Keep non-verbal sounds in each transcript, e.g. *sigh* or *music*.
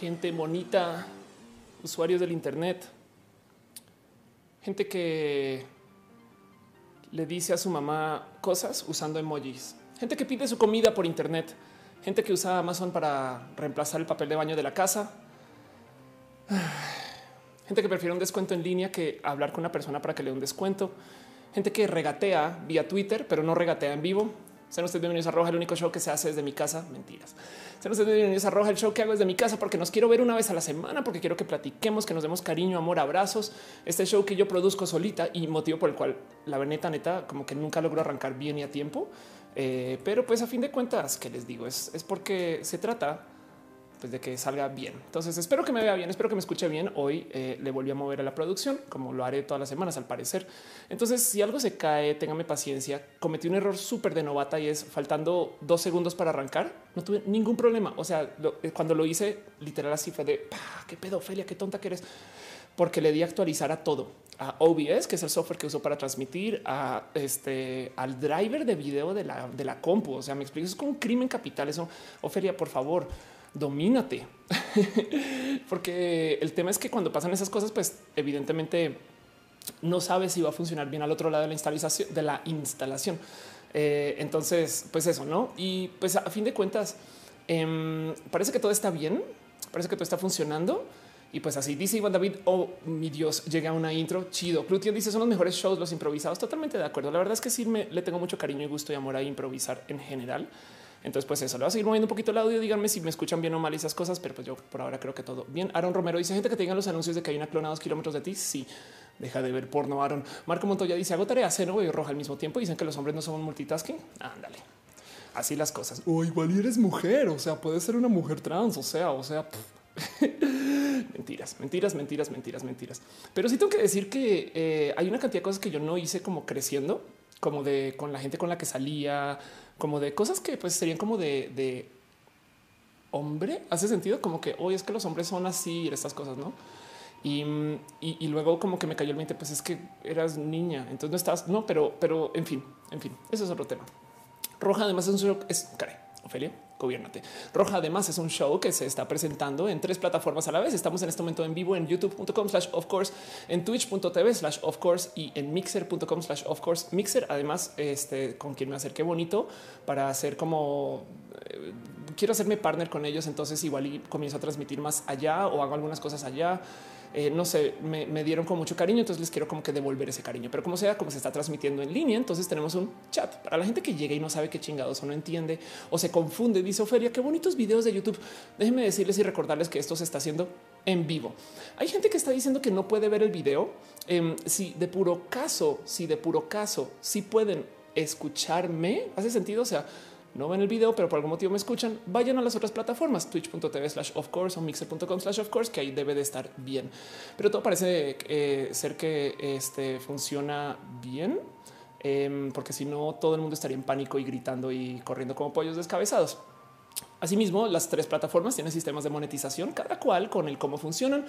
gente bonita, usuarios del Internet, gente que le dice a su mamá cosas usando emojis, gente que pide su comida por Internet, gente que usa Amazon para reemplazar el papel de baño de la casa, *sighs* gente que prefiere un descuento en línea que hablar con una persona para que le dé un descuento, gente que regatea vía Twitter, pero no regatea en vivo. Sean ustedes bienvenidos a Roja, el único show que se hace desde mi casa. Mentiras. Sean ustedes bienvenidos a Roja, el show que hago desde mi casa porque nos quiero ver una vez a la semana, porque quiero que platiquemos, que nos demos cariño, amor, abrazos. Este show que yo produzco solita y motivo por el cual la neta, neta, como que nunca logro arrancar bien y a tiempo. Eh, pero pues a fin de cuentas, que les digo, es, es porque se trata pues de que salga bien. Entonces espero que me vea bien, espero que me escuche bien. Hoy eh, le volví a mover a la producción, como lo haré todas las semanas al parecer. Entonces, si algo se cae, téngame paciencia. Cometí un error súper de novata y es faltando dos segundos para arrancar. No tuve ningún problema. O sea, eh, cuando lo hice, literal así fue de qué pedofilia, qué tonta que eres porque le di actualizar a todo, a OBS, que es el software que uso para transmitir, a este, al driver de video de la, de la compu. O sea, me explico, es como un crimen capital. Eso, Ofelia, por favor, domínate. *laughs* Porque el tema es que cuando pasan esas cosas, pues evidentemente no sabes si va a funcionar bien al otro lado de la instalación de la instalación. Eh, entonces, pues eso, no? Y pues a fin de cuentas, em, parece que todo está bien, parece que todo está funcionando. Y pues así dice Iván David, oh mi Dios, llega una intro chido. Clutian dice son los mejores shows, los improvisados. Totalmente de acuerdo. La verdad es que sí me le tengo mucho cariño y gusto y amor a improvisar en general. Entonces, pues eso, le voy a seguir moviendo un poquito el audio. Díganme si me escuchan bien o mal esas cosas, pero pues yo por ahora creo que todo bien. Aaron Romero dice gente que tenga los anuncios de que hay una clona a dos kilómetros de ti. Sí, deja de ver porno. Aaron Marco Montoya dice hago tarea cero y roja al mismo tiempo. Dicen que los hombres no son multitasking. Ándale. Así las cosas. O igual eres mujer. O sea, puede ser una mujer trans. O sea, o sea, *laughs* mentiras, mentiras, mentiras, mentiras, mentiras. Pero sí tengo que decir que eh, hay una cantidad de cosas que yo no hice como creciendo, como de con la gente con la que salía, como de cosas que pues serían como de, hombre. Hace sentido como que hoy es que los hombres son así, estas cosas, no? Y, luego como que me cayó el mente, pues es que eras niña, entonces no estás, no, pero, pero en fin, en fin, eso es otro tema. Roja además es un es care, Ofelia gobiernate. Roja además es un show que se está presentando en tres plataformas a la vez. Estamos en este momento en vivo en youtube.com slash of course, en twitch.tv slash of course y en mixer.com slash of course. Mixer además este, con quien me acerqué bonito para hacer como eh, quiero hacerme partner con ellos. Entonces igual y comienzo a transmitir más allá o hago algunas cosas allá. Eh, no sé, me, dieron con mucho cariño, entonces les quiero como que devolver ese cariño. Pero como sea, como se está transmitiendo en línea, entonces tenemos un chat para la gente que llega y no sabe qué chingados o no entiende o se confunde. Dice Ofelia, qué bonitos videos de YouTube. Déjenme decirles y recordarles que esto se está haciendo en vivo. Hay gente que está diciendo que no puede ver el video. Em, si de puro caso, si de puro caso, si pueden escucharme, hace sentido. O sea, no ven el video, pero por algún motivo me escuchan, vayan a las otras plataformas, twitch.tv slash of course o mixer.com slash of course, que ahí debe de estar bien. Pero todo parece eh, ser que este funciona bien, em, porque si no, todo el mundo estaría en pánico y gritando y corriendo como pollos descabezados. Asimismo, las tres plataformas tienen sistemas de monetización, cada cual con el cómo funcionan.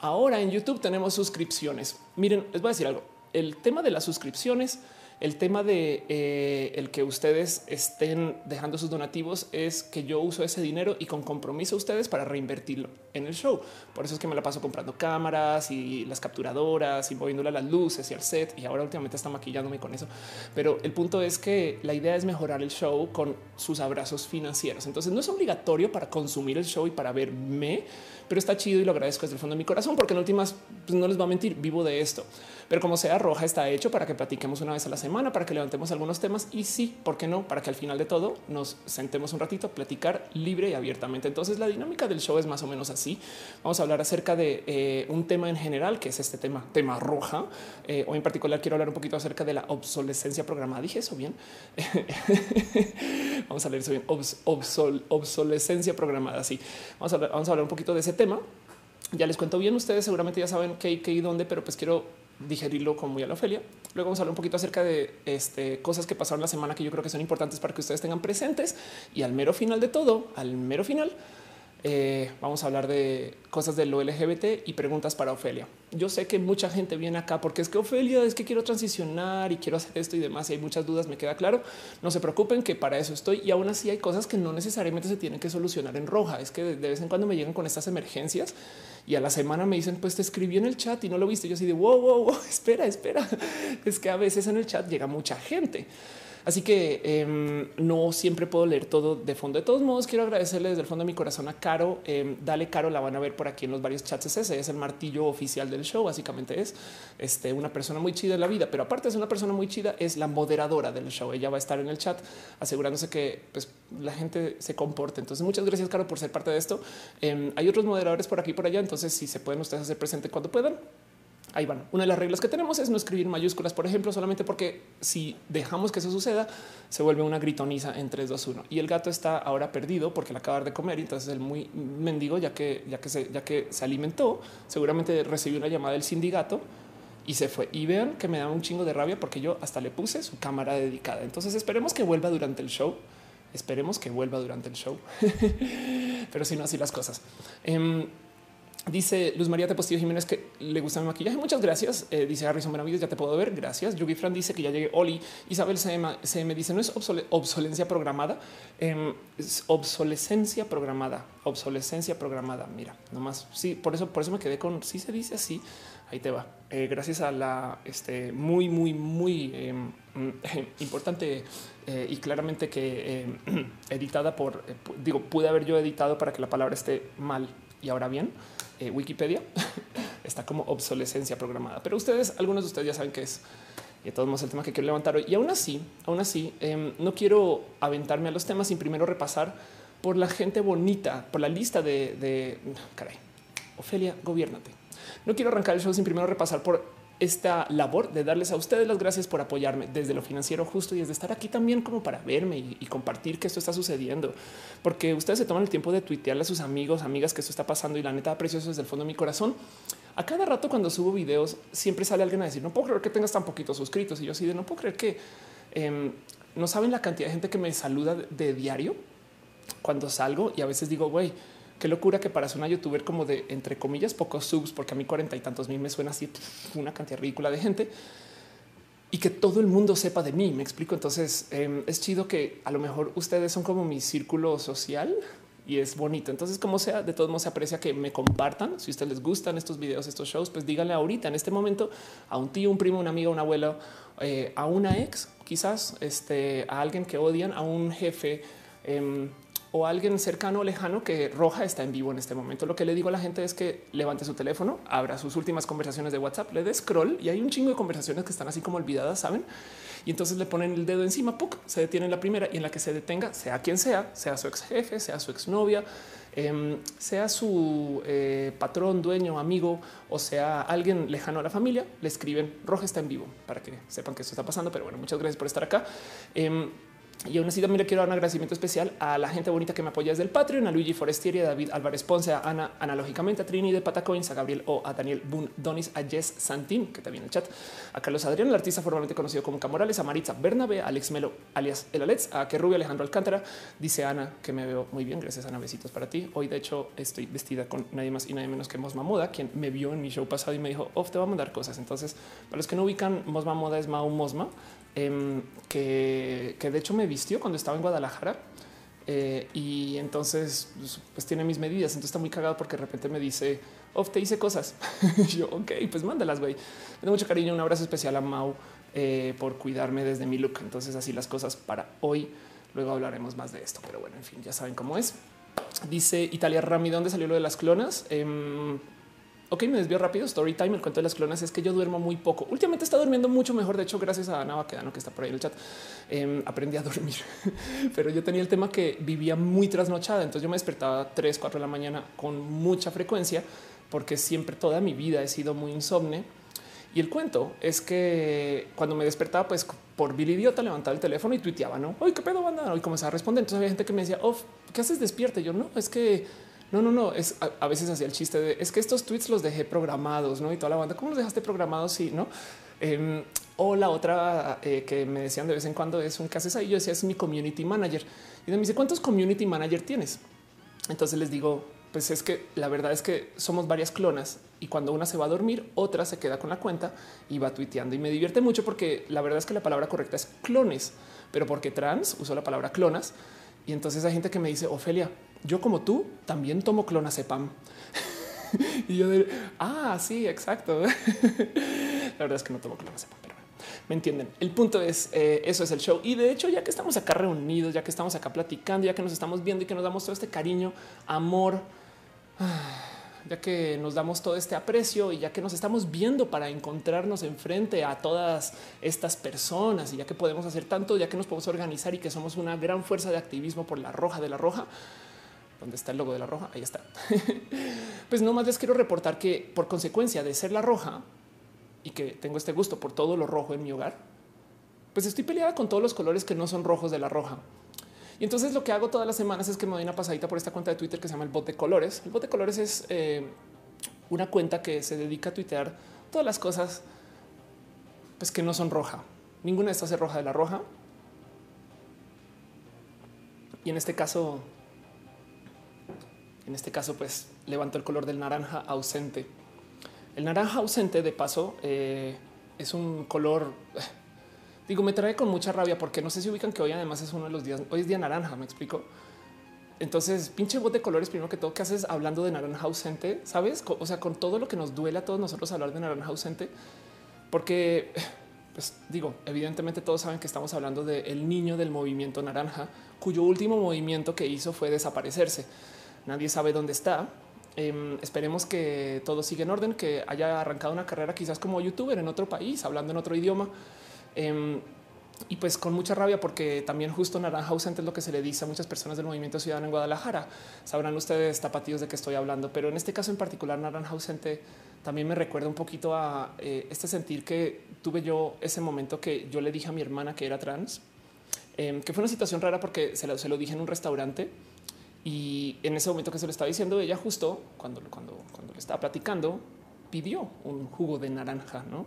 Ahora en YouTube tenemos suscripciones. Miren, les voy a decir algo. El tema de las suscripciones el tema de eh, el que ustedes estén dejando sus donativos es que yo uso ese dinero y con compromiso a ustedes para reinvertirlo en el show. Por eso es que me la paso comprando cámaras y las capturadoras y moviéndole las luces y al set. Y ahora últimamente está maquillándome con eso. Pero el punto es que la idea es mejorar el show con sus abrazos financieros. Entonces no es obligatorio para consumir el show y para verme, pero está chido y lo agradezco desde el fondo de mi corazón porque en últimas pues no les va a mentir, vivo de esto. Pero como sea, Roja está hecho para que platiquemos una vez a la semana, para que levantemos algunos temas y sí, ¿por qué no? Para que al final de todo nos sentemos un ratito a platicar libre y abiertamente. Entonces la dinámica del show es más o menos así. Vamos a hablar acerca de eh, un tema en general, que es este tema, tema roja. Eh, o en particular quiero hablar un poquito acerca de la obsolescencia programada. Dije eso bien. *laughs* vamos a leer eso bien. obsolescencia programada. Sí, vamos a, hablar, vamos a hablar un poquito de ese tema. Ya les cuento bien. Ustedes seguramente ya saben qué, qué y dónde, pero pues quiero digerirlo con muy a la Ofelia. Luego vamos a hablar un poquito acerca de este, cosas que pasaron la semana que yo creo que son importantes para que ustedes tengan presentes. Y al mero final de todo, al mero final, Eh, vamos a hablar de cosas de lo LGBT y preguntas para Ofelia. Yo sé que mucha gente viene acá porque es que Ofelia es que quiero transicionar y quiero hacer esto y demás. Y hay muchas dudas, me queda claro. No se preocupen que para eso estoy. Y aún así hay cosas que no necesariamente se tienen que solucionar en roja. Es que de vez en cuando me llegan con estas emergencias y a la semana me dicen, pues te escribí en el chat y no lo viste. Yo así de wow, wow, wow, *laughs* espera, espera. *laughs* Es que a veces en el chat llega mucha gente. Así que em, no siempre puedo leer todo de fondo. De todos modos, quiero agradecerle desde el fondo de mi corazón a Caro. Em, dale, Caro, la van a ver por aquí en los varios chats. Ese es el martillo oficial del show. Básicamente es este, una persona muy chida en la vida, pero aparte ser una persona muy chida, es la moderadora del show. Ella va a estar en el chat asegurándose que pues, la gente se comporte. Entonces, muchas gracias, Caro, por ser parte de esto. Em, hay otros moderadores por aquí por allá. Entonces, si se pueden ustedes hacer presente cuando puedan, Ahí van. Una de las reglas que tenemos es no escribir mayúsculas, por ejemplo, solamente porque si dejamos que eso suceda, se vuelve una gritoniza en 3, 2, 1. Y el gato está ahora perdido porque le acabar de comer. Y entonces el muy mendigo, ya que, ya que, se, ya que se alimentó, seguramente recibió una llamada del sindicato y se fue. Y vean que me da un chingo de rabia porque yo hasta le puse su cámara dedicada. Entonces esperemos que vuelva durante el show. Esperemos que vuelva durante el show. *laughs* Pero si no, así las cosas. Em, Dice Luz María Tepostillo Jiménez que le gusta mi maquillaje. Muchas gracias. Eh, dice Harrison Benavides, ya te puedo ver. Gracias. Yugi Fran dice que ya llegué. Oli Isabel CM, me dice no es obsolencia programada, em, es obsolescencia programada, obsolescencia programada. Mira, nomás sí, por eso, por eso me quedé con si se dice así. Ahí te va. Eh, gracias a la este, muy, muy, muy em, *laughs* importante eh, y claramente que em, *clears throat* editada por, digo, pude haber yo editado para que la palabra esté mal y ahora bien eh, Wikipedia *laughs* está como obsolescencia programada, pero ustedes, algunos de ustedes ya saben que es y de todos modos el tema que quiero levantar hoy. Y aún así, aún así, em, no quiero aventarme a los temas sin primero repasar por la gente bonita, por la lista de, de caray, Ofelia, gobiernate. No quiero arrancar el show sin primero repasar por esta labor de darles a ustedes las gracias por apoyarme desde lo financiero justo y desde estar aquí también como para verme y, compartir que esto está sucediendo, porque ustedes se toman el tiempo de tuitearle a sus amigos, amigas que esto está pasando y la neta aprecio eso desde el fondo de mi corazón. A cada rato cuando subo videos siempre sale alguien a decir no puedo creer que tengas tan poquitos suscritos y yo así de no puedo creer que em, no saben la cantidad de gente que me saluda de diario cuando salgo y a veces digo güey Qué locura que para ser una youtuber como de entre comillas pocos subs, porque a mí cuarenta y tantos mil me suena así una cantidad ridícula de gente y que todo el mundo sepa de mí. Me explico. Entonces em, es chido que a lo mejor ustedes son como mi círculo social y es bonito. Entonces, como sea, de todos modos se aprecia que me compartan. Si ustedes les gustan estos videos, estos shows, pues díganle ahorita en este momento a un tío, un primo, una amiga, un abuelo, eh, a una ex, quizás este, a alguien que odian, a un jefe. Em, o alguien cercano o lejano que Roja está en vivo en este momento. Lo que le digo a la gente es que levante su teléfono, abra sus últimas conversaciones de WhatsApp, le dé scroll y hay un chingo de conversaciones que están así como olvidadas, saben? Y entonces le ponen el dedo encima, ¡puc! se detiene en la primera y en la que se detenga, sea quien sea, sea su ex jefe, sea su ex novia, em, sea su eh, patrón, dueño, amigo o sea alguien lejano a la familia, le escriben Roja está en vivo para que sepan que esto está pasando. Pero bueno, muchas gracias por estar acá. Em, y aún así también le quiero dar un agradecimiento especial a la gente bonita que me apoya desde el Patreon, a Luigi Forestieri, a David Álvarez Ponce, a Ana, analógicamente, a Trini de Patacoins, a Gabriel O, a Daniel Boone Donis, a Jess Santín, que también en el chat, a Carlos Adrián, el artista formalmente conocido como Camorales, a Maritza Bernabe, a Alex Melo, alias El Alex, a que Rubio Alejandro Alcántara, dice Ana que me veo muy bien. Gracias, Ana. Besitos para ti. Hoy, de hecho, estoy vestida con nadie más y nadie menos que Mosma Moda, quien me vio en mi show pasado y me dijo, Off, te va a mandar cosas. Entonces, para los que no ubican, Mosma Moda es Mau Mosma Em, que, de hecho me vistió cuando estaba en Guadalajara. Eh, y entonces pues, pues tiene mis medidas. Entonces está muy cagado porque de repente me dice, of te hice cosas. *laughs* yo, ok, pues mándalas, güey. Da mucho cariño. Un abrazo especial a Mau eh, por cuidarme desde mi look. Entonces así las cosas para hoy. Luego hablaremos más de esto, pero bueno, en fin, ya saben cómo es. Dice Italia Rami, ¿dónde salió lo de las clonas? Em, Ok, me desvío rápido. Story time. El cuento de las clonas es que yo duermo muy poco. Últimamente está durmiendo mucho mejor. De hecho, gracias a Ana Baquedano que está por ahí en el chat, em, aprendí a dormir. *laughs* Pero yo tenía el tema que vivía muy trasnochada. Entonces yo me despertaba 3, 4 de la mañana con mucha frecuencia porque siempre toda mi vida he sido muy insomne. Y el cuento es que cuando me despertaba, pues por vil idiota levantaba el teléfono y tuiteaba, no, hoy qué pedo banda, y comenzaba a responder. Entonces había gente que me decía, ¿qué haces despierta? yo no, es que no, no, no. Es a, veces hacía el chiste de es que estos tweets los dejé programados, no? Y toda la banda, ¿cómo los dejaste programados? Sí, no. Em, o la otra eh, que me decían de vez en cuando es un que haces ahí. Yo decía es mi community manager y me dice cuántos community manager tienes. Entonces les digo, pues es que la verdad es que somos varias clonas y cuando una se va a dormir, otra se queda con la cuenta y va tuiteando. Y me divierte mucho porque la verdad es que la palabra correcta es clones, pero porque trans usó la palabra clonas. Y entonces hay gente que me dice, Ofelia, yo como tú también tomo clonazepam. *laughs* y yo de, ah, sí, exacto. *laughs* la verdad es que no tomo clonazepam, pero me entienden. El punto es, eh, eso es el show. Y de hecho, ya que estamos acá reunidos, ya que estamos acá platicando, ya que nos estamos viendo y que nos damos todo este cariño, amor, *sighs* ya que nos damos todo este aprecio y ya que nos estamos viendo para encontrarnos enfrente a todas estas personas y ya que podemos hacer tanto, ya que nos podemos organizar y que somos una gran fuerza de activismo por la roja de la roja, donde está el logo de la roja, ahí está. *laughs* pues no más les quiero reportar que por consecuencia de ser la roja y que tengo este gusto por todo lo rojo en mi hogar, pues estoy peleada con todos los colores que no son rojos de la roja. Y entonces lo que hago todas las semanas es que me doy una pasadita por esta cuenta de Twitter que se llama el bot de colores. El bot de colores es eh, una cuenta que se dedica a tuitear todas las cosas pues, que no son roja. Ninguna de estas es roja de la roja. Y en este caso, en este caso, pues levanto el color del naranja ausente. El naranja ausente, de paso, eh, es un color *sighs* Digo, me trae con mucha rabia porque no sé si ubican que hoy además es uno de los días, hoy es día naranja, me explico. Entonces, pinche voz de colores, primero que todo, ¿qué haces hablando de naranja ausente? ¿Sabes? O sea, con todo lo que nos duele a todos nosotros hablar de naranja ausente, porque, *sighs* pues digo, evidentemente todos saben que estamos hablando del niño del movimiento naranja, cuyo último movimiento que hizo fue desaparecerse. Nadie sabe dónde está. Em, esperemos que todo siga en orden, que haya arrancado una carrera quizás como youtuber en otro país, hablando en otro idioma Em, y pues con mucha rabia porque también justo naranja ausente es lo que se le dice a muchas personas del movimiento ciudadano en Guadalajara. Sabrán ustedes tapatíos de qué estoy hablando, pero en este caso en particular naranja ausente también me recuerda un poquito a eh, este sentir que tuve yo ese momento que yo le dije a mi hermana que era trans, em, que fue una situación rara porque se lo, se lo, dije en un restaurante y en ese momento que se lo estaba diciendo ella justo cuando, cuando, cuando le estaba platicando pidió un jugo de naranja, ¿no?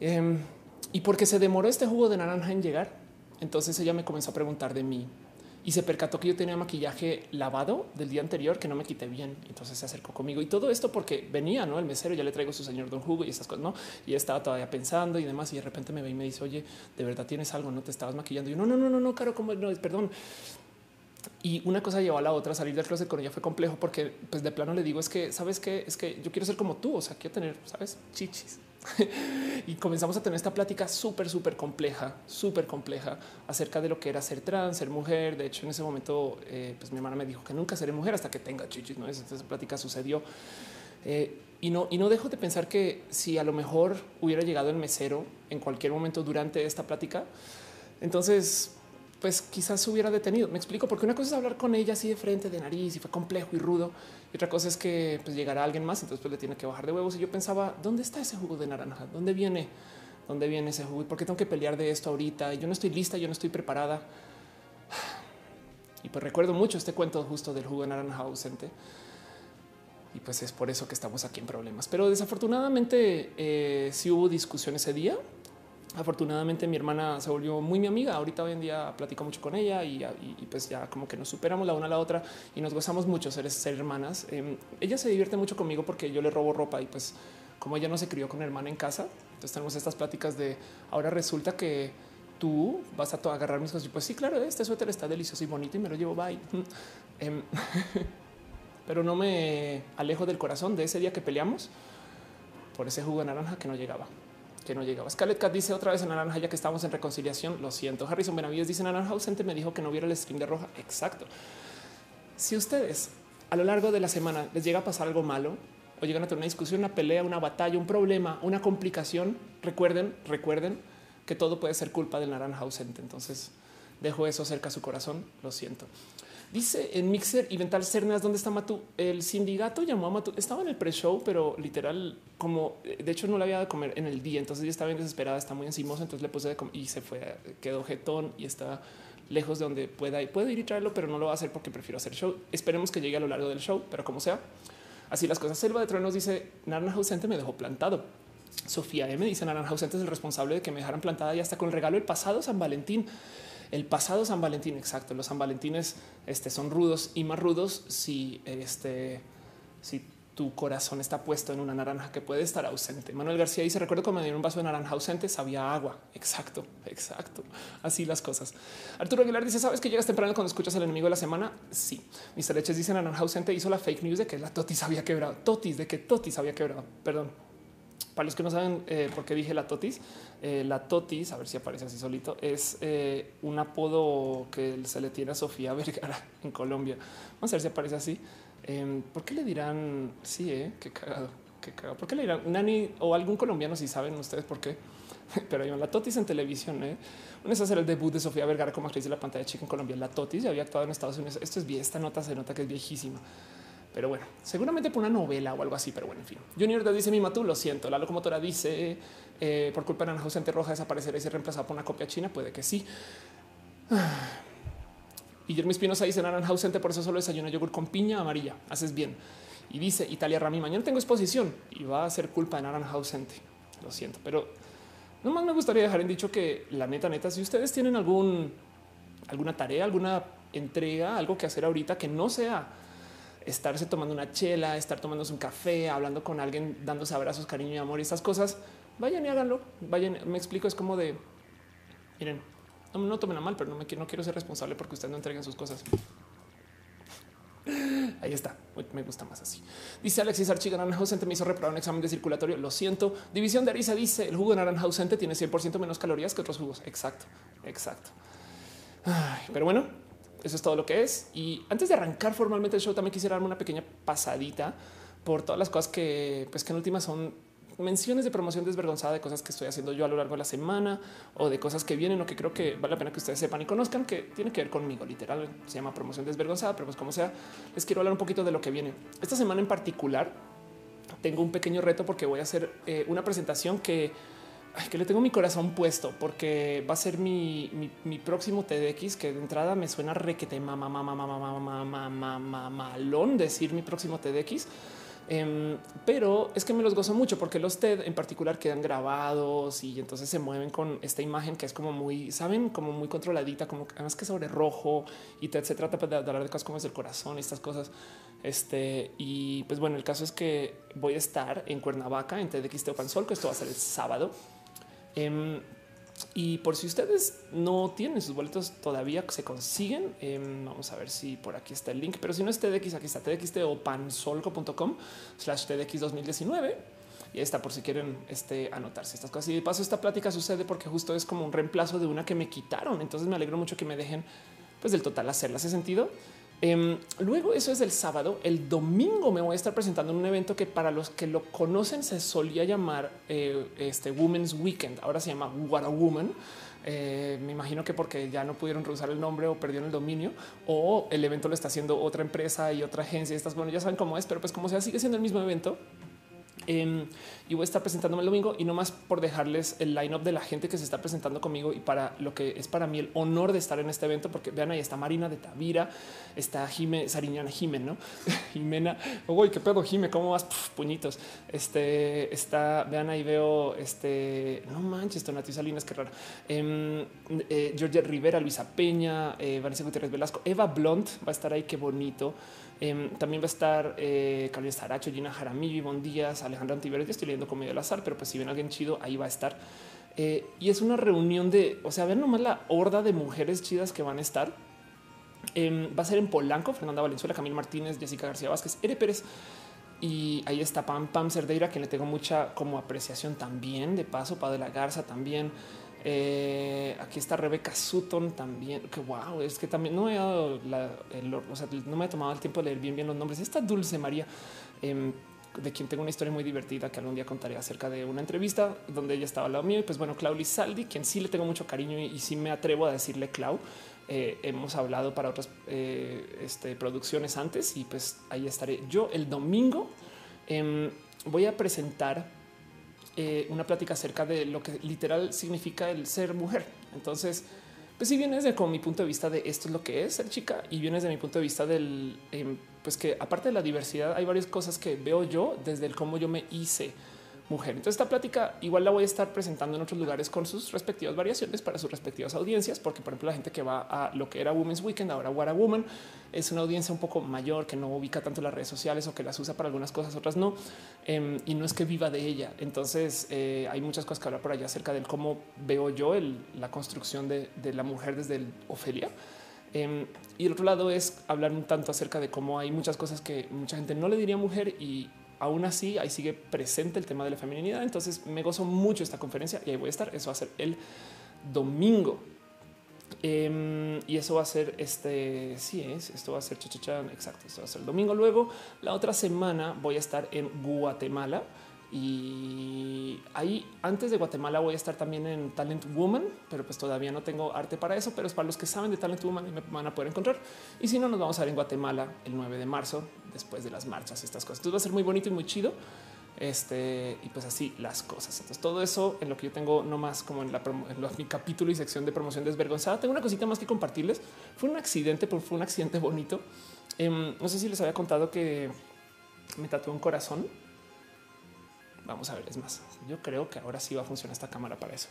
Em, y porque se demoró este jugo de naranja en llegar, entonces ella me comenzó a preguntar de mí y se percató que yo tenía maquillaje lavado del día anterior que no me quité bien. Entonces se acercó conmigo y todo esto porque venía, no el mesero, ya le traigo su señor don jugo y esas cosas, no? Y estaba todavía pensando y demás. Y de repente me ve y me dice, oye, de verdad tienes algo, no te estabas maquillando. Y yo, no, no, no, no, no, caro, como no, perdón. Y una cosa llevó a la otra, salir del closet con ella fue complejo porque pues de plano le digo es que sabes que es que yo quiero ser como tú, o sea, quiero tener, sabes, chichis. *laughs* y comenzamos a tener esta plática súper, súper compleja, súper compleja acerca de lo que era ser trans, ser mujer. De hecho, en ese momento, eh, pues mi hermana me dijo que nunca seré mujer hasta que tenga chichis. ¿no? Esa plática sucedió. Eh, y no, y no dejo de pensar que si a lo mejor hubiera llegado el mesero en cualquier momento durante esta plática, entonces pues quizás se hubiera detenido. Me explico, porque una cosa es hablar con ella así de frente, de nariz, y fue complejo y rudo. Y otra cosa es que pues, llegará alguien más, entonces pues, le tiene que bajar de huevos. Y yo pensaba, ¿dónde está ese jugo de naranja? ¿Dónde viene? ¿Dónde viene ese jugo? ¿Y por qué tengo que pelear de esto ahorita? Yo no estoy lista, yo no estoy preparada. Y pues recuerdo mucho este cuento justo del jugo de naranja ausente. Y pues es por eso que estamos aquí en problemas. Pero desafortunadamente eh, sí hubo discusión ese día afortunadamente mi hermana se volvió muy mi amiga. Ahorita hoy en día platico mucho con ella y, pues ya como que nos superamos la una a la otra y nos gozamos mucho ser, hermanas. Em, ella se divierte mucho conmigo porque yo le robo ropa y pues como ella no se crió con hermana en casa, entonces tenemos estas pláticas de ahora resulta que tú vas a agarrar mis cosas. Y pues sí, claro, este suéter está delicioso y bonito y me lo llevo. Bye. *laughs* Em, *laughs* pero no me alejo del corazón de ese día que peleamos por ese jugo de naranja que no llegaba que no llegaba. Scarlett Cat dice otra vez en naranja, ya que estamos en reconciliación. Lo siento. Harrison Benavides dice naranja ausente. Me dijo que no viera el stream de roja. Exacto. Si ustedes a lo largo de la semana les llega a pasar algo malo o llegan a tener una discusión, una pelea, una batalla, un problema, una complicación, recuerden, recuerden que todo puede ser culpa del naranja ausente. Entonces dejo eso cerca a su corazón. Lo siento. Dice en Mixer y Vental Cernas, ¿dónde está Matú? El sindicato llamó a Matú. Estaba en el pre-show, pero literal, como de hecho no le había de comer en el día. Entonces ya estaba bien desesperada, está muy encimosa. Entonces le puse de comer y se fue, quedó jetón y está lejos de donde pueda y puede ir y traerlo, pero no lo va a hacer porque prefiero hacer show. Esperemos que llegue a lo largo del show, pero como sea, así las cosas. Selva de Truenos dice Naranja ausente me dejó plantado. Sofía M dice Naranja ausente es el responsable de que me dejaran plantada y hasta con el regalo el pasado San Valentín. El pasado San Valentín, exacto. Los San Valentines este, son rudos y más rudos si, este, si tu corazón está puesto en una naranja que puede estar ausente. Manuel García dice: Recuerdo cuando me dieron un vaso de naranja ausente, sabía agua. Exacto, exacto. Así las cosas. Arturo Aguilar dice: ¿Sabes que llegas temprano cuando escuchas al enemigo de la semana? Sí. Mr. Leches dice: Naranja ausente hizo la fake news de que la Totis había quebrado. Totis, de que Totis había quebrado. Perdón. Para los que no saben eh, por qué dije la Totis, eh, la Totis, a ver si aparece así solito, es eh, un apodo que se le tiene a Sofía *laughs* Vergara en Colombia. Vamos a ver si aparece así. Em, ¿Por qué le dirán? Sí, eh, qué cagado, qué cagado. ¿Por qué le dirán Nani o algún colombiano? Si saben ustedes por qué, *laughs* pero hay la Totis en televisión. ¿eh? Una es hacer el debut de Sofía Vergara como actriz de la pantalla chica en Colombia. La Totis ya había actuado en Estados Unidos. Esto es bien, esta nota se nota que es viejísima. Pero bueno, seguramente por una novela o algo así, pero bueno, en fin. Junior te dice mi matú, lo siento. La locomotora dice eh, por culpa de Ana José Roja desaparecerá y ser reemplazada por una copia china. Puede que sí. *sighs* Guillermo Espinosa dice naranja ausente, por eso solo desayuno yogur con piña amarilla. Haces bien. Y dice Italia Rami, mañana tengo exposición y va a ser culpa de naranja ausente. Lo siento, pero no más me gustaría dejar en dicho que la neta, neta, si ustedes tienen algún, alguna tarea, alguna entrega, algo que hacer ahorita que no sea estarse tomando una chela, estar tomándose un café, hablando con alguien, dándose abrazos, cariño y amor y estas cosas, vayan y háganlo. Vayan, me explico, es como de, miren, no, no tomen a mal, pero no, me, no quiero ser responsable porque ustedes no entreguen sus cosas. Ahí está. Me gusta más así. Dice Alexis Archiga, naranja ausente me hizo reprobar un examen de circulatorio. Lo siento. División de Arisa dice el jugo de naranja ausente tiene 100% menos calorías que otros jugos. Exacto, exacto. pero bueno, eso es todo lo que es. Y antes de arrancar formalmente el show, también quisiera darme una pequeña pasadita por todas las cosas que, pues, que en últimas son menciones de promoción desvergonzada de cosas que estoy haciendo yo a lo largo de la semana o de cosas que vienen o que creo que vale la pena que ustedes sepan y conozcan que tiene que ver conmigo. Literal se llama promoción desvergonzada, pero pues como sea, les quiero hablar un poquito de lo que viene. Esta semana en particular tengo un pequeño reto porque voy a hacer eh, una presentación que, que le tengo mi corazón puesto porque va a ser mi, mi, próximo TDX que de entrada me suena requete mamá, mamá, mamá, mamá, mamá, mamá, decir mi próximo TDX Em, pero es que me los gozo mucho porque los TED en particular quedan grabados y entonces se mueven con esta imagen que es como muy, saben, como muy controladita, como además que sobre rojo y TED se trata de hablar de cosas como es el corazón y estas cosas. Este y pues bueno, el caso es que voy a estar en Cuernavaca en TEDx Teopanzol, que esto va a ser el sábado. Em, y por si ustedes no tienen sus boletos todavía, se consiguen. Em, vamos a ver si por aquí está el link, pero si no es TDX, aquí está TDX o pansolco.com slash TDX 2019. Y está por si quieren este, anotarse estas cosas. Y de paso, esta plática sucede porque justo es como un reemplazo de una que me quitaron. Entonces me alegro mucho que me dejen pues del total hacerla. ese sentido? Em, luego eso es el sábado. El domingo me voy a estar presentando en un evento que para los que lo conocen se solía llamar eh, este Women's Weekend. Ahora se llama What a Woman. Eh, me imagino que porque ya no pudieron reusar el nombre o perdieron el dominio o el evento lo está haciendo otra empresa y otra agencia. Estas, bueno, ya saben cómo es, pero pues como sea, sigue siendo el mismo evento. Em, y voy a estar presentándome el domingo y no más por dejarles el line up de la gente que se está presentando conmigo y para lo que es para mí el honor de estar en este evento, porque vean ahí está Marina de Tavira, está Jime Sariñana Jimen, no *laughs* Jimena. Uy, qué pedo, Jime, cómo vas? puñitos. Este está, vean ahí veo este no manches, Tonati Salinas, qué raro. Eh, eh, Rivera, Luisa Peña, eh, Vanessa Gutiérrez Velasco, Eva Blunt va a estar ahí. Qué bonito. Em, también va a estar eh, Carolina Saracho, Gina Jaramillo, Ivonne Díaz, Alejandra Antiveros. Yo estoy leyendo Comedia del Azar, pero pues si ven a alguien chido, ahí va a estar. Eh, y es una reunión de, o sea, ven nomás la horda de mujeres chidas que van a estar. Em, va a ser en Polanco, Fernanda Valenzuela, Camil Martínez, Jessica García Vázquez, Ere Pérez. Y ahí está Pam Pam Cerdeira, que le tengo mucha como apreciación también. De paso, Padre de la Garza también. Eh, aquí está Rebeca Sutton también. Que wow, es que también no he dado no me he tomado el tiempo de leer bien, bien los nombres. Esta Dulce María, em, de quien tengo una historia muy divertida que algún día contaré acerca de una entrevista donde ella estaba al lado mío. Y pues bueno, Clau Lizaldi, quien sí le tengo mucho cariño y, sí me atrevo a decirle Clau. Eh, hemos hablado para otras eh, este, producciones antes y pues ahí estaré. Yo el domingo em, voy a presentar eh, una plática acerca de lo que literal significa el ser mujer. Entonces, pues si vienes de mi punto de vista de esto es lo que es ser chica y vienes de mi punto de vista del, em, pues que aparte de la diversidad hay varias cosas que veo yo desde el cómo yo me hice mujer. Entonces esta plática igual la voy a estar presentando en otros lugares con sus respectivas variaciones para sus respectivas audiencias, porque por ejemplo la gente que va a lo que era Women's Weekend, ahora What a Woman, es una audiencia un poco mayor que no ubica tanto las redes sociales o que las usa para algunas cosas, otras no, em, y no es que viva de ella. Entonces eh, hay muchas cosas que hablar por allá acerca de cómo veo yo la construcción de, la mujer desde el Ofelia. Em, y el otro lado es hablar un tanto acerca de cómo hay muchas cosas que mucha gente no le diría mujer y aún así ahí sigue presente el tema de la feminidad. Entonces me gozo mucho esta conferencia y ahí voy a estar. Eso va a ser el domingo. Em, y eso va a ser este. Sí, es esto va a ser chachachan. Exacto. Esto va a ser el domingo. Luego, la otra semana voy a estar en Guatemala y ahí antes de Guatemala voy a estar también en Talent Woman, pero pues todavía no tengo arte para eso, pero es para los que saben de Talent Woman y me van a poder encontrar. Y si no, nos vamos a ver en Guatemala el 9 de marzo, después de las marchas, estas cosas. Entonces va a ser muy bonito y muy chido. Este y pues así las cosas. Entonces, todo eso en lo que yo tengo, no más como en, la en mi capítulo y sección de promoción desvergonzada. Tengo una cosita más que compartirles. Fue un accidente, pero fue un accidente bonito. Em, no sé si les había contado que me tatué un corazón Vamos a ver, es más, yo creo que ahora sí va a funcionar esta cámara para eso.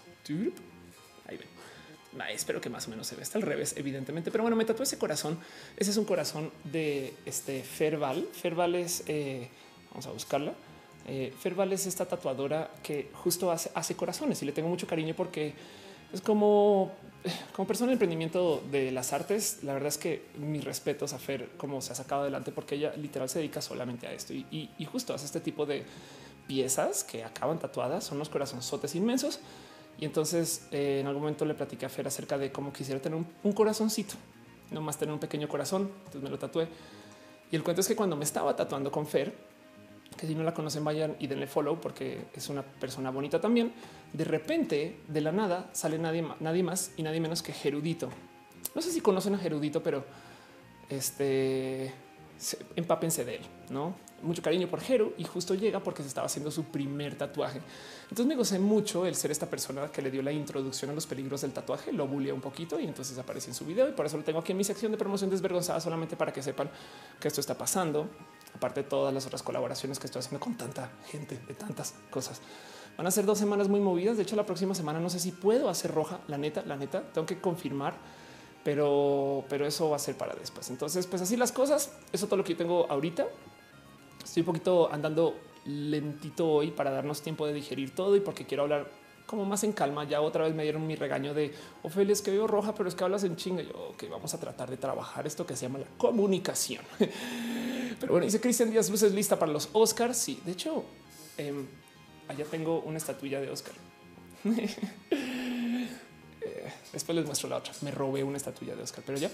Ahí ven. espero que más o menos se ve. Está al revés, evidentemente. Pero bueno, me tatué ese corazón. Ese es un corazón de este Ferval. Ferval es, eh, vamos a buscarla. Eh, Ferval es esta tatuadora que justo hace, corazones y le tengo mucho cariño porque es como, como persona de emprendimiento de las artes. La verdad es que mis respetos a Fer, cómo se ha sacado adelante, porque ella literal se dedica solamente a esto y justo hace este tipo de piezas que acaban tatuadas, son los corazonzotes inmensos. Y entonces eh, en algún momento le platiqué a Fer acerca de cómo quisiera tener un, un corazoncito, no más tener un pequeño corazón. Entonces me lo tatué. Y el cuento es que cuando me estaba tatuando con Fer, que si no la conocen, vayan y denle follow porque es una persona bonita también. De repente, de la nada, sale nadie, nadie más y nadie menos que Gerudito. No sé si conocen a Gerudito, pero este empápense de él, no? Mucho cariño por Jero y justo llega porque se estaba haciendo su primer tatuaje. Entonces me gocé mucho el ser esta persona que le dio la introducción a los peligros del tatuaje, lo bulea un poquito y entonces aparece en su video y por eso lo tengo aquí en mi sección de promoción desvergonzada solamente para que sepan que esto está pasando. Aparte de todas las otras colaboraciones que estoy haciendo con tanta gente de tantas cosas. Van a ser dos semanas muy movidas. De hecho, la próxima semana no sé si puedo hacer roja. La neta, la neta, tengo que confirmar pero, pero eso va a ser para después. Entonces, pues así las cosas. Eso es todo lo que yo tengo ahorita. Estoy un poquito andando lentito hoy para darnos tiempo de digerir todo y porque quiero hablar como más en calma. Ya otra vez me dieron mi regaño de Ofelia, es que veo roja, pero es que hablas en chinga. Yo, que vamos a tratar de trabajar esto que se llama la comunicación. *laughs* pero bueno, dice Cristian Díaz Luces lista para los Oscars. Sí, de hecho, em, allá tengo una estatuilla de Oscar. *laughs* Después les muestro la otra. Me robé una estatuilla de Oscar, pero ya.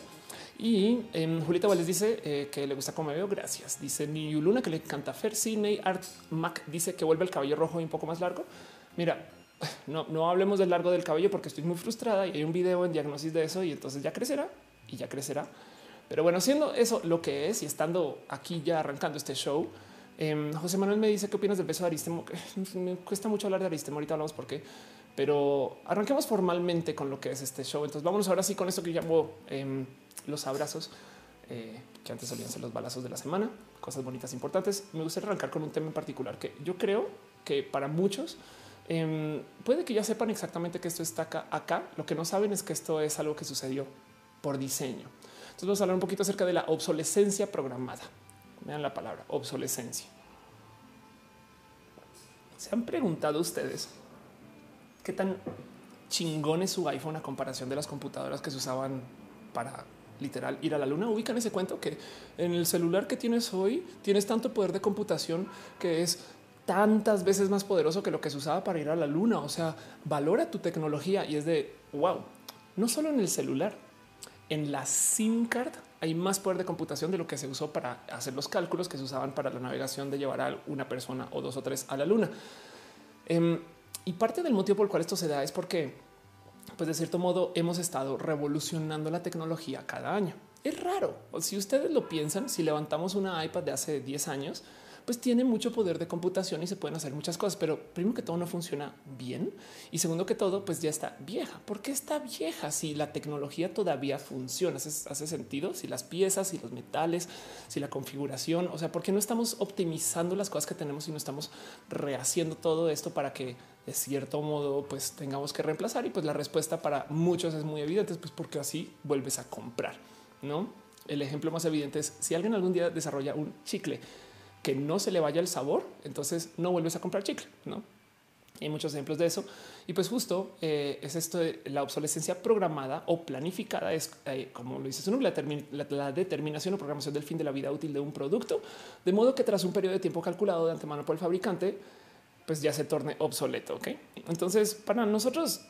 Y eh, Julieta Valdés dice que le gusta como veo. Gracias. Dice Niu Luna que le encanta Fer. Sidney Art Mac dice que vuelve el cabello rojo y un poco más largo. Mira, *laughs* no, no hablemos del largo del cabello porque estoy muy frustrada y hay un video en diagnosis de eso y entonces ya crecerá y ya crecerá. Pero bueno, siendo eso lo que es y estando aquí ya arrancando este show, eh, José Manuel me dice qué opinas del beso de Aristemo. *laughs* Me cuesta mucho hablar de Aristemo. Ahorita hablamos porque pero arranquemos formalmente con lo que es este show. Entonces vámonos ahora sí con esto que llamo em, los abrazos, eh, que antes solían ser los balazos de la semana, cosas bonitas, importantes. Me gustaría arrancar con un tema en particular que yo creo que para muchos em, puede que ya sepan exactamente que esto está acá, acá. Lo que no saben es que esto es algo que sucedió por diseño. Entonces vamos a hablar un poquito acerca de la obsolescencia programada. Vean la palabra obsolescencia. ¿Se han preguntado ustedes qué tan chingón es su iPhone a comparación de las computadoras que se usaban para literal ir a la luna. Ubican ese cuento que en el celular que tienes hoy tienes tanto poder de computación que es tantas veces más poderoso que lo que se usaba para ir a la luna. O sea, valora tu tecnología y es de wow, no solo en el celular, en la SIM card hay más poder de computación de lo que se usó para hacer los cálculos que se usaban para la navegación de llevar a una persona o dos o tres a la luna. Em, y parte del motivo por el cual esto se da es porque, pues de cierto modo, hemos estado revolucionando la tecnología cada año. Es raro. Si ustedes lo piensan, si levantamos una iPad de hace 10 años, pues tiene mucho poder de computación y se pueden hacer muchas cosas, pero primero que todo no funciona bien y segundo que todo, pues ya está vieja. ¿Por qué está vieja si la tecnología todavía funciona? ¿Hace, sentido? Si las piezas, si los metales, si la configuración, o sea, ¿por qué no estamos optimizando las cosas que tenemos y no estamos rehaciendo todo esto para que de cierto modo pues tengamos que reemplazar? Y pues la respuesta para muchos es muy evidente, pues porque así vuelves a comprar, ¿no? el ejemplo más evidente es si alguien algún día desarrolla un chicle que no se le vaya el sabor, entonces no vuelves a comprar chicle, no? Hay muchos ejemplos de eso. Y pues justo eh, es esto de la obsolescencia programada o planificada, es eh, como lo dice su nombre, la, determinación o programación del fin de la vida útil de un producto, de modo que tras un periodo de tiempo calculado de antemano por el fabricante, pues ya se torne obsoleto. Ok, entonces para nosotros,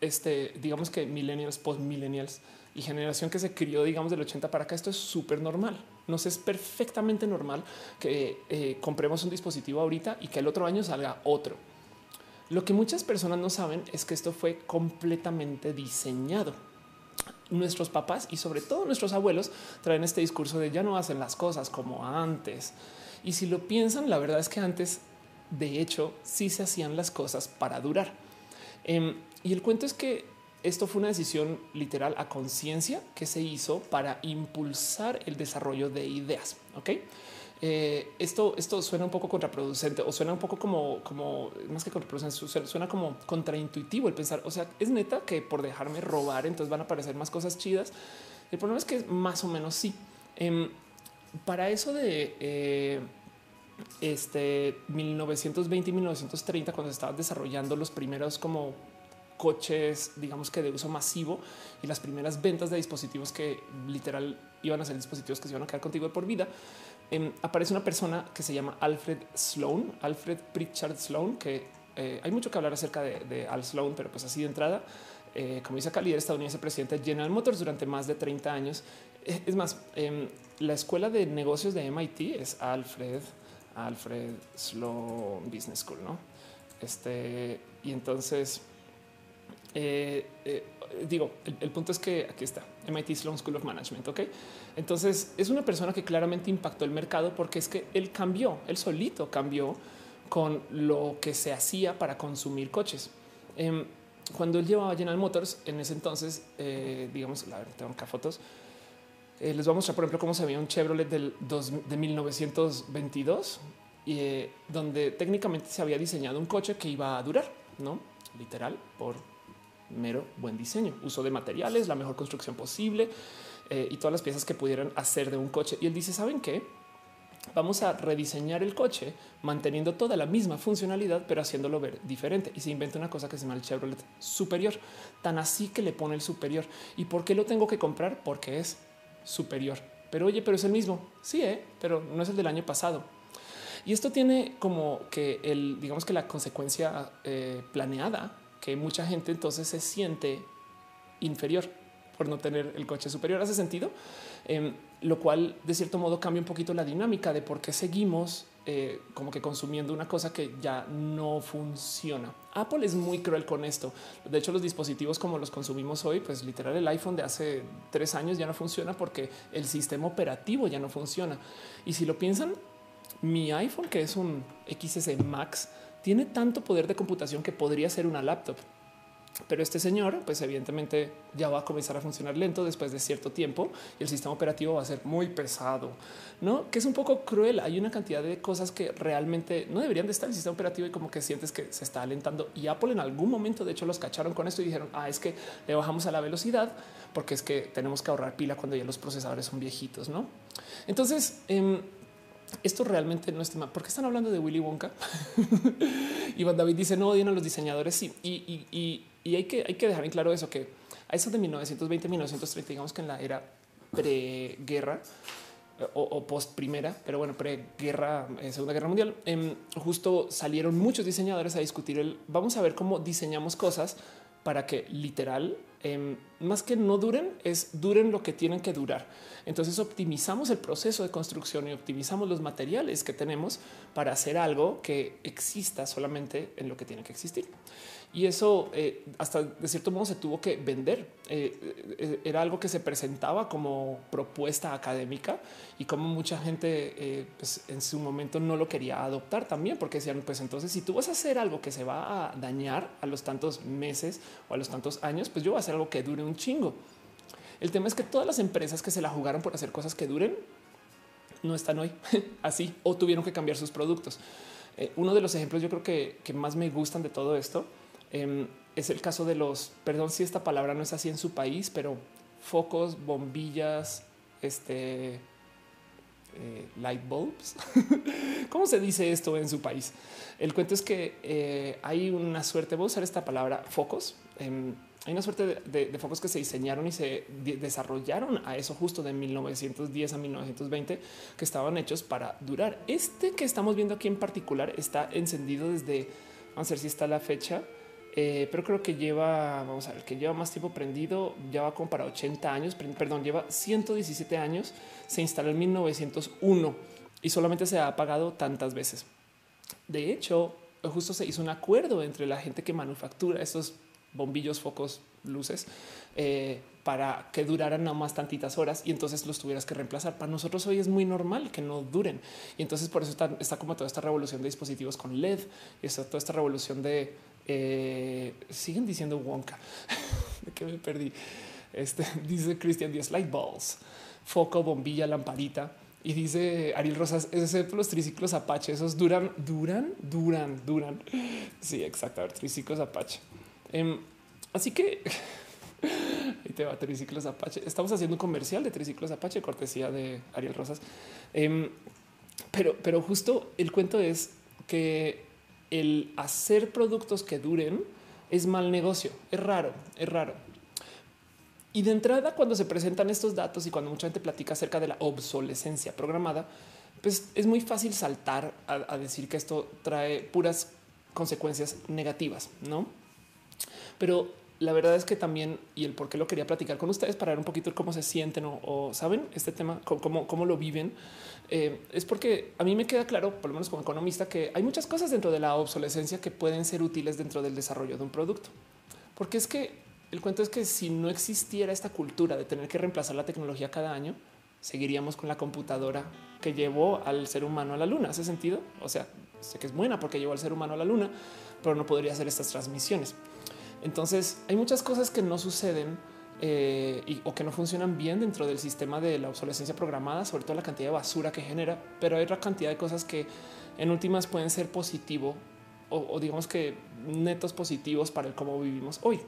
este, digamos que millennials, post millennials, y generación que se crió, digamos, del 80 para acá, esto es súper normal. Nos es perfectamente normal que eh, compremos un dispositivo ahorita y que el otro año salga otro. Lo que muchas personas no saben es que esto fue completamente diseñado. Nuestros papás y sobre todo nuestros abuelos traen este discurso de ya no hacen las cosas como antes. Y si lo piensan, la verdad es que antes, de hecho, sí se hacían las cosas para durar. Em, y el cuento es que esto fue una decisión literal a conciencia que se hizo para impulsar el desarrollo de ideas. Ok. Eh, esto, esto suena un poco contraproducente o suena un poco como, como más que contraproducente, suena como contraintuitivo el pensar. O sea, es neta que por dejarme robar, entonces van a aparecer más cosas chidas. El problema es que más o menos sí. Em, para eso de eh, este 1920 y 1930, cuando se estaban desarrollando los primeros como coches, digamos que de uso masivo y las primeras ventas de dispositivos que literal iban a ser dispositivos que se iban a quedar contigo por vida. Em, aparece una persona que se llama Alfred Sloan, Alfred Pritchard Sloan, que eh, hay mucho que hablar acerca de, Al Sloan, pero pues así de entrada, eh, como dice acá, líder estadounidense, presidente de General Motors durante más de 30 años. Eh, es más, em, la escuela de negocios de MIT es Alfred, Alfred Sloan Business School, ¿no? Este, y entonces eh, eh, digo, el, punto es que aquí está MIT Sloan School of Management. Ok, entonces es una persona que claramente impactó el mercado porque es que él cambió, él solito cambió con lo que se hacía para consumir coches. Em, cuando él llevaba General Motors en ese entonces, eh, digamos, la verdad, tengo acá fotos. Les vamos a mostrar, por ejemplo, cómo se veía un Chevrolet del de 1922, y, donde técnicamente se había diseñado un coche que iba a durar, no literal por mero buen diseño, uso de materiales, la mejor construcción posible eh, y todas las piezas que pudieran hacer de un coche. Y él dice, ¿saben qué? Vamos a rediseñar el coche manteniendo toda la misma funcionalidad, pero haciéndolo ver diferente. Y se inventa una cosa que se llama el Chevrolet superior, tan así que le pone el superior. ¿Y por qué lo tengo que comprar? Porque es superior. Pero oye, pero es el mismo. Sí, ¿eh? pero no es el del año pasado. Y esto tiene como que el, digamos que la consecuencia eh, planeada que mucha gente entonces se siente inferior por no tener el coche superior. ¿Hace sentido? Em, lo cual de cierto modo cambia un poquito la dinámica de por qué seguimos eh, como que consumiendo una cosa que ya no funciona. Apple es muy cruel con esto. De hecho, los dispositivos como los consumimos hoy, pues literal el iPhone de hace tres años ya no funciona porque el sistema operativo ya no funciona. Y si lo piensan, mi iPhone, que es un XS Max, tiene tanto poder de computación que podría ser una laptop. Pero este señor, pues evidentemente ya va a comenzar a funcionar lento después de cierto tiempo y el sistema operativo va a ser muy pesado, no? Que es un poco cruel. Hay una cantidad de cosas que realmente no deberían de estar en el sistema operativo y como que sientes que se está alentando. Y Apple en algún momento, de hecho, los cacharon con esto y dijeron: Ah, es que le bajamos a la velocidad porque es que tenemos que ahorrar pila cuando ya los procesadores son viejitos, no? Entonces, eh, esto realmente no es tema. ¿Por qué están hablando de Willy Wonka? *laughs* Iván David dice no odian a los diseñadores. Sí, y, hay, que, hay que dejar en claro eso que a eso de 1920, 1930, digamos que en la era preguerra o, o post primera, pero bueno, preguerra, eh, Segunda Guerra Mundial, em, justo salieron muchos diseñadores a discutir el vamos a ver cómo diseñamos cosas para que literal Em, más que no duren, es duren lo que tienen que durar. Entonces optimizamos el proceso de construcción y optimizamos los materiales que tenemos para hacer algo que exista solamente en lo que tiene que existir. Y eso eh, hasta de cierto modo se tuvo que vender. Eh, eh, era algo que se presentaba como propuesta académica y como mucha gente pues, en su momento no lo quería adoptar también, porque decían, pues entonces si tú vas a hacer algo que se va a dañar a los tantos meses o a los tantos años, pues yo voy a hacer algo que dure un chingo. El tema es que todas las empresas que se la jugaron por hacer cosas que duren no están hoy *laughs* así o tuvieron que cambiar sus productos. uno de los ejemplos yo creo que, que más me gustan de todo esto Em, es el caso de los, perdón si esta palabra no es así en su país, pero focos, bombillas, este eh, light bulbs. *laughs* ¿Cómo se dice esto en su país? El cuento es que eh, hay una suerte, voy a usar esta palabra focos. Em, hay una suerte de, focos que se diseñaron y se desarrollaron a eso justo de 1910 a 1920 que estaban hechos para durar. Este que estamos viendo aquí en particular está encendido desde, vamos a ver si está la fecha, eh, pero creo que lleva, vamos a ver, que lleva más tiempo prendido, ya va como para 80 años, perdón, lleva 117 años, se instaló en 1901 y solamente se ha apagado tantas veces. De hecho, justo se hizo un acuerdo entre la gente que manufactura estos bombillos, focos, luces, eh, para que duraran nada más tantitas horas y entonces los tuvieras que reemplazar. Para nosotros hoy es muy normal que no duren. Y entonces por eso está, está como toda esta revolución de dispositivos con LED, y está toda esta revolución de eh, siguen diciendo Wonka, *laughs* de que me perdí. Este *laughs* dice Cristian Díaz, light balls, foco, bombilla, lamparita. Y dice Ariel Rosas, excepto los triciclos Apache, esos duran, duran, duran, duran. Sí, exacto. A ver, triciclos Apache. Em, así que *laughs* ahí te va triciclos Apache. Estamos haciendo un comercial de triciclos Apache, cortesía de Ariel Rosas. Em, pero, pero justo el cuento es que el hacer productos que duren es mal negocio. Es raro, es raro. Y de entrada, cuando se presentan estos datos y cuando mucha gente platica acerca de la obsolescencia programada, pues es muy fácil saltar a, decir que esto trae puras consecuencias negativas, no? Pero la verdad es que también y el por qué lo quería platicar con ustedes para ver un poquito cómo se sienten o, saben este tema, cómo, cómo lo viven, eh, es porque a mí me queda claro, por lo menos como economista, que hay muchas cosas dentro de la obsolescencia que pueden ser útiles dentro del desarrollo de un producto. Porque es que el cuento es que si no existiera esta cultura de tener que reemplazar la tecnología cada año, seguiríamos con la computadora que llevó al ser humano a la luna. ¿Hace sentido? O sea, sé que es buena porque llevó al ser humano a la luna, pero no podría hacer estas transmisiones. Entonces hay muchas cosas que no suceden eh, y, o que no funcionan bien dentro del sistema de la obsolescencia programada, sobre todo la cantidad de basura que genera, pero hay otra cantidad de cosas que en últimas pueden ser positivo o, digamos que netos positivos para el cómo vivimos hoy.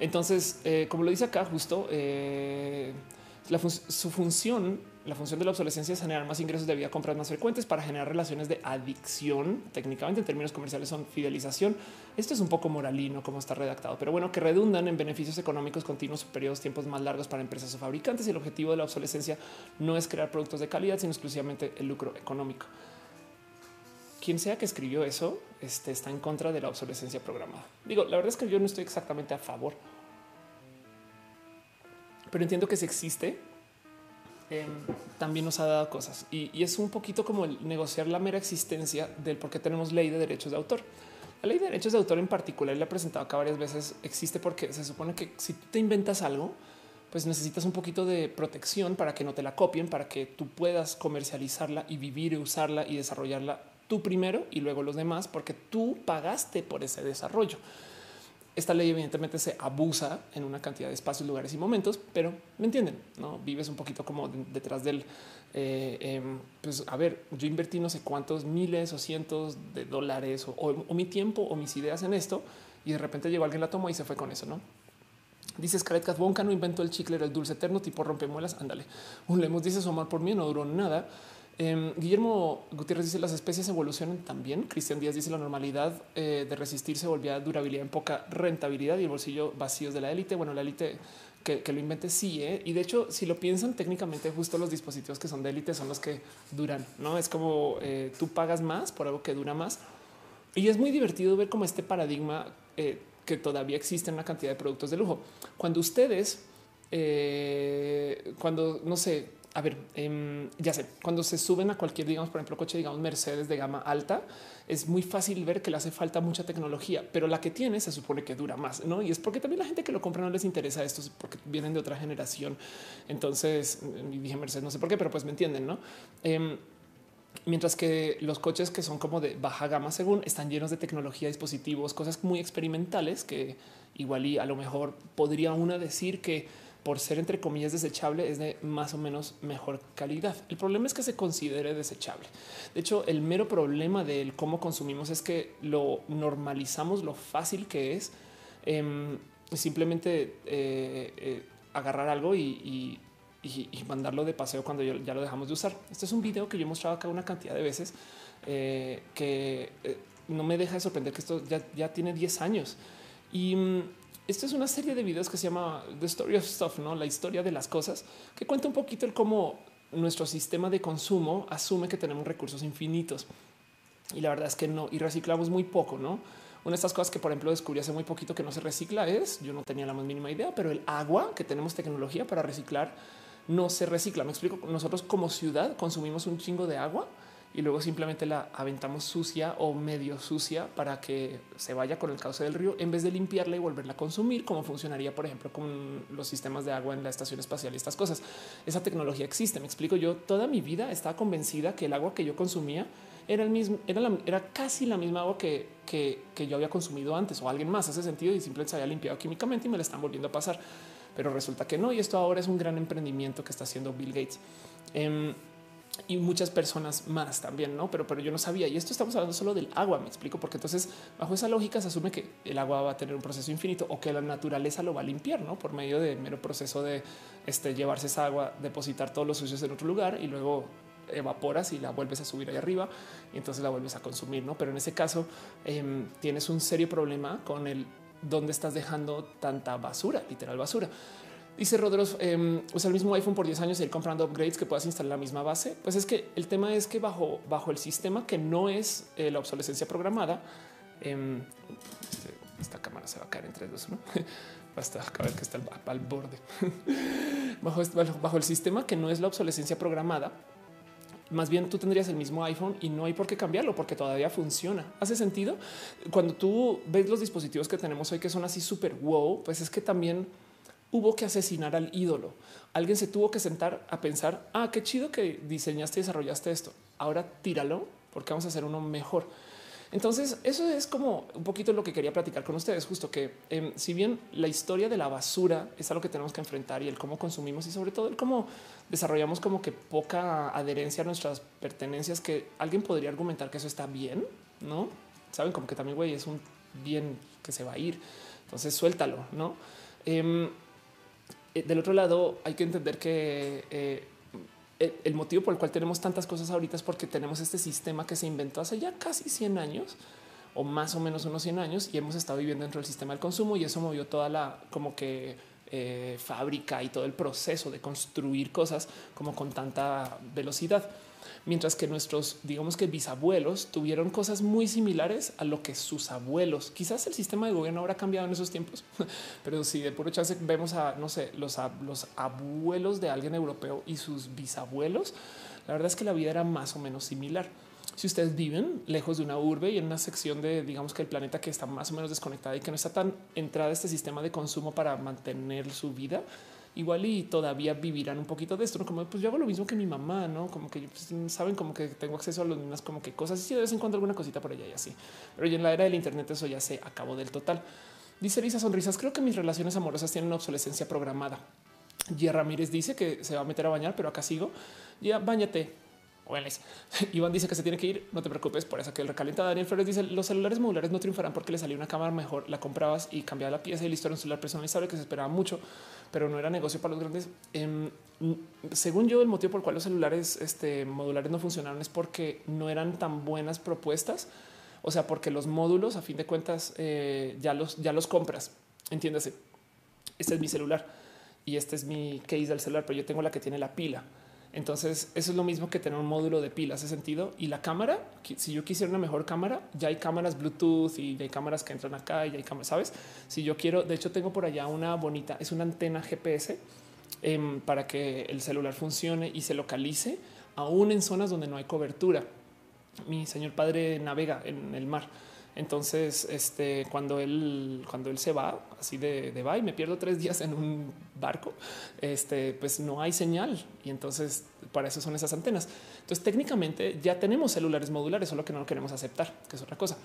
Entonces, eh, como lo dice acá justo, eh, su función la función de la obsolescencia es generar más ingresos de vida compras más frecuentes para generar relaciones de adicción. Técnicamente, en términos comerciales, son fidelización. Esto es un poco moralino, como está redactado, pero bueno, que redundan en beneficios económicos continuos, periodos, tiempos más largos para empresas o fabricantes. Y el objetivo de la obsolescencia no es crear productos de calidad, sino exclusivamente el lucro económico. Quien sea que escribió eso este, está en contra de la obsolescencia programada. Digo, la verdad es que yo no estoy exactamente a favor, pero entiendo que si existe Em, también nos ha dado cosas y, es un poquito como el negociar la mera existencia del por qué tenemos ley de derechos de autor. La ley de derechos de autor en particular, le he presentado acá varias veces, existe porque se supone que si tú te inventas algo, pues necesitas un poquito de protección para que no te la copien, para que tú puedas comercializarla y vivir y usarla y desarrollarla tú primero y luego los demás, porque tú pagaste por ese desarrollo. Esta ley evidentemente se abusa en una cantidad de espacios, lugares y momentos, pero me entienden, no vives un poquito como detrás del. Eh, em, pues a ver, yo invertí no sé cuántos miles o cientos de dólares o, mi tiempo o mis ideas en esto y de repente llegó alguien la tomó y se fue con eso, no? Dice Scarlett Cat no inventó el chicle, era el dulce eterno tipo rompemuelas. Ándale. Un Lemos dice su por mí no duró nada. Em, Guillermo Gutiérrez dice las especies evolucionan también. Cristian Díaz dice la normalidad eh, de resistirse volvía durabilidad en poca rentabilidad y el bolsillo vacíos de la élite. Bueno, la élite que, lo invente sí. ¿eh? Y de hecho, si lo piensan técnicamente, justo los dispositivos que son de élite son los que duran. No es como eh, tú pagas más por algo que dura más. Y es muy divertido ver cómo este paradigma que todavía existe en una cantidad de productos de lujo. Cuando ustedes, cuando no sé, a ver, em, ya sé, cuando se suben a cualquier, digamos, por ejemplo, coche, digamos, Mercedes de gama alta, es muy fácil ver que le hace falta mucha tecnología, pero la que tiene se supone que dura más, ¿no? Y es porque también la gente que lo compra no les interesa esto, porque vienen de otra generación. Entonces, dije Mercedes, no sé por qué, pero pues me entienden, ¿no? Em, mientras que los coches que son como de baja gama, según están llenos de tecnología, dispositivos, cosas muy experimentales que igual y a lo mejor podría uno decir que por ser entre comillas desechable es de más o menos mejor calidad. El problema es que se considere desechable. De hecho, el mero problema del cómo consumimos es que lo normalizamos lo fácil que es em, simplemente eh, eh, agarrar algo y, mandarlo de paseo cuando ya lo dejamos de usar. Este es un video que yo he mostrado acá una cantidad de veces eh, que no me deja de sorprender que esto ya, tiene 10 años. Y mm, esta es una serie de videos que se llama The Story of Stuff, no la historia de las cosas, que cuenta un poquito el cómo nuestro sistema de consumo asume que tenemos recursos infinitos. Y la verdad es que no, y reciclamos muy poco, no? Una de estas cosas que, por ejemplo, descubrí hace muy poquito que no se recicla es, yo no tenía la más mínima idea, pero el agua que tenemos tecnología para reciclar no se recicla. Me explico. Nosotros como ciudad consumimos un chingo de agua y luego simplemente la aventamos sucia o medio sucia para que se vaya con el cauce del río en vez de limpiarla y volverla a consumir, como funcionaría, por ejemplo, con los sistemas de agua en la estación espacial y estas cosas. Esa tecnología existe. Me explico. Yo toda mi vida estaba convencida que el agua que yo consumía era el mismo, era, era casi la misma agua que, que, que, yo había consumido antes o alguien más hace sentido y simplemente se había limpiado químicamente y me la están volviendo a pasar. Pero resulta que no. Y esto ahora es un gran emprendimiento que está haciendo Bill Gates. Eh, y muchas personas más también, no? Pero, pero yo no sabía. Y esto estamos hablando solo del agua. Me explico, porque entonces bajo esa lógica se asume que el agua va a tener un proceso infinito o que la naturaleza lo va a limpiar, no por medio del mero proceso de este, llevarse esa agua, depositar todos los sucios en otro lugar y luego evaporas y la vuelves a subir ahí arriba y entonces la vuelves a consumir, no? Pero en ese caso em, tienes un serio problema con el dónde estás dejando tanta basura, literal basura. Dice Rodros, eh, usa el mismo iPhone por 10 años y ir comprando upgrades que puedas instalar la misma base. Pues es que el tema es que bajo, bajo el sistema que no es eh, la obsolescencia programada, em, este, esta cámara se va a caer entre dos, ¿no? Basta *laughs* ver que está al, borde. *laughs* bajo, bajo el sistema que no es la obsolescencia programada, más bien tú tendrías el mismo iPhone y no hay por qué cambiarlo porque todavía funciona. ¿Hace sentido? Cuando tú ves los dispositivos que tenemos hoy que son así súper wow, pues es que también hubo que asesinar al ídolo. Alguien se tuvo que sentar a pensar, ah, qué chido que diseñaste y desarrollaste esto. Ahora tíralo porque vamos a hacer uno mejor. Entonces, eso es como un poquito lo que quería platicar con ustedes, justo que em, si bien la historia de la basura es algo que tenemos que enfrentar y el cómo consumimos y sobre todo el cómo desarrollamos como que poca adherencia a nuestras pertenencias, que alguien podría argumentar que eso está bien, ¿no? Saben como que también, güey, es un bien que se va a ir. Entonces, suéltalo, ¿no? Em, del otro lado, hay que entender que eh, el motivo por el cual tenemos tantas cosas ahorita es porque tenemos este sistema que se inventó hace ya casi 100 años o más o menos unos 100 años y hemos estado viviendo dentro del sistema del consumo y eso movió toda la como que eh, fábrica y todo el proceso de construir cosas como con tanta velocidad mientras que nuestros, digamos que bisabuelos tuvieron cosas muy similares a lo que sus abuelos. Quizás el sistema de gobierno habrá cambiado en esos tiempos, *laughs* pero si de puro chance vemos a, no sé, los, los abuelos de alguien europeo y sus bisabuelos, la verdad es que la vida era más o menos similar. Si ustedes viven lejos de una urbe y en una sección de, digamos que el planeta que está más o menos desconectada y que no está tan entrada este sistema de consumo para mantener su vida, igual y todavía vivirán un poquito de esto, ¿no? como pues yo hago lo mismo que mi mamá, no como que pues, saben como que tengo acceso a las mismas como que cosas y de vez en cuando alguna cosita por allá y así. Pero en la era del Internet eso ya se acabó del total. Dice Lisa Sonrisas, creo que mis relaciones amorosas tienen una obsolescencia programada. Y Ramírez dice que se va a meter a bañar, pero acá sigo. Ya bañate hueles. *laughs* Iván dice que se tiene que ir. No te preocupes por eso que el. Daniel Flores dice los celulares modulares no triunfarán porque le salió una cámara mejor. La comprabas y cambiaba la pieza y listo. Era un celular personalizable que se esperaba mucho, pero no era negocio para los grandes. Em, según yo, el motivo por el cual los celulares este, modulares no funcionaron es porque no eran tan buenas propuestas. O sea, porque los módulos, a fin de cuentas, eh, ya los ya los compras. Entiéndase. Este es mi celular y este es mi case del celular, pero yo tengo la que tiene la pila. Entonces, eso es lo mismo que tener un módulo de pila, hace sentido. Y la cámara, si yo quisiera una mejor cámara, ya hay cámaras Bluetooth y hay cámaras que entran acá y hay cámaras, sabes? Si yo quiero, de hecho, tengo por allá una bonita, es una antena GPS em, para que el celular funcione y se localice aún en zonas donde no hay cobertura. Mi señor padre navega en el mar. Entonces, este, cuando él, cuando él se va así de, va y me pierdo tres días en un barco, este, pues no hay señal. Y entonces para eso son esas antenas. Entonces, técnicamente ya tenemos celulares modulares, solo que no lo queremos aceptar, que es otra cosa.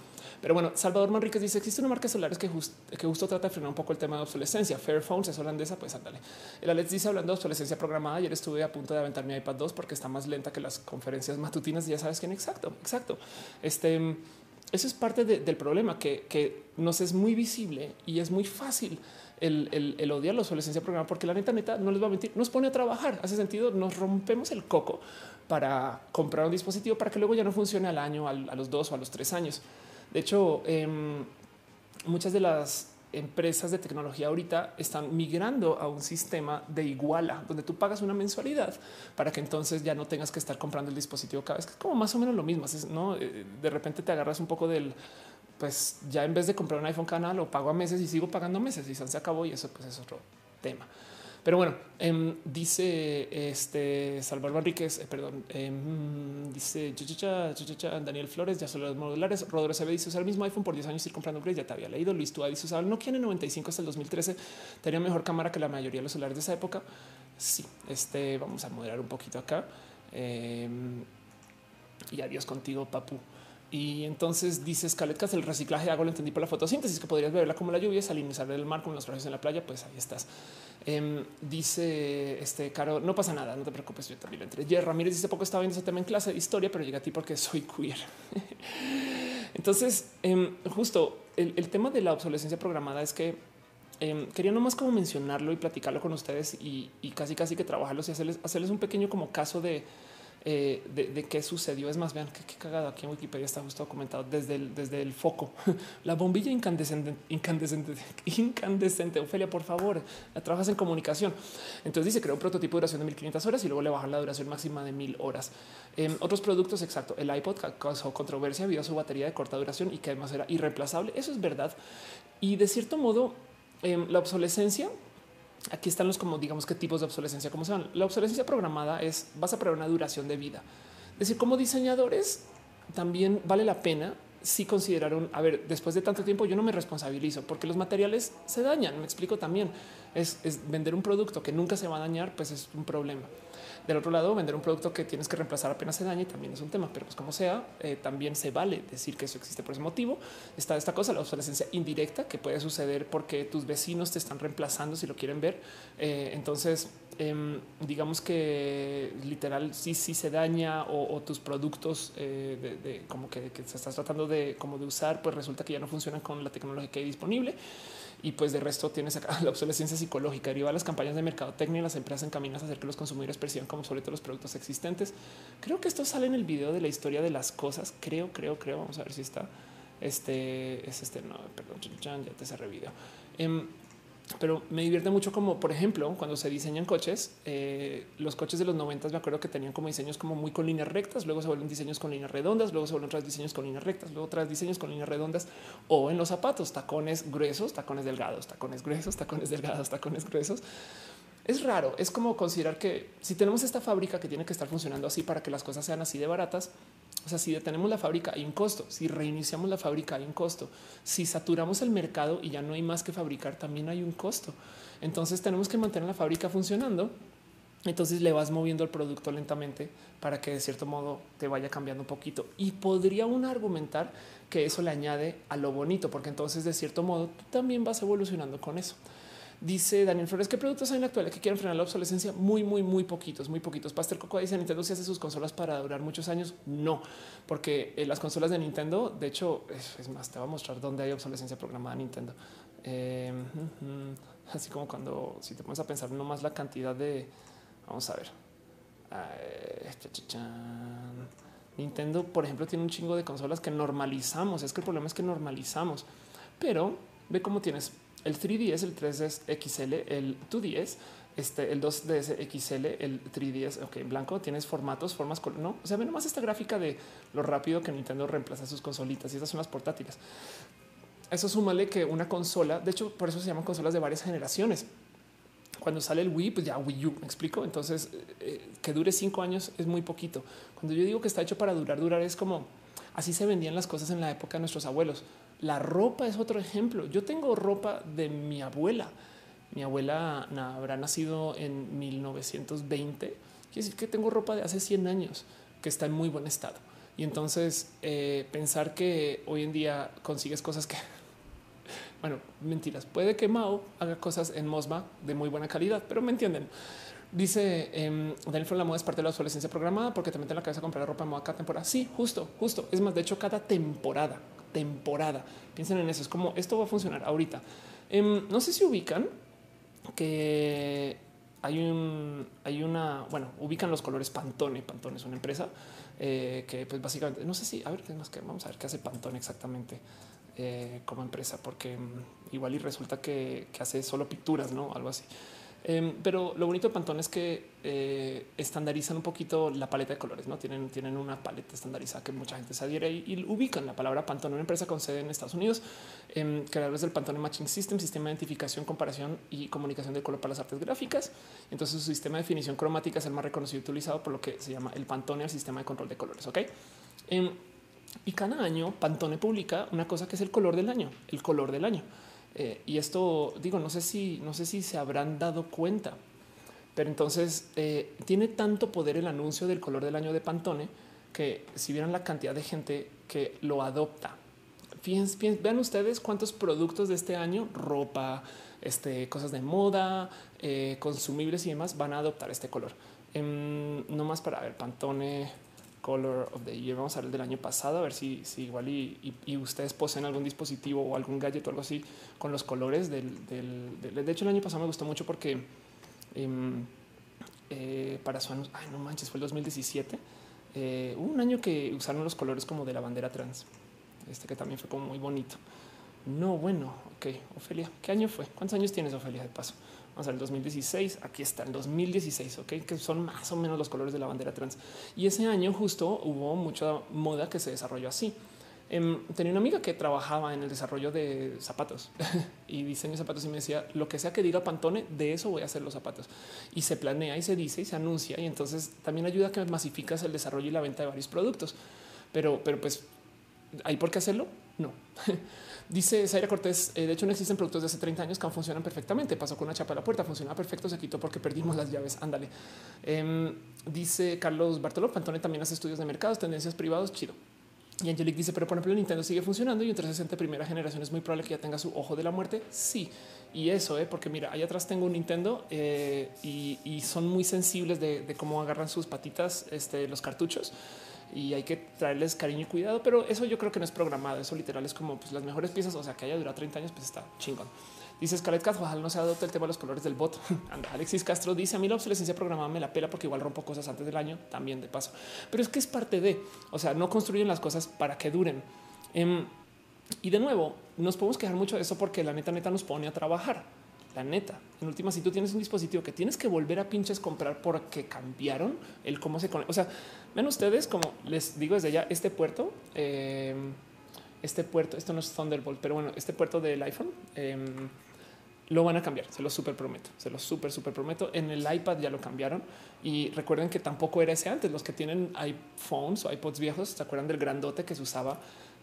Pero bueno, Salvador Manríquez dice: existe una marca de celulares que, que justo trata de frenar un poco el tema de obsolescencia. Fairphones es holandesa, pues ándale. El Alex dice: hablando de obsolescencia programada, ayer estuve a punto de aventar mi iPad 2 porque está más lenta que las conferencias matutinas. Ya sabes quién exacto, exacto. Este eso es parte del problema que, nos es muy visible y es muy fácil el, el, odiar la obsolescencia programa, porque la neta, neta, no les va a mentir, nos pone a trabajar. Hace sentido, nos rompemos el coco para comprar un dispositivo para que luego ya no funcione al año, a los dos o a los tres años. De hecho, em, muchas de las empresas de tecnología ahorita están migrando a un sistema de iguala, donde tú pagas una mensualidad para que entonces ya no tengas que estar comprando el dispositivo cada vez, que es como más o menos lo mismo. ¿no? Eh, de repente te agarras un poco del, pues ya en vez de comprar un iPhone canal, lo pago a meses y sigo pagando meses y se acabó y eso pues es otro tema. Pero bueno, em, dice este Salvador Enríquez, eh, perdón, em, dice Daniel Flores, ya son los modulares. Rodríguez se dice usar el mismo iPhone por 10 años y ir comprando upgrades. Ya te había leído. Luis Tua dice usar el Nokia N95 hasta el 2013. Tenía mejor cámara que la mayoría de los celulares de esa época. Sí, este vamos a moderar un poquito acá. Em, y adiós contigo, papu. Y entonces dices Caletcas, el reciclaje hago lo entendí por la fotosíntesis, que podrías verla como la lluvia, salinizar el mar con los trajes en la playa. Pues ahí estás. Em, dice este Caro, no pasa nada, no te preocupes. Yo también entré. Jerry Ramírez dice poco estaba viendo ese tema en clase de historia, pero llega a ti porque soy queer. *laughs* entonces, em, justo el, tema de la obsolescencia programada es que em, quería nomás como mencionarlo y platicarlo con ustedes y, y casi casi que trabajarlos y hacerles, hacerles un pequeño como caso de eh, de, qué sucedió. Es más, vean qué, cagada aquí en Wikipedia está justo documentado desde el, desde el foco. *laughs* La bombilla incandescente, incandescente, *laughs* incandescente. Ofelia, por favor, trabajas en comunicación. Entonces dice creó un prototipo de duración de 1500 horas y luego le bajan la duración máxima de mil horas. Eh, otros productos, exacto. El iPod causó controversia debido a su batería de corta duración y que además era irreemplazable. Eso es verdad. Y de cierto modo, em, la obsolescencia Aquí están los como digamos qué tipos de obsolescencia, como se La obsolescencia programada es vas a prever una duración de vida. Es decir, como diseñadores también vale la pena si consideraron, a ver, después de tanto tiempo yo no me responsabilizo porque los materiales se dañan. Me explico también. Es, es vender un producto que nunca se va a dañar, pues es un problema. Del otro lado, vender un producto que tienes que reemplazar apenas se daña también es un tema, pero pues como sea, eh, también se vale decir que eso existe por ese motivo. Está esta cosa, la obsolescencia indirecta que puede suceder porque tus vecinos te están reemplazando si lo quieren ver. Eh, entonces, em, digamos que literal sí, sí se daña o, tus productos eh, de, como que, que se estás tratando de como de usar, pues resulta que ya no funcionan con la tecnología que hay disponible y pues de resto tienes acá *laughs* la obsolescencia psicológica deriva las campañas de mercadotecnia y las empresas encaminas a hacer que los consumidores perciban como sobre todo los productos existentes. Creo que esto sale en el video de la historia de las cosas. Creo, creo, creo. Vamos a ver si está. Este es este. No, perdón, ya te cerré video. Em, pero me divierte mucho como, por ejemplo, cuando se diseñan coches, eh, los coches de los 90 me acuerdo que tenían como diseños como muy con líneas rectas, luego se vuelven diseños con líneas redondas, luego se vuelven otros diseños con líneas rectas, luego otros diseños con líneas redondas o en los zapatos, tacones gruesos, tacones delgados, tacones gruesos, tacones delgados, tacones gruesos. Es raro, es como considerar que si tenemos esta fábrica que tiene que estar funcionando así para que las cosas sean así de baratas, o sea, si detenemos la fábrica hay un costo, si reiniciamos la fábrica hay un costo, si saturamos el mercado y ya no hay más que fabricar, también hay un costo. Entonces tenemos que mantener la fábrica funcionando. Entonces le vas moviendo el producto lentamente para que de cierto modo te vaya cambiando un poquito. Y podría uno argumentar que eso le añade a lo bonito, porque entonces de cierto modo tú también vas evolucionando con eso. Dice Daniel Flores, ¿qué productos hay en la actualidad que quieren frenar la obsolescencia? Muy, muy, muy poquitos, muy poquitos. Pastel Coco dice, ¿Nintendo si hace sus consolas para durar muchos años? No, porque eh, las consolas de Nintendo, de hecho, es, más, te voy a mostrar dónde hay obsolescencia programada Nintendo. Em, así como cuando, si te pones a pensar no más la cantidad de, vamos a ver. Nintendo, por ejemplo, tiene un chingo de consolas que normalizamos. Es que el problema es que normalizamos, pero ve cómo tienes el 3DS, el 3DS XL, el 2DS, este, el 2DS XL, el 3DS, ok, en blanco, tienes formatos, formas, no, o sea, ve nomás esta gráfica de lo rápido que Nintendo reemplaza sus consolitas y esas son las portátiles. Eso súmale que una consola, de hecho, por eso se llaman consolas de varias generaciones. cuando sale el Wii, pues ya Wii U, me explico. Entonces, eh, que dure cinco años es muy poquito. Cuando yo digo que está hecho para durar, durar es como así se vendían las cosas en la época de nuestros abuelos. La ropa es otro ejemplo. Yo tengo ropa de mi abuela. Mi abuela habrá nacido en 1920. Quiere decir que tengo ropa de hace 100 años que está en muy buen estado. Y entonces eh, pensar que hoy en día consigues cosas que *laughs* bueno, mentiras. Puede que Mao haga cosas en Mosma de muy buena calidad, pero me entienden. Dice eh, Daniel la moda es parte de la obsolescencia programada porque te la cabeza comprar ropa de moda cada temporada. Sí, justo, justo. Es más, de hecho, cada temporada, temporada. Piensen en eso. Es como esto va a funcionar ahorita. Em, no sé si ubican que hay un, hay una, bueno, ubican los colores Pantone. Pantone es una empresa eh, que, pues, básicamente, no sé si, a ver, más que vamos a ver qué hace Pantone exactamente. Eh, como empresa, porque mm, igual y resulta que, hace solo pinturas, no algo así. Em, pero lo bonito de Pantone es que eh, estandarizan un poquito la paleta de colores, no tienen, tienen una paleta estandarizada que mucha gente se adhiere y, ubican la palabra Pantone, una empresa con sede en Estados Unidos, eh, creadores del Pantone Matching System, sistema de identificación, comparación y comunicación de color para las artes gráficas. Entonces, su sistema de definición cromática es el más reconocido y utilizado por lo que se llama el Pantone, el sistema de control de colores. Ok. Em, y cada año Pantone publica una cosa que es el color del año, el color del año. Eh, y esto digo, no sé si, no sé si se habrán dado cuenta, pero entonces eh, tiene tanto poder el anuncio del color del año de Pantone que si vieran la cantidad de gente que lo adopta, fíjense, vean ustedes cuántos productos de este año, ropa, este, cosas de moda, eh, consumibles y demás van a adoptar este color. Em, no más para ver Pantone Color of the Year. Vamos a ver el del año pasado, a ver si, si igual y, ustedes poseen algún dispositivo o algún gadget o algo así con los colores del, de hecho, el año pasado me gustó mucho porque em, eh, para su ay, no manches, fue el 2017. Eh, un año que usaron los colores como de la bandera trans, este que también fue como muy bonito. No, bueno, ok, Ofelia, ¿qué año fue? ¿Cuántos años tienes, Ofelia, de paso? Vamos a ver el 2016. Aquí está el 2016, ok, que son más o menos los colores de la bandera trans. Y ese año justo hubo mucha moda que se desarrolló así. Em, tenía una amiga que trabajaba en el desarrollo de zapatos *laughs* y diseño de zapatos y me decía lo que sea que diga Pantone, de eso voy a hacer los zapatos. Y se planea y se dice y se anuncia y entonces también ayuda a que masificas el desarrollo y la venta de varios productos. Pero, pero pues hay por qué hacerlo. No. *laughs* Dice Zaira Cortés, eh, de hecho no existen productos de hace 30 años que aún funcionan perfectamente. Pasó con una chapa a la puerta, funcionaba perfecto, se quitó porque perdimos las llaves. Ándale. Em, dice Carlos Bartoló, Pantone también hace estudios de mercados, tendencias privados, chido. Y Angelique dice, pero por ejemplo, Nintendo sigue funcionando y en 360 primera generación es muy probable que ya tenga su ojo de la muerte. Sí, y eso, eh, porque mira, ahí atrás tengo un Nintendo eh, y, son muy sensibles de, cómo agarran sus patitas este, los cartuchos y hay que traerles cariño y cuidado, pero eso yo creo que no es programado. Eso literal es como pues, las mejores piezas. O sea, que haya durado 30 años, pues está chingón. Dice Scarlett Cat, ojalá no se adopte el tema de los colores del bot. *laughs* Alexis Castro dice a mí la obsolescencia programada me la pela porque igual rompo cosas antes del año también de paso, pero es que es parte de, o sea, no construyen las cosas para que duren. Em, y de nuevo, nos podemos quejar mucho de eso porque la neta neta nos pone a trabajar. La neta, en última, si tú tienes un dispositivo que tienes que volver a pinches comprar porque cambiaron el cómo se conecta. O sea, ven ustedes, como les digo desde ya, este puerto, eh, este puerto, esto no es Thunderbolt, pero bueno, este puerto del iPhone em, lo van a cambiar. Se lo súper prometo, se lo súper, súper prometo. En el iPad ya lo cambiaron y recuerden que tampoco era ese antes. Los que tienen iPhones o iPods viejos se acuerdan del grandote que se usaba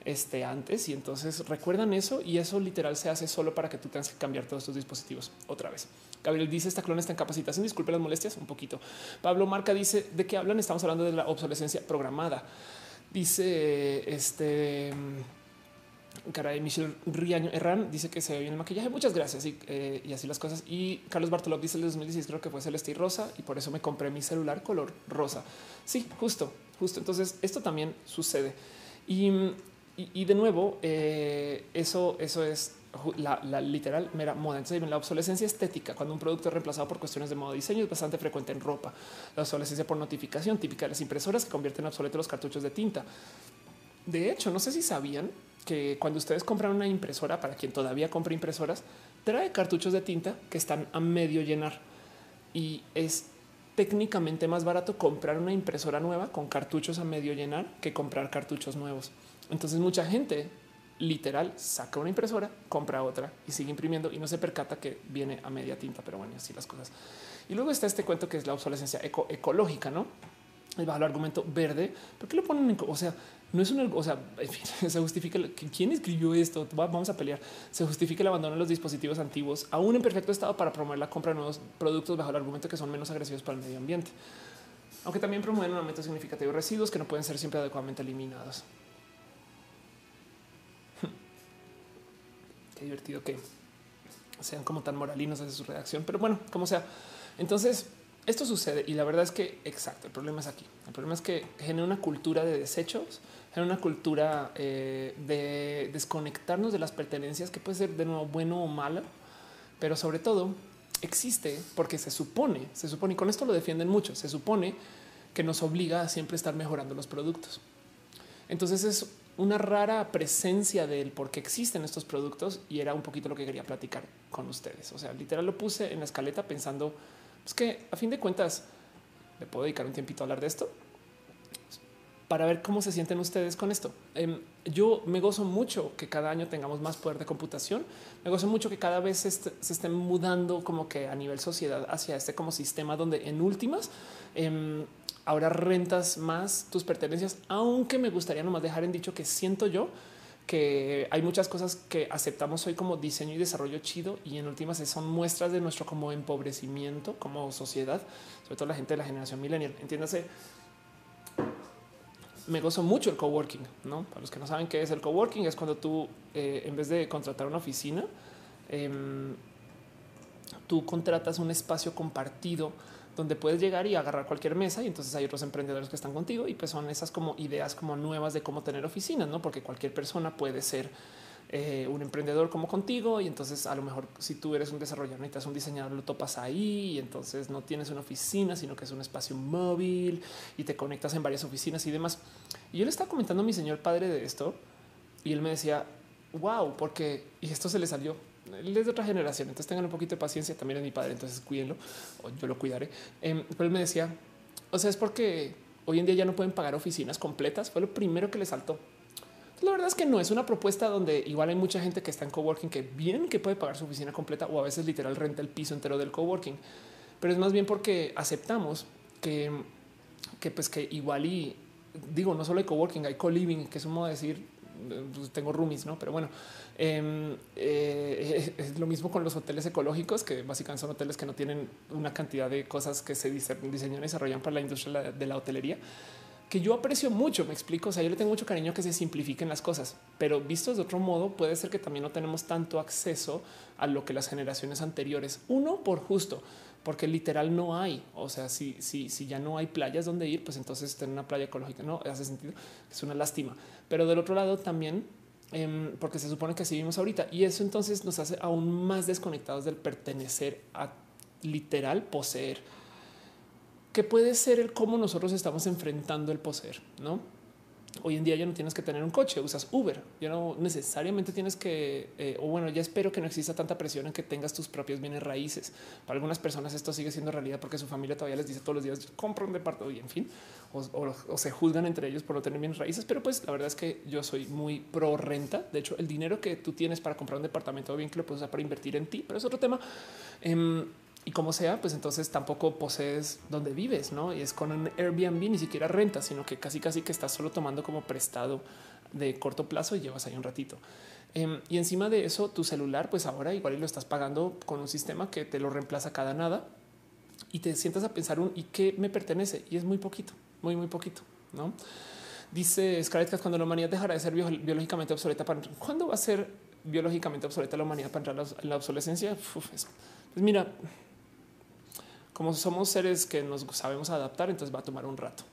este antes y entonces recuerdan eso y eso literal se hace solo para que tú tengas que cambiar todos tus dispositivos otra vez. Gabriel dice esta clona está en capacitación. Disculpe las molestias un poquito. Pablo Marca dice de qué hablan. Estamos hablando de la obsolescencia programada. Dice este caray, Michelle Riaño Herrán dice que se ve bien el maquillaje. Muchas gracias y, eh, y así las cosas. Y Carlos Bartoló dice el 2016 creo que fue celeste y rosa y por eso me compré mi celular color rosa. Sí, justo, justo. Entonces esto también sucede y y, de nuevo, eh, eso, eso es la, literal mera moda. Entonces, la obsolescencia estética, cuando un producto es reemplazado por cuestiones de modo diseño, es bastante frecuente en ropa. La obsolescencia por notificación, típica de las impresoras que convierten en obsoletos los cartuchos de tinta. De hecho, no sé si sabían que cuando ustedes compran una impresora, para quien todavía compra impresoras, trae cartuchos de tinta que están a medio llenar y es técnicamente más barato comprar una impresora nueva con cartuchos a medio llenar que comprar cartuchos nuevos. Entonces mucha gente literal saca una impresora, compra otra y sigue imprimiendo y no se percata que viene a media tinta, pero bueno, así las cosas. Y luego está este cuento que es la obsolescencia ecológica, ¿no? El bajo el argumento verde, ¿por qué lo ponen en, o sea, no es una, o sea, *laughs* en fin, se justifica quién escribió esto. Vamos a pelear. Se justifica el abandono de los dispositivos antiguos, aún en perfecto estado, para promover la compra de nuevos productos bajo el argumento que son menos agresivos para el medio ambiente, aunque también promueven un aumento significativo de residuos que no pueden ser siempre adecuadamente eliminados. Qué divertido que sean como tan moralinos de su redacción, pero bueno, como sea. Entonces, esto sucede y la verdad es que exacto. El problema es aquí. El problema es que genera una cultura de desechos, genera una cultura eh, de desconectarnos de las pertenencias que puede ser de nuevo bueno o malo, pero sobre todo existe porque se supone, se supone y con esto lo defienden mucho. Se supone que nos obliga a siempre estar mejorando los productos. Entonces es una rara presencia del por qué existen estos productos y era un poquito lo que quería platicar con ustedes. O sea, literal lo puse en la escaleta pensando es que a fin de cuentas le puedo dedicar un tiempito a hablar de esto para ver cómo se sienten ustedes con esto. Em, yo me gozo mucho que cada año tengamos más poder de computación. Me gozo mucho que cada vez se, estén mudando como que a nivel sociedad hacia este como sistema donde en últimas em, ahora rentas más tus pertenencias, aunque me gustaría nomás dejar en dicho que siento yo que hay muchas cosas que aceptamos hoy como diseño y desarrollo chido y en últimas son muestras de nuestro como empobrecimiento como sociedad, sobre todo la gente de la generación millennial. Entiéndase, me gozo mucho el coworking, ¿no? Para los que no saben qué es el coworking, es cuando tú, eh, en vez de contratar una oficina, em, tú contratas un espacio compartido donde puedes llegar y agarrar cualquier mesa y entonces hay otros emprendedores que están contigo y pues son esas como ideas como nuevas de cómo tener oficinas, no? Porque cualquier persona puede ser eh, un emprendedor como contigo y entonces a lo mejor si tú eres un desarrollador necesitas un diseñador lo topas ahí y entonces no tienes una oficina sino que es un espacio móvil y te conectas en varias oficinas y demás. Y yo le estaba comentando a mi señor padre de esto y él me decía wow porque y esto se le salió él es de otra generación, entonces tengan un poquito de paciencia. También es mi padre, entonces cuídenlo o yo lo cuidaré. Em, pero él me decía, o sea, es porque hoy en día ya no pueden pagar oficinas completas. Fue lo primero que le saltó. La verdad es que no es una propuesta donde igual hay mucha gente que está en coworking que bien que puede pagar su oficina completa o a veces literal renta el piso entero del coworking, pero es más bien porque aceptamos que, que pues que igual y digo, no solo hay coworking, hay co-living, que es un modo de decir pues, tengo roomies, no? Pero bueno, em, eh, *laughs* es lo mismo con los hoteles ecológicos, que básicamente son hoteles que no tienen una cantidad de cosas que se diseñan y desarrollan para la industria de la hotelería que yo aprecio mucho. Me explico. O sea, yo le tengo mucho cariño que se simplifiquen las cosas, pero visto de otro modo, puede ser que también no tenemos tanto acceso a lo que las generaciones anteriores. Uno por justo, porque literal no hay. O sea, si, si, si ya no hay playas donde ir, pues entonces tener una playa ecológica no hace sentido. Es una lástima. Pero del otro lado también, em, porque se supone que así vivimos ahorita y eso entonces nos hace aún más desconectados del pertenecer a literal poseer, que puede ser el cómo nosotros estamos enfrentando el poseer, no? Hoy en día ya no tienes que tener un coche, usas Uber. Ya no necesariamente tienes que, eh, o bueno, ya espero que no exista tanta presión en que tengas tus propios bienes raíces. Para algunas personas esto sigue siendo realidad porque su familia todavía les dice todos los días compra un departamento y en fin, o, se juzgan entre ellos por no tener bienes raíces. Pero pues la verdad es que yo soy muy pro renta. De hecho, el dinero que tú tienes para comprar un departamento, bien que lo puedes usar para invertir en ti, pero es otro tema. Em, y como sea, pues entonces tampoco posees donde vives, no? Y es con un Airbnb, ni siquiera renta, sino que casi, casi que estás solo tomando como prestado de corto plazo y llevas ahí un ratito. Em, y encima de eso, tu celular, pues ahora igual lo estás pagando con un sistema que te lo reemplaza cada nada y te sientas a pensar un y qué me pertenece. Y es muy poquito, muy, muy poquito, no? Dice Scarlett cuando la humanidad dejará de ser biológicamente obsoleta, para ¿cuándo va a ser biológicamente obsoleta la humanidad para entrar en la obsolescencia? pues mira, como somos seres que nos sabemos adaptar, entonces va a tomar un rato.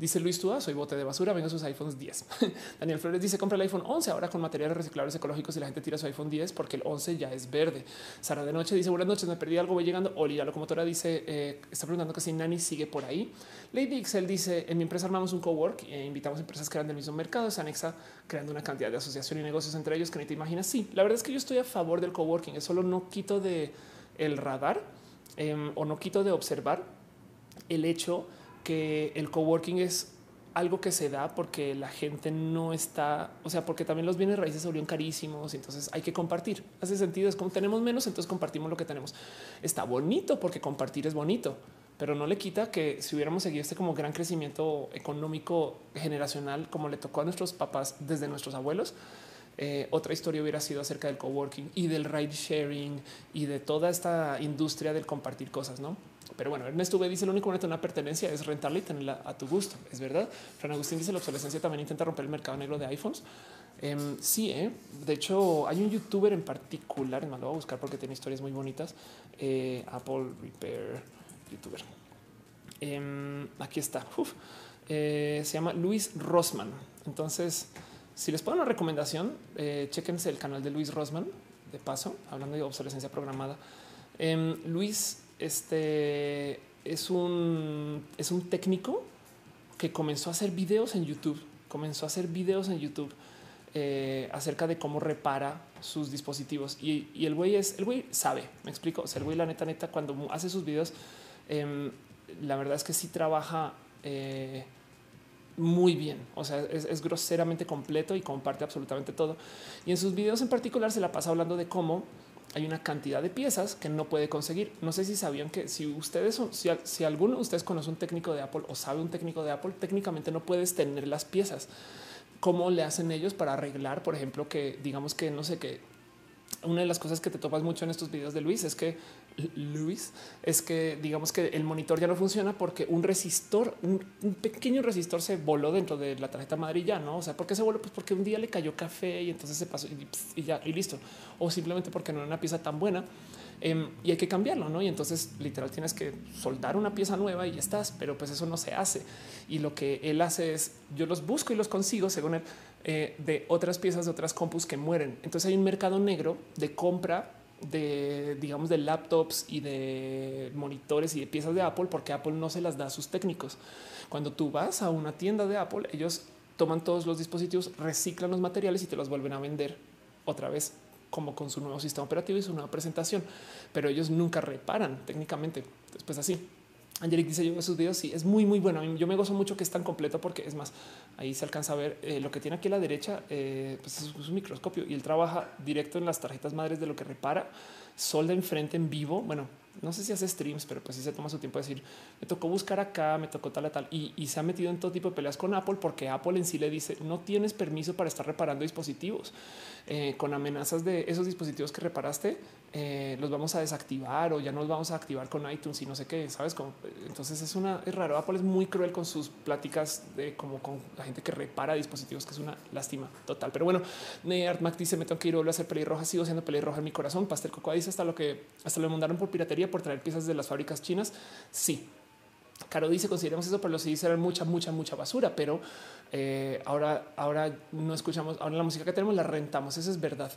Dice Luis Túa, soy bote de basura, vengo sus iPhones 10. *laughs* Daniel Flores dice, compra el iPhone 11 ahora con materiales reciclables ecológicos y la gente tira su iPhone 10 porque el 11 ya es verde. Sara de Noche dice, buenas noches, me perdí algo, voy llegando. Oli, la locomotora dice, eh, está preguntando que si Nani sigue por ahí. Lady Excel dice, en mi empresa armamos un cowork e invitamos empresas que eran del mismo mercado, se anexa creando una cantidad de asociación y negocios entre ellos que ni te imaginas. Sí, la verdad es que yo estoy a favor del coworking, es solo no quito de el radar Em, o no quito de observar el hecho que el coworking es algo que se da porque la gente no está, o sea, porque también los bienes raíces se volvieron carísimos, entonces hay que compartir. Hace sentido, es como tenemos menos, entonces compartimos lo que tenemos. Está bonito porque compartir es bonito, pero no le quita que si hubiéramos seguido este como gran crecimiento económico generacional como le tocó a nuestros papás desde nuestros abuelos, eh, otra historia hubiera sido acerca del coworking y del ride sharing y de toda esta industria del compartir cosas, ¿no? Pero bueno, Ernesto V dice lo único que una pertenencia es rentarla y tenerla a tu gusto. Es verdad. Fran Agustín dice la obsolescencia también intenta romper el mercado negro de iPhones. Em, sí, ¿eh? de hecho hay un youtuber en particular, me lo voy a buscar porque tiene historias muy bonitas. Eh, Apple Repair youtuber. Em, aquí está. Eh, se llama Luis Rosman. Entonces, si les pongo una recomendación, chequense el canal de Luis Rosman. De paso, hablando de obsolescencia programada. Em, Luis este es un, es un técnico que comenzó a hacer videos en YouTube, comenzó a hacer videos en YouTube eh, acerca de cómo repara sus dispositivos. Y, el güey es, el güey sabe, me explico. O sea, el güey, la neta, neta, cuando hace sus videos, em, la verdad es que sí trabaja eh, muy bien. O sea, es, es, groseramente completo y comparte absolutamente todo. Y en sus videos en particular se la pasa hablando de cómo hay una cantidad de piezas que no puede conseguir. No sé si sabían que si ustedes son, si, si alguno de ustedes conoce un técnico de Apple o sabe un técnico de Apple, técnicamente no puedes tener las piezas. ¿Cómo le hacen ellos para arreglar, por ejemplo, que digamos que no sé qué? Una de las cosas que te topas mucho en estos videos de Luis es que Luis es que digamos que el monitor ya no funciona porque un resistor, un, pequeño resistor se voló dentro de la tarjeta madre y ya no. O sea, ¿por qué se voló? Pues porque un día le cayó café y entonces se pasó y, ya y listo. O simplemente porque no era una pieza tan buena em, y hay que cambiarlo. No, y entonces literal tienes que soldar una pieza nueva y ya estás, pero pues eso no se hace. Y lo que él hace es yo los busco y los consigo según él eh, de otras piezas de otras compus que mueren. Entonces hay un mercado negro de compra de, digamos, de laptops y de monitores y de piezas de Apple, porque Apple no se las da a sus técnicos. Cuando tú vas a una tienda de Apple, ellos toman todos los dispositivos, reciclan los materiales y te los vuelven a vender otra vez como con su nuevo sistema operativo y su nueva presentación, pero ellos nunca reparan técnicamente. Después así. Angelic dice yo en sus videos. Sí, es muy, muy bueno. Yo me gozo mucho que es tan completo porque es más, ahí se alcanza a ver eh, lo que tiene aquí a la derecha. Eh, pues es, un microscopio y él trabaja directo en las tarjetas madres de lo que repara. Solda enfrente en vivo. Bueno, no sé si hace streams, pero pues sí se toma su tiempo de decir, me tocó buscar acá, me tocó tal, tal, y, se ha metido en todo tipo de peleas con Apple porque Apple en sí le dice, no tienes permiso para estar reparando dispositivos eh, con amenazas de esos dispositivos que reparaste, eh, los vamos a desactivar o ya no los vamos a activar con iTunes y no sé qué, sabes? cómo entonces es una, es raro. Apple es muy cruel con sus pláticas de como con la gente que repara dispositivos, que es una lástima total. Pero bueno, Neyart Mac dice, me tengo que ir a a hacer pelirroja, sigo siendo pelirroja en mi corazón. Pastel Cocoa dice hasta lo que hasta lo mandaron por piratería por traer piezas de las fábricas chinas. Sí. Caro dice consideramos eso, pero los CDs eran mucha, mucha, mucha basura, pero eh, ahora, ahora no escuchamos, ahora la música que tenemos la rentamos. Eso es verdad.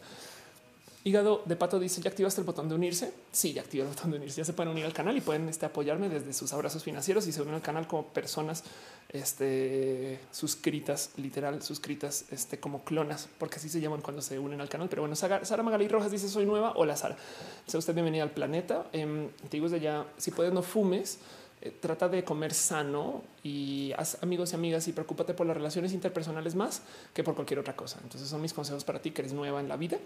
Hígado de Pato dice, ¿ya activaste el botón de unirse? Sí, ya activé el botón de unirse. Ya se pueden unir al canal y pueden este, apoyarme desde sus abrazos financieros y se unen al canal como personas este, suscritas, literal, suscritas este, como clonas, porque así se llaman cuando se unen al canal. Pero bueno, Sara, Magalí Rojas dice, soy nueva. Hola, Sara. Sea usted bienvenida al planeta. Eh, te digo desde ya, si puedes no fumes, eh, trata de comer sano y haz amigos y amigas y preocúpate por las relaciones interpersonales más que por cualquier otra cosa. Entonces son mis consejos para ti que eres nueva en la vida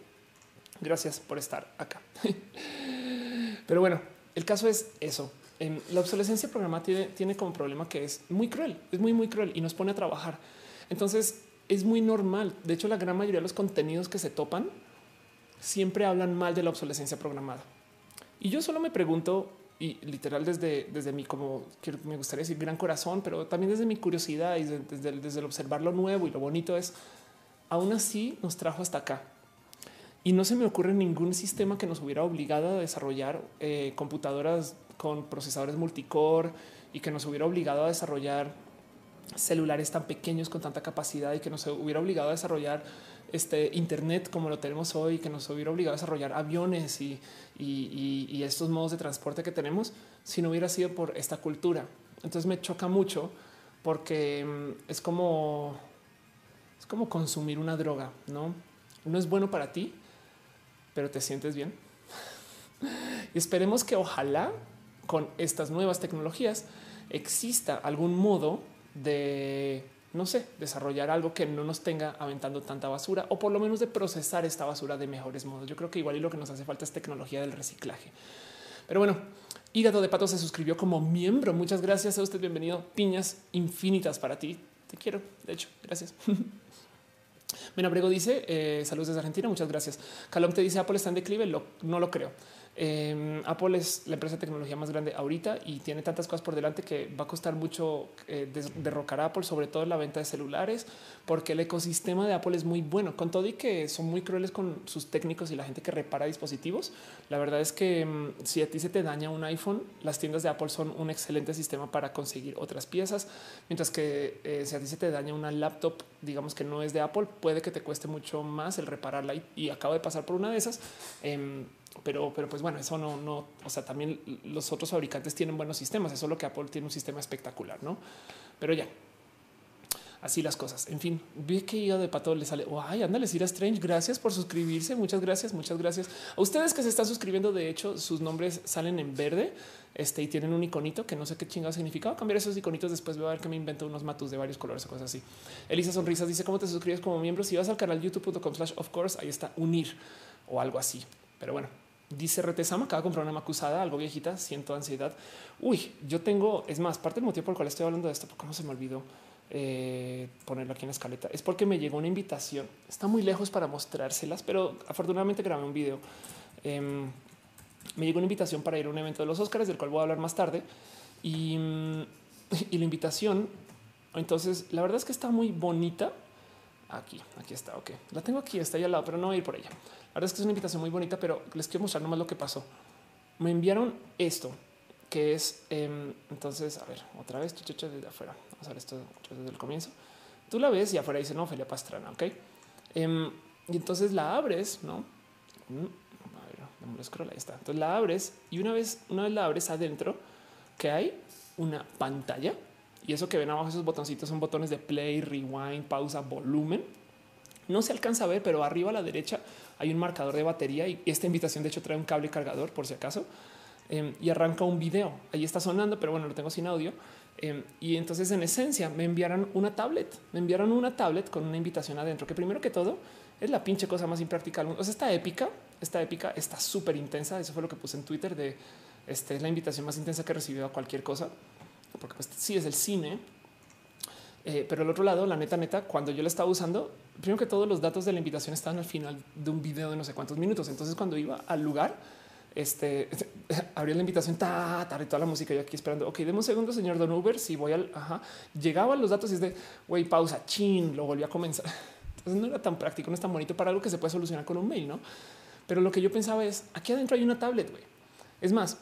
Gracias por estar acá. *laughs* Pero bueno, el caso es eso. En la obsolescencia programada tiene, como problema que es muy cruel, es muy, muy cruel y nos pone a trabajar. Entonces es muy normal. De hecho, la gran mayoría de los contenidos que se topan siempre hablan mal de la obsolescencia programada. Y yo solo me pregunto, y literal desde, desde mi, como me gustaría decir, gran corazón, pero también desde mi curiosidad y desde, desde el observar lo nuevo y lo bonito es, aún así nos trajo hasta acá y no se me ocurre ningún sistema que nos hubiera obligado a desarrollar eh, computadoras con procesadores multicore y que nos hubiera obligado a desarrollar celulares tan pequeños con tanta capacidad y que nos hubiera obligado a desarrollar este Internet como lo tenemos hoy, que nos hubiera obligado a desarrollar aviones y, y, estos modos de transporte que tenemos si no hubiera sido por esta cultura. Entonces me choca mucho porque mm, es como es como consumir una droga, no? No es bueno para ti, pero te sientes bien. *laughs* y esperemos que ojalá con estas nuevas tecnologías exista algún modo de no sé, desarrollar algo que no nos tenga aventando tanta basura o por lo menos de procesar esta basura de mejores modos. Yo creo que igual y lo que nos hace falta es tecnología del reciclaje. Pero bueno, Hígado de Pato se suscribió como miembro. Muchas gracias a usted. Bienvenido. Piñas infinitas para ti. Te quiero. De hecho, gracias. *laughs* Menabrego dice eh, saludos desde Argentina. Muchas gracias. Calom te dice Apple está en declive. no lo creo. Em, Apple es la empresa de tecnología más grande ahorita y tiene tantas cosas por delante que va a costar mucho eh, derrocar a Apple, sobre todo la venta de celulares, porque el ecosistema de Apple es muy bueno. Con todo y que son muy crueles con sus técnicos y la gente que repara dispositivos, la verdad es que em, si a ti se te daña un iPhone, las tiendas de Apple son un excelente sistema para conseguir otras piezas, mientras que eh, si a ti se te daña una laptop, digamos que no es de Apple, puede que te cueste mucho más el repararla y, y acabo de pasar por una de esas. Pero, pero pues bueno, eso no, no, o sea, también los otros fabricantes tienen buenos sistemas, eso es lo que Apple tiene un sistema espectacular, ¿no? Pero ya, así las cosas. En fin, vi que iba de pato le sale. Ay, ándale, a Strange. Gracias por suscribirse. Muchas gracias, muchas gracias a ustedes que se están suscribiendo. De hecho, sus nombres salen en verde este y tienen un iconito que no sé qué chingado significa. cambiar esos iconitos después. Voy a ver que me invento unos matus de varios colores o cosas así. Elisa Sonrisas dice cómo te suscribes como miembro. Si vas al canal youtube.com slash of course, ahí está unir o algo así. Pero bueno, Dice RT Sama, acaba de comprar una macusada, algo viejita, siento ansiedad. Uy, yo tengo, es más, parte del motivo por el cual estoy hablando de esto, porque no se me olvidó eh, ponerlo aquí en la escaleta, es porque me llegó una invitación. Está muy lejos para mostrárselas, pero afortunadamente grabé un video. Em, me llegó una invitación para ir a un evento de los Oscars, del cual voy a hablar más tarde. Y, *laughs* y la invitación, entonces, la verdad es que está muy bonita. Aquí, aquí está, ok. La tengo aquí, está ahí al lado, pero no voy a ir por ella verdad es que es una invitación muy bonita, pero les quiero mostrar nomás lo que pasó. Me enviaron esto, que es em, entonces, a ver, otra vez, chucha desde afuera. Vamos a ver esto desde el comienzo. Tú la ves y afuera dice no, Ophelia Pastrana, ok. Em, y entonces la abres, no? Mm, a ver, scroll, ahí está. Entonces la abres y una vez, una vez la abres adentro, que hay una pantalla y eso que ven abajo, esos botoncitos son botones de play, rewind, pausa, volumen. No se alcanza a ver, pero arriba a la derecha hay un marcador de batería y esta invitación de hecho trae un cable cargador por si acaso em, y arranca un video. Ahí está sonando, pero bueno, lo tengo sin audio. Em, y entonces en esencia me enviaron una tablet, me enviaron una tablet con una invitación adentro, que primero que todo es la pinche cosa más impráctica. O sea, está épica, está épica, está súper intensa. Eso fue lo que puse en Twitter de este es la invitación más intensa que he recibido a cualquier cosa, porque pues, sí es el cine, eh, pero el otro lado, la neta, neta, cuando yo la estaba usando, primero que todos los datos de la invitación estaban al final de un video de no sé cuántos minutos. Entonces, cuando iba al lugar, este *laughs* abría la invitación, ta, ta, toda la música. Yo aquí esperando. Ok, deme un segundo, señor Don Uber. Si voy al ajá, llegaban los datos y es de güey, pausa, chin, lo volví a comenzar. *laughs* Entonces, no era tan práctico, no es tan bonito para algo que se puede solucionar con un mail, no? Pero lo que yo pensaba es aquí adentro hay una tablet. güey. Es más,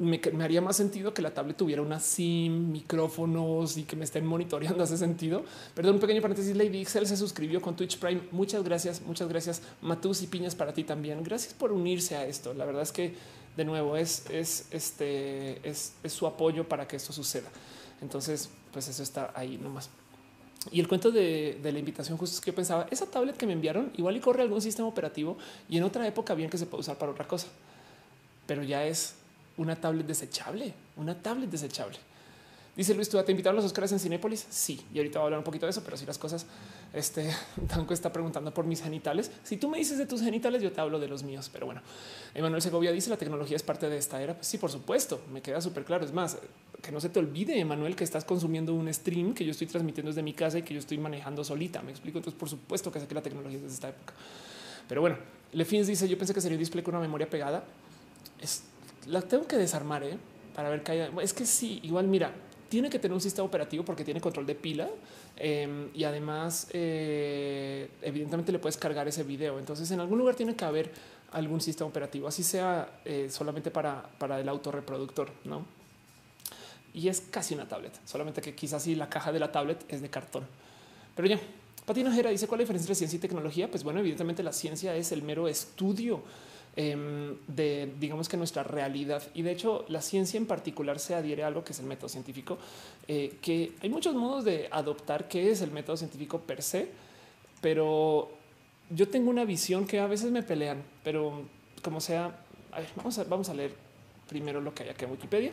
me, haría más sentido que la tablet tuviera una SIM, micrófonos y que me estén monitoreando *laughs* hace sentido. Perdón, un pequeño paréntesis. Lady Excel se suscribió con Twitch Prime. Muchas gracias, muchas gracias. Matus y piñas para ti también. Gracias por unirse a esto. La verdad es que de nuevo es, es este es, su apoyo para que esto suceda. Entonces, pues eso está ahí nomás. Y el cuento de, de, la invitación justo es que yo pensaba, esa tablet que me enviaron igual y corre algún sistema operativo y en otra época bien que se puede usar para otra cosa. Pero ya es una tablet desechable, una tablet desechable. Dice Luis, ¿tú te invitaron a los Oscars en Cinépolis? Sí, y ahorita voy a hablar un poquito de eso, pero si las cosas, este *laughs* Tanco está preguntando por mis genitales. Si tú me dices de tus genitales, yo te hablo de los míos. Pero bueno, Emanuel Segovia dice la tecnología es parte de esta era. Pues sí, por supuesto, me queda súper claro. Es más, que no se te olvide, Emanuel, que estás consumiendo un stream que yo estoy transmitiendo desde mi casa y que yo estoy manejando solita. Me explico. Entonces, por supuesto que sé que la tecnología es desde esta época. Pero bueno, Lefins dice: Yo pensé que sería un display con una memoria pegada. La tengo que desarmar ¿eh? para ver que haya. Es que sí, igual mira, tiene que tener un sistema operativo porque tiene control de pila em, y además, eh, evidentemente, le puedes cargar ese video. Entonces, en algún lugar tiene que haber algún sistema operativo, así sea eh, solamente para, para el autorreproductor, no? Y es casi una tablet, solamente que quizás sí la caja de la tablet es de cartón. Pero ya, Patina Jera dice cuál es la diferencia entre ciencia y tecnología. Pues bueno, evidentemente la ciencia es el mero estudio Em, de, digamos que nuestra realidad. Y de hecho, la ciencia en particular se adhiere a algo que es el método científico, eh, que hay muchos modos de adoptar qué es el método científico per se, pero yo tengo una visión que a veces me pelean, pero como sea, vamos, a, vamos a leer primero lo que hay aquí en Wikipedia.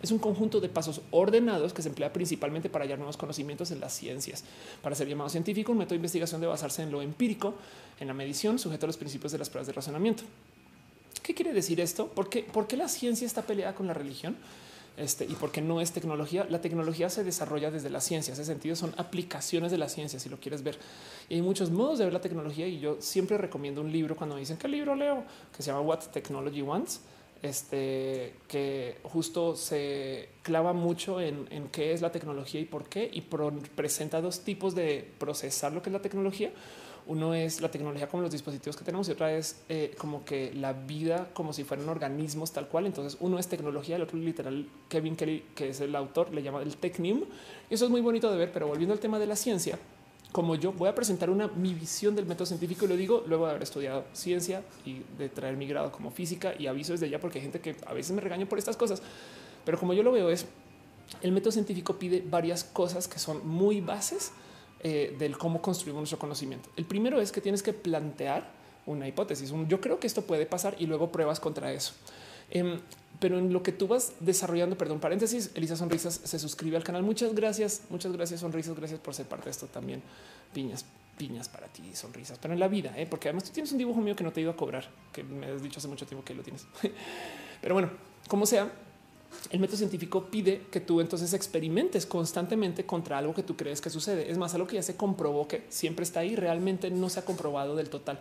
Es un conjunto de pasos ordenados que se emplea principalmente para hallar nuevos conocimientos en las ciencias. Para ser llamado científico, un método de investigación debe basarse en lo empírico, en la medición, sujeto a los principios de las pruebas de razonamiento. ¿Qué quiere decir esto? ¿Por qué, ¿Por qué la ciencia está peleada con la religión? Este, y porque no es tecnología. La tecnología se desarrolla desde la ciencia. Ese sentido son aplicaciones de la ciencia, si lo quieres ver. Y hay muchos modos de ver la tecnología y yo siempre recomiendo un libro cuando me dicen qué libro leo, que se llama What Technology Wants, este, que justo se clava mucho en, en qué es la tecnología y por qué, y presenta dos tipos de procesar lo que es la tecnología uno es la tecnología como los dispositivos que tenemos y otra es eh, como que la vida como si fueran organismos tal cual. Entonces uno es tecnología, el otro literal Kevin Kelly, que es el autor, le llama el Technium. Eso es muy bonito de ver, pero volviendo al tema de la ciencia, como yo voy a presentar una mi visión del método científico y lo digo luego de haber estudiado ciencia y de traer mi grado como física y aviso desde ya porque hay gente que a veces me regaña por estas cosas, pero como yo lo veo es el método científico pide varias cosas que son muy bases eh, del cómo construimos nuestro conocimiento. El primero es que tienes que plantear una hipótesis. yo creo que esto puede pasar y luego pruebas contra eso. Em, pero en lo que tú vas desarrollando, perdón, paréntesis, Elisa Sonrisas se suscribe al canal. Muchas gracias, muchas gracias, Sonrisas. Gracias por ser parte de esto también. Piñas, piñas para ti, sonrisas, pero en la vida, ¿eh? porque además tú tienes un dibujo mío que no te iba a cobrar, que me has dicho hace mucho tiempo que lo tienes. *laughs* pero bueno, como sea, el método científico pide que tú entonces experimentes constantemente contra algo que tú crees que sucede. Es más, algo que ya se comprobó que siempre está ahí, realmente no se ha comprobado del total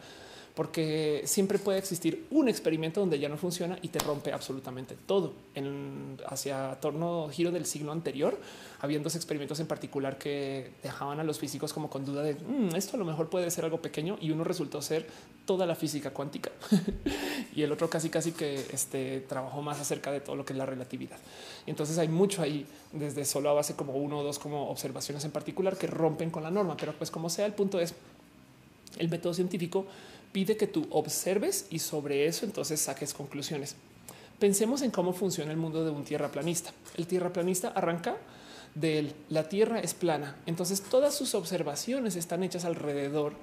porque siempre puede existir un experimento donde ya no funciona y te rompe absolutamente todo. En, hacia torno giro del siglo anterior, habiendo experimentos en particular que dejaban a los físicos como con duda de mm, esto a lo mejor puede ser algo pequeño y uno resultó ser toda la física cuántica *laughs* y el otro casi casi que este, trabajó más acerca de todo lo que es la relatividad. Y entonces hay mucho ahí desde solo a base como uno o dos como observaciones en particular que rompen con la norma, pero pues como sea el punto es el método científico pide que tú observes y sobre eso entonces saques conclusiones. Pensemos en cómo funciona el mundo de un tierraplanista. El tierraplanista arranca de la tierra es plana, entonces todas sus observaciones están hechas alrededor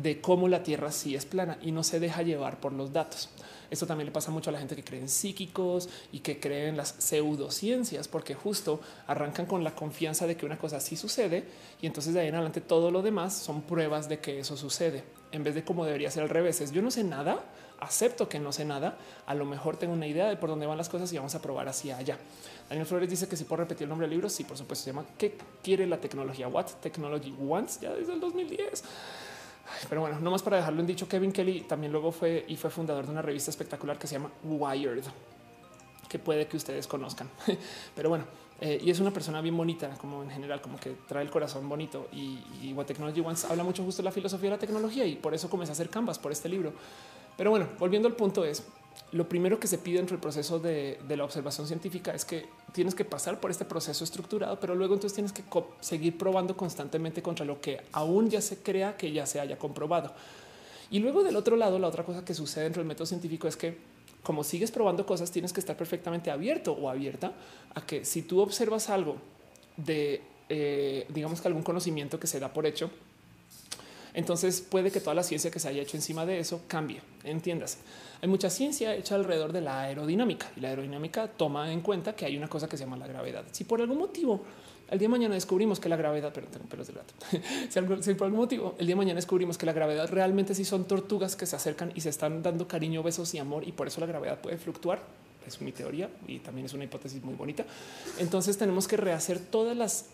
de cómo la tierra sí es plana y no se deja llevar por los datos. Esto también le pasa mucho a la gente que cree en psíquicos y que cree en las pseudociencias, porque justo arrancan con la confianza de que una cosa sí sucede y entonces de ahí en adelante todo lo demás son pruebas de que eso sucede, en vez de como debería ser al revés. Es yo no sé nada, acepto que no sé nada, a lo mejor tengo una idea de por dónde van las cosas y vamos a probar hacia allá. Daniel Flores dice que si puedo repetir el nombre del libro, sí, por supuesto, se llama ¿Qué quiere la tecnología? What Technology Wants, ya desde el 2010. Pero bueno, no más para dejarlo en dicho, Kevin Kelly también luego fue y fue fundador de una revista espectacular que se llama Wired, que puede que ustedes conozcan. *laughs* Pero bueno, eh, y es una persona bien bonita, como en general, como que trae el corazón bonito. Y, y What Technology Wants habla mucho justo de la filosofía de la tecnología y por eso comencé a hacer canvas por este libro. Pero bueno, volviendo al punto es, lo primero que se pide dentro del proceso de, la observación científica es que tienes que pasar por este proceso estructurado, pero luego entonces tienes que seguir probando constantemente contra lo que aún ya se crea que ya se haya comprobado. Y luego del otro lado, la otra cosa que sucede dentro del método científico es que como sigues probando cosas, tienes que estar perfectamente abierto o abierta a que si tú observas algo de, eh, digamos que algún conocimiento que se da por hecho, entonces puede que toda la ciencia que se haya hecho encima de eso cambie. Entiendas, hay mucha ciencia hecha alrededor de la aerodinámica y la aerodinámica toma en cuenta que hay una cosa que se llama la gravedad. Si por algún motivo el día de mañana descubrimos que la gravedad, pero tengo pelos de gato. *laughs* si, por algún motivo el día de mañana descubrimos que la gravedad realmente sí son tortugas que se acercan y se están dando cariño, besos y amor, y por eso la gravedad puede fluctuar. Es mi teoría y también es una hipótesis muy bonita. Entonces tenemos que rehacer todas las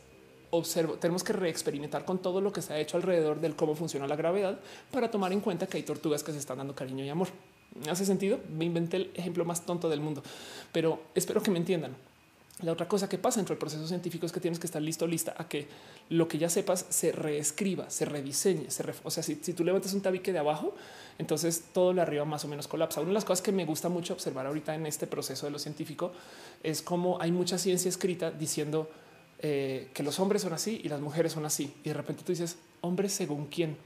observo, tenemos que reexperimentar con todo lo que se ha hecho alrededor del cómo funciona la gravedad para tomar en cuenta que hay tortugas que se están dando cariño y amor. ¿Hace sentido? Me inventé el ejemplo más tonto del mundo, pero espero que me entiendan. La otra cosa que pasa dentro del proceso científico es que tienes que estar listo, lista a que lo que ya sepas se reescriba, se rediseñe. Se o sea, si, si, tú levantas un tabique de abajo, entonces todo lo arriba más o menos colapsa. Una de las cosas que me gusta mucho observar ahorita en este proceso de lo científico es cómo hay mucha ciencia escrita diciendo eh, que los hombres son así y las mujeres son así. Y de repente tú dices, hombres según quién.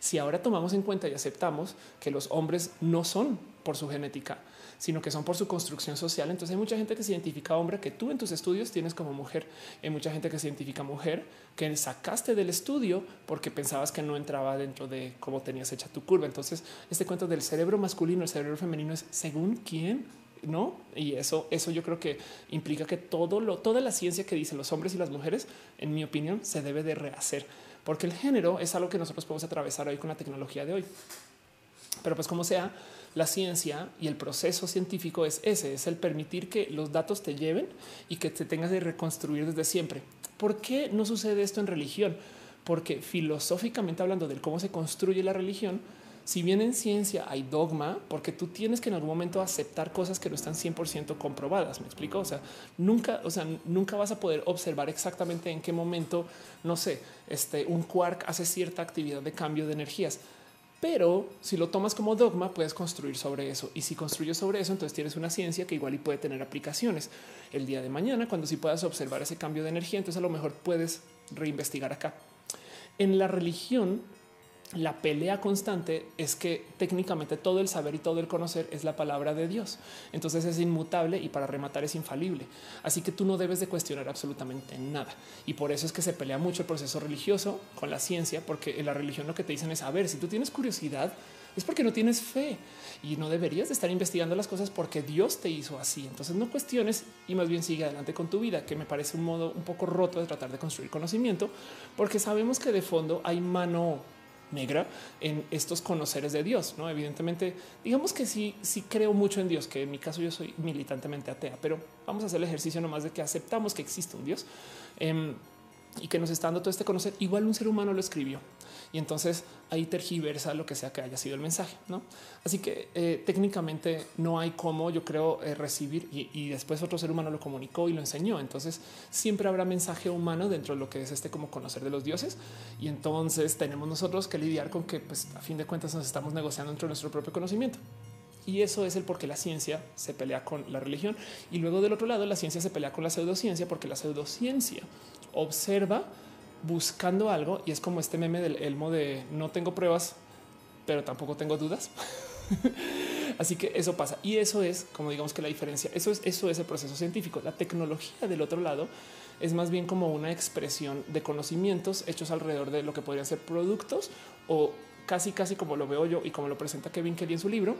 Si ahora tomamos en cuenta y aceptamos que los hombres no son por su genética, sino que son por su construcción social, entonces hay mucha gente que se identifica hombre que tú en tus estudios tienes como mujer. Hay mucha gente que se identifica mujer que sacaste del estudio porque pensabas que no entraba dentro de cómo tenías hecha tu curva. Entonces, este cuento del cerebro masculino, el cerebro femenino es según quién no? Y eso, eso yo creo que implica que todo lo, toda la ciencia que dicen los hombres y las mujeres, en mi opinión, se debe de rehacer, porque el género es algo que nosotros podemos atravesar hoy con la tecnología de hoy. Pero pues como sea, la ciencia y el proceso científico es ese, es el permitir que los datos te lleven y que te tengas de reconstruir desde siempre. ¿Por qué no sucede esto en religión? Porque filosóficamente hablando de cómo se construye la religión, si bien en ciencia hay dogma, porque tú tienes que en algún momento aceptar cosas que no están 100% comprobadas. Me explico. O sea, nunca, o sea, nunca vas a poder observar exactamente en qué momento, no sé, este un quark hace cierta actividad de cambio de energías. Pero si lo tomas como dogma, puedes construir sobre eso. Y si construyes sobre eso, entonces tienes una ciencia que igual y puede tener aplicaciones el día de mañana, cuando sí puedas observar ese cambio de energía, entonces a lo mejor puedes reinvestigar acá. En la religión, la pelea constante es que técnicamente todo el saber y todo el conocer es la palabra de Dios. Entonces es inmutable y para rematar es infalible. Así que tú no debes de cuestionar absolutamente nada. Y por eso es que se pelea mucho el proceso religioso con la ciencia, porque en la religión lo que te dicen es, a ver, si tú tienes curiosidad, es porque no tienes fe y no deberías de estar investigando las cosas porque Dios te hizo así. Entonces no cuestiones y más bien sigue adelante con tu vida, que me parece un modo un poco roto de tratar de construir conocimiento, porque sabemos que de fondo hay mano negra en estos conoceres de Dios. No, evidentemente, digamos que sí, sí creo mucho en Dios, que en mi caso yo soy militantemente atea, pero vamos a hacer el ejercicio nomás de que aceptamos que existe un Dios em, y que nos está dando todo este conocer. Igual un ser humano lo escribió y entonces ahí tergiversa lo que sea que haya sido el mensaje. ¿no? Así que eh, técnicamente no hay cómo yo creo eh, recibir y, después otro ser humano lo comunicó y lo enseñó. Entonces siempre habrá mensaje humano dentro de lo que es este como conocer de los dioses. Y entonces tenemos nosotros que lidiar con que pues, a fin de cuentas nos estamos negociando dentro de nuestro propio conocimiento. Y eso es el por qué la ciencia se pelea con la religión. Y luego del otro lado, la ciencia se pelea con la pseudociencia porque la pseudociencia observa buscando algo y es como este meme del elmo de no tengo pruebas, pero tampoco tengo dudas. *laughs* Así que eso pasa y eso es como digamos que la diferencia. Eso es eso es el proceso científico. La tecnología del otro lado es más bien como una expresión de conocimientos hechos alrededor de lo que podrían ser productos o casi casi como lo veo yo y como lo presenta Kevin Kelly en su libro,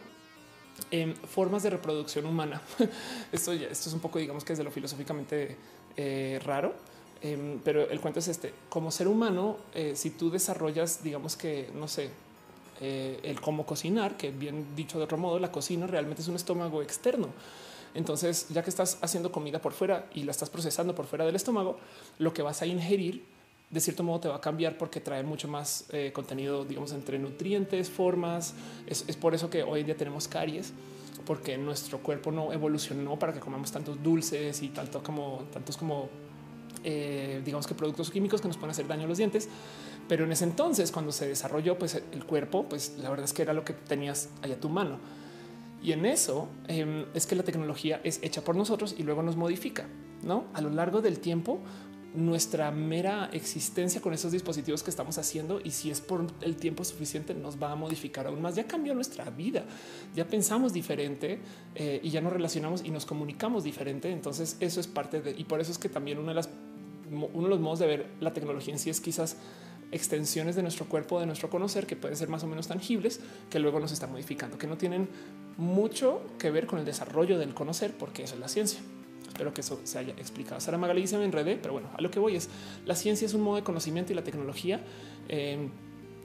en formas de reproducción humana. *laughs* esto, ya, esto es un poco, digamos que es de lo filosóficamente eh, raro, Em, pero el cuento es este, como ser humano, eh, si tú desarrollas, digamos que, no sé, eh, el cómo cocinar, que bien dicho de otro modo, la cocina realmente es un estómago externo. Entonces, ya que estás haciendo comida por fuera y la estás procesando por fuera del estómago, lo que vas a ingerir de cierto modo te va a cambiar porque trae mucho más eh, contenido, digamos, entre nutrientes, formas. Es, es, por eso que hoy en día tenemos caries, porque nuestro cuerpo no evolucionó para que comamos tantos dulces y tanto como tantos como eh, digamos que productos químicos que nos pueden hacer daño a los dientes. Pero en ese entonces, cuando se desarrolló pues, el cuerpo, pues la verdad es que era lo que tenías allá a tu mano. Y en eso em, es que la tecnología es hecha por nosotros y luego nos modifica. No a lo largo del tiempo, nuestra mera existencia con esos dispositivos que estamos haciendo y si es por el tiempo suficiente nos va a modificar aún más. Ya cambió nuestra vida, ya pensamos diferente eh, y ya nos relacionamos y nos comunicamos diferente. Entonces eso es parte de y por eso es que también una de las uno de los modos de ver la tecnología en sí es quizás extensiones de nuestro cuerpo, de nuestro conocer, que pueden ser más o menos tangibles, que luego nos están modificando, que no tienen mucho que ver con el desarrollo del conocer, porque eso es la ciencia. Espero que eso se haya explicado. Sara Magali dice me enredé, pero bueno, a lo que voy es la ciencia es un modo de conocimiento y la tecnología. Eh,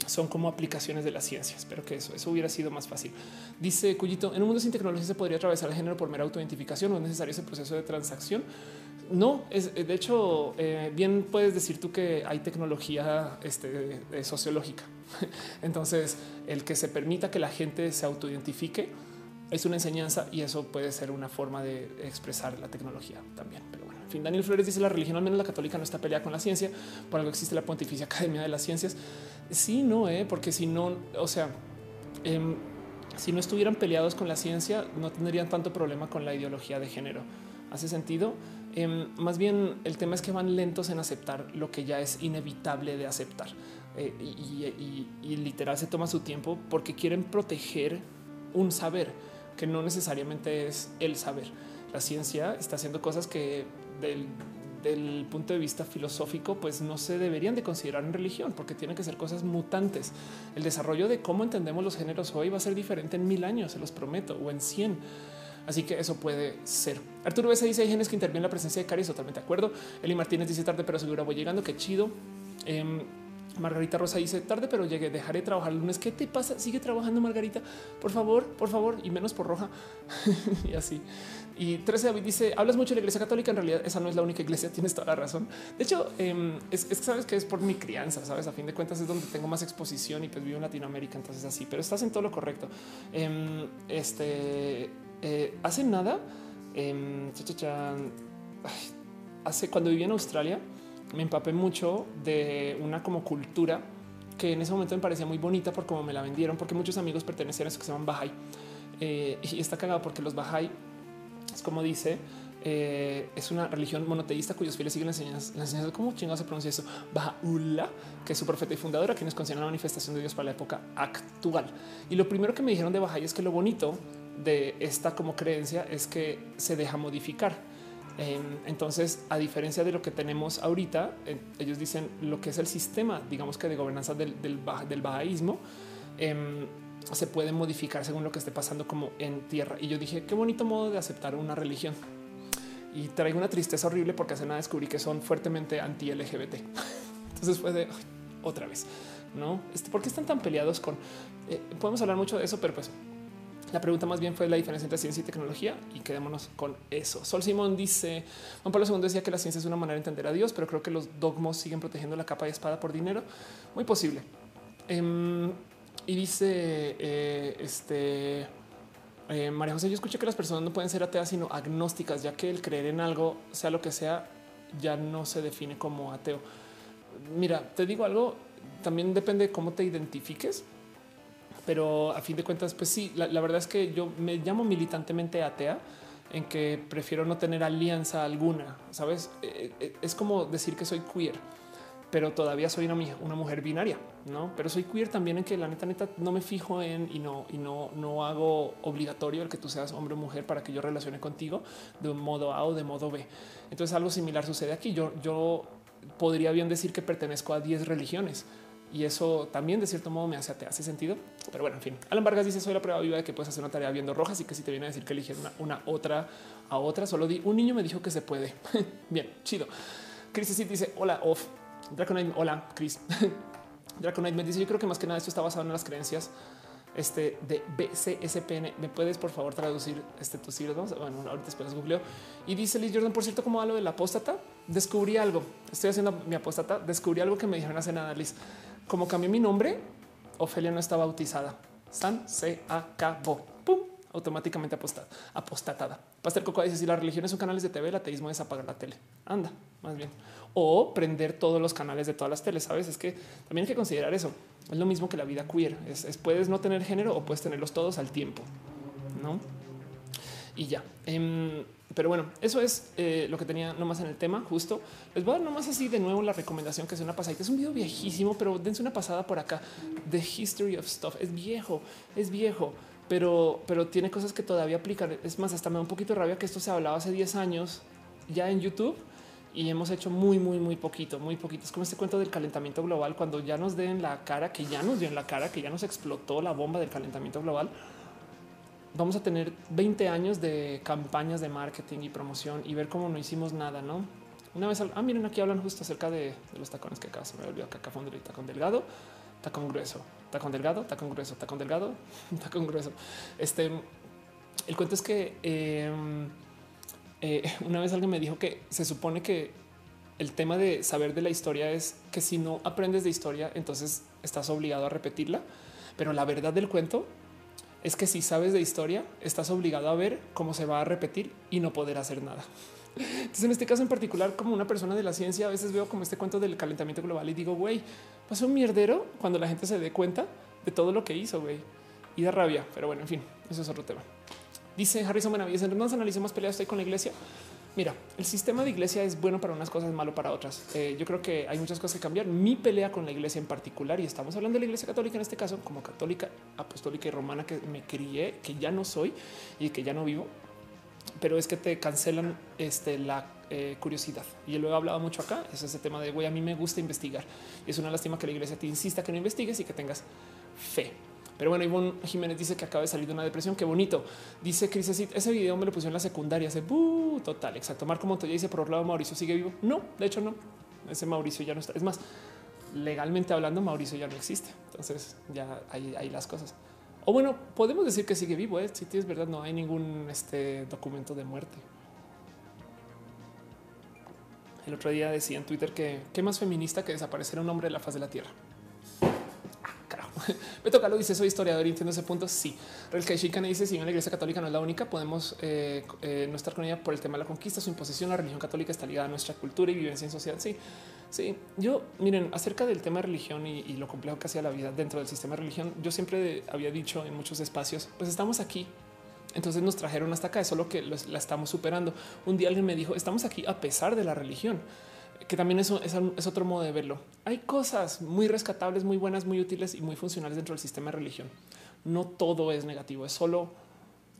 son como aplicaciones de la ciencia. Espero que eso, eso hubiera sido más fácil. Dice Cuyito, en un mundo sin tecnología se podría atravesar el género por mera autoidentificación, no es necesario ese proceso de transacción. No, es de hecho, eh, bien puedes decir tú que hay tecnología este, sociológica. *laughs* Entonces, el que se permita que la gente se autoidentifique es una enseñanza y eso puede ser una forma de expresar la tecnología también. Pero bueno, en fin, Daniel Flores dice la religión, al menos la católica, no está peleada con la ciencia, por algo existe la Pontificia Academia de las Ciencias. Sí, no, eh, porque si no, o sea, em, si no estuvieran peleados con la ciencia, no tendrían tanto problema con la ideología de género. ¿Hace sentido? Em, más bien el tema es que van lentos en aceptar lo que ya es inevitable de aceptar eh, y, literal se toma su tiempo porque quieren proteger un saber que no necesariamente es el saber. La ciencia está haciendo cosas que del, del punto de vista filosófico, pues no se deberían de considerar en religión porque tienen que ser cosas mutantes. El desarrollo de cómo entendemos los géneros hoy va a ser diferente en mil años, se los prometo, o en cien Así que eso puede ser. Arturo B. dice hay genes que intervienen la presencia de caries. Totalmente de acuerdo. Eli Martínez dice tarde, pero seguro voy llegando. Qué chido. Em, Margarita Rosa dice tarde, pero llegué, dejaré trabajar el lunes. ¿Qué te pasa? Sigue trabajando, Margarita. Por favor, por favor, y menos por roja. *laughs* y así. Y 13 David dice: Hablas mucho de la iglesia católica. En realidad, esa no es la única iglesia. *laughs* Tienes toda la razón. De hecho, em, es, que sabes que es por mi crianza, sabes? A fin de cuentas, es donde tengo más exposición y pues vivo en Latinoamérica. Entonces, así, pero estás en todo lo correcto. Em, este eh, hace nada, em, hace cuando vivía en Australia, me empapé mucho de una como cultura que en ese momento me parecía muy bonita por cómo me la vendieron, porque muchos amigos pertenecían a eso que se llaman Bahá'í. Eh, y está cagado porque los Bahá'í, es como dice, eh, es una religión monoteísta cuyos fieles siguen las ¿cómo se pronuncia eso? Baha'u'llah, que es su profeta y fundadora, quienes consideran la manifestación de Dios para la época actual. Y lo primero que me dijeron de Bahá'í es que lo bonito de esta como creencia es que se deja modificar Em, entonces, a diferencia de lo que tenemos ahorita, ellos dicen lo que es el sistema, digamos que de gobernanza del, del, em, se puede modificar según lo que esté pasando como en tierra. Y yo dije, qué bonito modo de aceptar una religión. Y traigo una tristeza horrible porque hace nada descubrí que son fuertemente anti-LGBT. *laughs* Entonces fue de otra vez, ¿no? Este, ¿Por qué están tan peleados con... Eh, podemos hablar mucho de eso, pero pues la pregunta más bien fue la diferencia entre ciencia y tecnología y quedémonos con eso. Sol Simón dice Juan Pablo II decía que la ciencia es una manera de entender a Dios, pero creo que los dogmos siguen protegiendo la capa y espada por dinero. Muy posible. Em, y dice eh, este eh, María José, yo escuché que las personas no pueden ser ateas sino agnósticas, ya que el creer en algo, sea lo que sea, ya no se define como ateo. Mira, te digo algo, también depende de cómo te identifiques pero a fin de cuentas, pues sí, la, verdad es que yo me llamo militantemente atea en que prefiero no tener alianza alguna, sabes? Eh, eh, es como decir que soy queer, pero todavía soy una, una mujer binaria, no? Pero soy queer también en que la neta, neta no me fijo en y no, y no, no hago obligatorio el que tú seas hombre o mujer para que yo relacione contigo de un modo A o de modo B. Entonces, algo similar sucede aquí. Yo, yo podría bien decir que pertenezco a 10 religiones y eso también de cierto modo me hace, sentido. Pero bueno, en fin, Alan Vargas dice soy la prueba viva de que puedes hacer una tarea viendo rojas y que si te viene a decir que eliges una, otra a otra, solo di un niño me dijo que se puede. *laughs* Bien, chido. Chris dice hola off. Draconite, hola Chris. *laughs* Draconite me dice yo creo que más que nada esto está basado en las creencias este de BCSPN. ¿Me puedes por favor traducir este tus siglos? Bueno, ahorita después googleo. Y dice Liz Jordan, por cierto, como hablo de la apóstata, descubrí algo. Estoy haciendo mi apóstata, descubrí algo que me dijeron hace nada, Liz. Como cambié mi nombre, Ofelia no está bautizada. San se acabó. Pum, automáticamente apostada, apostatada. Pastor Coco dice si la religión son canales de TV, el ateísmo es apagar la tele. Anda, más bien. O prender todos los canales de todas las teles. Sabes, es que también hay que considerar eso. Es lo mismo que la vida queer. Es, puedes no tener género o puedes tenerlos todos al tiempo. No? Y ya. Em, pero bueno, eso es eh, lo que tenía nomás en el tema. Justo les voy a dar nomás así de nuevo la recomendación que es una pasadita. Es un video viejísimo, pero dense una pasada por acá. The History of Stuff es viejo, es viejo, pero, pero tiene cosas que todavía aplican. Es más, hasta me da un poquito de rabia que esto se hablaba hace 10 años ya en YouTube y hemos hecho muy, muy, muy poquito, muy poquito. Es como este cuento del calentamiento global. Cuando ya nos den la cara, que ya nos dio en la cara, que ya nos explotó la bomba del calentamiento global vamos a tener 20 años de campañas de marketing y promoción y ver cómo no hicimos nada, ¿no? Una vez, ah, miren, aquí hablan justo acerca de, los tacones que acá se me olvidó, acá y tacón delgado, tacón grueso, tacón delgado, tacón grueso, tacón delgado, *laughs* tacón grueso. Este, el cuento es que em, eh, *laughs* una vez alguien me dijo que se supone que el tema de saber de la historia es que si no aprendes de historia, entonces estás obligado a repetirla. Pero la verdad del cuento es que si sabes de historia, estás obligado a ver cómo se va a repetir y no poder hacer nada. Entonces, en este caso en particular, como una persona de la ciencia, a veces veo como este cuento del calentamiento global y digo, güey, pasó un mierdero cuando la gente se dé cuenta de todo lo que hizo, güey. Y da rabia, pero bueno, en fin, eso es otro tema. Dice Harrison Benavides, no nos analicemos peleas estoy con la iglesia. Mira, el sistema de iglesia es bueno para unas cosas, malo para otras. Eh, yo creo que hay muchas cosas que cambiar. Mi pelea con la iglesia en particular, y estamos hablando de la iglesia católica en este caso, como católica, apostólica y romana que me crié, que ya no soy y que ya no vivo, pero es que te cancelan este, la eh, curiosidad. Y lo he hablado mucho acá. Es ese tema de güey, a mí me gusta investigar. Es una lástima que la iglesia te insista que no investigues y que tengas fe. Pero bueno, Ivonne Jiménez dice que acaba de salir de una depresión. Qué bonito. Dice Cris, ese video me lo pusieron en la secundaria. Hace total. Exacto. Marco Montoya dice por otro lado, Mauricio sigue vivo. No, de hecho, no. Ese Mauricio ya no está. Es más, legalmente hablando, Mauricio ya no existe. Entonces ya hay, las cosas. O bueno, podemos decir que sigue vivo. ¿eh? Si tienes verdad, no hay ningún este, documento de muerte. El otro día decía en Twitter que qué más feminista que desaparecer un hombre de la faz de la tierra. *laughs* Me toca lo dice, soy historiador y entiendo ese punto. Sí, Real Shikane dice: Si bien la iglesia católica no es la única, podemos eh, eh, no estar con ella por el tema de la conquista, su imposición. La religión católica está ligada a nuestra cultura y vivencia en sociedad. Sí, sí. Yo miren acerca del tema de religión y, lo complejo que hacía la vida dentro del sistema de religión. Yo siempre había dicho en muchos espacios, pues estamos aquí. Entonces nos trajeron hasta acá, es solo que la estamos superando. Un día alguien me dijo, estamos aquí a pesar de la religión que también es, otro modo de verlo. Hay cosas muy rescatables, muy buenas, muy útiles y muy funcionales dentro del sistema de religión. No todo es negativo, es solo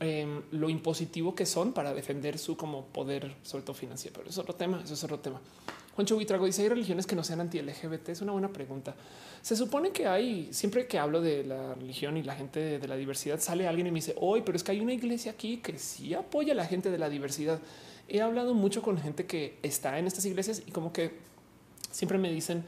em, lo impositivo que son para defender su como poder, sobre todo financiero. Pero es otro tema, eso es otro tema. Juancho Buitrago dice: ¿Hay religiones que no sean anti-LGBT? Es una buena pregunta. Se supone que hay, siempre que hablo de la religión y la gente de, la diversidad, sale alguien y me dice: Hoy, pero es que hay una iglesia aquí que sí apoya a la gente de la diversidad he hablado mucho con gente que está en estas iglesias y como que siempre me dicen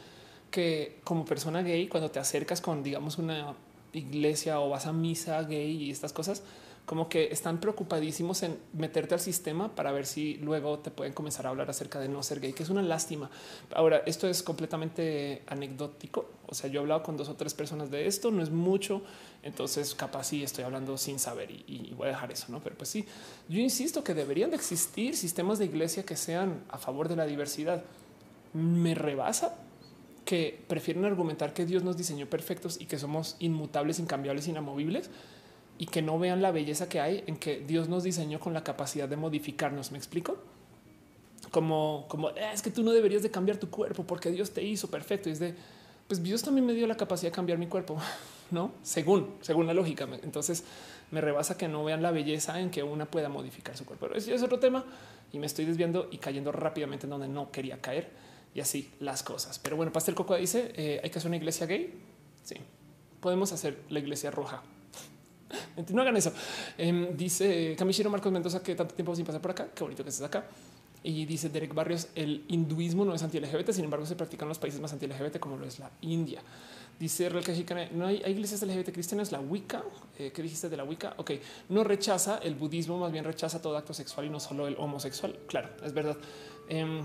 que como persona gay, cuando te acercas con, digamos, una iglesia o vas a misa gay y estas cosas, como que están preocupadísimos en meterte al sistema para ver si luego te pueden comenzar a hablar acerca de no ser gay, que es una lástima. Ahora, esto es completamente anecdótico. O sea, yo he hablado con dos o tres personas de esto, no es mucho. Entonces, capaz sí estoy hablando sin saber y, voy a dejar eso, no? Pero pues sí, yo insisto que deberían de existir sistemas de iglesia que sean a favor de la diversidad. Me rebasa que prefieren argumentar que Dios nos diseñó perfectos y que somos inmutables, incambiables, inamovibles y que no vean la belleza que hay en que Dios nos diseñó con la capacidad de modificarnos. ¿Me explico? Como, como ah, es que tú no deberías de cambiar tu cuerpo porque Dios te hizo perfecto. Y es de, pues Dios también me dio la capacidad de cambiar mi cuerpo, *laughs* no según, según la lógica. Entonces me rebasa que no vean la belleza en que una pueda modificar su cuerpo. Pero es otro tema y me estoy desviando y cayendo rápidamente en donde no quería caer y así las cosas. Pero bueno, Pastel Coco dice eh, hay que hacer una iglesia gay. Sí, podemos hacer la iglesia roja *laughs* no hagan eso. Em, dice Camillero Marcos Mendoza que tanto tiempo sin pasar por acá. Qué bonito que estés acá. Y dice Derek Barrios, el hinduismo no es anti-LGBT, sin embargo se practica en los países más anti-LGBT como lo es la India. Dice Real Cajicana, no hay, iglesias LGBT cristianas, la Wicca, eh, ¿qué dijiste de la Wicca? Ok, no rechaza el budismo, más bien rechaza todo acto sexual y no solo el homosexual. Claro, es verdad. Em,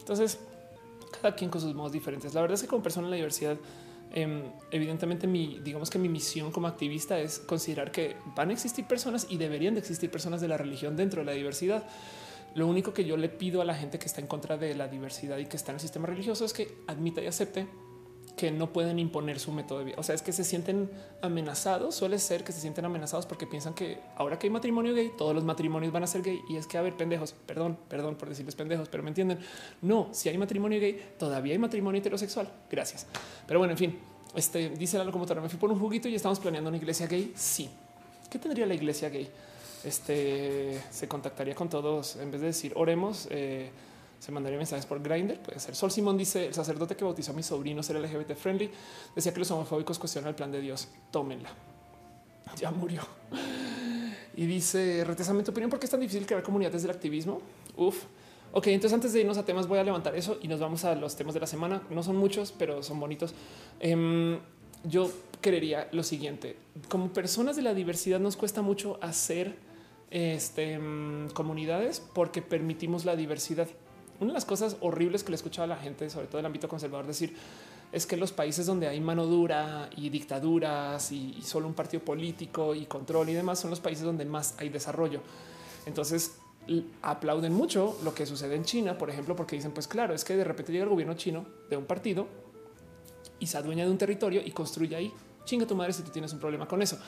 entonces, cada quien con sus modos diferentes. La verdad es que como persona en la diversidad, Em, evidentemente mi, digamos que mi misión como activista es considerar que van a existir personas y deberían de existir personas de la religión dentro de la diversidad. Lo único que yo le pido a la gente que está en contra de la diversidad y que está en el sistema religioso es que admita y acepte que no pueden imponer su método de vida. O sea, es que se sienten amenazados. Suele ser que se sienten amenazados porque piensan que ahora que hay matrimonio gay, todos los matrimonios van a ser gay. Y es que, a ver, pendejos, perdón, perdón por decirles pendejos, pero me entienden. No, si hay matrimonio gay, todavía hay matrimonio heterosexual. Gracias. Pero bueno, en fin, este dice la locomotora. Me fui por un juguito y estamos planeando una iglesia gay. Sí. ¿Qué tendría la iglesia gay? Este se contactaría con todos en vez de decir oremos. Eh, se mandaría mensajes por Grindr. Puede ser. Sol Simón dice el sacerdote que bautizó a mi sobrino ser LGBT friendly. Decía que los homofóbicos cuestionan el plan de Dios. Tómenla. *laughs* Ya murió. Y dice retesamiento opinión. ¿Por qué es tan difícil crear comunidades del activismo? Uf. Ok, entonces antes de irnos a temas voy a levantar eso y nos vamos a los temas de la semana. No son muchos, pero son bonitos. Em, yo creería lo siguiente. Como personas de la diversidad nos cuesta mucho hacer este, em, comunidades porque permitimos la diversidad. Una de las cosas horribles que le escuchaba a la gente, sobre todo el ámbito conservador, decir es que los países donde hay mano dura y dictaduras y, solo un partido político y control y demás son los países donde más hay desarrollo. Entonces aplauden mucho lo que sucede en China, por ejemplo, porque dicen, pues claro, es que de repente llega el gobierno chino de un partido y se adueña de un territorio y construye ahí. Chinga tu madre si tú tienes un problema con eso.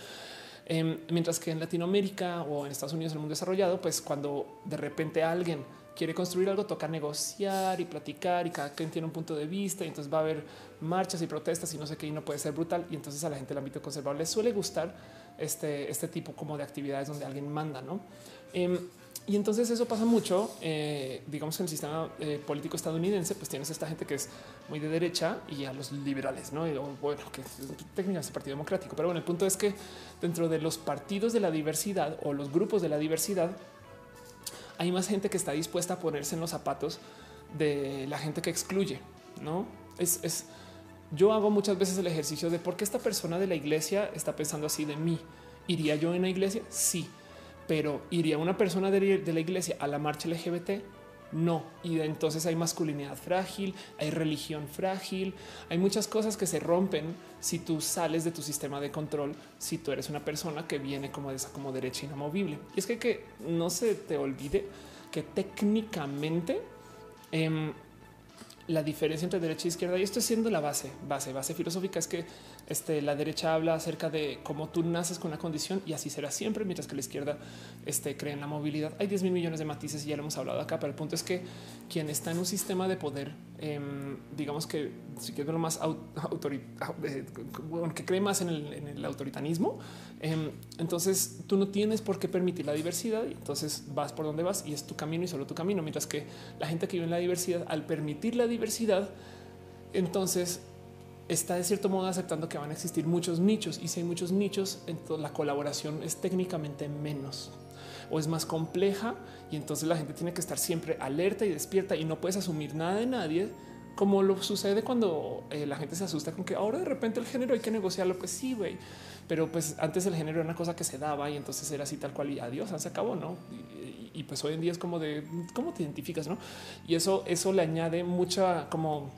Em, mientras que en Latinoamérica o en Estados Unidos, el mundo desarrollado, pues cuando de repente alguien quiere construir algo, toca negociar y platicar y cada quien tiene un punto de vista y entonces va a haber marchas y protestas y no sé qué y no puede ser brutal. Y entonces a la gente del ámbito conservador le suele gustar este, este tipo como de actividades donde alguien manda, ¿no? Em, y entonces eso pasa mucho, eh, digamos, en el sistema eh, político estadounidense, pues tienes esta gente que es muy de derecha y a los liberales, ¿no? Y bueno, que técnicamente es el Partido Democrático. Pero bueno, el punto es que dentro de los partidos de la diversidad o los grupos de la diversidad, hay más gente que está dispuesta a ponerse en los zapatos de la gente que excluye, ¿no? Es, es yo hago muchas veces el ejercicio de por qué esta persona de la iglesia está pensando así de mí. ¿Iría yo en la iglesia? Sí pero iría una persona de, la iglesia a la marcha LGBT. No, y entonces hay masculinidad frágil, hay religión frágil, hay muchas cosas que se rompen si tú sales de tu sistema de control, si tú eres una persona que viene como de esa como derecha inamovible. Y es que, que no se te olvide que técnicamente em, la diferencia entre derecha e izquierda, y esto es siendo la base, base, base filosófica, es que este, la derecha habla acerca de cómo tú naces con una condición y así será siempre, mientras que la izquierda este, cree en la movilidad. Hay 10 mil millones de matices y ya lo hemos hablado acá, pero el punto es que quien está en un sistema de poder, em, digamos que si quieres lo más eh, que cree más en el, autoritarismo, em, entonces tú no tienes por qué permitir la diversidad entonces vas por donde vas y es tu camino y solo tu camino, mientras que la gente que vive en la diversidad, al permitir la diversidad, entonces está de cierto modo aceptando que van a existir muchos nichos y si hay muchos nichos, entonces la colaboración es técnicamente menos o es más compleja y entonces la gente tiene que estar siempre alerta y despierta y no puedes asumir nada de nadie como lo sucede cuando eh, la gente se asusta con que ahora de repente el género hay que negociarlo. Pues sí, güey, pero pues antes el género era una cosa que se daba y entonces era así tal cual y adiós, se acabó, no? Y, y, pues hoy en día es como de cómo te identificas, no? Y eso, eso le añade mucha como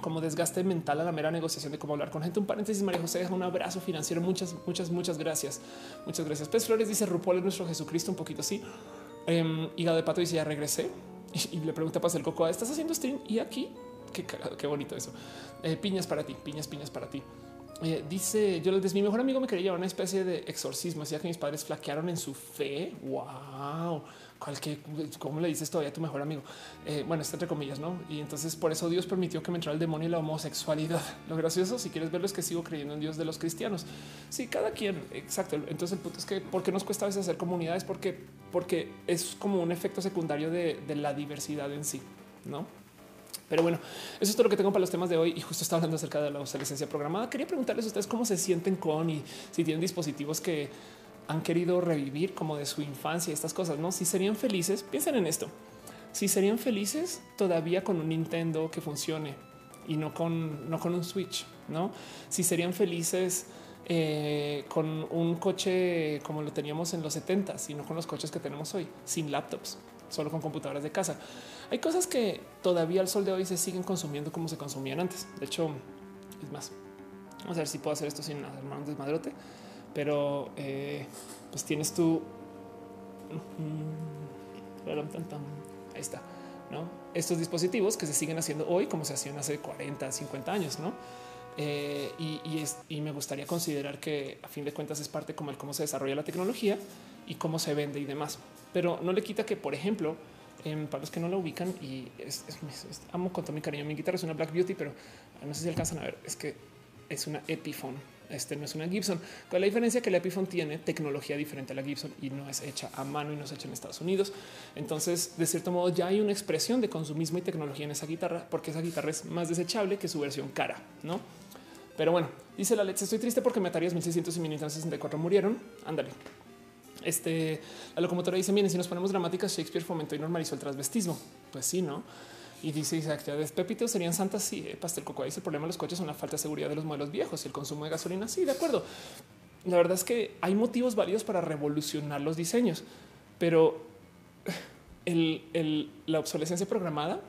como desgaste mental a la mera negociación de cómo hablar con gente. Un paréntesis, María José deja un abrazo financiero. Muchas, muchas, muchas gracias. Muchas gracias. Pez Flores dice Rupol es nuestro Jesucristo, un poquito así. Eh, Hígado de Pato dice ya regresé *laughs* y, le pregunta para el coco, ¿estás haciendo stream? Y aquí, qué, qué bonito eso. Eh, piñas para ti, piñas, piñas para ti. Eh, dice yo les mi mejor amigo me quería llevar una especie de exorcismo, decía que mis padres flaquearon en su fe. Wow que, ¿cómo le dices todavía a tu mejor amigo? Eh, bueno, está entre comillas, ¿no? Y entonces por eso Dios permitió que me entrara el demonio y la homosexualidad. Lo gracioso, si quieres verlo, es que sigo creyendo en Dios de los cristianos. Sí, cada quien, exacto. Entonces el punto es que, ¿por qué nos cuesta a veces hacer comunidades? Porque, porque es como un efecto secundario de, de la diversidad en sí, ¿no? Pero bueno, eso es todo lo que tengo para los temas de hoy. Y justo estaba hablando acerca de la obsolescencia programada. Quería preguntarles a ustedes cómo se sienten con y si tienen dispositivos que han querido revivir como de su infancia estas cosas, ¿no? Si serían felices, piensen en esto. Si serían felices todavía con un Nintendo que funcione y no con, no con un Switch, ¿no? Si serían felices eh, con un coche como lo teníamos en los 70 y no con los coches que tenemos hoy, sin laptops, solo con computadoras de casa. Hay cosas que todavía al sol de hoy se siguen consumiendo como se consumían antes. De hecho, es más, vamos a ver si puedo hacer esto sin hacer un desmadrote pero eh, pues tienes tú. Ahí está, no? Estos dispositivos que se siguen haciendo hoy como se hacían hace 40, 50 años, no? Eh, y, me gustaría considerar que a fin de cuentas es parte como el cómo se desarrolla la tecnología y cómo se vende y demás. Pero no le quita que, por ejemplo, em, para los que no lo ubican y amo con todo mi cariño, mi guitarra es una Black Beauty, pero no sé si alcanzan a ver, es que es una Epiphone este no es una Gibson. Con la diferencia que la Epiphone tiene tecnología diferente a la Gibson y no es hecha a mano y no es hecha en Estados Unidos. Entonces, de cierto modo, ya hay una expresión de consumismo y tecnología en esa guitarra, porque esa guitarra es más desechable que su versión cara, no? Pero bueno, dice la Leche, estoy triste porque Atari 1600 y mi 64 murieron. Ándale. Este, la locomotora dice, miren, si nos ponemos dramáticas, Shakespeare fomentó y normalizó el transvestismo. Pues sí, ¿no? Y dice Isaac, Pepito serían santas. Sí, eh, pastel coco. Ahí el problema de los coches son la falta de seguridad de los modelos viejos y el consumo de gasolina. Sí, de acuerdo. La verdad es que hay motivos válidos para revolucionar los diseños, pero la obsolescencia programada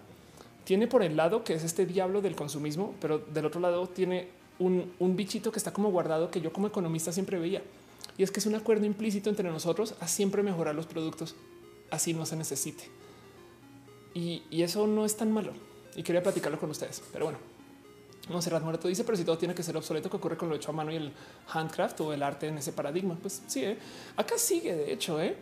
tiene por el lado que es este diablo del consumismo, pero del otro lado tiene un, un bichito que está como guardado que yo como economista siempre veía. Y es que es un acuerdo implícito entre nosotros a siempre mejorar los productos, así no se necesite. Y, eso no es tan malo. Y quería platicarlo con ustedes. Pero bueno, Monserrat Muerto dice, pero si todo tiene que ser obsoleto, ¿qué ocurre con lo hecho a mano y el handcraft o el arte en ese paradigma? Pues sí, ¿eh? acá sigue, de hecho, ¿eh?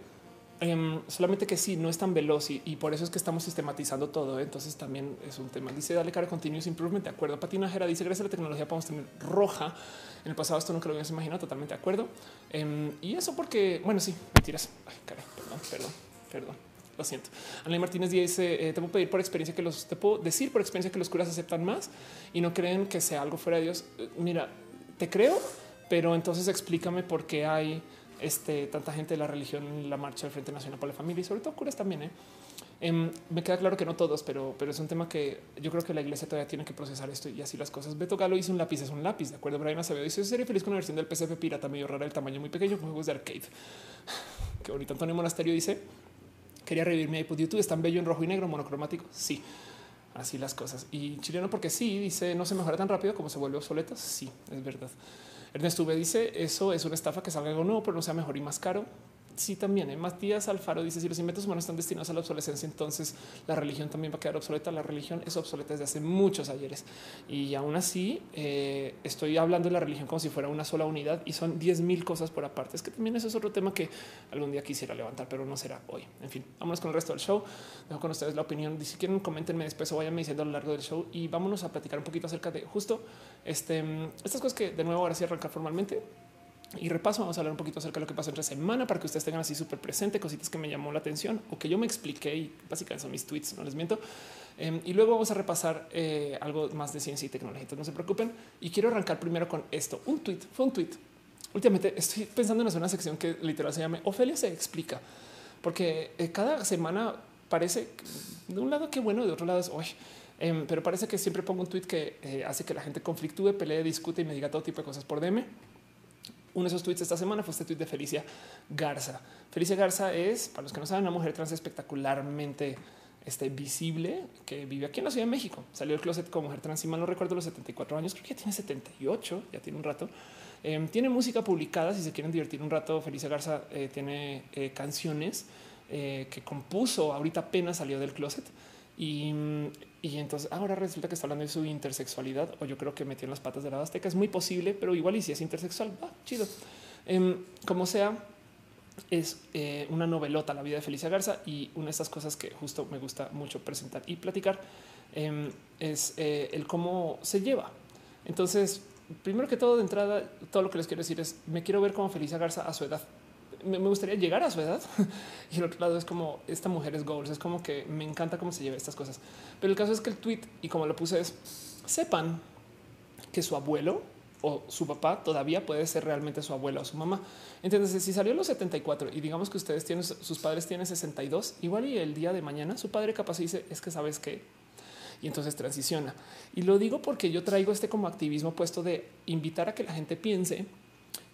Em, solamente que sí, no es tan veloz y, por eso es que estamos sistematizando todo. ¿eh? Entonces también es un tema. Dice, dale cara continuous improvement. De acuerdo. Patinajera dice, gracias a la tecnología podemos tener roja. En el pasado esto nunca lo habíamos imaginado. Totalmente de acuerdo. Em, y eso porque, bueno, sí, mentiras. Ay, perdón, perdón Perdón. Lo siento. Ana Martínez dice: eh, Te puedo pedir por experiencia que los te puedo decir por experiencia que los curas aceptan más y no creen que sea algo fuera de Dios. Eh, mira, te creo, pero entonces explícame por qué hay este, tanta gente de la religión en la marcha del Frente Nacional por la Familia y sobre todo curas también. ¿eh? Em, me queda claro que no todos, pero, pero es un tema que yo creo que la iglesia todavía tiene que procesar esto y así las cosas. Beto Galo hizo un lápiz, es un lápiz, de acuerdo. Brian Acevedo dice: Sería feliz con una versión del PCP pirata medio rara, el tamaño muy pequeño, juegos de arcade. *laughs* Qué bonito. Antonio Monasterio dice: Quería revivir mi iPod YouTube, es tan bello en rojo y negro, monocromático. Sí, así las cosas. Y chileno, porque sí, dice: No se mejora tan rápido como se vuelve obsoleto. Sí, es verdad. Ernesto V dice: Eso es una estafa que salga algo nuevo, pero no sea mejor y más caro sí también. ¿eh? Matías Alfaro dice si los inventos humanos están destinados a la obsolescencia, entonces la religión también va a quedar obsoleta. La religión es obsoleta desde hace muchos ayeres y aún así eh, estoy hablando de la religión como si fuera una sola unidad y son 10 mil cosas por aparte. Es que también eso es otro tema que algún día quisiera levantar, pero no será hoy. En fin, vámonos con el resto del show. Dejo con ustedes la opinión. Si quieren, comentenme después o vayanme diciendo a lo largo del show y vámonos a platicar un poquito acerca de justo este, estas cosas que de nuevo ahora sí arrancar formalmente y repaso, vamos a hablar un poquito acerca de lo que pasó entre semana para que ustedes tengan así súper presente cositas que me llamó la atención o que yo me expliqué y básicamente son mis tweets, no les miento. Em, y luego vamos a repasar eh, algo más de ciencia y tecnología. No se preocupen. Y quiero arrancar primero con esto. Un tweet, fue un tweet. Últimamente estoy pensando en hacer una sección que literal se llame Ofelia se explica, porque eh, cada semana parece de un lado que bueno, de otro lado es hoy. Em, pero parece que siempre pongo un tweet que eh, hace que la gente conflictúe, pelee, discute y me diga todo tipo de cosas por DM uno de esos tweets esta semana fue este tweet de Felicia Garza. Felicia Garza es, para los que no saben, una mujer trans espectacularmente este, visible que vive aquí en la Ciudad de México. Salió del closet como mujer trans, y mal no recuerdo los 74 años, creo que ya tiene 78, ya tiene un rato. Em, tiene música publicada, si se quieren divertir un rato, Felicia Garza eh, tiene eh, canciones eh, que compuso, ahorita apenas salió del closet. Y, entonces ahora resulta que está hablando de su intersexualidad, o yo creo que metió en las patas de la Azteca. Es muy posible, pero igual y si es intersexual, va chido. Em, como sea, es eh, una novelota, La vida de Felicia Garza, y una de estas cosas que justo me gusta mucho presentar y platicar em, es eh, el cómo se lleva. Entonces, primero que todo, de entrada, todo lo que les quiero decir es me quiero ver como Felicia Garza a su edad me, gustaría llegar a su edad. *laughs* y el otro lado es como esta mujer es goals. Es como que me encanta cómo se lleva estas cosas. Pero el caso es que el tweet y como lo puse es sepan que su abuelo o su papá todavía puede ser realmente su abuela o su mamá. Entonces, si salió a los 74 y digamos que ustedes tienen, sus padres tienen 62, igual y el día de mañana su padre capaz dice es que sabes que y entonces transiciona. Y lo digo porque yo traigo este como activismo puesto de invitar a que la gente piense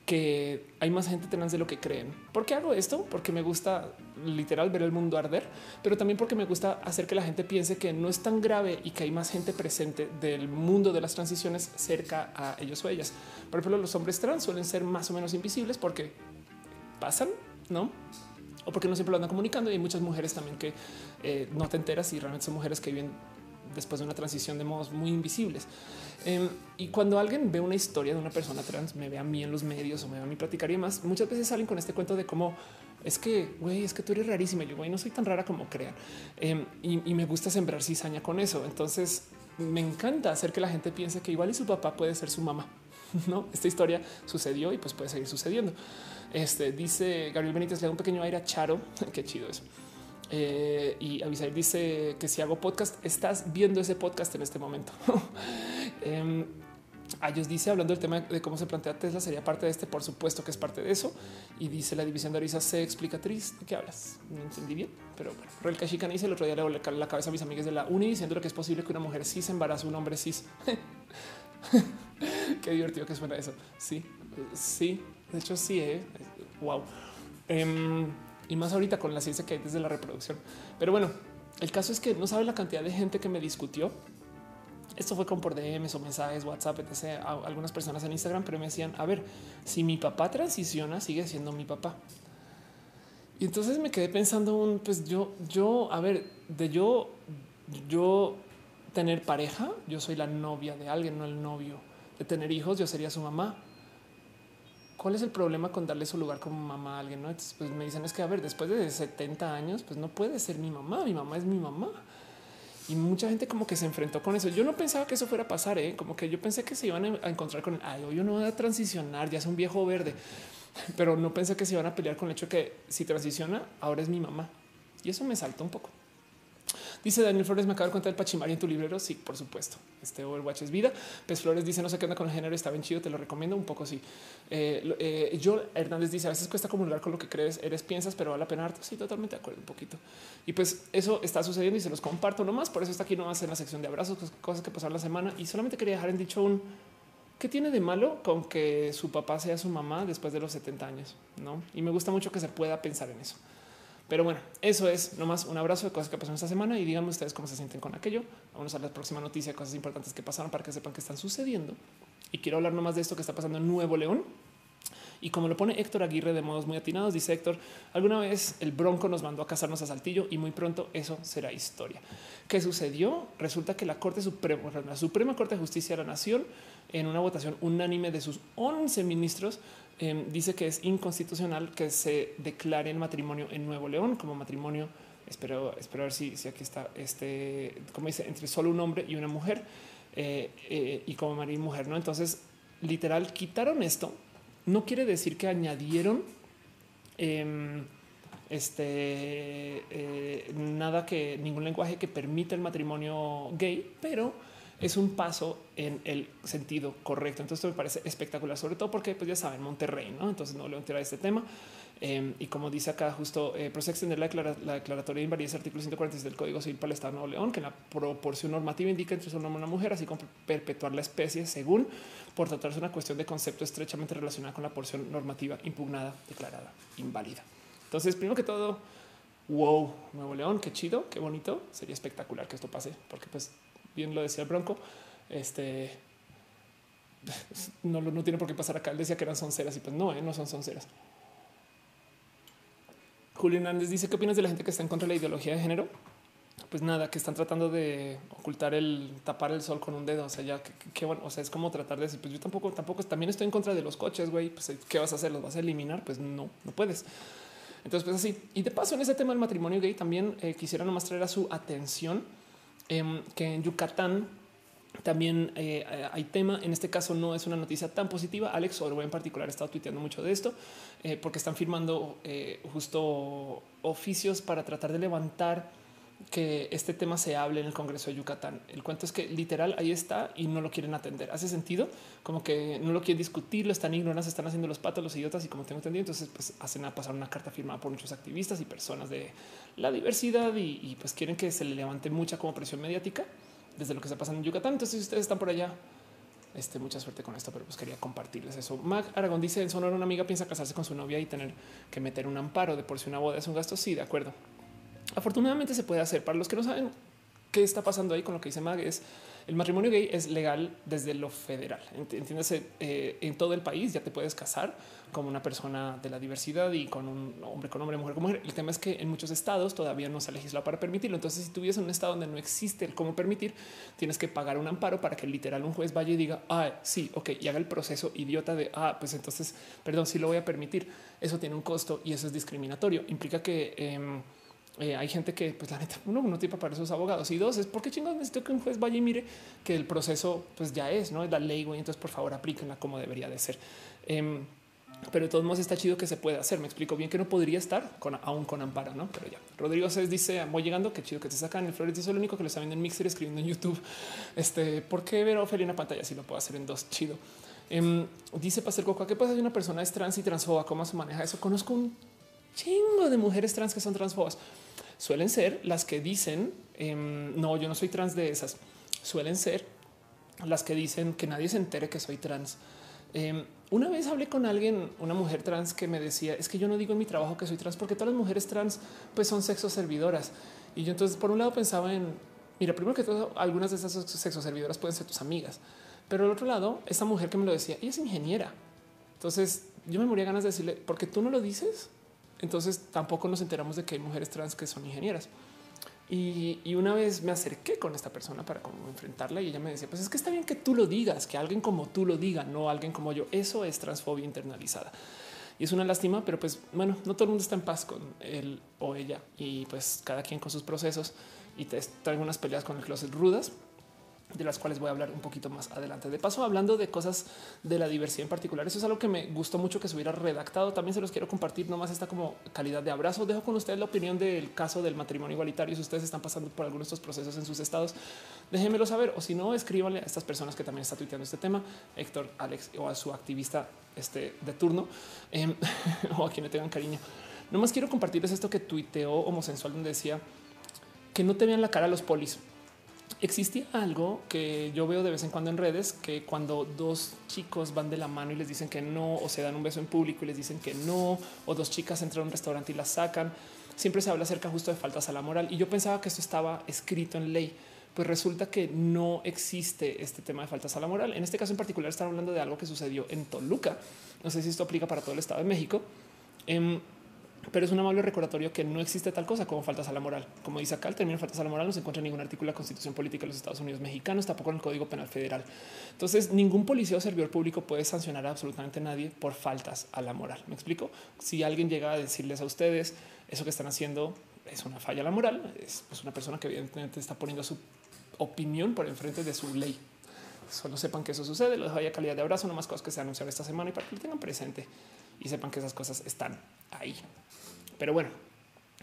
que hay más gente trans de lo que creen. ¿Por qué hago esto? Porque me gusta literal ver el mundo arder, pero también porque me gusta hacer que la gente piense que no es tan grave y que hay más gente presente del mundo de las transiciones cerca a ellos o ellas. Por ejemplo, los hombres trans suelen ser más o menos invisibles porque pasan, ¿no? O porque no siempre lo andan comunicando y hay muchas mujeres también que eh, no te enteras y realmente son mujeres que viven después de una transición de modos muy invisibles. Em, y cuando alguien ve una historia de una persona trans, me ve a mí en los medios o me ve a mí platicar y más, muchas veces salen con este cuento de cómo es que, güey, es que tú eres rarísima. Y yo, güey, no soy tan rara como crean. Em, y, me gusta sembrar cizaña con eso. Entonces, me encanta hacer que la gente piense que igual y su papá puede ser su mamá. *laughs* No, esta historia sucedió y pues puede seguir sucediendo. Este dice Gabriel Benítez, le da un pequeño aire a Charo. *laughs* Qué chido eso. Eh, y dice que si hago podcast, estás viendo ese podcast en este momento. *laughs* eh, ellos dice hablando del tema de cómo se plantea Tesla sería parte de este, por supuesto que es parte de eso. Y dice la división de Arisa se explicatriz. ¿De qué hablas? No entendí bien, pero bueno. Roel Kashika dice el otro día le volé la cabeza a mis amigas de la uni diciendo que es posible que una mujer cis embarace a un hombre cis. *laughs* qué divertido que suena eso. Sí, sí, de hecho sí, eh. wow. Y más ahorita con la ciencia que hay desde la reproducción. Pero bueno, el caso es que no sabe la cantidad de gente que me discutió. Esto fue con por DMs o mensajes, WhatsApp, etc. Algunas personas en Instagram, pero me decían, a ver, si mi papá transiciona, sigue siendo mi papá. Y entonces me quedé pensando, un, pues yo, yo, a ver, de yo, yo tener pareja, yo soy la novia de alguien, no el novio. De tener hijos, yo sería su mamá ¿Cuál es el problema con darle su lugar como mamá a alguien? ¿no? pues me dicen es que a ver, después de 70 años, pues no puede ser mi mamá. Mi mamá es mi mamá. Y mucha gente como que se enfrentó con eso. Yo no pensaba que eso fuera a pasar, ¿eh? como que yo pensé que se iban a encontrar con, ay, yo no voy a transicionar, ya es un viejo verde, pero no pensé que se iban a pelear con el hecho de que si transiciona, ahora es mi mamá. Y eso me saltó un poco. Dice Daniel Flores, me acabo de cuenta del Pachimari en tu librero. Sí, por supuesto. Este Overwatch es vida. Pez Flores dice, no sé qué onda con el género, está bien chido, te lo recomiendo un poco. Sí. Eh, eh, yo Hernández dice, a veces cuesta comulgar con lo que crees, eres, piensas, pero vale la pena harto. Sí, totalmente de acuerdo un poquito. Y pues eso está sucediendo y se los comparto nomás. Por eso está aquí nomás en la sección de abrazos, cosas que pasaron la semana. Y solamente quería dejar en dicho un ¿qué tiene de malo con que su papá sea su mamá después de los 70 años? No, y me gusta mucho que se pueda pensar en eso. Pero bueno, eso es nomás un abrazo de cosas que pasaron esta semana y díganme ustedes cómo se sienten con aquello. Vamos a la próxima noticia, cosas importantes que pasaron para que sepan que están sucediendo. Y quiero hablar nomás de esto que está pasando en Nuevo León. Y como lo pone Héctor Aguirre de modos muy atinados, dice Héctor, alguna vez el Bronco nos mandó a casarnos a Saltillo y muy pronto eso será historia. ¿Qué sucedió? Resulta que la Corte Suprema, la Suprema Corte de Justicia de la Nación, en una votación unánime de sus 11 ministros, Em, dice que es inconstitucional que se declare el matrimonio en Nuevo León como matrimonio. Espero, espero ver si, si aquí está este, como dice, entre solo un hombre y una mujer eh, eh, y como marido y mujer. No, entonces literal quitaron esto. No quiere decir que añadieron em, este eh, nada que ningún lenguaje que permita el matrimonio gay, pero es un paso en el sentido correcto. Entonces esto me parece espectacular, sobre todo porque pues ya saben Monterrey, ¿no? Entonces no le voy a este tema. Em, y como dice acá, justo eh, procede extender la, declaratoria de invalidez artículo 146 del Código Civil para el Estado de Nuevo León, que la proporción normativa indica entre un hombre y una mujer, así como perpetuar la especie según por tratarse una cuestión de concepto estrechamente relacionada con la porción normativa impugnada, declarada inválida. Entonces, primero que todo, wow, Nuevo León, qué chido, qué bonito. Sería espectacular que esto pase, porque pues bien lo decía el Bronco, este no, no tiene por qué pasar acá. Él decía que eran sonceras y pues no, ¿eh? no son sonceras. Julio Hernández dice qué opinas de la gente que está en contra de la ideología de género. Pues nada, que están tratando de ocultar el tapar el sol con un dedo. O sea, ya que bueno, o sea, es como tratar de decir, pues yo tampoco, tampoco también estoy en contra de los coches, güey. Pues qué vas a hacer? ¿Los vas a eliminar? Pues no, no puedes. Entonces, pues así. Y de paso, en ese tema del matrimonio gay, también eh, quisiera nomás traer a su atención Em, que en Yucatán también eh, hay tema. En este caso no es una noticia tan positiva. Alex Orwell en particular ha estado tuiteando mucho de esto eh, porque están firmando eh, justo oficios para tratar de levantar que este tema se hable en el Congreso de Yucatán. El cuento es que literal ahí está y no lo quieren atender. Hace sentido como que no lo quieren discutir, lo están ignorando, se están haciendo los patos, los idiotas y como tengo entendido, entonces pues hacen a pasar una carta firmada por muchos activistas y personas de la diversidad y, pues quieren que se le levante mucha como presión mediática desde lo que está pasando en Yucatán. Entonces si ustedes están por allá, este, mucha suerte con esto, pero pues quería compartirles eso. Mac Aragón dice en Sonora una amiga piensa casarse con su novia y tener que meter un amparo de por si una boda es un gasto. Sí, de acuerdo. Afortunadamente se puede hacer. Para los que no saben qué está pasando ahí con lo que dice Mag es el matrimonio gay es legal desde lo federal. Entiéndase, eh, en todo el país ya te puedes casar como una persona de la diversidad y con un hombre con hombre, mujer con mujer. El tema es que en muchos estados todavía no se ha legislado para permitirlo. Entonces, si en un estado donde no existe el cómo permitir, tienes que pagar un amparo para que literal un juez vaya y diga, ah, sí, ok, y haga el proceso idiota de, ah, pues entonces, perdón, si lo voy a permitir. Eso tiene un costo y eso es discriminatorio. Implica que... Em, eh, hay gente que, pues la neta, uno no tiene para esos abogados y dos es porque chingados necesito que un juez vaya y mire que el proceso, pues ya es, no es la ley. Entonces, por favor, aplíquenla como debería de ser. Em, pero de todos modos está chido que se pueda hacer. Me explico bien que no podría estar con aún con amparo, no? Pero ya Rodrigo se dice voy llegando. Qué chido que te sacan el Flores. Dice lo único que lo está viendo en Mixer escribiendo en YouTube. *laughs* Este por qué ver a Ophelia en la pantalla si lo puedo hacer en dos chido. Em, dice Pastor Coco, ¿qué pasa si una persona es trans y transfoba? ¿Cómo se maneja eso? Conozco un chingo de mujeres trans que son transfobas suelen ser las que dicen em, no, yo no soy trans de esas. Suelen ser las que dicen que nadie se entere que soy trans. Em, una vez hablé con alguien, una mujer trans que me decía es que yo no digo en mi trabajo que soy trans porque todas las mujeres trans pues son sexo servidoras. Y yo entonces por un lado pensaba en mira, primero que todo, algunas de esas sexo servidoras pueden ser tus amigas, pero al otro lado, esta mujer que me lo decía, ella es ingeniera. Entonces yo me moría ganas de decirle, porque tú no lo dices, entonces tampoco nos enteramos de que hay mujeres trans que son ingenieras. Y, una vez me acerqué con esta persona para como enfrentarla y ella me decía, pues es que está bien que tú lo digas, que alguien como tú lo diga, no alguien como yo. Eso es transfobia internalizada. Y es una lástima, pero pues bueno, no todo el mundo está en paz con él o ella y pues cada quien con sus procesos y te traigo unas peleas con el closet rudas. De las cuales voy a hablar un poquito más adelante. De paso, hablando de cosas de la diversidad en particular, eso es algo que me gustó mucho que se hubiera redactado. También se los quiero compartir, nomás esta como calidad de abrazo. Dejo con ustedes la opinión del caso del matrimonio igualitario. Si ustedes están pasando por algunos de estos procesos en sus estados, déjenmelo saber. O si no, escríbanle a estas personas que también están tuiteando este tema, Héctor, Alex o a su activista este, de turno em, *laughs* o a quien le tengan cariño. Nomás quiero compartirles esto que tuiteó Homosensual, donde decía que no te vean la cara a los polis existía algo que yo veo de vez en cuando en redes, que cuando dos chicos van de la mano y les dicen que no, o se dan un beso en público y les dicen que no, o dos chicas entran a un restaurante y las sacan, siempre se habla acerca justo de faltas a la moral. Y yo pensaba que esto estaba escrito en ley. Pues resulta que no existe este tema de faltas a la moral. En este caso en particular están hablando de algo que sucedió en Toluca. No sé si esto aplica para todo el Estado de México. Em, pero es un amable recordatorio que no existe tal cosa como faltas a la moral. Como dice acá, el término faltas a la moral no se encuentra en ningún artículo de la Constitución Política de los Estados Unidos mexicanos, tampoco en el Código Penal Federal. Entonces, ningún policía o servidor público puede sancionar a absolutamente nadie por faltas a la moral. Me explico. Si alguien llega a decirles a ustedes eso que están haciendo es una falla a la moral, es pues, una persona que evidentemente está poniendo su opinión por enfrente de su ley. Solo sepan que eso sucede. Los dejo ahí a calidad de abrazo, no más cosas que se anunciaron esta semana y para que lo tengan presente y sepan que esas cosas están ahí. Pero bueno,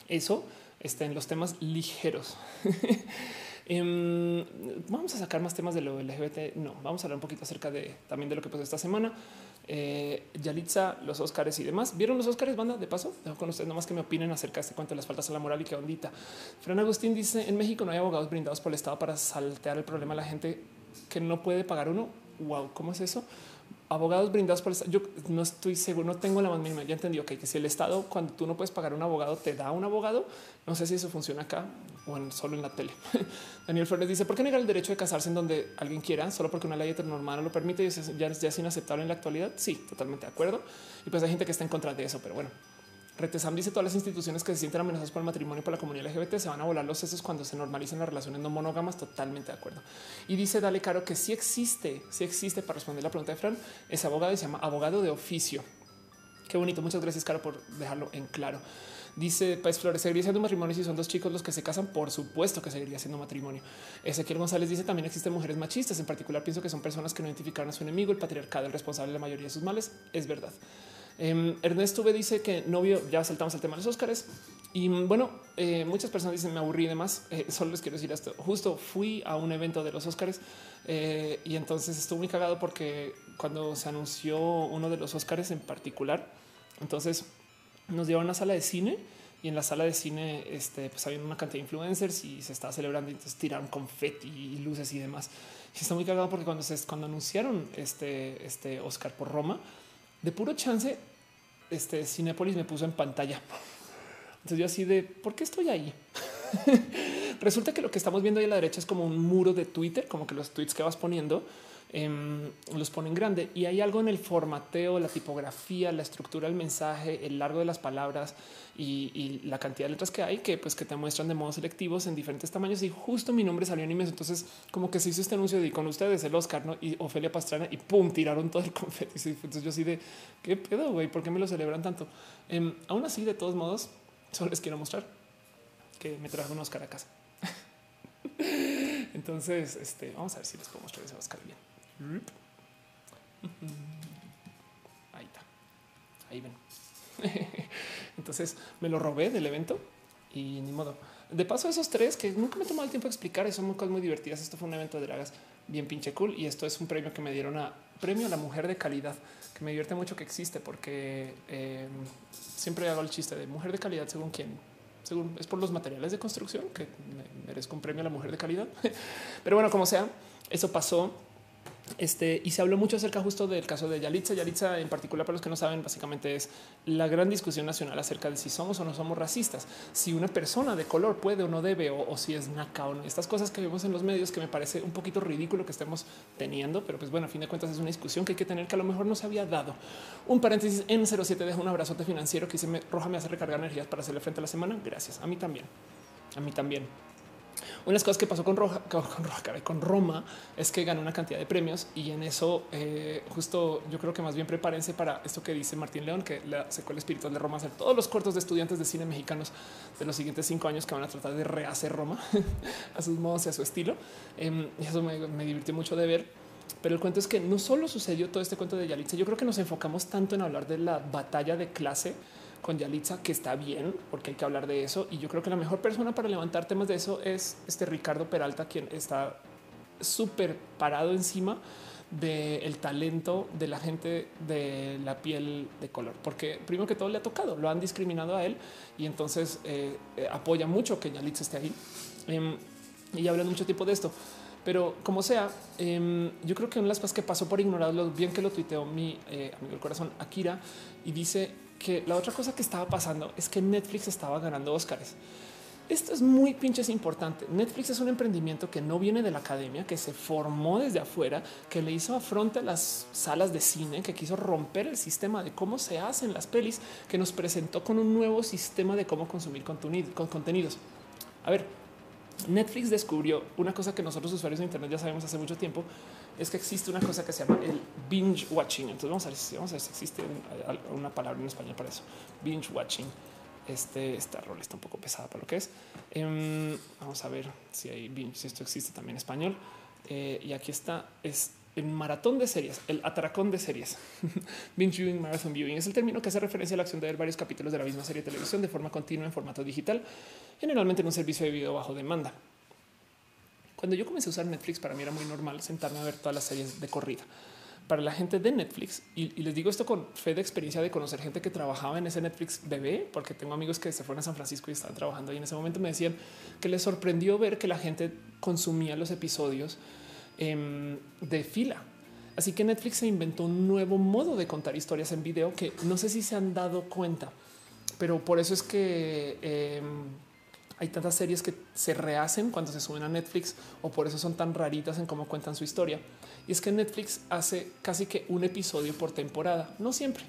eso está en los temas ligeros. *laughs* Em, vamos a sacar más temas de lo LGBT. No, vamos a hablar un poquito acerca de también de lo que pasó esta semana. Eh, Yalitza, los Oscars y demás. ¿Vieron los Oscars, banda? De paso, dejo con ustedes nomás que me opinen acerca de este cuento de las faltas a la moral y qué ondita. Fran Agustín dice, en México no hay abogados brindados por el Estado para saltear el problema a la gente que no puede pagar uno. Wow, ¿cómo es eso? Abogados brindados por el Estado. Yo no estoy seguro, no tengo la más mínima. Ya entendí que si el Estado, cuando tú no puedes pagar un abogado, te da un abogado. No sé si eso funciona acá o en, solo en la tele. *laughs* Daniel Flores dice: ¿Por qué negar el derecho de casarse en donde alguien quiera solo porque una ley heteronormada lo permite y ya, ya es inaceptable en la actualidad? Sí, totalmente de acuerdo. Y pues hay gente que está en contra de eso, pero bueno. Retesam dice todas las instituciones que se sienten amenazadas por el matrimonio por la comunidad LGBT se van a volar los sesos cuando se normalicen las relaciones no monógamas. Totalmente de acuerdo. Y dice Dale Caro que sí existe, sí existe para responder la pregunta de Fran. Es abogado y se llama abogado de oficio. Qué bonito. Muchas gracias, Caro, por dejarlo en claro. Dice País Flores, seguiría siendo matrimonio si son dos chicos los que se casan. Por supuesto que seguiría siendo matrimonio. Ezequiel González dice también existen mujeres machistas. En particular, pienso que son personas que no identificaron a su enemigo, el patriarcado, el responsable de la mayoría de sus males. Es verdad. Eh, Ernesto V dice que no vio, ya saltamos el tema de los Óscares. Y bueno, eh, muchas personas dicen me aburrí y demás. *laughs* Eh, solo les quiero decir esto. Justo fui a un evento de los Óscares eh, y entonces estuve muy cagado porque cuando se anunció uno de los Óscares en particular, entonces nos llevaron a una sala de cine y en la sala de cine este, pues había una cantidad de influencers y se estaba celebrando y entonces tiraron confeti y luces y demás. Y está muy cagado porque cuando se cuando anunciaron este, este Oscar por Roma, de puro chance este Cinepolis me puso en pantalla. Entonces yo así de por qué estoy ahí. *laughs* Resulta que lo que estamos viendo ahí a la derecha es como un muro de Twitter, como que los tweets que vas poniendo Em, los ponen grande y hay algo en el formateo, la tipografía, la estructura del mensaje, el largo de las palabras y, la cantidad de letras que hay que pues que te muestran de modos selectivos en diferentes tamaños y justo mi nombre salió en inmenso. Entonces como que se hizo este anuncio de con ustedes el Oscar ¿no? y Ofelia Pastrana y pum, tiraron todo el *laughs* confeti. Entonces yo así de qué pedo, güey, ¿por qué me lo celebran tanto? Em, aún así, de todos modos, solo les quiero mostrar que me trajo un Oscar a casa. *laughs* Entonces, este, vamos a ver si les puedo mostrar ese Oscar bien. Ahí está. Ahí ven. *laughs* Entonces me lo robé del evento y ni modo. De paso, esos tres que nunca me he tomado el tiempo de explicar, son cosas muy divertidas. Esto fue un evento de dragas bien pinche cool y esto es un premio que me dieron a premio a la mujer de calidad, que me divierte mucho que existe porque em, siempre hago el chiste de mujer de calidad según quién. Según es por los materiales de construcción que merezco un premio a la mujer de calidad. *laughs* Pero bueno, como sea, eso pasó este, y se habló mucho acerca justo del caso de Yalitza. Yalitza, en particular, para los que no saben, básicamente es la gran discusión nacional acerca de si somos o no somos racistas, si una persona de color puede o no debe, o, si es naca o no. Estas cosas que vemos en los medios que me parece un poquito ridículo que estemos teniendo, pero pues bueno, a fin de cuentas es una discusión que hay que tener que a lo mejor no se había dado. Un paréntesis en 07 dejo un abrazote financiero que dice Roja me hace recargar energías para hacerle frente a la semana. Gracias. A mí también. A mí también. Una de cosas que pasó con Roja, con, con Roma es que ganó una cantidad de premios y en eso eh, justo yo creo que más bien prepárense para esto que dice Martín León, que la secuela espiritual de Roma hacer todos los cortos de estudiantes de cine mexicanos de los siguientes cinco años que van a tratar de rehacer Roma *laughs* a sus modos y a su estilo. Em, y eso me, me divirtió mucho de ver. Pero el cuento es que no solo sucedió todo este cuento de Yalitza, yo creo que nos enfocamos tanto en hablar de la batalla de clase con Yalitza, que está bien, porque hay que hablar de eso. Y yo creo que la mejor persona para levantar temas de eso es este Ricardo Peralta, quien está súper parado encima del talento de la gente de la piel de color, porque primero que todo le ha tocado, lo han discriminado a él y entonces eh, eh, apoya mucho que Yalitza esté ahí. Em, y hablan mucho tiempo de esto. Pero como sea, em, yo creo que una de las cosas que pasó por ignorarlo, bien que lo tuiteó mi eh, amigo del corazón, Akira, y dice que la otra cosa que estaba pasando es que Netflix estaba ganando Oscars. Esto es muy pinches importante. Netflix es un emprendimiento que no viene de la academia, que se formó desde afuera, que le hizo afronte a las salas de cine, que quiso romper el sistema de cómo se hacen las pelis, que nos presentó con un nuevo sistema de cómo consumir contenidos. A ver, Netflix descubrió una cosa que nosotros usuarios de Internet ya sabemos hace mucho tiempo, es que existe una cosa que se llama el binge watching. Entonces vamos a ver si, vamos a ver si existe una palabra en español para eso. Binge watching. Este, esta rol está un poco pesada para lo que es. Em, vamos a ver si hay binge, si esto existe también en español. Eh, y aquí está, es el maratón de series, el atracón de series. *laughs* Binge viewing, marathon viewing es el término que hace referencia a la acción de ver varios capítulos de la misma serie de televisión de forma continua en formato digital, generalmente en un servicio de video bajo demanda. Cuando yo comencé a usar Netflix, para mí era muy normal sentarme a ver todas las series de corrida. Para la gente de Netflix, y, les digo esto con fe de experiencia de conocer gente que trabajaba en ese Netflix bebé, porque tengo amigos que se fueron a San Francisco y estaban trabajando y en ese momento me decían que les sorprendió ver que la gente consumía los episodios Em, de fila. Así que Netflix se inventó un nuevo modo de contar historias en video que no sé si se han dado cuenta, pero por eso es que em, hay tantas series que se rehacen cuando se suben a Netflix o por eso son tan raritas en cómo cuentan su historia. Y es que Netflix hace casi que un episodio por temporada, no siempre.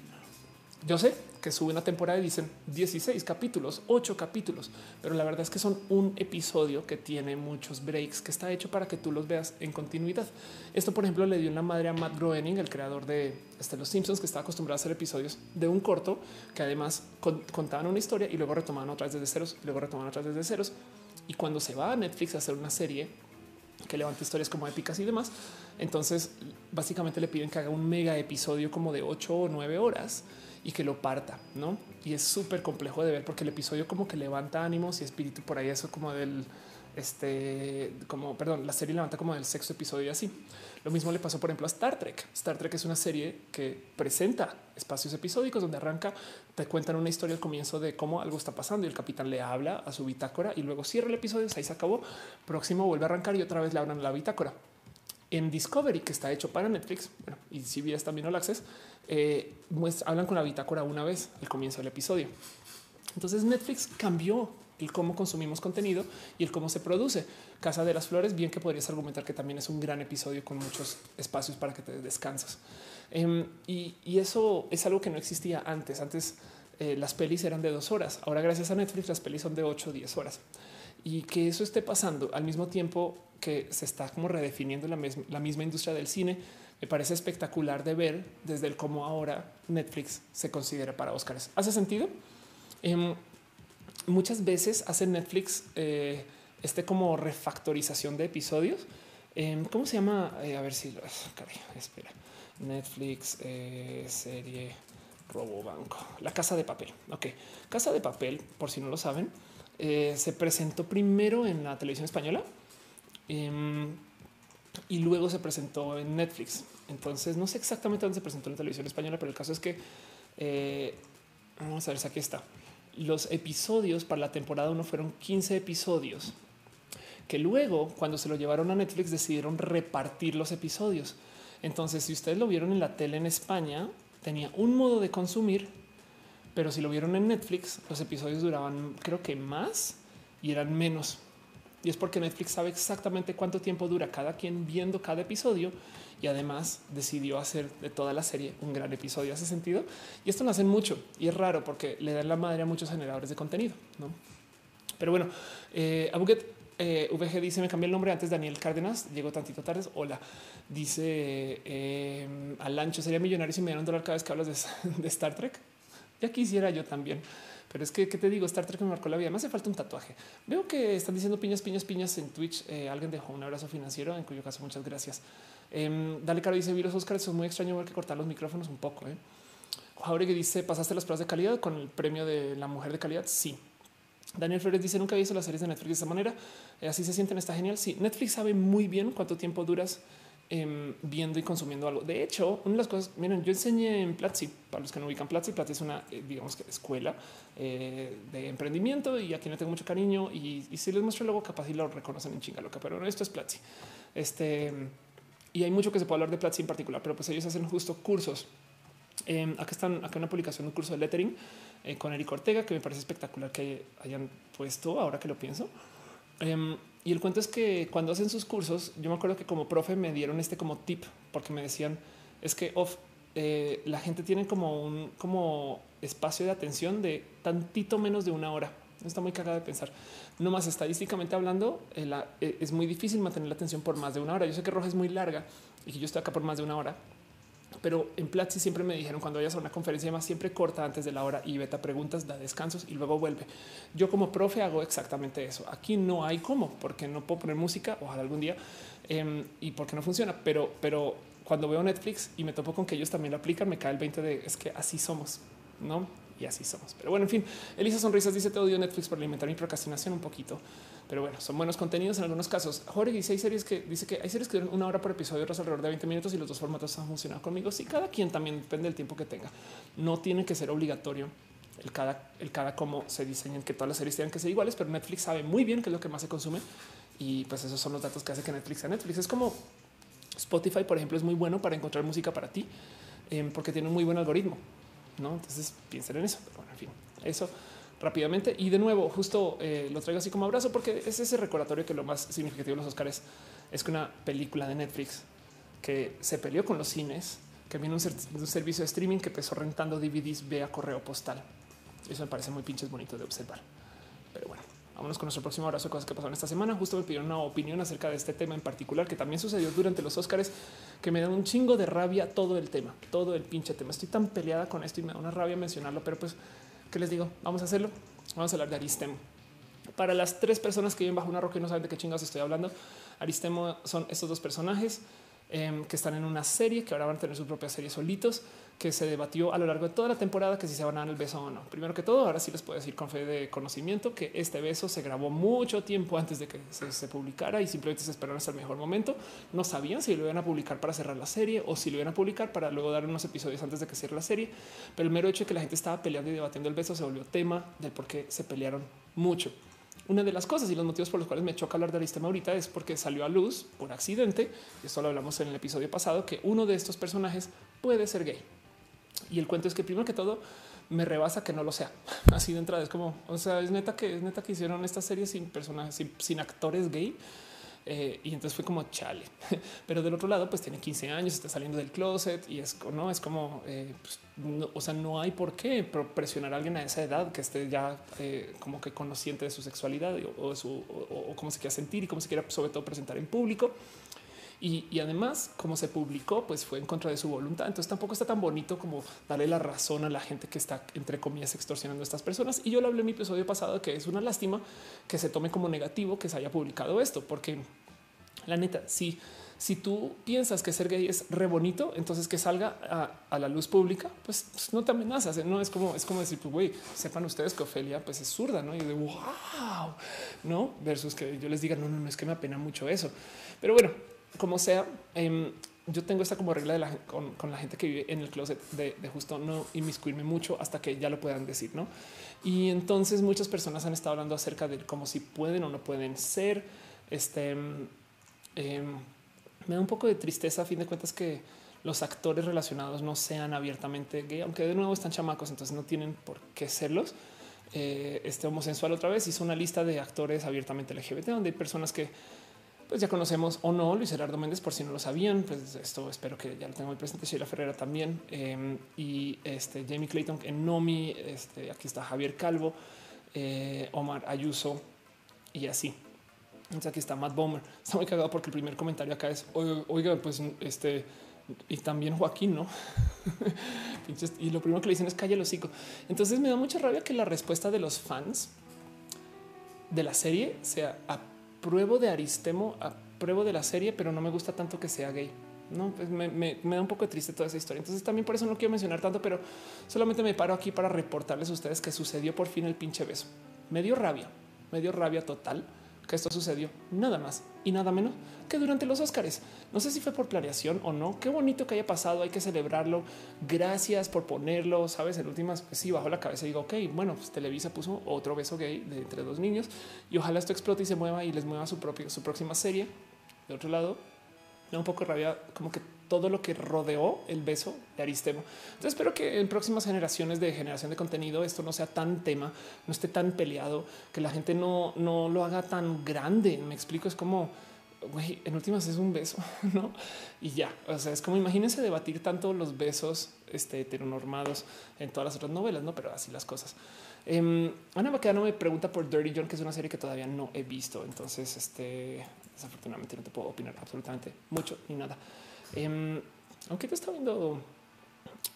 Yo sé que sube una temporada y dicen 16 capítulos, 8 capítulos, pero la verdad es que son un episodio que tiene muchos breaks, que está hecho para que tú los veas en continuidad. Esto, por ejemplo, le dio una madre a Matt Groening, el creador de este, Los Simpsons, que estaba acostumbrado a hacer episodios de un corto que además contaban una historia y luego retomaban otra vez desde ceros, y luego retomaban otra vez desde ceros. Y cuando se va a Netflix a hacer una serie que levanta historias como épicas y demás, entonces básicamente le piden que haga un mega episodio como de 8 o 9 horas y que lo parta, ¿no? Y es súper complejo de ver porque el episodio como que levanta ánimos y espíritu por ahí, eso como del, este, como, perdón, la serie levanta como del sexto episodio y así. Lo mismo le pasó, por ejemplo, a Star Trek. Star Trek es una serie que presenta espacios episódicos donde arranca, te cuentan una historia al comienzo de cómo algo está pasando y el capitán le habla a su bitácora y luego cierra el episodio, ahí se acabó, próximo vuelve a arrancar y otra vez le hablan a la bitácora. En Discovery, que está hecho para Netflix, bueno, y CBS también All Access, eh, hablan con la bitácora una vez al comienzo del episodio. Entonces Netflix cambió el cómo consumimos contenido y el cómo se produce. Casa de las Flores, bien que podrías argumentar que también es un gran episodio con muchos espacios para que te descansas. Em, y, eso es algo que no existía antes. Antes eh, las pelis eran de dos horas. Ahora gracias a Netflix las pelis son de ocho o diez horas. Y que eso esté pasando al mismo tiempo que se está como redefiniendo la, la misma industria del cine me parece espectacular de ver desde el cómo ahora Netflix se considera para Oscars. ¿Hace sentido? Em, muchas veces hace Netflix eh, este como refactorización de episodios. Em, ¿Cómo se llama? Eh, a ver si... espera. Netflix, eh, serie Robo Banco. La Casa de Papel. Ok. Casa de Papel, por si no lo saben, se presentó primero en la televisión española. Em, y luego se presentó en Netflix. Entonces no sé exactamente dónde se presentó en la televisión española, pero el caso es que eh, vamos a ver si aquí está. Los episodios para la temporada 1 fueron 15 episodios que luego cuando se lo llevaron a Netflix decidieron repartir los episodios. Entonces, si ustedes lo vieron en la tele en España, tenía un modo de consumir, pero si lo vieron en Netflix, los episodios duraban creo que más y eran menos. Y es porque Netflix sabe exactamente cuánto tiempo dura cada quien viendo cada episodio y además decidió hacer de toda la serie un gran episodio. ¿Hace sentido? Y esto lo hacen mucho y es raro porque le dan la madre a muchos generadores de contenido. ¿no? Pero bueno, eh, Eh, VG dice: Me cambié el nombre antes. Daniel Cárdenas llegó tantito tarde. Hola, dice eh, Alancho: Sería millonario si me dieran un dólar cada vez que hablas de, *laughs* Star Trek. Ya quisiera yo también. Pero es que, ¿qué te digo? Star Trek me marcó la vida. Me hace falta un tatuaje. Veo que están diciendo piñas, piñas, piñas en Twitch. Eh, alguien dejó un abrazo financiero, en cuyo caso muchas gracias. Eh, Dale Caro dice: Vi los Oscars, es muy extraño ver que cortar los micrófonos un poco. Eh. Jauregui dice: ¿Pasaste las pruebas de calidad con el premio de la mujer de calidad? Sí. Daniel Flores dice nunca he visto las series de Netflix de esta manera. Eh, así se sienten, está genial. Sí, Netflix sabe muy bien cuánto tiempo duras em, viendo y consumiendo algo. De hecho, una de las cosas, miren, yo enseñé en Platzi, para los que no ubican Platzi, Platzi es una, eh, digamos que escuela eh, de emprendimiento y aquí no tengo mucho cariño y, si les muestro luego capaz y lo reconocen en chinga loca, pero esto es Platzi. Este, y hay mucho que se puede hablar de Platzi en particular, pero pues ellos hacen justo cursos. Eh, acá están, acá una publicación, un curso de lettering eh, con Eric Ortega, que me parece espectacular que hayan puesto ahora que lo pienso. Y el cuento es que cuando hacen sus cursos, yo me acuerdo que como profe me dieron este como tip, porque me decían, es que off, eh, la gente tiene como un como espacio de atención de tantito menos de una hora. Está muy cagada de pensar. No más estadísticamente hablando, eh, es muy difícil mantener la atención por más de una hora. Yo sé que Roja es muy larga y que yo estoy acá por más de una hora, pero en Platzi siempre me dijeron cuando vayas a una conferencia más siempre corta antes de la hora y beta preguntas, da descansos y luego vuelve. Yo como profe hago exactamente eso. Aquí no hay cómo, porque no puedo poner música, ojalá algún día, em, y porque no funciona. Pero, pero cuando veo Netflix y me topo con que ellos también lo aplican, me cae el 20 de es que así somos, no? Y así somos. Pero bueno, en fin, Elisa Sonrisas dice te odio Netflix por alimentar mi procrastinación un poquito. Pero bueno, son buenos contenidos en algunos casos. Jorge dice hay series que dice que hay series que duran una hora por episodio, otras alrededor de 20 minutos y los dos formatos han funcionado conmigo. Sí, cada quien también depende del tiempo que tenga. No tiene que ser obligatorio el cada, el cada cómo se diseñan que todas las series tengan que ser iguales, pero Netflix sabe muy bien qué es lo que más se consume y pues esos son los datos que hace que Netflix sea Netflix. Es como Spotify, por ejemplo, es muy bueno para encontrar música para ti em, porque tiene un muy buen algoritmo. No, entonces piensen en eso. Pero bueno, en fin, eso rápidamente. Y de nuevo, justo eh, lo traigo así como abrazo porque es ese recordatorio que lo más significativo de los Oscars es que una película de Netflix que se peleó con los cines, que viene un, servicio de streaming que empezó rentando DVDs vía correo postal. Eso me parece muy pinches bonito de observar. Pero bueno, vámonos con nuestro próximo abrazo de cosas que pasaron esta semana. Justo me pidieron una opinión acerca de este tema en particular que también sucedió durante los Oscars, que me da un chingo de rabia todo el tema, todo el pinche tema. Estoy tan peleada con esto y me da una rabia mencionarlo, pero pues ¿Qué les digo? Vamos a hacerlo. Vamos a hablar de Aristemo. Para las tres personas que viven bajo una roca y no saben de qué chingados estoy hablando, Aristemo son estos dos personajes Em, que están en una serie que ahora van a tener su propia serie solitos, que se debatió a lo largo de toda la temporada que si se van a dar el beso o no. Primero que todo, ahora sí les puedo decir con fe de conocimiento que este beso se grabó mucho tiempo antes de que se, publicara y simplemente se esperaron hasta el mejor momento. No sabían si lo iban a publicar para cerrar la serie o si lo iban a publicar para luego dar unos episodios antes de que cierre la serie. Pero el mero hecho de que la gente estaba peleando y debatiendo el beso se volvió tema del por qué se pelearon mucho. Una de las cosas y los motivos por los cuales me choca hablar de Aristema ahorita es porque salió a luz por accidente. Esto lo hablamos en el episodio pasado, que uno de estos personajes puede ser gay. Y el cuento es que primero que todo me rebasa que no lo sea. *laughs* Así de entrada es como, o sea, es neta que es neta que hicieron esta serie sin personajes, sin actores gay. Eh, y entonces fue como chale. *laughs* Pero del otro lado, pues tiene 15 años, está saliendo del closet y es no es como, eh, pues, o sea, no hay por qué presionar a alguien a esa edad que esté ya eh, como que consciente de su sexualidad o, su o, cómo se quiera sentir y cómo se quiera, sobre todo, presentar en público. Y, además, como se publicó, pues fue en contra de su voluntad. Entonces tampoco está tan bonito como darle la razón a la gente que está, entre comillas, extorsionando a estas personas. Y yo lo hablé en mi episodio pasado, que es una lástima que se tome como negativo que se haya publicado esto, porque la neta, si, si tú piensas que ser gay es re bonito, entonces que salga a, la luz pública, pues, pues, no te amenazas. ¿eh? No es como, es como decir, pues güey, sepan ustedes que Ofelia pues es zurda, no? Y de wow, no versus que yo les diga, no, no, no es que me apena mucho eso. Pero bueno, como sea, em, yo tengo esta como regla de la, con, la gente que vive en el closet de, justo no inmiscuirme mucho hasta que ya lo puedan decir, no? Y entonces muchas personas han estado hablando acerca de cómo si pueden o no pueden ser. Este em, me da un poco de tristeza a fin de cuentas que los actores relacionados no sean abiertamente gay, aunque de nuevo están chamacos, entonces no tienen por qué serlos. Eh, este homosensual otra vez hizo una lista de actores abiertamente LGBT, donde hay personas que pues ya conocemos o no Luis Gerardo Méndez, por si no lo sabían, pues esto espero que ya lo tengo muy presente. Sheila Ferreira también em, y este Jamie Clayton en Nomi. Este aquí está Javier Calvo, eh, Omar Ayuso y así. Entonces aquí está Matt Bomer. Está muy cagado porque el primer comentario acá es oiga, pues este y también Joaquín, no? *laughs* y lo primero que le dicen es calle el hocico. Entonces me da mucha rabia que la respuesta de los fans de la serie sea apruebo de Aristemo, apruebo de la serie, pero no me gusta tanto que sea gay. No, pues me, da un poco triste toda esa historia. Entonces también por eso no quiero mencionar tanto, pero solamente me paro aquí para reportarles a ustedes que sucedió por fin el pinche beso. Me dio rabia, me dio rabia total que esto sucedió nada más y nada menos que durante los Óscares. No sé si fue por planeación o no. Qué bonito que haya pasado. Hay que celebrarlo. Gracias por ponerlo. Sabes, en últimas, pues sí, bajo la cabeza y digo, ok, bueno, pues Televisa puso otro beso gay de entre dos niños y ojalá esto explote y se mueva y les mueva su propio, su próxima serie. De otro lado, me da un poco rabia, como que todo lo que rodeó el beso de Aristemo. Entonces espero que en próximas generaciones de generación de contenido esto no sea tan tema, no esté tan peleado, que la gente no, no lo haga tan grande. Me explico, es como güey, en últimas es un beso, *laughs* ¿no? Y ya, o sea, es como imagínense debatir tanto los besos este, heteronormados en todas las otras novelas, ¿no? Pero así las cosas. Eh, Ana no me pregunta por Dirty John, que es una serie que todavía no he visto. Entonces, este, desafortunadamente no te puedo opinar absolutamente mucho ni nada. Eh, aunque te está viendo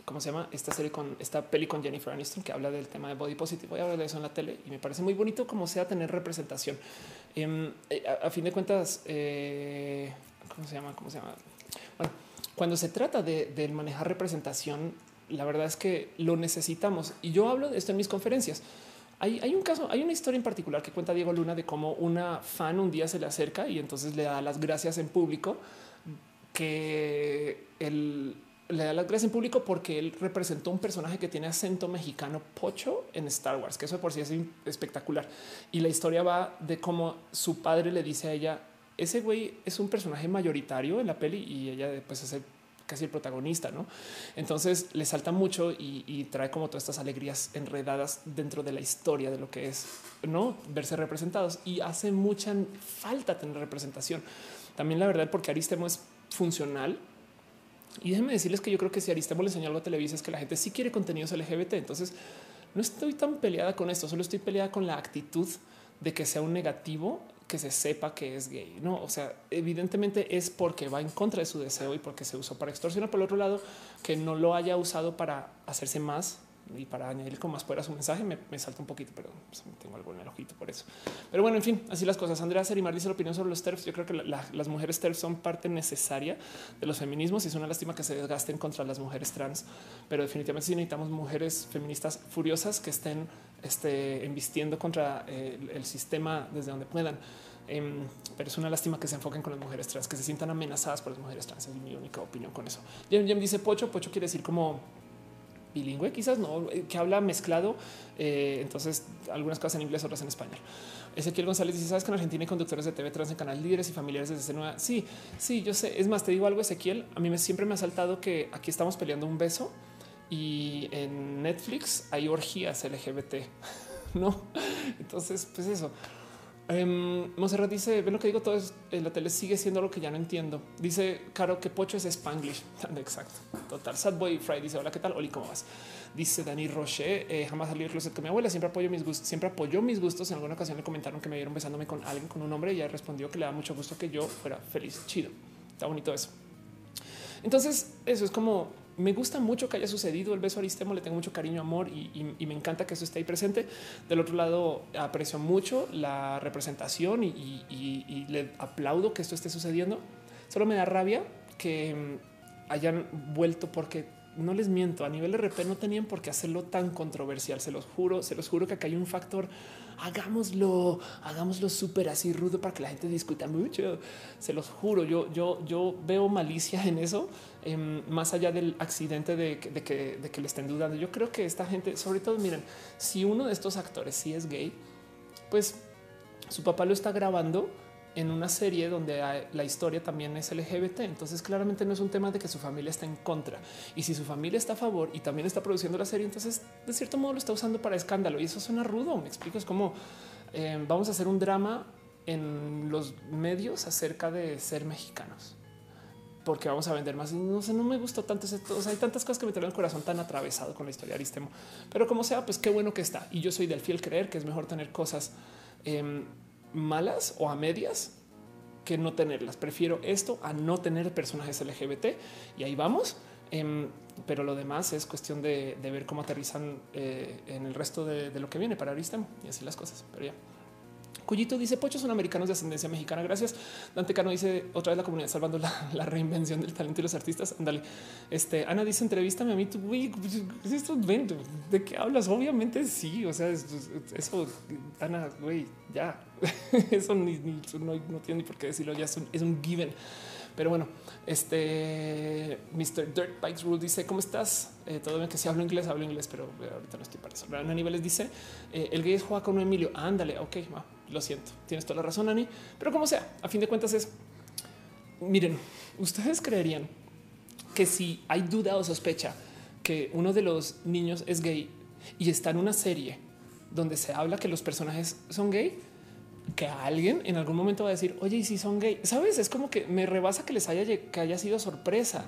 cómo se llama esta serie con esta peli con Jennifer Aniston que habla del tema de body positive. Voy a hablar de eso en la tele y me parece muy bonito como sea tener representación. Em, eh, a, fin de cuentas, eh, cómo se llama? ¿Cómo se llama? Bueno, cuando se trata de, manejar representación, la verdad es que lo necesitamos y yo hablo de esto en mis conferencias. Hay, hay, un caso, hay una historia en particular que cuenta Diego Luna de cómo una fan un día se le acerca y entonces le da las gracias en público que el, le da las gracias en público porque él representó un personaje que tiene acento mexicano pocho en Star Wars, que eso por sí es espectacular. Y la historia va de cómo su padre le dice a ella, ese güey es un personaje mayoritario en la peli y ella pues es casi el protagonista, ¿no? Entonces le salta mucho y, y, trae como todas estas alegrías enredadas dentro de la historia de lo que es, ¿no? Verse representados y hace mucha falta tener representación. También la verdad porque Aristemo es funcional, y déjenme decirles que yo creo que si Aristemo le enseñó algo a Televisa es que la gente sí quiere contenidos LGBT. Entonces no estoy tan peleada con esto, solo estoy peleada con la actitud de que sea un negativo que se sepa que es gay. No, o sea, evidentemente es porque va en contra de su deseo y porque se usó para extorsionar. Por el otro lado, que no lo haya usado para hacerse más y para añadir como más fuera su mensaje me, salta un poquito, pero pues, tengo algo en el ojito por eso. Pero bueno, en fin, así las cosas. Andrea Serimar dice la opinión sobre los TERFs. Yo creo que las mujeres TERFs son parte necesaria de los feminismos y es una lástima que se desgasten contra las mujeres trans, pero definitivamente sí necesitamos mujeres feministas furiosas que estén este, embistiendo contra eh, el, sistema desde donde puedan. Em, pero es una lástima que se enfoquen con las mujeres trans, que se sientan amenazadas por las mujeres trans. Es mi única opinión con eso. ya me dice Pocho. Pocho quiere decir como bilingüe, quizás no, eh, que habla mezclado. Eh, entonces, algunas cosas en inglés, otras en español. Ezequiel González dice: Sabes que en Argentina hay conductores de TV trans en canal líderes y familiares desde nueva. Sí, sí, yo sé. Es más, te digo algo, Ezequiel. A mí siempre me ha saltado que aquí estamos peleando un beso y en Netflix hay orgías LGBT, *laughs* no? Entonces, pues eso. Um, Monserrat dice: Ven lo que digo, todo es eh, la tele sigue siendo lo que ya no entiendo. Dice Caro que Pocho es Spanglish. *laughs* Exacto, total. Sad Boy Fry dice: Hola, ¿qué tal? Oli, ¿cómo vas? Dice Dani Roche: eh, Jamás salí del closet con mi abuela. Siempre apoyo mis gustos. Siempre apoyó mis gustos. En alguna ocasión le comentaron que me vieron besándome con alguien con un hombre y ella respondió que le da mucho gusto que yo fuera feliz. Chido. Está bonito eso. Entonces, eso es como me gusta mucho que haya sucedido el beso Aristemo, le tengo mucho cariño, amor y, me encanta que eso esté ahí presente. Del otro lado, aprecio mucho la representación y, le aplaudo que esto esté sucediendo. Solo me da rabia que mm, hayan vuelto porque no les miento, a nivel de RP no tenían por qué hacerlo tan controversial, se los juro, se los juro que acá hay un factor hagámoslo, hagámoslo súper así rudo para que la gente discuta mucho. Se los juro, yo, yo, yo veo malicia en eso, em, más allá del accidente de, que, de que le estén dudando. Yo creo que esta gente, sobre todo, miren, si uno de estos actores sí es gay, pues su papá lo está grabando en una serie donde la historia también es LGBT. Entonces claramente no es un tema de que su familia está en contra. Y si su familia está a favor y también está produciendo la serie, entonces de cierto modo lo está usando para escándalo. Y eso suena rudo. Me explico. Es como eh, vamos a hacer un drama en los medios acerca de ser mexicanos. Porque vamos a vender más. No sé, no me gustó tanto. O sea, hay tantas cosas que me tienen el corazón tan atravesado con la historia de Aristemo. Pero como sea, pues qué bueno que está. Y yo soy del fiel creer que es mejor tener cosas em, malas o a medias que no tenerlas. Prefiero esto a no tener personajes LGBT y ahí vamos. Em, pero lo demás es cuestión de, ver cómo aterrizan eh, en el resto de, lo que viene para Aristemo y así las cosas. Pero ya. Cuyito dice Pochos son americanos de ascendencia mexicana. Gracias. Dante Cano dice otra vez la comunidad salvando la, reinvención del talento y los artistas. Ándale. Este Ana dice entrevístame a mí. Tú, esto ven, de qué hablas? Obviamente sí. O sea, eso, Ana, güey, ya *laughs* eso ni, no, tiene ni por qué decirlo. Ya es un, given. Pero bueno, este Mr. Dirt Bikes Rule dice: ¿Cómo estás? Eh, todo bien que si hablo inglés, hablo inglés, pero ahorita no estoy para eso. Ana Niveles dice: eh, El gay es Joaquín Emilio. Ándale, ok, lo siento. Tienes toda la razón, Ani. Pero como sea, a fin de cuentas es. Miren, ustedes creerían que si hay duda o sospecha que uno de los niños es gay y está en una serie donde se habla que los personajes son gay, que alguien en algún momento va a decir, oye, y si son gay, sabes, es como que me rebasa que les haya que haya sido sorpresa.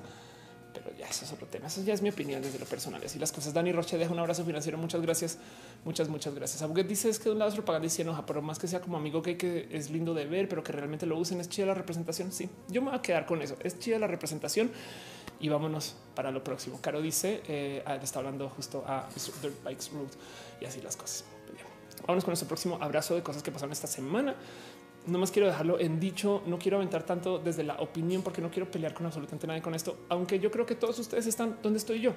Pero ya eso es otro tema. Eso ya es mi opinión desde lo personal. Así las cosas. Dani Roche deja un abrazo financiero. Muchas gracias. Muchas, muchas gracias. Abuget dice es que de un lado es propaganda y se enoja, pero más que sea como amigo que, que es lindo de ver, pero que realmente lo usen. Es chida la representación. Sí, yo me voy a quedar con eso. Es chida la representación y vámonos para lo próximo. Caro dice, eh, ah, está hablando justo a Dirt Bikes Route y así las cosas. Vamos con nuestro próximo abrazo de cosas que pasaron esta semana. No más quiero dejarlo en dicho, no quiero aventar tanto desde la opinión porque no quiero pelear con absolutamente nadie con esto, aunque yo creo que todos ustedes están donde estoy yo.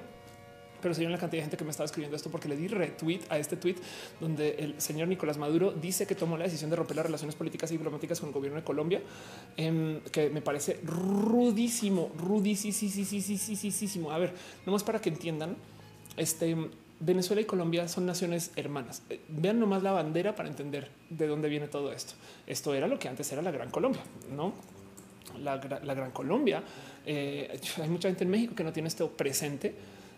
Pero se la cantidad de gente que me estaba escribiendo esto porque le di retweet a este tweet donde el señor Nicolás Maduro dice que tomó la decisión de romper las relaciones políticas y diplomáticas con el gobierno de Colombia, em, que me parece rudísimo, rudísimo. A ver, nomás para que entiendan, este Venezuela y Colombia son naciones hermanas. Eh, vean nomás la bandera para entender de dónde viene todo esto. Esto era lo que antes era la Gran Colombia, no la, Gran Colombia. Eh, hay mucha gente en México que no tiene esto presente,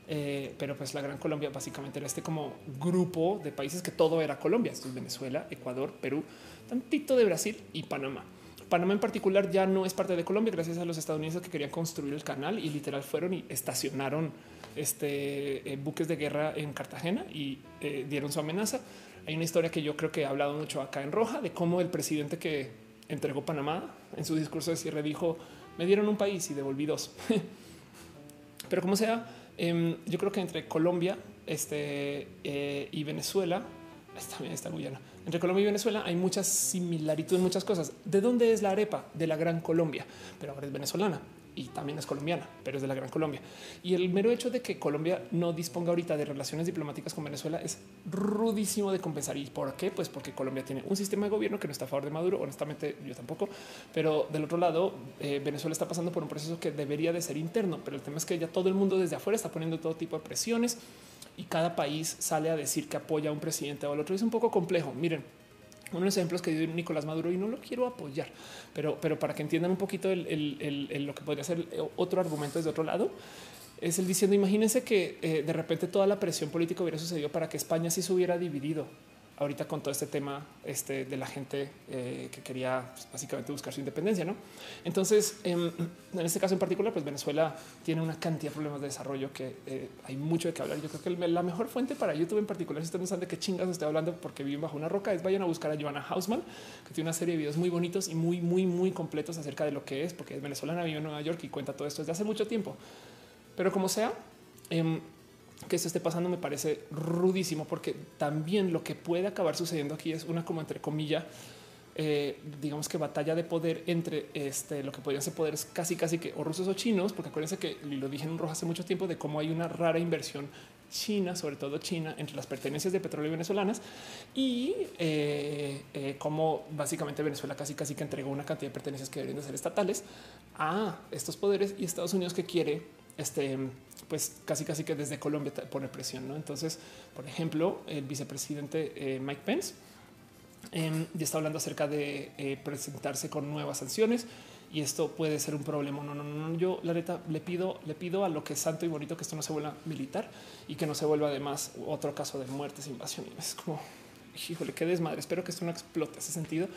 eh, pero pues la Gran Colombia básicamente era este como grupo de países que todo era Colombia. Esto es Venezuela, Ecuador, Perú, tantito de Brasil y Panamá. Panamá en particular ya no es parte de Colombia gracias a los estadounidenses que querían construir el canal y literal fueron y estacionaron este, eh, buques de guerra en Cartagena y eh, dieron su amenaza. Hay una historia que yo creo que he hablado mucho acá en Roja de cómo el presidente que entregó Panamá en su discurso de cierre dijo me dieron un país y devolví dos. *laughs* Pero como sea, em, yo creo que entre Colombia este, eh, y Venezuela, también está Guyana, entre Colombia y Venezuela hay muchas similitudes, muchas cosas. ¿De dónde es la arepa? De la Gran Colombia, pero ahora es venezolana y también es colombiana, pero es de la Gran Colombia. Y el mero hecho de que Colombia no disponga ahorita de relaciones diplomáticas con Venezuela es rudísimo de compensar. ¿Y por qué? Pues porque Colombia tiene un sistema de gobierno que no está a favor de Maduro. Honestamente, yo tampoco. Pero del otro lado, eh, Venezuela está pasando por un proceso que debería de ser interno. Pero el tema es que ya todo el mundo desde afuera está poniendo todo tipo de presiones y cada país sale a decir que apoya a un presidente o al otro. Es un poco complejo. Miren, unos ejemplos que dio Nicolás Maduro y no lo quiero apoyar, pero, pero para que entiendan un poquito lo que podría ser otro argumento desde otro lado, es el diciendo, imagínense que eh, de repente toda la presión política hubiera sucedido para que España sí se hubiera dividido ahorita con todo este tema este, de la gente eh, que quería pues, básicamente buscar su independencia. ¿no? Entonces, em, en este caso en particular, pues Venezuela tiene una cantidad de problemas de desarrollo que eh, hay mucho de qué hablar. Yo creo que la mejor fuente para YouTube en particular, si ustedes no saben de qué chingas estoy hablando porque viven bajo una roca, es vayan a buscar a Joanna Hausman, que tiene una serie de videos muy bonitos y muy, muy, muy completos acerca de lo que es, porque es venezolana, vive en Nueva York y cuenta todo esto desde hace mucho tiempo. Pero como sea, em, que esto esté pasando me parece rudísimo porque también lo que puede acabar sucediendo aquí es una como entre comillas, eh, digamos que batalla de poder entre este, lo que podrían ser poderes casi casi que o rusos o chinos, porque acuérdense que lo dije en un rojo hace mucho tiempo de cómo hay una rara inversión china, sobre todo China, entre las pertenencias de petróleo venezolanas y eh, eh, cómo básicamente Venezuela casi casi que entregó una cantidad de pertenencias que deberían de ser estatales a estos poderes y Estados Unidos que quiere este, pues casi casi que desde Colombia pone presión. ¿no? Entonces, por ejemplo, el vicepresidente eh, Mike Pence em, ya está hablando acerca de eh, presentarse con nuevas sanciones y esto puede ser un problema. No, no, no, yo la neta le pido, le pido a lo que es santo y bonito que esto no se vuelva militar y que no se vuelva además otro caso de muertes, invasión. Es como híjole, qué desmadre. Espero que esto no explote ese sentido,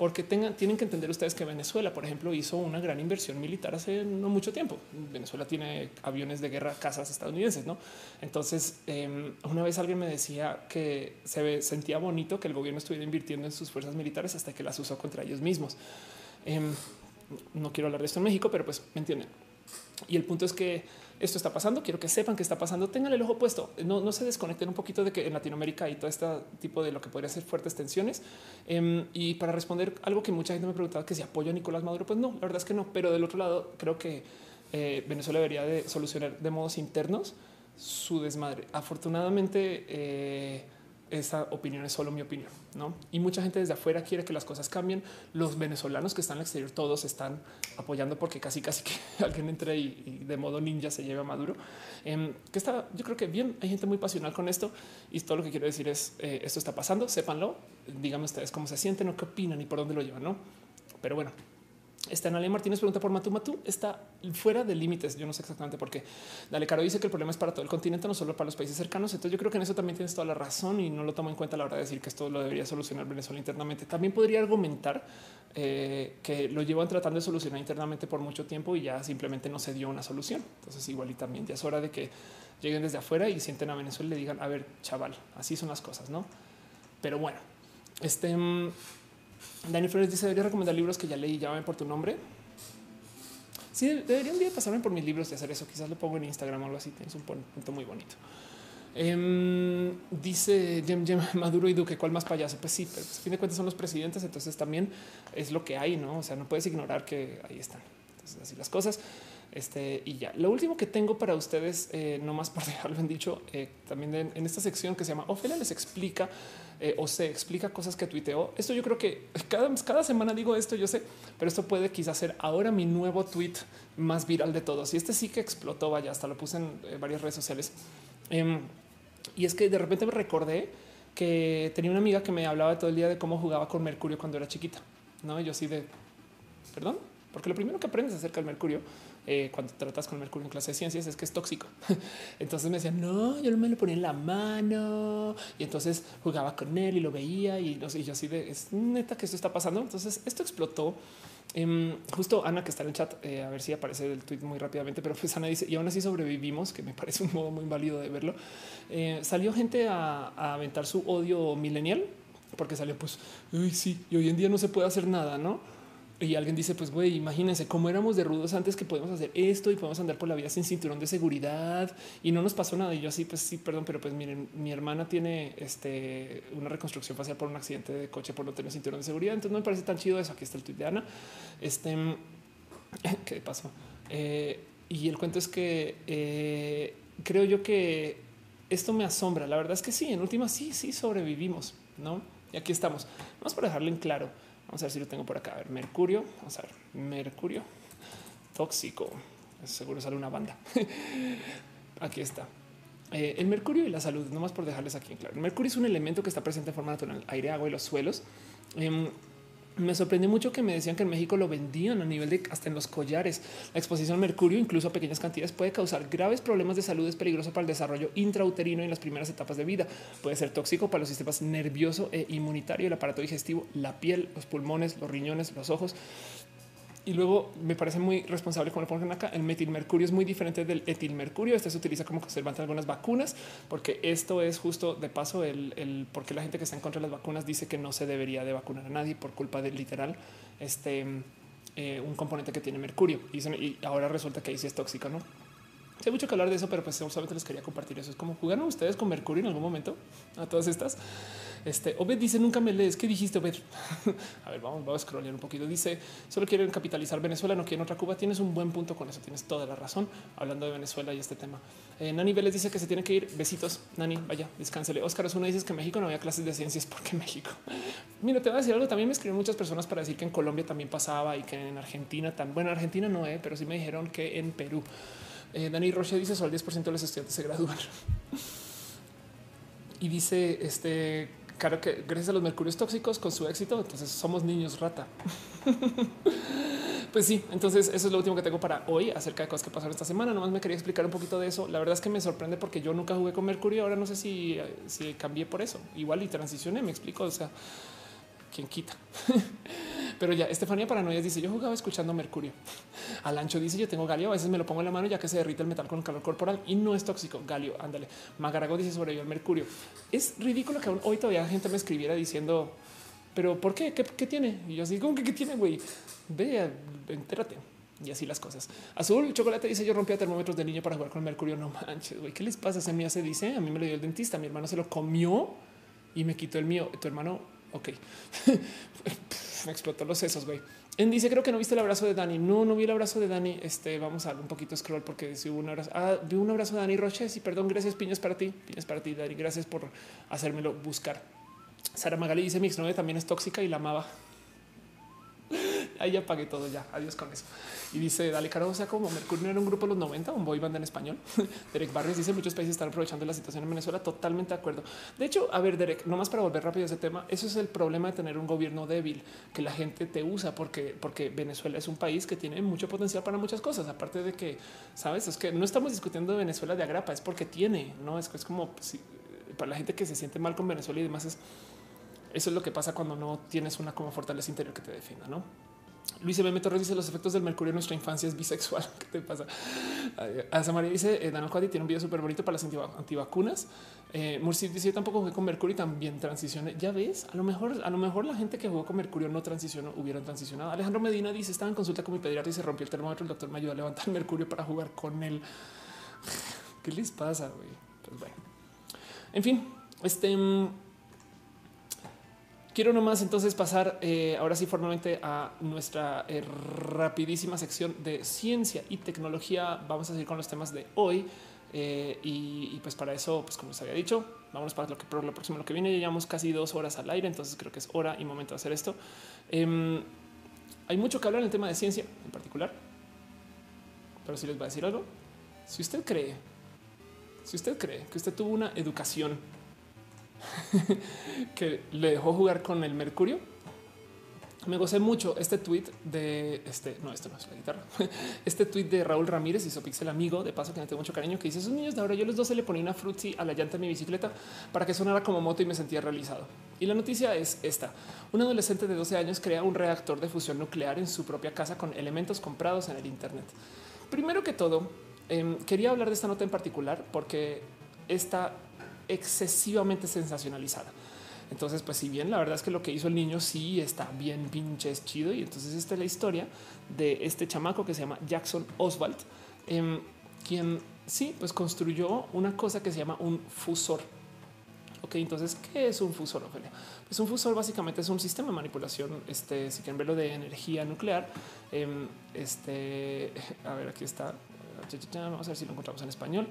porque tengan, tienen que entender ustedes que Venezuela, por ejemplo, hizo una gran inversión militar hace no mucho tiempo. Venezuela tiene aviones de guerra, casas estadounidenses, no? Entonces, em, una vez alguien me decía que se sentía bonito que el gobierno estuviera invirtiendo en sus fuerzas militares hasta que las usó contra ellos mismos. Em, no quiero hablar de esto en México, pero pues me entienden. Y el punto es que esto está pasando. Quiero que sepan que está pasando. Tengan el ojo puesto. No, no se desconecten un poquito de que en Latinoamérica hay todo este tipo de lo que podría ser fuertes tensiones. Em, y para responder algo que mucha gente me preguntaba que si apoyo a Nicolás Maduro, pues no, la verdad es que no. Pero del otro lado, creo que eh, Venezuela debería de solucionar de modos internos su desmadre. Afortunadamente, eh, esa opinión es solo mi opinión, ¿no? Y mucha gente desde afuera quiere que las cosas cambien. Los venezolanos que están al exterior todos están apoyando porque casi casi que *laughs* alguien entre y, de modo ninja se lleve a Maduro. Em, que está, yo creo que bien, hay gente muy pasional con esto y todo lo que quiero decir es eh, esto está pasando, sépanlo, díganme ustedes cómo se sienten o qué opinan y por dónde lo llevan, ¿no? Pero bueno, Está Analia Martínez pregunta por Matú. Matú está fuera de límites. Yo no sé exactamente por qué. Dale Caro dice que el problema es para todo el continente, no solo para los países cercanos. Entonces yo creo que en eso también tienes toda la razón y no lo tomo en cuenta a la hora de decir que esto lo debería solucionar Venezuela internamente. También podría argumentar eh, que lo llevan tratando de solucionar internamente por mucho tiempo y ya simplemente no se dio una solución. Entonces igual y también ya es hora de que lleguen desde afuera y sienten a Venezuela y le digan, a ver, chaval, así son las cosas, ¿no? Pero bueno, este... Dani Flores dice: Debería recomendar libros que ya leí. Llámame por tu nombre. Sí, debería un día pasarme por mis libros y hacer eso. Quizás lo pongo en Instagram o algo así. Tienes un punto muy bonito. Em, dice Jem Jem *laughs* Maduro y Duque, ¿cuál más payaso? Pues sí, pero pues, a fin de cuentas son los presidentes, entonces también es lo que hay, ¿no? O sea, no puedes ignorar que ahí están. Así las cosas. Este y ya. Lo último que tengo para ustedes, eh, no más *laughs* por dejarlo en dicho, eh, también en, esta sección que se llama Ophelia les explica eh, o se explica cosas que tuiteó. Esto yo creo que cada, cada semana digo esto, yo sé, pero esto puede quizás ser ahora mi nuevo tweet más viral de todos. Y este sí que explotó, vaya, hasta lo puse en varias redes sociales. Em, y es que de repente me recordé que tenía una amiga que me hablaba todo el día de cómo jugaba con Mercurio cuando era chiquita. No, yo sí de perdón, porque lo primero que aprendes acerca del Mercurio eh, cuando tratas con Mercurio en clase de ciencias es que es tóxico. *laughs* entonces me decían, no, yo me lo ponía en la mano y entonces jugaba con él y lo veía y, no sé, yo así de es neta que esto está pasando. Entonces esto explotó. Em, justo Ana, que está en el chat, eh, a ver si aparece el tweet muy rápidamente, pero pues Ana dice y aún así sobrevivimos, que me parece un modo muy válido de verlo. Eh, salió gente a, a aventar su odio millennial porque salió pues uy, sí, y hoy en día no se puede hacer nada, no? Y alguien dice, pues güey, imagínense cómo éramos de rudos antes que podemos hacer esto y podemos andar por la vida sin cinturón de seguridad y no nos pasó nada. Y yo así, pues sí, perdón, pero pues miren, mi hermana tiene este, una reconstrucción facial por un accidente de coche por no tener cinturón de seguridad. Entonces no me parece tan chido eso. Aquí está el tweet de Ana. Este, *laughs* ¿qué pasó? Eh, y el cuento es que eh, creo yo que esto me asombra. La verdad es que sí, en última sí, sí sobrevivimos, ¿no? Y aquí estamos. Vamos para dejarlo en claro. Vamos a ver si lo tengo por acá. A ver, Mercurio. Vamos a ver, Mercurio tóxico. Seguro sale una banda. *laughs* aquí está. Eh, el mercurio y la salud, nomás por dejarles aquí en claro. El mercurio es un elemento que está presente en forma natural aire, agua y los suelos. Em, me sorprendió mucho que me decían que en México lo vendían a nivel de hasta en los collares. La exposición al mercurio, incluso a pequeñas cantidades, puede causar graves problemas de salud. Es peligroso para el desarrollo intrauterino en las primeras etapas de vida. Puede ser tóxico para los sistemas nervioso e inmunitario, el aparato digestivo, la piel, los pulmones, los riñones, los ojos. Y luego me parece muy responsable como lo ponen acá. El metilmercurio es muy diferente del etilmercurio. Este se utiliza como conservante algunas vacunas, porque esto es justo de paso el, el por qué la gente que está en contra de las vacunas dice que no se debería de vacunar a nadie por culpa del literal este eh, un componente que tiene mercurio. Y, y, ahora resulta que ahí sí es tóxico, no? Hay mucho que hablar de eso, pero pues solamente les quería compartir eso. Es como jugaron ustedes con mercurio en algún momento a todas estas. Este Obed dice nunca me lees. ¿Qué dijiste, Obed? *laughs* a ver, vamos, vamos a scrollear un poquito. Dice solo quieren capitalizar Venezuela, no quieren otra Cuba. Tienes un buen punto con eso. Tienes toda la razón hablando de Venezuela y este tema. Eh, Nani Vélez dice que se tiene que ir. Besitos. Nani, vaya, descánsele. Oscar Osuna dice que México no había clases de ciencias porque México. *laughs* Mira, te voy a decir algo. También me escribieron muchas personas para decir que en Colombia también pasaba y que en Argentina tan bueno. Argentina no, eh, pero sí me dijeron que en Perú. Eh, Dani Roche dice solo el 10% de los estudiantes se gradúan. *laughs* y dice este claro que gracias a los mercurios tóxicos con su éxito, entonces somos niños rata. *laughs* pues sí, entonces eso es lo último que tengo para hoy acerca de cosas que pasaron esta semana. Nomás me quería explicar un poquito de eso. La verdad es que me sorprende porque yo nunca jugué con Mercurio. Ahora no sé si, si cambié por eso. Igual y transicioné, me explico. O sea, quién quita. *laughs* Pero ya, Estefanía Paranoia dice: Yo jugaba escuchando Mercurio. *laughs* Alancho dice: Yo tengo Galio, a veces me lo pongo en la mano ya que se derrite el metal con el calor corporal y no es tóxico. Galio, ándale. Magarago dice sobre el Mercurio. Es ridículo que hoy todavía gente me escribiera diciendo, pero ¿por qué? ¿Qué, tiene? Y yo así, ¿cómo que qué tiene, güey? Ve, entérate. Y así las cosas. Azul Chocolate dice yo rompía termómetros de niño para jugar con Mercurio. No manches, güey. ¿Qué les pasa? Se me hace dice a mí me lo dio el dentista. Mi hermano se lo comió y me quitó el mío. Tu hermano, ok. *laughs* me explotó los sesos, güey. En dice creo que no viste el abrazo de Dani. No, no vi el abrazo de Dani. Este vamos a un poquito scroll porque si hubo un abrazo. Ah, vi un abrazo de Dani Roches y perdón. Gracias, piñas para ti. Piñas para ti, Dani. Gracias por hacérmelo buscar. Sara Magali dice mi exnovia también es tóxica y la amaba. *laughs* Ahí ya pagué todo ya. Adiós con eso. Y dice Dale Caro, o sea, como Mercurio era un grupo de los 90, un boy band en español. *laughs* Derek Barrios dice muchos países están aprovechando la situación en Venezuela. Totalmente de acuerdo. De hecho, a ver, Derek, nomás para volver rápido a ese tema, eso es el problema de tener un gobierno débil, que la gente te usa porque, porque Venezuela es un país que tiene mucho potencial para muchas cosas. Aparte de que, sabes, es que no estamos discutiendo de Venezuela de agrapa, es porque tiene, no es, es como pues, para la gente que se siente mal con Venezuela y demás es eso es lo que pasa cuando no tienes una como fortaleza interior que te defienda, ¿no? Luis M. Torres dice los efectos del mercurio en nuestra infancia es bisexual. *laughs* ¿Qué te pasa? A María dice eh, Daniel Cuadi tiene un video súper bonito para las antivacunas. Eh, Murci dice yo tampoco jugué con mercurio y también transicioné. Ya ves, a lo mejor, a lo mejor la gente que jugó con mercurio no transicionó, hubieran transicionado. Alejandro Medina dice estaba en consulta con mi pediatra y se rompió el termómetro. El doctor me ayudó a levantar el mercurio para jugar con él. *sighs* ¿Qué les pasa? Pues bueno, en fin, este mm, Quiero nomás entonces pasar eh, ahora sí formalmente a nuestra eh, rapidísima sección de ciencia y tecnología. Vamos a seguir con los temas de hoy. Eh, y, pues para eso, pues como les había dicho, vamos para lo que por lo próximo lo que viene. Llevamos casi dos horas al aire, entonces creo que es hora y momento de hacer esto. Em, hay mucho que hablar en el tema de ciencia en particular, pero si les voy a decir algo, si usted cree, si usted cree que usted tuvo una educación *laughs* que le dejó jugar con el mercurio. Me gocé mucho este tweet de este. No, esto no es la guitarra. *laughs* Este tweet de Raúl Ramírez y Sopixel amigo de paso que me tengo mucho cariño que dice esos niños de ahora yo los dos se le ponía una frutzi a la llanta de mi bicicleta para que sonara como moto y me sentía realizado. Y la noticia es esta. Un adolescente de 12 años crea un reactor de fusión nuclear en su propia casa con elementos comprados en el Internet. Primero que todo, em, quería hablar de esta nota en particular porque esta excesivamente sensacionalizada. Entonces, pues si bien la verdad es que lo que hizo el niño sí está bien pinches chido. Y entonces esta es la historia de este chamaco que se llama Jackson Oswald, em, quien sí, pues construyó una cosa que se llama un fusor. Ok, entonces, ¿qué es un fusor, Ophelia? Pues un fusor básicamente es un sistema de manipulación, este, si quieren verlo, de energía nuclear. Em, este, a ver, aquí está. Vamos a ver si lo encontramos en español.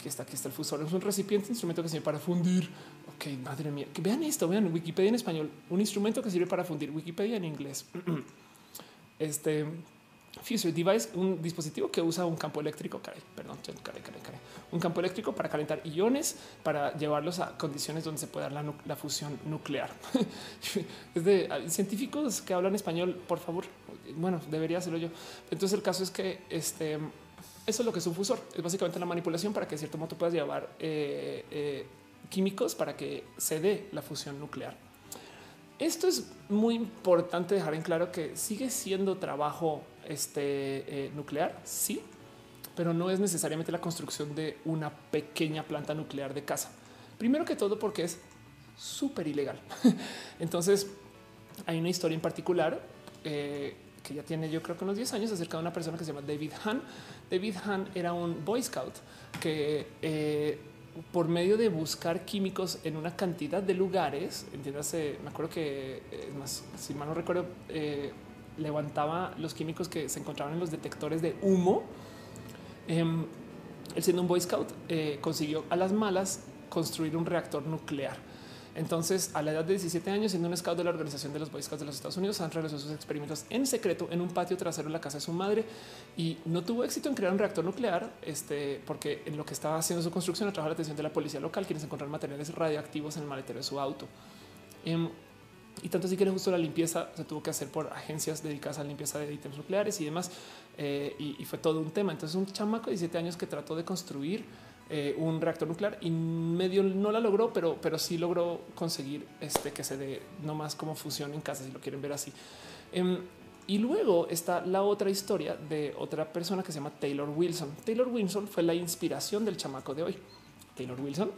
Aquí está, aquí está el fusor. Es un recipiente, instrumento que sirve para fundir. Ok, madre mía. Que vean esto, vean Wikipedia en español. Un instrumento que sirve para fundir. Wikipedia en inglés. *clears throat* este Fuser device, un dispositivo que usa un campo eléctrico, caray, perdón, caray, caray, caray, un campo eléctrico para calentar iones para llevarlos a condiciones donde se pueda dar la, fusión nuclear. *laughs* es de científicos que hablan español, por favor. Bueno, debería hacerlo yo. Entonces, el caso es que este eso es lo que es un fusor. Es básicamente la manipulación para que cierto modo puedas llevar eh, eh, químicos para que se dé la fusión nuclear. Esto es muy importante dejar en claro que sigue siendo trabajo este, eh, nuclear, sí, pero no es necesariamente la construcción de una pequeña planta nuclear de casa. Primero que todo porque es súper ilegal. *laughs* Entonces hay una historia en particular que ya tiene yo creo que unos 10 años acerca de una persona que se llama David Hahn. David Hahn era un Boy Scout que eh, por medio de buscar químicos en una cantidad de lugares, entiéndase, me acuerdo que eh, más, si mal no recuerdo, eh, levantaba los químicos que se encontraban en los detectores de humo. Em, él siendo un Boy Scout consiguió a las malas construir un reactor nuclear entonces, a la edad de 17 años, siendo un scout de la Organización de los Boy Scouts de los Estados Unidos, han realizado sus experimentos en secreto en un patio trasero en la casa de su madre y no tuvo éxito en crear un reactor nuclear, este, porque en lo que estaba haciendo su construcción atrajo la atención de la policía local, quienes encontraron materiales radioactivos en el maletero de su auto. Em, Y tanto así que justo la limpieza se tuvo que hacer por agencias dedicadas a la limpieza de ítems nucleares y demás. Eh, y, fue todo un tema. Entonces un chamaco de 17 años que trató de construir eh, un reactor nuclear y medio no la logró, pero, pero sí logró conseguir este que se dé no más como fusión en casa, si lo quieren ver así. Em, y luego está la otra historia de otra persona que se llama Taylor Wilson. Taylor Wilson fue la inspiración del chamaco de hoy. Taylor Wilson.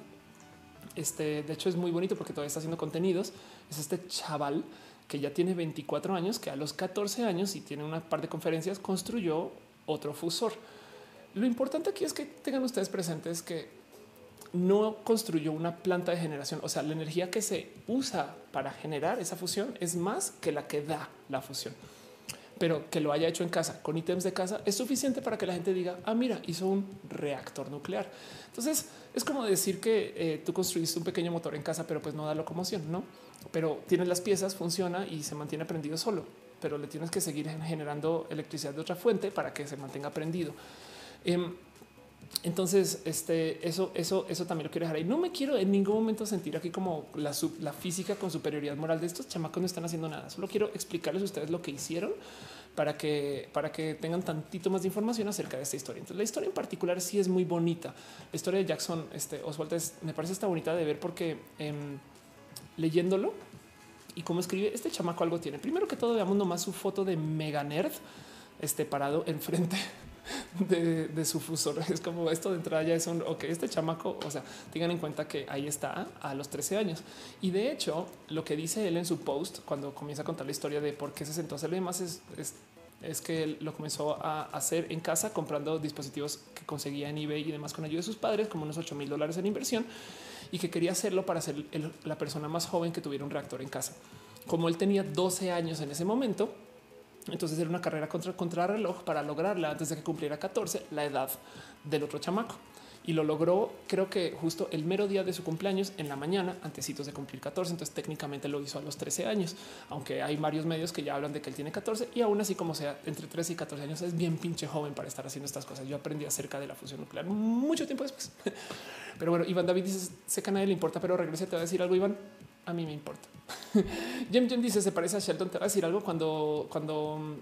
Este, de hecho, es muy bonito porque todavía está haciendo contenidos. Es este chaval que ya tiene 24 años, que a los 14 años y tiene una par de conferencias, construyó otro fusor. Lo importante aquí es que tengan ustedes presentes que no construyó una planta de generación. O sea, la energía que se usa para generar esa fusión es más que la que da la fusión pero que lo haya hecho en casa con ítems de casa es suficiente para que la gente diga, ah, mira, hizo un reactor nuclear. Entonces es como decir que eh, tú construiste un pequeño motor en casa, pero pues no da locomoción, no? Pero tienes las piezas, funciona y se mantiene prendido solo, pero le tienes que seguir generando electricidad de otra fuente para que se mantenga prendido. Em, entonces, este, eso, eso, eso también lo quiero dejar ahí. No me quiero en ningún momento sentir aquí como la, la física con superioridad moral de estos chamacos no están haciendo nada. Solo quiero explicarles a ustedes lo que hicieron para que, para que tengan tantito más de información acerca de esta historia. Entonces, la historia en particular sí es muy bonita. La historia de Jackson este, Oswald me parece esta bonita de ver porque em, leyéndolo y cómo escribe este chamaco algo tiene. Primero que todo, veamos nomás su foto de mega nerd este parado enfrente de, su fusor. *laughs* Es como esto de entrada ya es un ok. Este chamaco, o sea, tengan en cuenta que ahí está a los 13 años. Y de hecho, lo que dice él en su post cuando comienza a contar la historia de por qué se sentó a hacerlo y demás es, es, que él lo comenzó a hacer en casa comprando dispositivos que conseguía en eBay y demás con ayuda de sus padres, como unos 8 mil dólares en inversión y que quería hacerlo para ser la persona más joven que tuviera un reactor en casa. Como él tenía 12 años en ese momento, entonces era una carrera contra, contra reloj para lograrla antes de que cumpliera 14, la edad del otro chamaco. Y lo logró, creo que justo el mero día de su cumpleaños en la mañana, antecitos de cumplir 14. Entonces técnicamente lo hizo a los 13 años, aunque hay varios medios que ya hablan de que él tiene 14 y aún así como sea entre 13 y 14 años es bien pinche joven para estar haciendo estas cosas. Yo aprendí acerca de la fusión nuclear mucho tiempo después. *laughs* Pero bueno, Iván David dice, sé que a nadie le importa, pero regrese, te va a decir algo, Iván. A mí me importa. *laughs* Jem Jem dice se parece a Shelton. Te va a decir algo cuando, cuando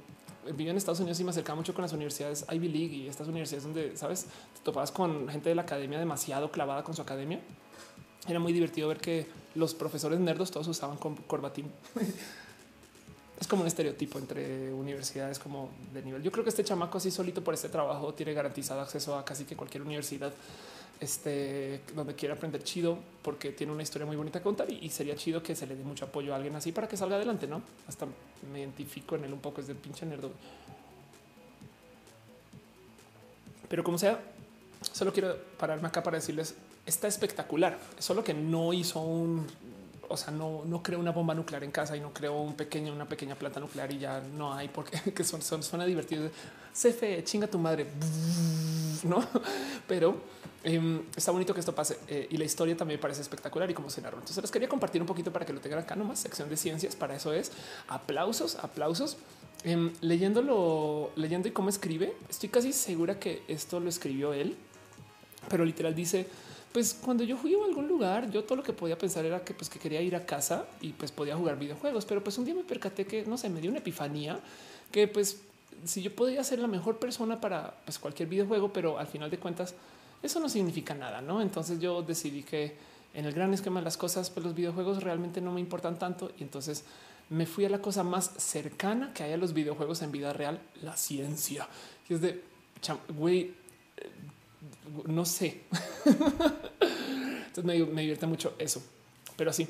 mm, viví en Estados Unidos y me acercaba mucho con las universidades Ivy League y estas universidades donde sabes, te topabas con gente de la academia demasiado clavada con su academia. Era muy divertido ver que los profesores nerdos todos usaban corbatín. es como un estereotipo entre universidades como de nivel. Yo creo que este chamaco así solito por este trabajo tiene garantizado acceso a casi que cualquier universidad este, donde quiera aprender chido, porque tiene una historia muy bonita que contar y, sería chido que se le dé mucho apoyo a alguien así para que salga adelante, ¿no? Hasta me identifico en él un poco, es de pinche nerdo. Pero como sea, solo quiero pararme acá para decirles, está espectacular, solo que no hizo un o sea, no, no creo una bomba nuclear en casa y no creo un pequeño, una pequeña planta nuclear y ya no hay porque *laughs* que son, son suena divertido. CFE, chinga tu madre, *laughs* no? Pero em, está bonito que esto pase eh, y la historia también parece espectacular y cómo se narró. Entonces les quería compartir un poquito para que lo tengan acá nomás. Sección de ciencias. Para eso es aplausos, aplausos. Em, leyéndolo, leyendo y cómo escribe, estoy casi segura que esto lo escribió él, pero literal dice pues cuando yo fui a algún lugar, yo todo lo que podía pensar era que pues que quería ir a casa y pues podía jugar videojuegos, pero pues un día me percaté que no sé, me dio una epifanía que pues si yo podía ser la mejor persona para pues, cualquier videojuego, pero al final de cuentas eso no significa nada, ¿no? Entonces yo decidí que en el gran esquema de las cosas, pues los videojuegos realmente no me importan tanto y entonces me fui a la cosa más cercana que hay a los videojuegos en vida real, la ciencia. Y es de, güey, no sé. *laughs* Entonces me, divierte mucho eso, pero así.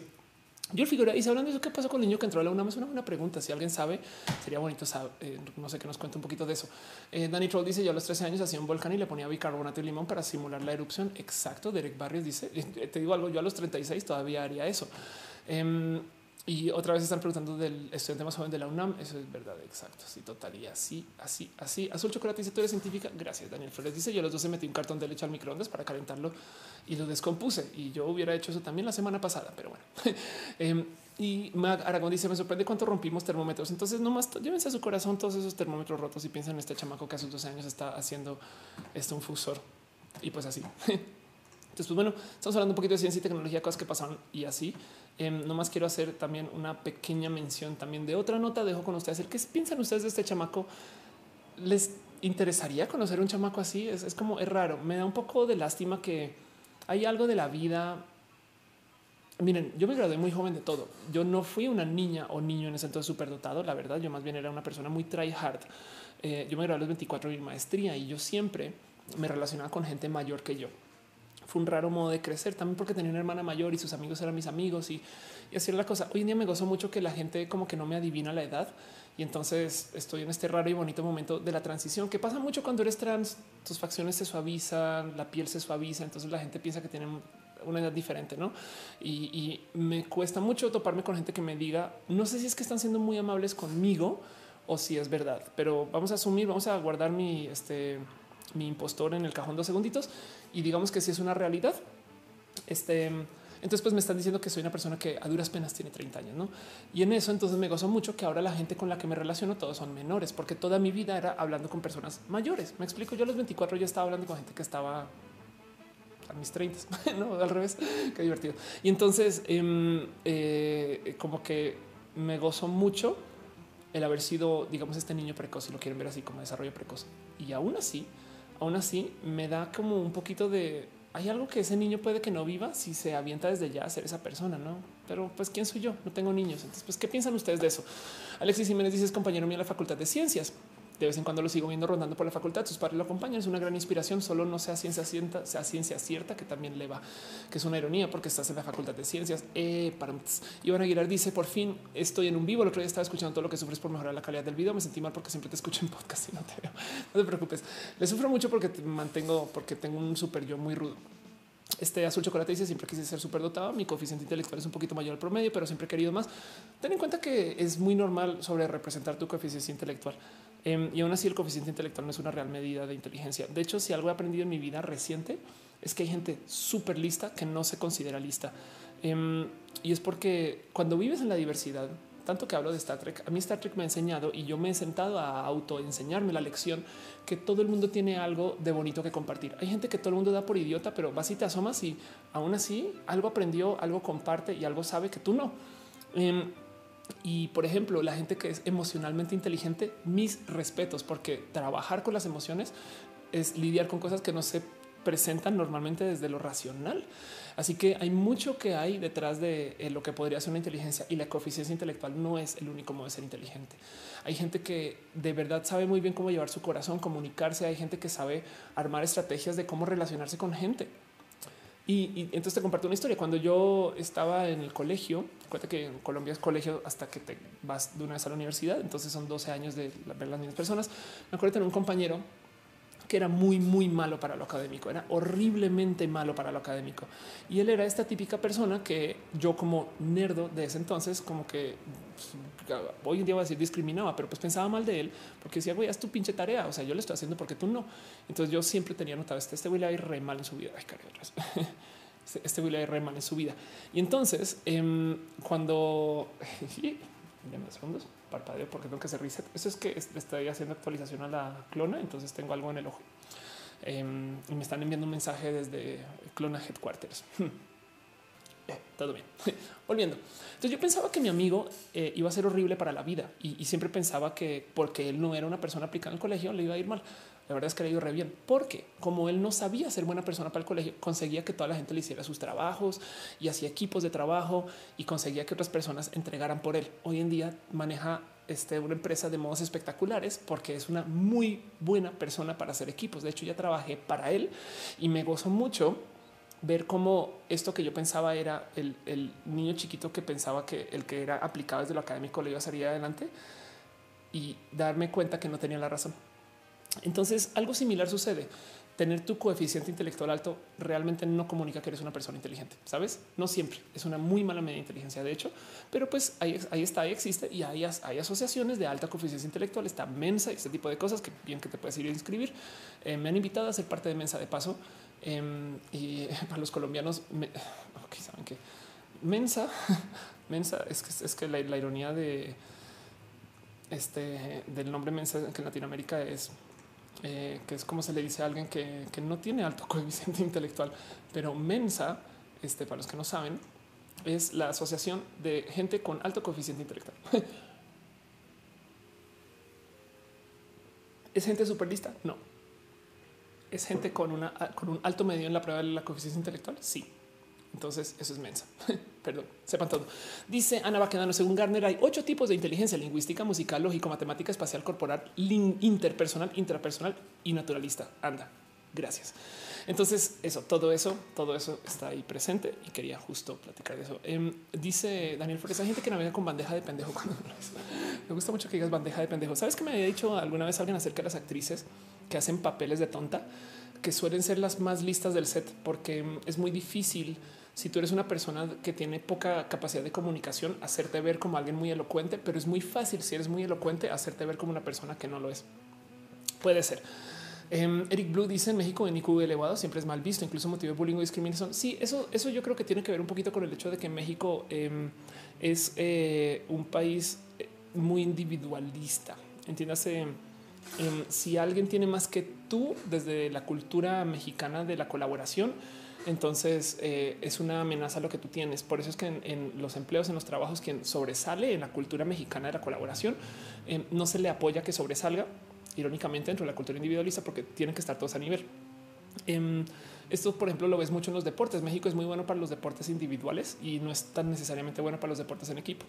Yo figura y hablando de eso, ¿qué pasó con el niño que entró a la UNAM? Es una buena pregunta. Si alguien sabe, sería bonito saber, eh, no sé que nos cuente un poquito de eso. Eh, Danny Troll dice: Yo a los 13 años hacía un volcán y le ponía bicarbonato y limón para simular la erupción. Exacto. Derek Barrios dice: *laughs* Te digo algo, yo a los 36 todavía haría eso. Em, y otra vez están preguntando del estudiante más joven de la UNAM. Eso es verdad, exacto. Sí, total. Y así, así, así. Azul Chocolate dice: Tú eres científica. Gracias, Daniel Flores. Dice: Yo los dos se metí un cartón de leche al microondas para calentarlo y lo descompuse. Y yo hubiera hecho eso también la semana pasada, pero bueno. *laughs* Em, y Mag Aragón dice: Me sorprende cuánto rompimos termómetros. Entonces, nomás llévense a su corazón todos esos termómetros rotos y piensen en este chamaco que hace 12 años está haciendo esto un fusor. Y pues así. *laughs* Entonces, pues bueno, estamos hablando un poquito de ciencia y tecnología, cosas que pasaron y así. Eh, nomás quiero hacer también una pequeña mención también de otra nota. Dejo con ustedes el qué piensan ustedes de este chamaco. Les interesaría conocer un chamaco así. Es, es como es raro. Me da un poco de lástima que hay algo de la vida. Miren, yo me gradué muy joven de todo. Yo no fui una niña o niño en ese entonces superdotado. La verdad, yo más bien era una persona muy try hard. Eh, yo me gradué a los 24 de mi maestría y yo siempre me relacionaba con gente mayor que yo fue un raro modo de crecer también porque tenía una hermana mayor y sus amigos eran mis amigos y, y así era la cosa. Hoy en día me gozo mucho que la gente como que no me adivina la edad y entonces estoy en este raro y bonito momento de la transición que pasa mucho cuando eres trans, tus facciones se suavizan, la piel se suaviza, entonces la gente piensa que tienen una edad diferente, ¿no? Y, y me cuesta mucho toparme con gente que me diga, no sé si es que están siendo muy amables conmigo o si es verdad, pero vamos a asumir, vamos a guardar mi, este, mi impostor en el cajón dos segunditos y digamos que si es una realidad, este, entonces pues me están diciendo que soy una persona que a duras penas tiene 30 años, ¿no? Y en eso entonces me gozo mucho que ahora la gente con la que me relaciono todos son menores, porque toda mi vida era hablando con personas mayores. Me explico, yo a los 24 ya estaba hablando con gente que estaba a mis 30, *laughs* no al revés, *laughs* qué divertido. Y entonces eh, eh, como que me gozo mucho el haber sido, digamos, este niño precoz, si lo quieren ver así como desarrollo precoz. Y aún así, aún así me da como un poquito de hay algo que ese niño puede que no viva si se avienta desde ya a ser esa persona, no? Pero pues quién soy yo? No tengo niños. Entonces, pues qué piensan ustedes de eso? Alexis Jiménez dice es compañero mío en la Facultad de Ciencias. De vez en cuando lo sigo viendo rondando por la facultad. Sus padres lo acompañan. Es una gran inspiración. Solo no sea ciencia cierta, sea ciencia cierta, que también le va, que es una ironía porque estás en la facultad de ciencias. Eh, para Iván Aguilar dice: Por fin estoy en un vivo. El otro día estaba escuchando todo lo que sufres por mejorar la calidad del video. Me sentí mal porque siempre te escucho en podcast y no te veo. No te preocupes. Le sufro mucho porque te mantengo, porque tengo un super yo muy rudo. Este azul chocolate dice siempre quise ser súper dotado. Mi coeficiente intelectual es un poquito mayor al promedio, pero siempre he querido más. Ten en cuenta que es muy normal sobre representar tu coeficiente intelectual. Eh, y aún así el coeficiente intelectual no es una real medida de inteligencia. De hecho, si algo he aprendido en mi vida reciente es que hay gente súper lista que no se considera lista. Eh, y es porque cuando vives en la diversidad, tanto que hablo de Star Trek, a mí Star Trek me ha enseñado y yo me he sentado a autoenseñarme la lección que todo el mundo tiene algo de bonito que compartir. Hay gente que todo el mundo da por idiota, pero vas y te asomas y aún así algo aprendió, algo comparte y algo sabe que tú no. Eh, y por ejemplo, la gente que es emocionalmente inteligente, mis respetos, porque trabajar con las emociones es lidiar con cosas que no se presentan normalmente desde lo racional. Así que hay mucho que hay detrás de eh, lo que podría ser una inteligencia y la coeficiencia intelectual no es el único modo de ser inteligente. Hay gente que de verdad sabe muy bien cómo llevar su corazón, comunicarse. Hay gente que sabe armar estrategias de cómo relacionarse con gente. Y, entonces te comparto una historia. Cuando yo estaba en el colegio, cuenta que en Colombia es colegio hasta que te vas de una vez a la universidad. Entonces son 12 años de ver las mismas personas. Me acuerdo de tener un compañero que era muy, muy malo para lo académico, era horriblemente malo para lo académico. Y él era esta típica persona que yo como nerdo de ese entonces, como que pues, hoy en día voy a decir discriminaba, pero pues pensaba mal de él porque decía, güey, haz tu pinche tarea. O sea, yo le estoy haciendo porque tú no. Entonces yo siempre tenía notado este, este güey le ir re mal en su vida. Ay, *laughs* este, este güey le re mal en su vida. Y entonces eh, cuando *laughs* segundos parpadeo porque tengo que hacer reset. Eso es que estoy haciendo actualización a la clona, entonces tengo algo en el ojo. Em, y me están enviando un mensaje desde Clona Headquarters. *laughs* Eh, todo bien. *laughs* Volviendo. Entonces yo pensaba que mi amigo eh, iba a ser horrible para la vida y, y, siempre pensaba que porque él no era una persona aplicada el colegio le iba a ir mal. La verdad es que le iba re bien porque como él no sabía ser buena persona para el colegio, conseguía que toda la gente le hiciera sus trabajos y hacía equipos de trabajo y conseguía que otras personas entregaran por él. Hoy en día maneja este, una empresa de modos espectaculares porque es una muy buena persona para hacer equipos. De hecho, ya trabajé para él y me gozo mucho ver cómo esto que yo pensaba era el, el, niño chiquito que pensaba que el que era aplicado desde lo académico le iba a salir adelante y darme cuenta que no tenía la razón. Entonces algo similar sucede. Tener tu coeficiente intelectual alto realmente no comunica que eres una persona inteligente, sabes? No siempre es una muy mala medida de inteligencia, de hecho, pero pues ahí, está, ahí existe y hay, hay, asociaciones de alta coeficiencia intelectual, está Mensa y este tipo de cosas que bien que te puedes ir a inscribir. Eh, me han invitado a ser parte de Mensa de paso eh, y *laughs* para los colombianos, me, *sighs* saben que Mensa, *laughs* Mensa es que, es que la, la ironía de este del nombre Mensa que en Latinoamérica es eh, que es como se le dice a alguien que, que no tiene alto *laughs* coeficiente intelectual, pero Mensa, este, para los que no saben, es la asociación de gente con alto coeficiente intelectual. *laughs* ¿Es gente súper lista? No. ¿Es gente con, una, con un alto medio en la prueba de la coeficiencia intelectual? Sí. Entonces eso es mensa. *laughs* Perdón, sepan todo. Dice Ana Baquedano, según Garner hay ocho tipos de inteligencia lingüística, musical, lógico, matemática, espacial, corporal, interpersonal, intrapersonal y naturalista. Anda, gracias. Entonces eso, todo eso, todo eso está ahí presente y quería justo platicar de eso. Em, dice Daniel Flores, hay gente que navega con bandeja de pendejo. *laughs* Me gusta mucho que digas bandeja de pendejo. ¿Sabes que me había dicho alguna vez alguien acerca de las actrices que hacen papeles de tonta? que suelen ser las más listas del set porque es muy difícil si tú eres una persona que tiene poca capacidad de comunicación, hacerte ver como alguien muy elocuente, pero es muy fácil si eres muy elocuente, hacerte ver como una persona que no lo es. Puede ser. Em, Eric Blue dice en México en IQ elevado siempre es mal visto, incluso motivo de bullying o discriminación. Sí, eso, eso yo creo que tiene que ver un poquito con el hecho de que México em, es eh, un país eh, muy individualista. Entiéndase, em, si alguien tiene más que tú desde la cultura mexicana de la colaboración, entonces eh, es una amenaza lo que tú tienes. Por eso es que en, los empleos, en los trabajos, quien sobresale en la cultura mexicana de la colaboración, eh, no se le apoya que sobresalga, irónicamente, dentro de la cultura individualista, porque tienen que estar todos a nivel. Em, esto, por ejemplo, lo ves mucho en los deportes. México es muy bueno para los deportes individuales y no es tan necesariamente bueno para los deportes en equipo.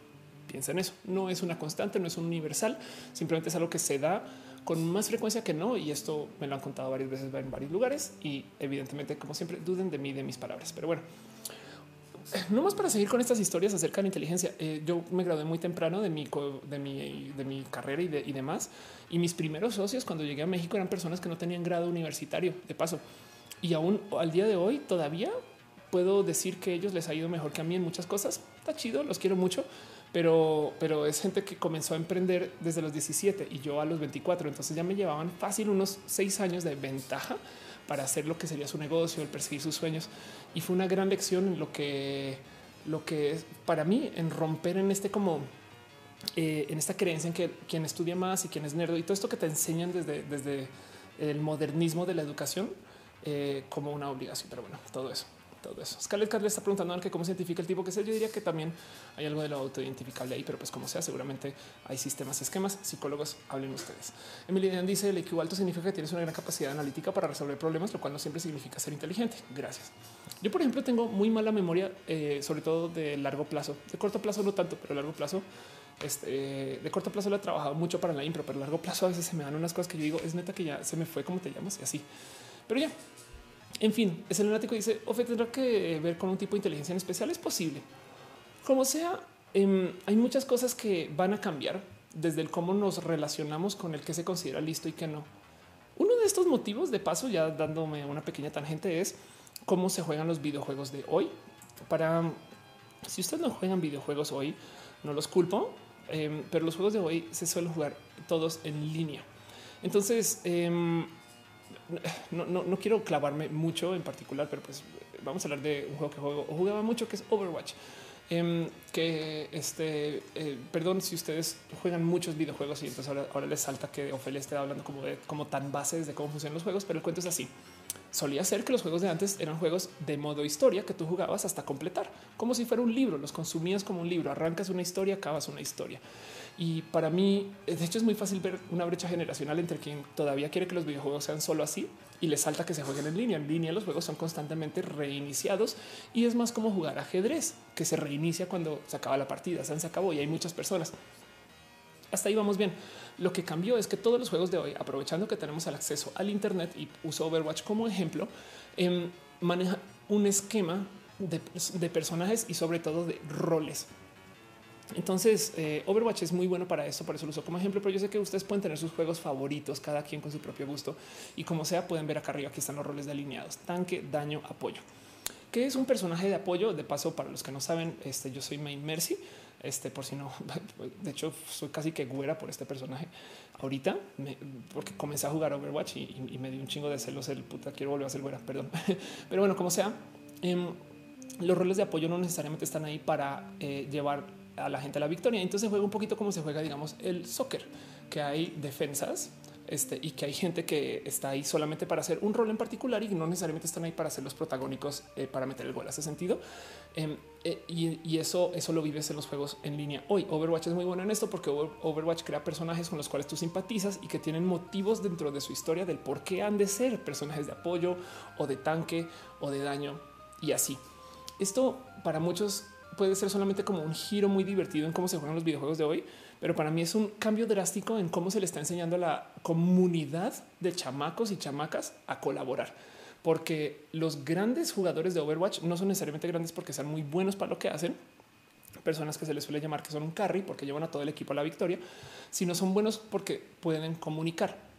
Piensa en eso. No es una constante, no es un universal, simplemente es algo que se da con más frecuencia que no. Y esto me lo han contado varias veces en varios lugares y evidentemente, como siempre, duden de mí, de mis palabras. Pero bueno, no más para seguir con estas historias acerca de la inteligencia. Eh, yo me gradué muy temprano de mi, de mi, de mi carrera y, de, y demás. Y mis primeros socios cuando llegué a México eran personas que no tenían grado universitario de paso. Y aún al día de hoy todavía puedo decir que ellos les ha ido mejor que a mí en muchas cosas. Está chido, los quiero mucho, pero, pero es gente que comenzó a emprender desde los 17 y yo a los 24. Entonces ya me llevaban fácil unos seis años de ventaja para hacer lo que sería su negocio, el perseguir sus sueños. Y fue una gran lección en lo que, lo que es para mí en romper en este como eh, en esta creencia en que quien estudia más y quien es nerd y todo esto que te enseñan desde, desde el modernismo de la educación eh, como una obligación. Pero bueno, todo eso todo eso. Scarlett Carl está preguntando que cómo se identifica el tipo que es. Yo diría que también hay algo de lo autoidentificable ahí, pero pues como sea, seguramente hay sistemas, esquemas, psicólogos, hablen ustedes. Emily dice el IQ alto significa que tienes una gran capacidad analítica para resolver problemas, lo cual no siempre significa ser inteligente. Gracias. Yo, por ejemplo, tengo muy mala memoria, eh, sobre todo de largo plazo. De corto plazo no tanto, pero largo plazo este, de corto plazo lo he trabajado mucho para la impro, pero largo plazo a veces se me dan unas cosas que yo digo, es neta que ya se me fue como te llamas y así. Pero ya, en fin, es el lunático dice, Ofe tendrá que ver con un tipo de inteligencia en especial. Es posible. Como sea, em, hay muchas cosas que van a cambiar desde el cómo nos relacionamos con el que se considera listo y que no. Uno de estos motivos, de paso, ya dándome una pequeña tangente, es cómo se juegan los videojuegos de hoy. Para si ustedes no juegan videojuegos hoy, no los culpo, em, pero los juegos de hoy se suelen jugar todos en línea. Entonces, em, no, quiero clavarme mucho en particular, pero pues vamos a hablar de un juego que juego jugaba mucho que es Overwatch. Em, que este, eh, perdón si ustedes juegan muchos videojuegos y entonces ahora, les salta que Ophelia esté hablando como de como tan bases de cómo funcionan los juegos, pero el cuento es así. Solía ser que los juegos de antes eran juegos de modo historia que tú jugabas hasta completar, como si fuera un libro, los consumías como un libro, arrancas una historia, acabas una historia. Y para mí, de hecho, es muy fácil ver una brecha generacional entre quien todavía quiere que los videojuegos sean solo así y le salta que se jueguen en línea. En línea los juegos son constantemente reiniciados y es más como jugar ajedrez, que se reinicia cuando se acaba la partida, se acabó y hay muchas personas. Hasta ahí vamos bien. Lo que cambió es que todos los juegos de hoy, aprovechando que tenemos el acceso al Internet y uso Overwatch como ejemplo, eh, maneja un esquema de personajes y sobre todo de roles. Entonces, eh, Overwatch es muy bueno para eso, por eso lo uso como ejemplo, pero yo sé que ustedes pueden tener sus juegos favoritos, cada quien con su propio gusto y como sea, pueden ver acá arriba, aquí están los roles delineados, tanque, daño, apoyo. que es un personaje de apoyo? De paso, para los que no saben, este, yo soy Main Mercy, este, por si no, *laughs* de hecho, soy casi que güera por este personaje ahorita, porque comencé a jugar Overwatch y, me dio un chingo de celos el puta, quiero volver a ser güera, perdón. *laughs* Pero bueno, como sea, em, los roles de apoyo no necesariamente están ahí para eh, llevar a la gente la victoria. Entonces juega un poquito como se juega, digamos, el soccer, que hay defensas, este, y que hay gente que está ahí solamente para hacer un rol en particular y no necesariamente están ahí para ser los protagónicos eh, para meter el gol. Hace sentido. Em, eh, y, eso, eso lo vives en los juegos en línea. Hoy Overwatch es muy bueno en esto porque Overwatch crea personajes con los cuales tú simpatizas y que tienen motivos dentro de su historia del por qué han de ser personajes de apoyo o de tanque o de daño y así. Esto para muchos puede ser solamente como un giro muy divertido en cómo se juegan los videojuegos de hoy, pero para mí es un cambio drástico en cómo se le está enseñando a la comunidad de chamacos y chamacas a colaborar. Porque los grandes jugadores de Overwatch no son necesariamente grandes porque sean muy buenos para lo que hacen, personas que se les suele llamar que son un carry porque llevan a todo el equipo a la victoria, sino son buenos porque pueden comunicar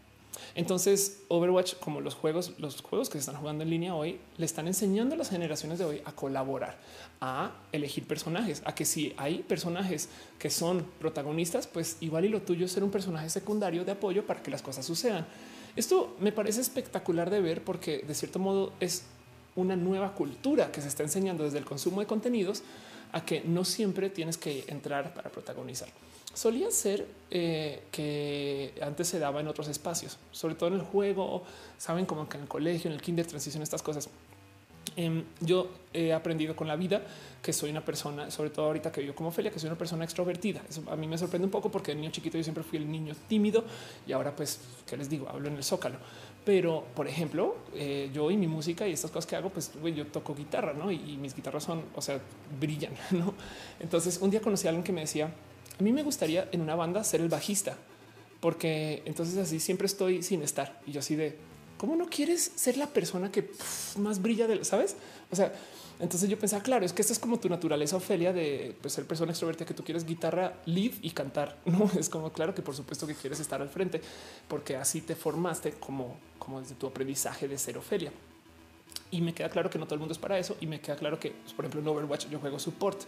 entonces, Overwatch, como los juegos, los juegos que se están jugando en línea hoy, le están enseñando a las generaciones de hoy a colaborar, a elegir personajes, a que si hay personajes que son protagonistas, pues igual y lo tuyo es ser un personaje secundario de apoyo para que las cosas sucedan. Esto me parece espectacular de ver porque de cierto modo es una nueva cultura que se está enseñando desde el consumo de contenidos a que no siempre tienes que entrar para protagonizar solía ser eh, que antes se daba en otros espacios, sobre todo en el juego, saben como que en el colegio, en el kinder, transición, estas cosas. Em, yo he aprendido con la vida que soy una persona, sobre todo ahorita que vivo como Ophelia, que soy una persona extrovertida. Eso a mí me sorprende un poco porque de niño chiquito yo siempre fui el niño tímido y ahora pues, ¿qué les digo? Hablo en el zócalo. Pero, por ejemplo, eh, yo y mi música y estas cosas que hago, pues yo toco guitarra, ¿no? Y, y, mis guitarras son, o sea, brillan, *laughs* ¿no? Entonces, un día conocí a alguien que me decía, a mí me gustaría en una banda ser el bajista, porque entonces así siempre estoy sin estar. Y yo así de, ¿cómo no quieres ser la persona que más brilla de, sabes? O sea, entonces yo pensaba, claro, es que esta es como tu naturaleza, Ofelia, de pues, ser persona extrovertida, que tú quieres guitarra, lead y cantar. *laughs* No es como claro que por supuesto que quieres estar al frente, porque así te formaste como, como desde tu aprendizaje de ser Ofelia y me queda claro que no todo el mundo es para eso y me queda claro que pues, por ejemplo en Overwatch yo juego support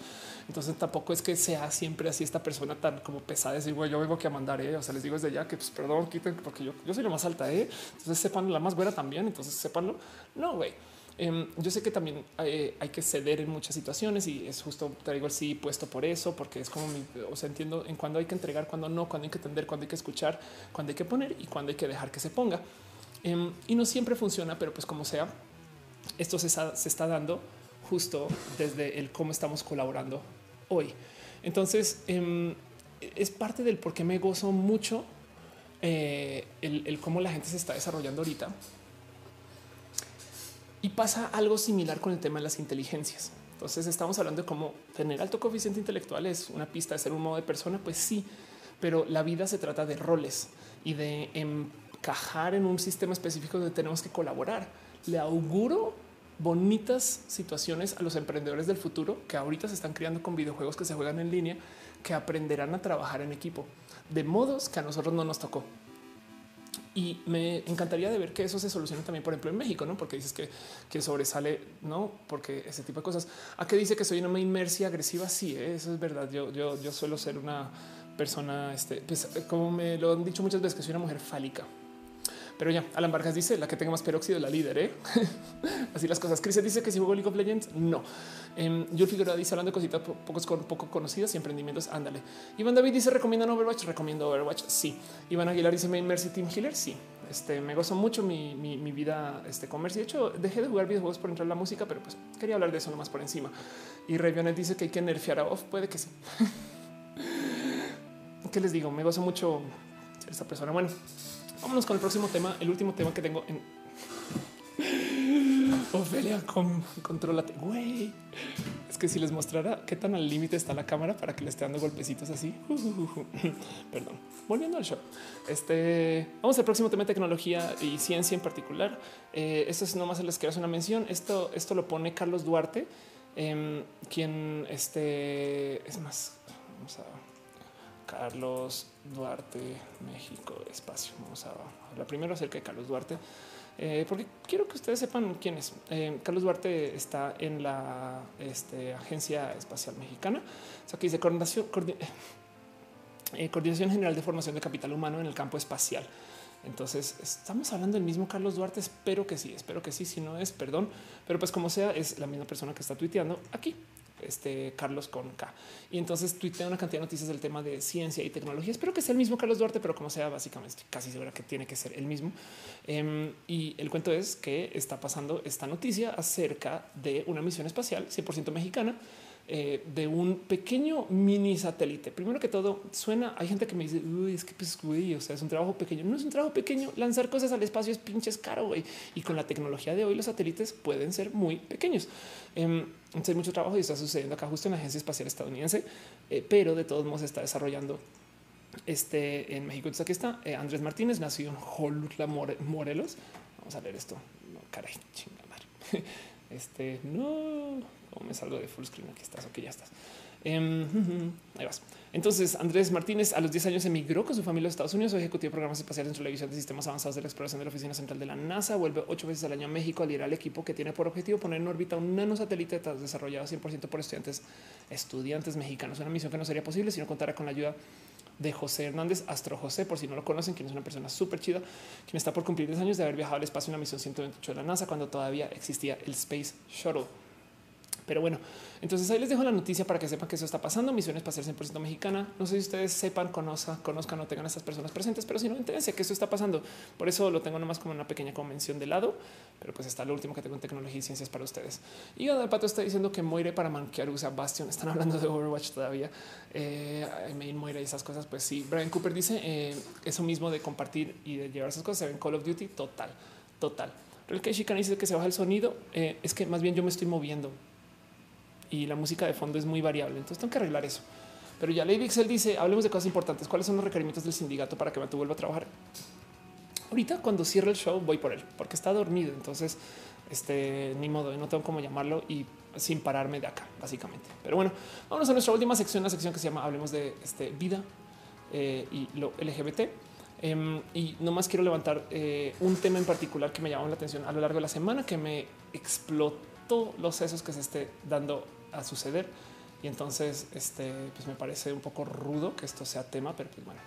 entonces tampoco es que sea siempre así esta persona tan como pesada decir yo vengo aquí a mandar ¿eh? o sea les digo desde ya que pues perdón quiten porque yo, yo soy la más alta ¿eh? entonces sepan la más buena también entonces sepanlo no güey em, yo sé que también eh, hay, que ceder en muchas situaciones y es justo traigo el sí puesto por eso, porque es como mi, o sea, entiendo en cuándo hay que entregar, cuándo no, cuándo hay que atender, cuándo hay que escuchar, cuándo hay que poner y cuándo hay que dejar que se ponga. Em, y no siempre funciona, pero pues como sea, esto se está, dando justo desde el cómo estamos colaborando hoy. Entonces, em, es parte del por qué me gozo mucho eh, el, cómo la gente se está desarrollando ahorita. Y pasa algo similar con el tema de las inteligencias. Entonces estamos hablando de cómo tener alto coeficiente intelectual es una pista de ser un modo de persona, pues sí, pero la vida se trata de roles y de encajar en un sistema específico donde tenemos que colaborar le auguro bonitas situaciones a los emprendedores del futuro que ahorita se están creando con videojuegos que se juegan en línea, que aprenderán a trabajar en equipo de modos que a nosotros no nos tocó. Y me encantaría de ver que eso se solucione también, por ejemplo, en México, no? Porque dices que, que sobresale, no? Porque ese tipo de cosas. ¿A qué dice que soy una inmersia agresiva? Sí, ¿eh? eso es verdad. Yo, yo, yo suelo ser una persona, este, pues, como me lo han dicho muchas veces, que soy una mujer fálica. Pero ya, Alan Vargas dice la que tenga más peróxido, la líder. ¿eh? *laughs* Así las cosas. Chris dice que si juego League of Legends, no. Eh, Figueroa dice hablando de cositas pocos poco conocidas y emprendimientos. Ándale. Iván David dice recomiendan Overwatch. Recomiendo Overwatch. Sí. Iván Aguilar dice Main Mercy Team Healer. Sí. Este me gozo mucho mi, mi, vida este comercio. De hecho, dejé de jugar videojuegos por entrar la música, pero pues quería hablar de eso nomás por encima. Y Revionet dice que hay que nerfear a off. Puede que sí. *laughs* ¿Qué les digo? Me gozo mucho esta persona. Bueno, Vámonos con el próximo tema, el último tema que tengo en *laughs* Ofelia, con, controlate. Güey, es que si les mostrara qué tan al límite está la cámara para que le esté dando golpecitos así. *laughs* Perdón. Volviendo al show. Este vamos al próximo tema tecnología y ciencia en particular. Eh, esto es nomás les quiero hacer una mención. Esto, esto lo pone Carlos Duarte, em, quien este es más. Vamos a Carlos Duarte, México, espacio. Vamos a hablar primero acerca de Carlos Duarte, eh, porque quiero que ustedes sepan quién es. Eh, Carlos Duarte está en la este, Agencia Espacial Mexicana. Que dice coordinación, eh, coordinación General de Formación de Capital Humano en el campo espacial. Entonces estamos hablando del mismo Carlos Duarte. Espero que sí, espero que sí. Si no es, perdón, pero pues como sea, es la misma persona que está tuiteando aquí este Carlos con K. Y entonces tuitea una cantidad de noticias del tema de ciencia y tecnología. Espero que sea el mismo Carlos Duarte, pero como sea, básicamente casi segura que tiene que ser el mismo. Em, y el cuento es que está pasando esta noticia acerca de una misión espacial 100% mexicana eh, de un pequeño mini satélite. Primero que todo, suena. Hay gente que me dice, Uy, es que pues, es un trabajo pequeño. No es un trabajo pequeño. Lanzar cosas al espacio es pinches caro, güey. Y con la tecnología de hoy, los satélites pueden ser muy pequeños. Eh, entonces, hay mucho trabajo y está sucediendo acá justo en la Agencia Espacial Estadounidense, eh, pero de todos modos está desarrollando este en México. Entonces, aquí está eh, Andrés Martínez, nacido en Jolutla, Morelos. Vamos a leer esto. No, caray, chingada *laughs* Este no me salgo de full screen. Aquí estás. Ok, ya estás. Em, ahí vas. Entonces, Andrés Martínez a los 10 años emigró con su familia a Estados Unidos, ejecutivo de programas espaciales en televisión de sistemas avanzados de la exploración de la Oficina Central de la NASA. Vuelve ocho veces al año a México a liderar el equipo que tiene por objetivo poner en órbita un nanosatélite desarrollado 100% por estudiantes, estudiantes mexicanos. Una misión que no sería posible si no contara con la ayuda de José Hernández, Astro José, por si no lo conocen, quien es una persona súper chida, quien está por cumplir 10 años de haber viajado al espacio en la misión 128 de la NASA cuando todavía existía el Space Shuttle. Pero bueno, entonces ahí les dejo la noticia para que sepan que eso está pasando. Misión Espacial 100% mexicana. No sé si ustedes sepan, conozcan, conozcan o tengan a estas personas presentes, pero si no, entérense que eso está pasando. Por eso lo tengo nomás como una pequeña convención de lado, pero pues está lo último que tengo en tecnología y ciencias para ustedes. Y Adal Pato está diciendo que Moire para manquear usa Bastion. Están hablando de Overwatch todavía. Eh, Main Moire y esas cosas. Pues sí, Brian Cooper dice eh, eso mismo de compartir y de llevar esas cosas. Se ven Call of Duty total, total. El que Shikana dice que se baja el sonido. Eh, es que más bien yo me estoy moviendo y la música de fondo es muy variable. Entonces tengo que arreglar eso. Pero ya Lady Excel dice, hablemos de cosas importantes. ¿Cuáles son los requerimientos del sindicato para que me vuelva a trabajar? Ahorita cuando cierre el show voy por él, porque está dormido. Entonces, este, ni modo, no tengo cómo llamarlo y sin pararme de acá, básicamente. Pero bueno, vamos a nuestra última sección, la sección que se llama Hablemos de este, vida eh, y lo LGBT. Em, y nomás quiero levantar eh, un tema en particular que me llamó la atención a lo largo de la semana, que me explotó los sesos que se esté dando a suceder. Y entonces, este, pues me parece un poco rudo que esto sea tema, pero pues bueno.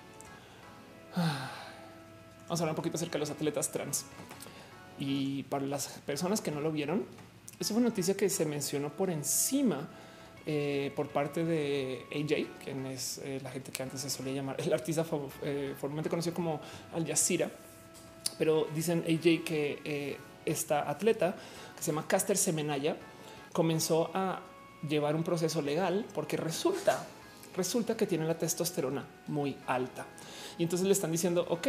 *sighs* Vamos a hablar un poquito acerca de los atletas trans. Y para las personas que no lo vieron, eso fue una noticia que se mencionó por encima eh, por parte de AJ, quien es eh, la gente que antes se solía llamar el artista eh, formalmente conocido como Al Jazeera. Pero dicen AJ que esta atleta que se llama Caster Semenaya comenzó a llevar un proceso legal porque resulta, resulta que tiene la testosterona muy alta. Y entonces le están diciendo, ok,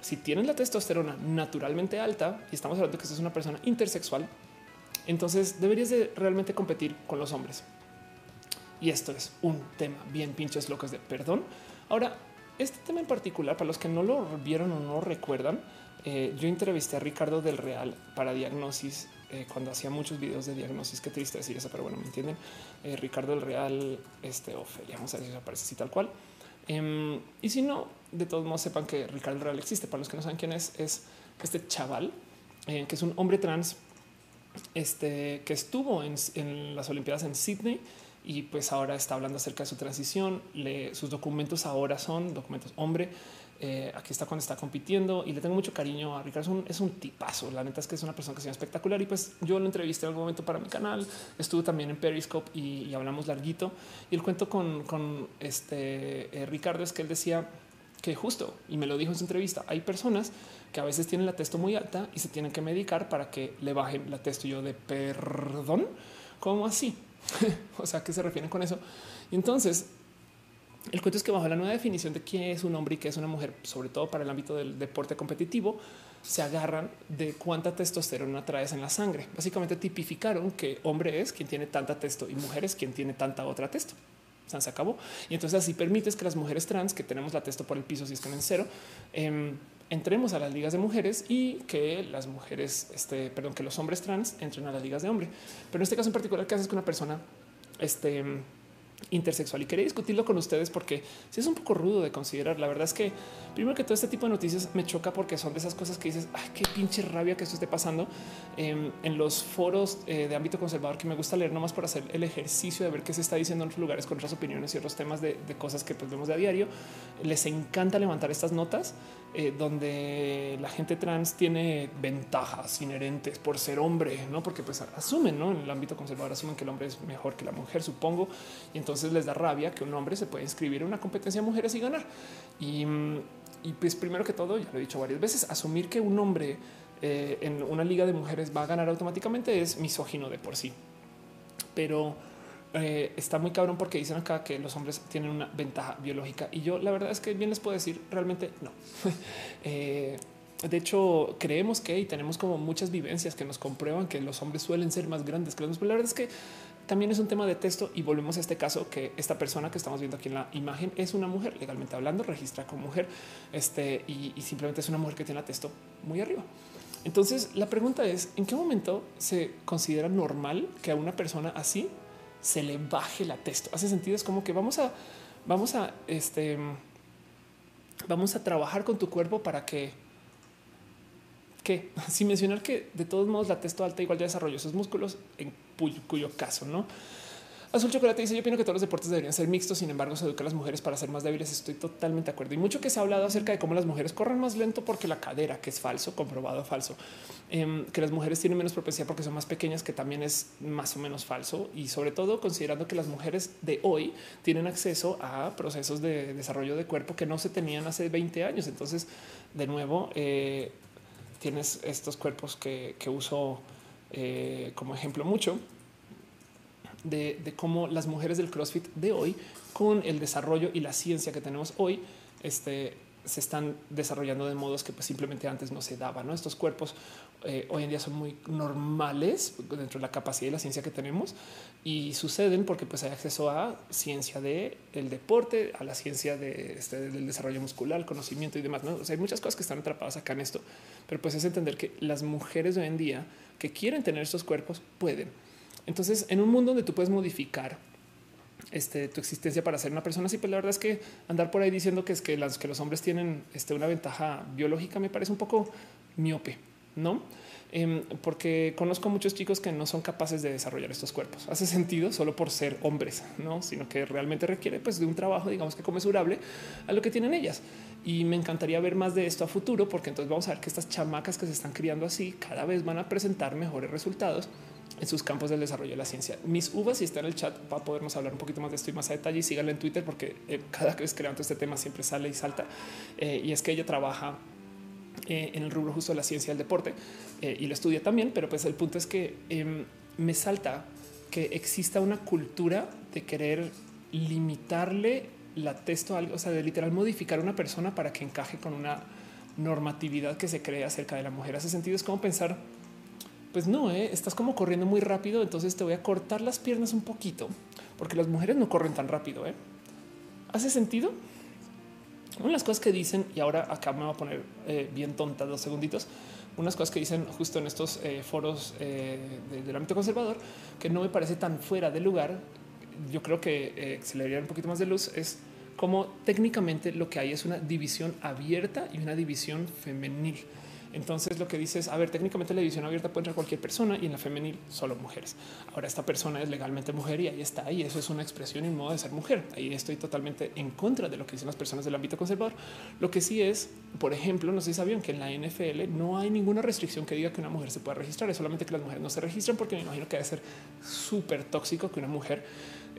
si tienes la testosterona naturalmente alta y estamos hablando que es una persona intersexual, entonces deberías de realmente competir con los hombres. Y esto es un tema bien pinches locos de perdón. Ahora, este tema en particular, para los que no lo vieron o no recuerdan, eh, yo entrevisté a Ricardo del Real para Diagnosis eh, cuando hacía muchos videos de diagnosis. Qué triste decir eso, pero bueno, me entienden. Eh, Ricardo el Real, este Ofelia, vamos a si aparece así tal cual. Em, y si no, de todos modos sepan que Ricardo el Real existe. Para los que no saben quién es, es este chaval eh, que es un hombre trans, este que estuvo en, en, las Olimpiadas en Sydney y pues ahora está hablando acerca de su transición. Le, sus documentos ahora son documentos hombre eh, aquí está cuando está compitiendo y le tengo mucho cariño a Ricardo. Es un, tipazo. La neta es que es una persona que se espectacular. Y pues yo lo entrevisté en algún momento para mi canal. Estuve también en Periscope y, hablamos larguito. Y el cuento con, este eh, Ricardo es que él decía que justo y me lo dijo en su entrevista. Hay personas que a veces tienen la testo muy alta y se tienen que medicar para que le bajen la testo. Yo de perdón, ¿cómo así? *laughs* o sea, ¿qué se refieren con eso? Y entonces el cuento es que bajo la nueva definición de quién es un hombre y qué es una mujer, sobre todo para el ámbito del deporte competitivo, se agarran de cuánta testosterona traes en la sangre. Básicamente tipificaron que hombre es quien tiene tanta testo y mujer es quien tiene tanta otra testo. O sea, se acabó. Y entonces así permites que las mujeres trans que tenemos la testo por el piso si están en cero, em, entremos a las ligas de mujeres y que las mujeres, este, perdón, que los hombres trans entren a las ligas de hombre. Pero en este caso en particular, ¿qué haces con una persona? Este intersexual y quería discutirlo con ustedes porque si es un poco rudo de considerar. La verdad es que primero que todo este tipo de noticias me choca porque son de esas cosas que dices, ay, qué pinche rabia que esto esté pasando em, en los foros eh, de ámbito conservador que me gusta leer nomás por hacer el ejercicio de ver qué se está diciendo en otros lugares con otras opiniones y otros temas de, cosas que pues, vemos de a diario. Les encanta levantar estas notas eh, donde la gente trans tiene ventajas inherentes por ser hombre, no porque pues asumen ¿no? en el ámbito conservador, asumen que el hombre es mejor que la mujer, supongo, y entonces les da rabia que un hombre se puede inscribir en una competencia de mujeres y ganar. Y, y pues primero que todo, ya lo he dicho varias veces, asumir que un hombre eh, en una liga de mujeres va a ganar automáticamente es misógino de por sí. Pero eh, está muy cabrón porque dicen acá que los hombres tienen una ventaja biológica y yo la verdad es que bien les puedo decir realmente no. *laughs* Eh, de hecho, creemos que y tenemos como muchas vivencias que nos comprueban que los hombres suelen ser más grandes que los. La verdad es que también es un tema de texto y volvemos a este caso que esta persona que estamos viendo aquí en la imagen es una mujer legalmente hablando, registra como mujer este, y, simplemente es una mujer que tiene el texto muy arriba. Entonces la pregunta es en qué momento se considera normal que a una persona así se le baje la texto. Hace sentido. Es como que vamos a, vamos a, este, vamos a trabajar con tu cuerpo para que, *laughs* sin mencionar que de todos modos la testo alta igual ya desarrolló esos músculos en cuyo caso no Azul Chocolate dice: Yo opino que todos los deportes deberían ser mixtos. Sin embargo, se educa a las mujeres para ser más débiles. Estoy totalmente de acuerdo. Y mucho que se ha hablado acerca de cómo las mujeres corren más lento porque la cadera, que es falso, comprobado falso, em, que las mujeres tienen menos propensidad porque son más pequeñas, que también es más o menos falso. Y sobre todo considerando que las mujeres de hoy tienen acceso a procesos de desarrollo de cuerpo que no se tenían hace 20 años. Entonces, de nuevo, eh, tienes estos cuerpos que, uso eh, como ejemplo mucho de, cómo las mujeres del CrossFit de hoy, con el desarrollo y la ciencia que tenemos hoy, este, se están desarrollando de modos que pues, simplemente antes no se daban. Estos cuerpos eh, hoy en día son muy normales dentro de la capacidad y la ciencia que tenemos y suceden porque pues, hay acceso a ciencia del el deporte, a la ciencia este, del desarrollo muscular, conocimiento y demás. hay muchas cosas que están atrapadas acá en esto, pero pues es entender que las mujeres de hoy en día que quieren tener estos cuerpos pueden entonces, en un mundo donde tú puedes modificar este, tu existencia para ser una persona así, pues la verdad es que andar por ahí diciendo que es que, las, que los hombres tienen este, una ventaja biológica me parece un poco miope, ¿no? Em, porque conozco muchos chicos que no son capaces de desarrollar estos cuerpos. Hace sentido solo por ser hombres, no, sino que realmente requiere pues, de un trabajo, digamos que comensurable a lo que tienen ellas. Y me encantaría ver más de esto a futuro, porque entonces vamos a ver que estas chamacas que se están criando así cada vez van a presentar mejores resultados en sus campos del desarrollo de la ciencia. Mis uvas, si está en el chat, va a podernos hablar un poquito más de esto y más a detalle. Y síganle en Twitter porque eh, cada vez que levanto este tema siempre sale y salta. Eh, y es que ella trabaja eh, en el rubro justo de la ciencia del deporte y lo estudia también. Pero pues el punto es que em, me salta que exista una cultura de querer limitarle la texto a algo, o sea, de literal modificar a una persona para que encaje con una normatividad que se cree acerca de la mujer. Hace sentido, es como pensar pues no, ¿eh? estás como corriendo muy rápido, entonces te voy a cortar las piernas un poquito, porque las mujeres no corren tan rápido. ¿eh? ¿Hace sentido? Una de las cosas que dicen, y ahora acá me voy a poner eh, bien tonta dos segunditos, unas cosas que dicen justo en estos eh, foros del ámbito conservador, que no me parece tan fuera de lugar, yo creo que se le daría un poquito más de luz, es como técnicamente lo que hay es una división abierta y una división femenil. Entonces lo que dice es, a ver, técnicamente la división abierta puede entrar cualquier persona y en la femenil solo mujeres. Ahora esta persona es legalmente mujer y ahí está. Y eso es una expresión y un modo de ser mujer. Ahí estoy totalmente en contra de lo que dicen las personas del ámbito conservador. Lo que sí es, por ejemplo, no sé si sabían que en la NFL no hay ninguna restricción que diga que una mujer se pueda registrar. Es solamente que las mujeres no se registran porque me imagino que debe ser súper tóxico que una mujer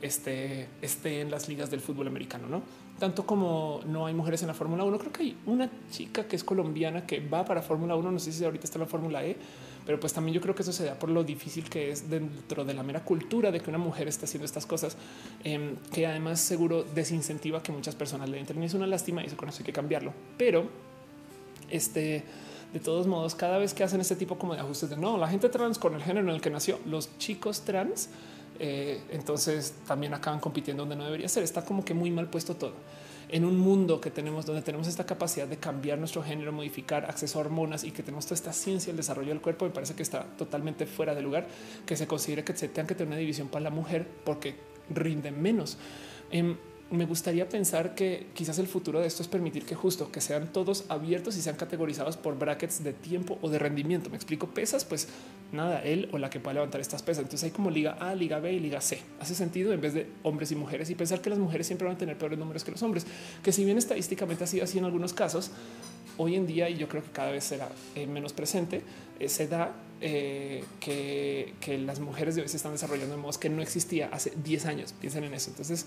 esté, esté en las ligas del fútbol americano, ¿no? tanto como no hay mujeres en la Fórmula 1. Creo que hay una chica que es colombiana que va para Fórmula 1. No sé si ahorita está en la Fórmula E, pero pues también yo creo que eso se da por lo difícil que es dentro de la mera cultura de que una mujer está haciendo estas cosas, em, que además seguro desincentiva que muchas personas le entren. Es una lástima y eso con eso hay que cambiarlo. Pero este de todos modos, cada vez que hacen este tipo como de ajustes de no, la gente trans con el género en el que nació, los chicos trans eh, entonces también acaban compitiendo donde no debería ser. Está como que muy mal puesto todo en un mundo que tenemos donde tenemos esta capacidad de cambiar nuestro género, modificar acceso a hormonas y que tenemos toda esta ciencia, el desarrollo del cuerpo. Me parece que está totalmente fuera de lugar que se considere que se tenga que tener una división para la mujer porque rinde menos. Em, me gustaría pensar que quizás el futuro de esto es permitir que justo que sean todos abiertos y sean categorizados por brackets de tiempo o de rendimiento. Me explico pesas, pues nada, él o la que pueda levantar estas pesas. Entonces hay como liga A, liga B y liga C. Hace sentido en vez de hombres y mujeres y pensar que las mujeres siempre van a tener peores números que los hombres, que si bien estadísticamente ha sido así en algunos casos, hoy en día, y yo creo que cada vez será eh, menos presente, eh, se da eh, que, las mujeres de hoy se están desarrollando de modos que no existía hace 10 años. Piensen en eso. Entonces,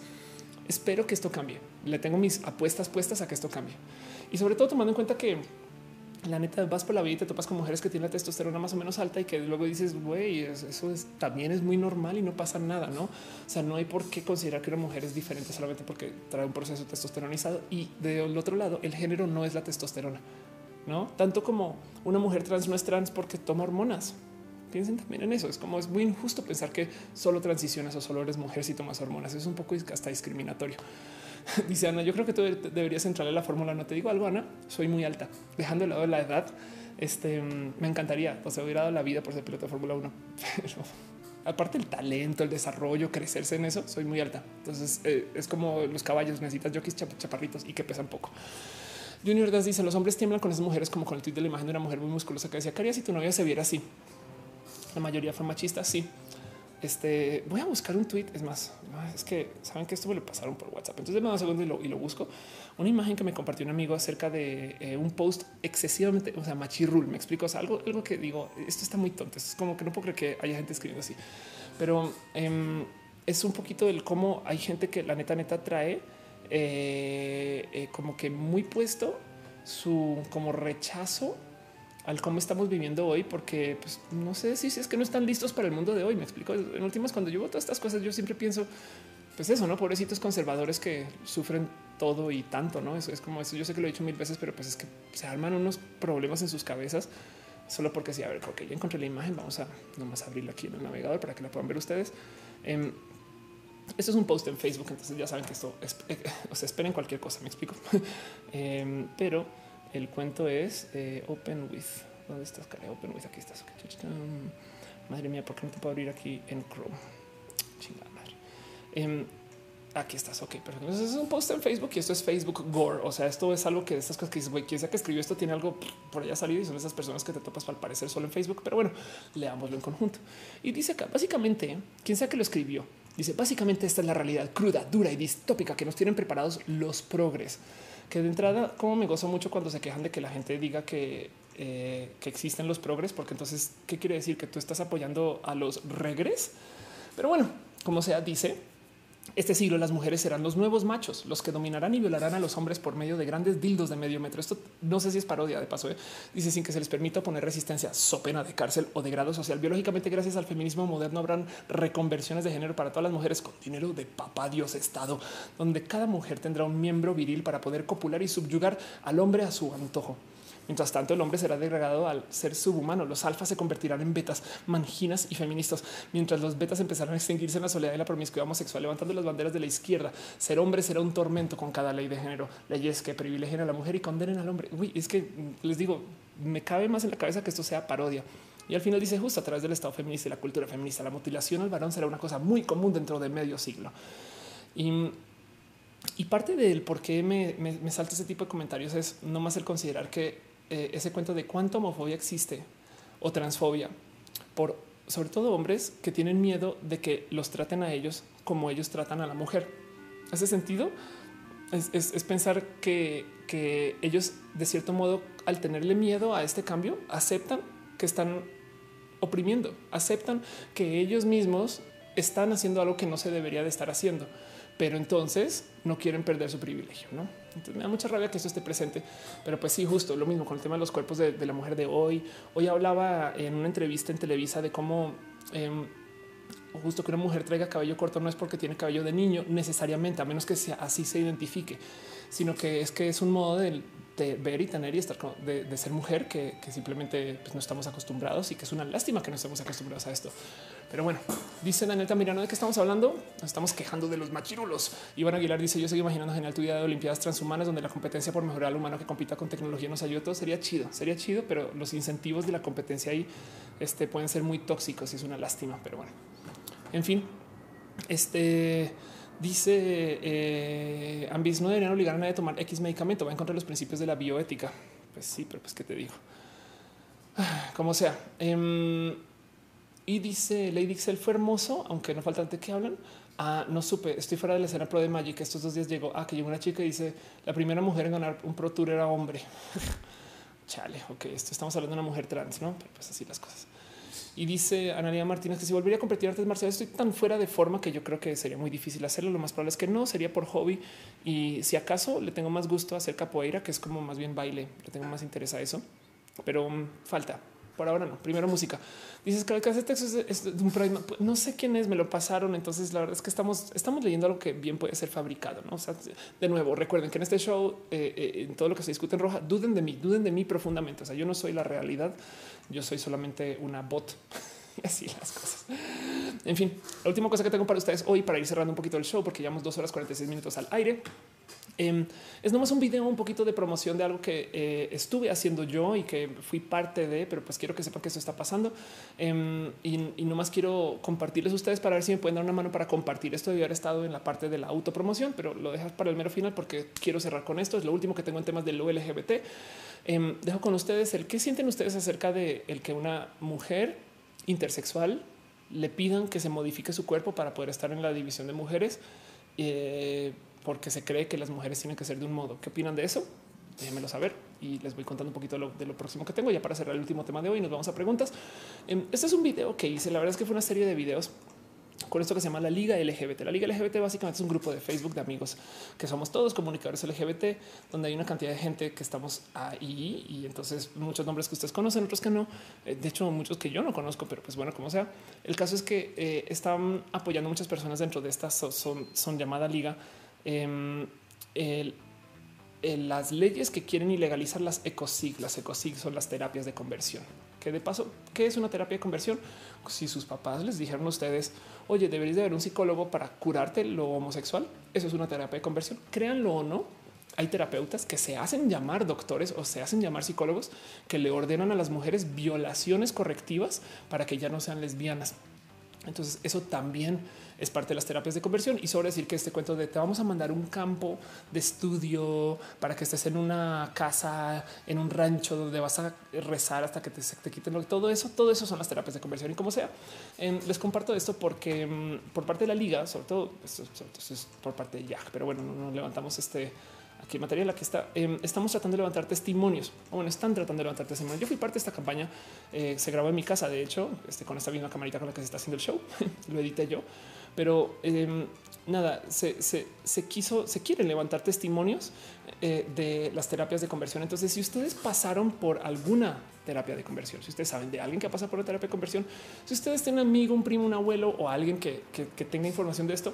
espero que esto cambie. Le tengo mis apuestas puestas a que esto cambie. Y sobre todo tomando en cuenta que la neta vas por la vida y te topas con mujeres que tienen la testosterona más o menos alta y que luego dices, güey, eso es, también es muy normal y no pasa nada, ¿no? O sea, no hay por qué considerar que una mujer es diferente solamente porque trae un proceso testosteronizado y del otro lado, el género no es la testosterona, ¿no? Tanto como una mujer trans no es trans porque toma hormonas. Piensen también en eso. Es como es muy injusto pensar que solo transicionas o solo eres mujer si tomas hormonas. Es un poco hasta discriminatorio. *laughs* Dice Ana, yo creo que tú deberías entrarle la fórmula. No te digo algo, Ana, soy muy alta. Dejando de lado la edad, este, me encantaría, o sea, hubiera dado la vida por ser piloto de Fórmula 1. *laughs* aparte el talento, el desarrollo, crecerse en eso, soy muy alta. Entonces eh, es como los caballos, necesitas jockeys chaparritos y que pesan poco. Junior Das dice, los hombres tiemblan con esas mujeres como con el tweet de la imagen de una mujer muy musculosa que decía, ¿qué si tu novia se viera así? La mayoría fue machista, sí. Este voy a buscar un tweet. Es más, es que saben que esto me lo pasaron por WhatsApp. Entonces me da un segundo y lo, busco. Una imagen que me compartió un amigo acerca de eh, un post excesivamente, o sea, machirul. Me explico. Algo, algo que digo, esto está muy tonto. Es como que no puedo creer que haya gente escribiendo así, pero em, es un poquito del cómo hay gente que la neta, neta trae eh, eh, como que muy puesto su como rechazo al cómo estamos viviendo hoy, porque pues, no sé si, es que no están listos para el mundo de hoy. Me explico. En últimas, cuando yo veo todas estas cosas, yo siempre pienso, pues eso, no pobrecitos conservadores que sufren todo y tanto, no? Eso es como eso. Yo sé que lo he dicho mil veces, pero pues es que se arman unos problemas en sus cabezas solo porque sí. A ver, ok, ya encontré la imagen. Vamos a nomás abrirlo aquí en el navegador para que la puedan ver ustedes. Eh, esto es un post en Facebook, entonces ya saben que esto es, o sea, esperen cualquier cosa, me explico. *laughs* Em, pero el cuento es eh, Open with. ¿Dónde estás, Karen? Open with. Aquí estás. Madre mía, ¿por qué no te puedo abrir aquí en Chrome? Chingada madre. Em, aquí estás. Ok, pero Entonces es un post en Facebook y esto es Facebook Gore. O sea, esto es algo que de estas cosas que dices, güey, quien sea que escribió esto tiene algo por allá salido y son esas personas que te topas al parecer solo en Facebook. Pero bueno, leámoslo en conjunto. Y dice acá, básicamente, quien sea que lo escribió, dice, básicamente esta es la realidad cruda, dura y distópica que nos tienen preparados los progres que de entrada, como me gozo mucho cuando se quejan de que la gente diga que, eh, que existen los progres, porque entonces, ¿qué quiere decir? Que tú estás apoyando a los regres. Pero bueno, como sea, dice este siglo las mujeres serán los nuevos machos, los que dominarán y violarán a los hombres por medio de grandes dildos de medio metro. Esto no sé si es parodia de paso. ¿eh? Dice sin que se les permita poner resistencia, so pena de cárcel o de grado social. Biológicamente, gracias al feminismo moderno, habrán reconversiones de género para todas las mujeres con dinero de papá Dios Estado, donde cada mujer tendrá un miembro viril para poder copular y subyugar al hombre a su antojo. Mientras tanto, el hombre será degradado al ser subhumano. Los alfas se convertirán en betas, manginas y feministas, mientras los betas empezarán a extinguirse en la soledad y la promiscuidad homosexual, levantando las banderas de la izquierda. Ser hombre será un tormento con cada ley de género, leyes que privilegien a la mujer y condenen al hombre. Uy, es que les digo, me cabe más en la cabeza que esto sea parodia. Y al final dice justo a través del Estado feminista y la cultura feminista, la mutilación al varón será una cosa muy común dentro de medio siglo. Y, parte del por qué me, me salta ese tipo de comentarios es no más el considerar que eh, ese cuento de cuánta homofobia existe o transfobia por sobre todo hombres que tienen miedo de que los traten a ellos como ellos tratan a la mujer. Ese sentido es, pensar que, que, ellos de cierto modo al tenerle miedo a este cambio aceptan que están oprimiendo, aceptan que ellos mismos están haciendo algo que no se debería de estar haciendo pero entonces no quieren perder su privilegio. ¿no? Entonces me da mucha rabia que esto esté presente, pero pues sí, justo lo mismo con el tema de los cuerpos de, la mujer de hoy. Hoy hablaba en una entrevista en Televisa de cómo em, justo que una mujer traiga cabello corto no es porque tiene cabello de niño necesariamente, a menos que sea así se identifique, sino que es que es un modo de, ver y tener y estar de, ser mujer que, simplemente pues, no estamos acostumbrados y que es una lástima que no estemos acostumbrados a esto. Pero bueno, dice Daniel Tamirano de qué estamos hablando. Nos estamos quejando de los machirulos. Iván Aguilar dice: Yo sigo imaginando genial tu idea de Olimpiadas Transhumanas, donde la competencia por mejorar al humano que compita con tecnología nos ayuda. Todo sería chido, sería chido, pero los incentivos de la competencia ahí este, pueden ser muy tóxicos y es una lástima. Pero bueno, en fin, este dice eh, Ambis no deberían obligar a nadie a tomar X medicamento, va en contra de los principios de la bioética. Pues sí, pero pues qué te digo. *sighs* Como sea. Em, y dice Lady Excel fue hermoso, aunque no falta antes que hablan. Ah, no supe, estoy fuera de la escena pro de Magic. Estos dos días llegó. Ah, que llegó una chica y dice la primera mujer en ganar un pro tour era hombre. *laughs* chale, ok, esto estamos hablando de una mujer trans, no? Pero pues así las cosas. Y dice Analia Martínez que si volvería a competir artes marciales estoy tan fuera de forma que yo creo que sería muy difícil hacerlo. Lo más probable es que no, sería por hobby. Y si acaso le tengo más gusto a hacer capoeira, que es como más bien baile, le tengo más interés a eso. Pero um, falta, por ahora no. Primero música. Dices que ese texto es, un programa. No sé quién es, me lo pasaron. Entonces la verdad es que estamos, estamos leyendo algo que bien puede ser fabricado. ¿no? O sea, de nuevo, recuerden que en este show, eh, eh, en todo lo que se discute en roja, duden de mí, duden de mí profundamente. O sea, yo no soy la realidad, yo soy solamente una bot. *laughs* así las cosas. En fin, la última cosa que tengo para ustedes hoy para ir cerrando un poquito el show, porque llevamos dos horas 46 minutos al aire. Em, es nomás un video, un poquito de promoción de algo que eh, estuve haciendo yo y que fui parte de, pero pues quiero que sepan que esto está pasando. Em, y, y, nomás quiero compartirles a ustedes para ver si me pueden dar una mano para compartir. Esto debe haber estado en la parte de la autopromoción, pero lo dejas para el mero final porque quiero cerrar con esto. Es lo último que tengo en temas del LGBT. Em, dejo con ustedes el qué sienten ustedes acerca de el que una mujer intersexual le pidan que se modifique su cuerpo para poder estar en la división de mujeres. Eh, porque se cree que las mujeres tienen que ser de un modo. ¿Qué opinan de eso? Déjenmelo saber y les voy contando un poquito de lo, de lo, próximo que tengo ya para cerrar el último tema de hoy. Nos vamos a preguntas. Em, este es un video que hice. La verdad es que fue una serie de videos con esto que se llama la Liga LGBT. La Liga LGBT básicamente es un grupo de Facebook de amigos que somos todos comunicadores LGBT, donde hay una cantidad de gente que estamos ahí y entonces muchos nombres que ustedes conocen, otros que no. Eh, de hecho, muchos que yo no conozco, pero pues bueno, como sea. El caso es que eh, están apoyando muchas personas dentro de esta son, son llamada Liga Em, las leyes que quieren ilegalizar las ecosig. Las ecosig son las terapias de conversión. Que de paso, ¿qué es una terapia de conversión? Si sus papás les dijeron a ustedes, oye, deberías de ver un psicólogo para curarte lo homosexual, eso es una terapia de conversión. Créanlo o no, hay terapeutas que se hacen llamar doctores o se hacen llamar psicólogos que le ordenan a las mujeres violaciones correctivas para que ya no sean lesbianas. Entonces eso también es parte de las terapias de conversión y sobre decir que este cuento de te vamos a mandar un campo de estudio para que estés en una casa, en un rancho donde vas a rezar hasta que te, te quiten todo eso. Todo eso son las terapias de conversión y como sea. les comparto esto porque mm, por parte de la liga, sobre todo, esto, es por parte de Jack, pero bueno, no, levantamos este aquí en materia la que está, em, estamos tratando de levantar testimonios. Bueno, están tratando de levantar testimonios. Yo fui parte de esta campaña. Eh, se grabó en mi casa, de hecho, este, con esta misma camarita con la que se está haciendo el show. *laughs* Lo edité yo pero em, nada, se, quiso, se quieren levantar testimonios eh, de las terapias de conversión. Entonces, si ustedes pasaron por alguna terapia de conversión, si ustedes saben de alguien que ha pasado por una terapia de conversión, si ustedes tienen un amigo, un primo, un abuelo o alguien que, que tenga información de esto,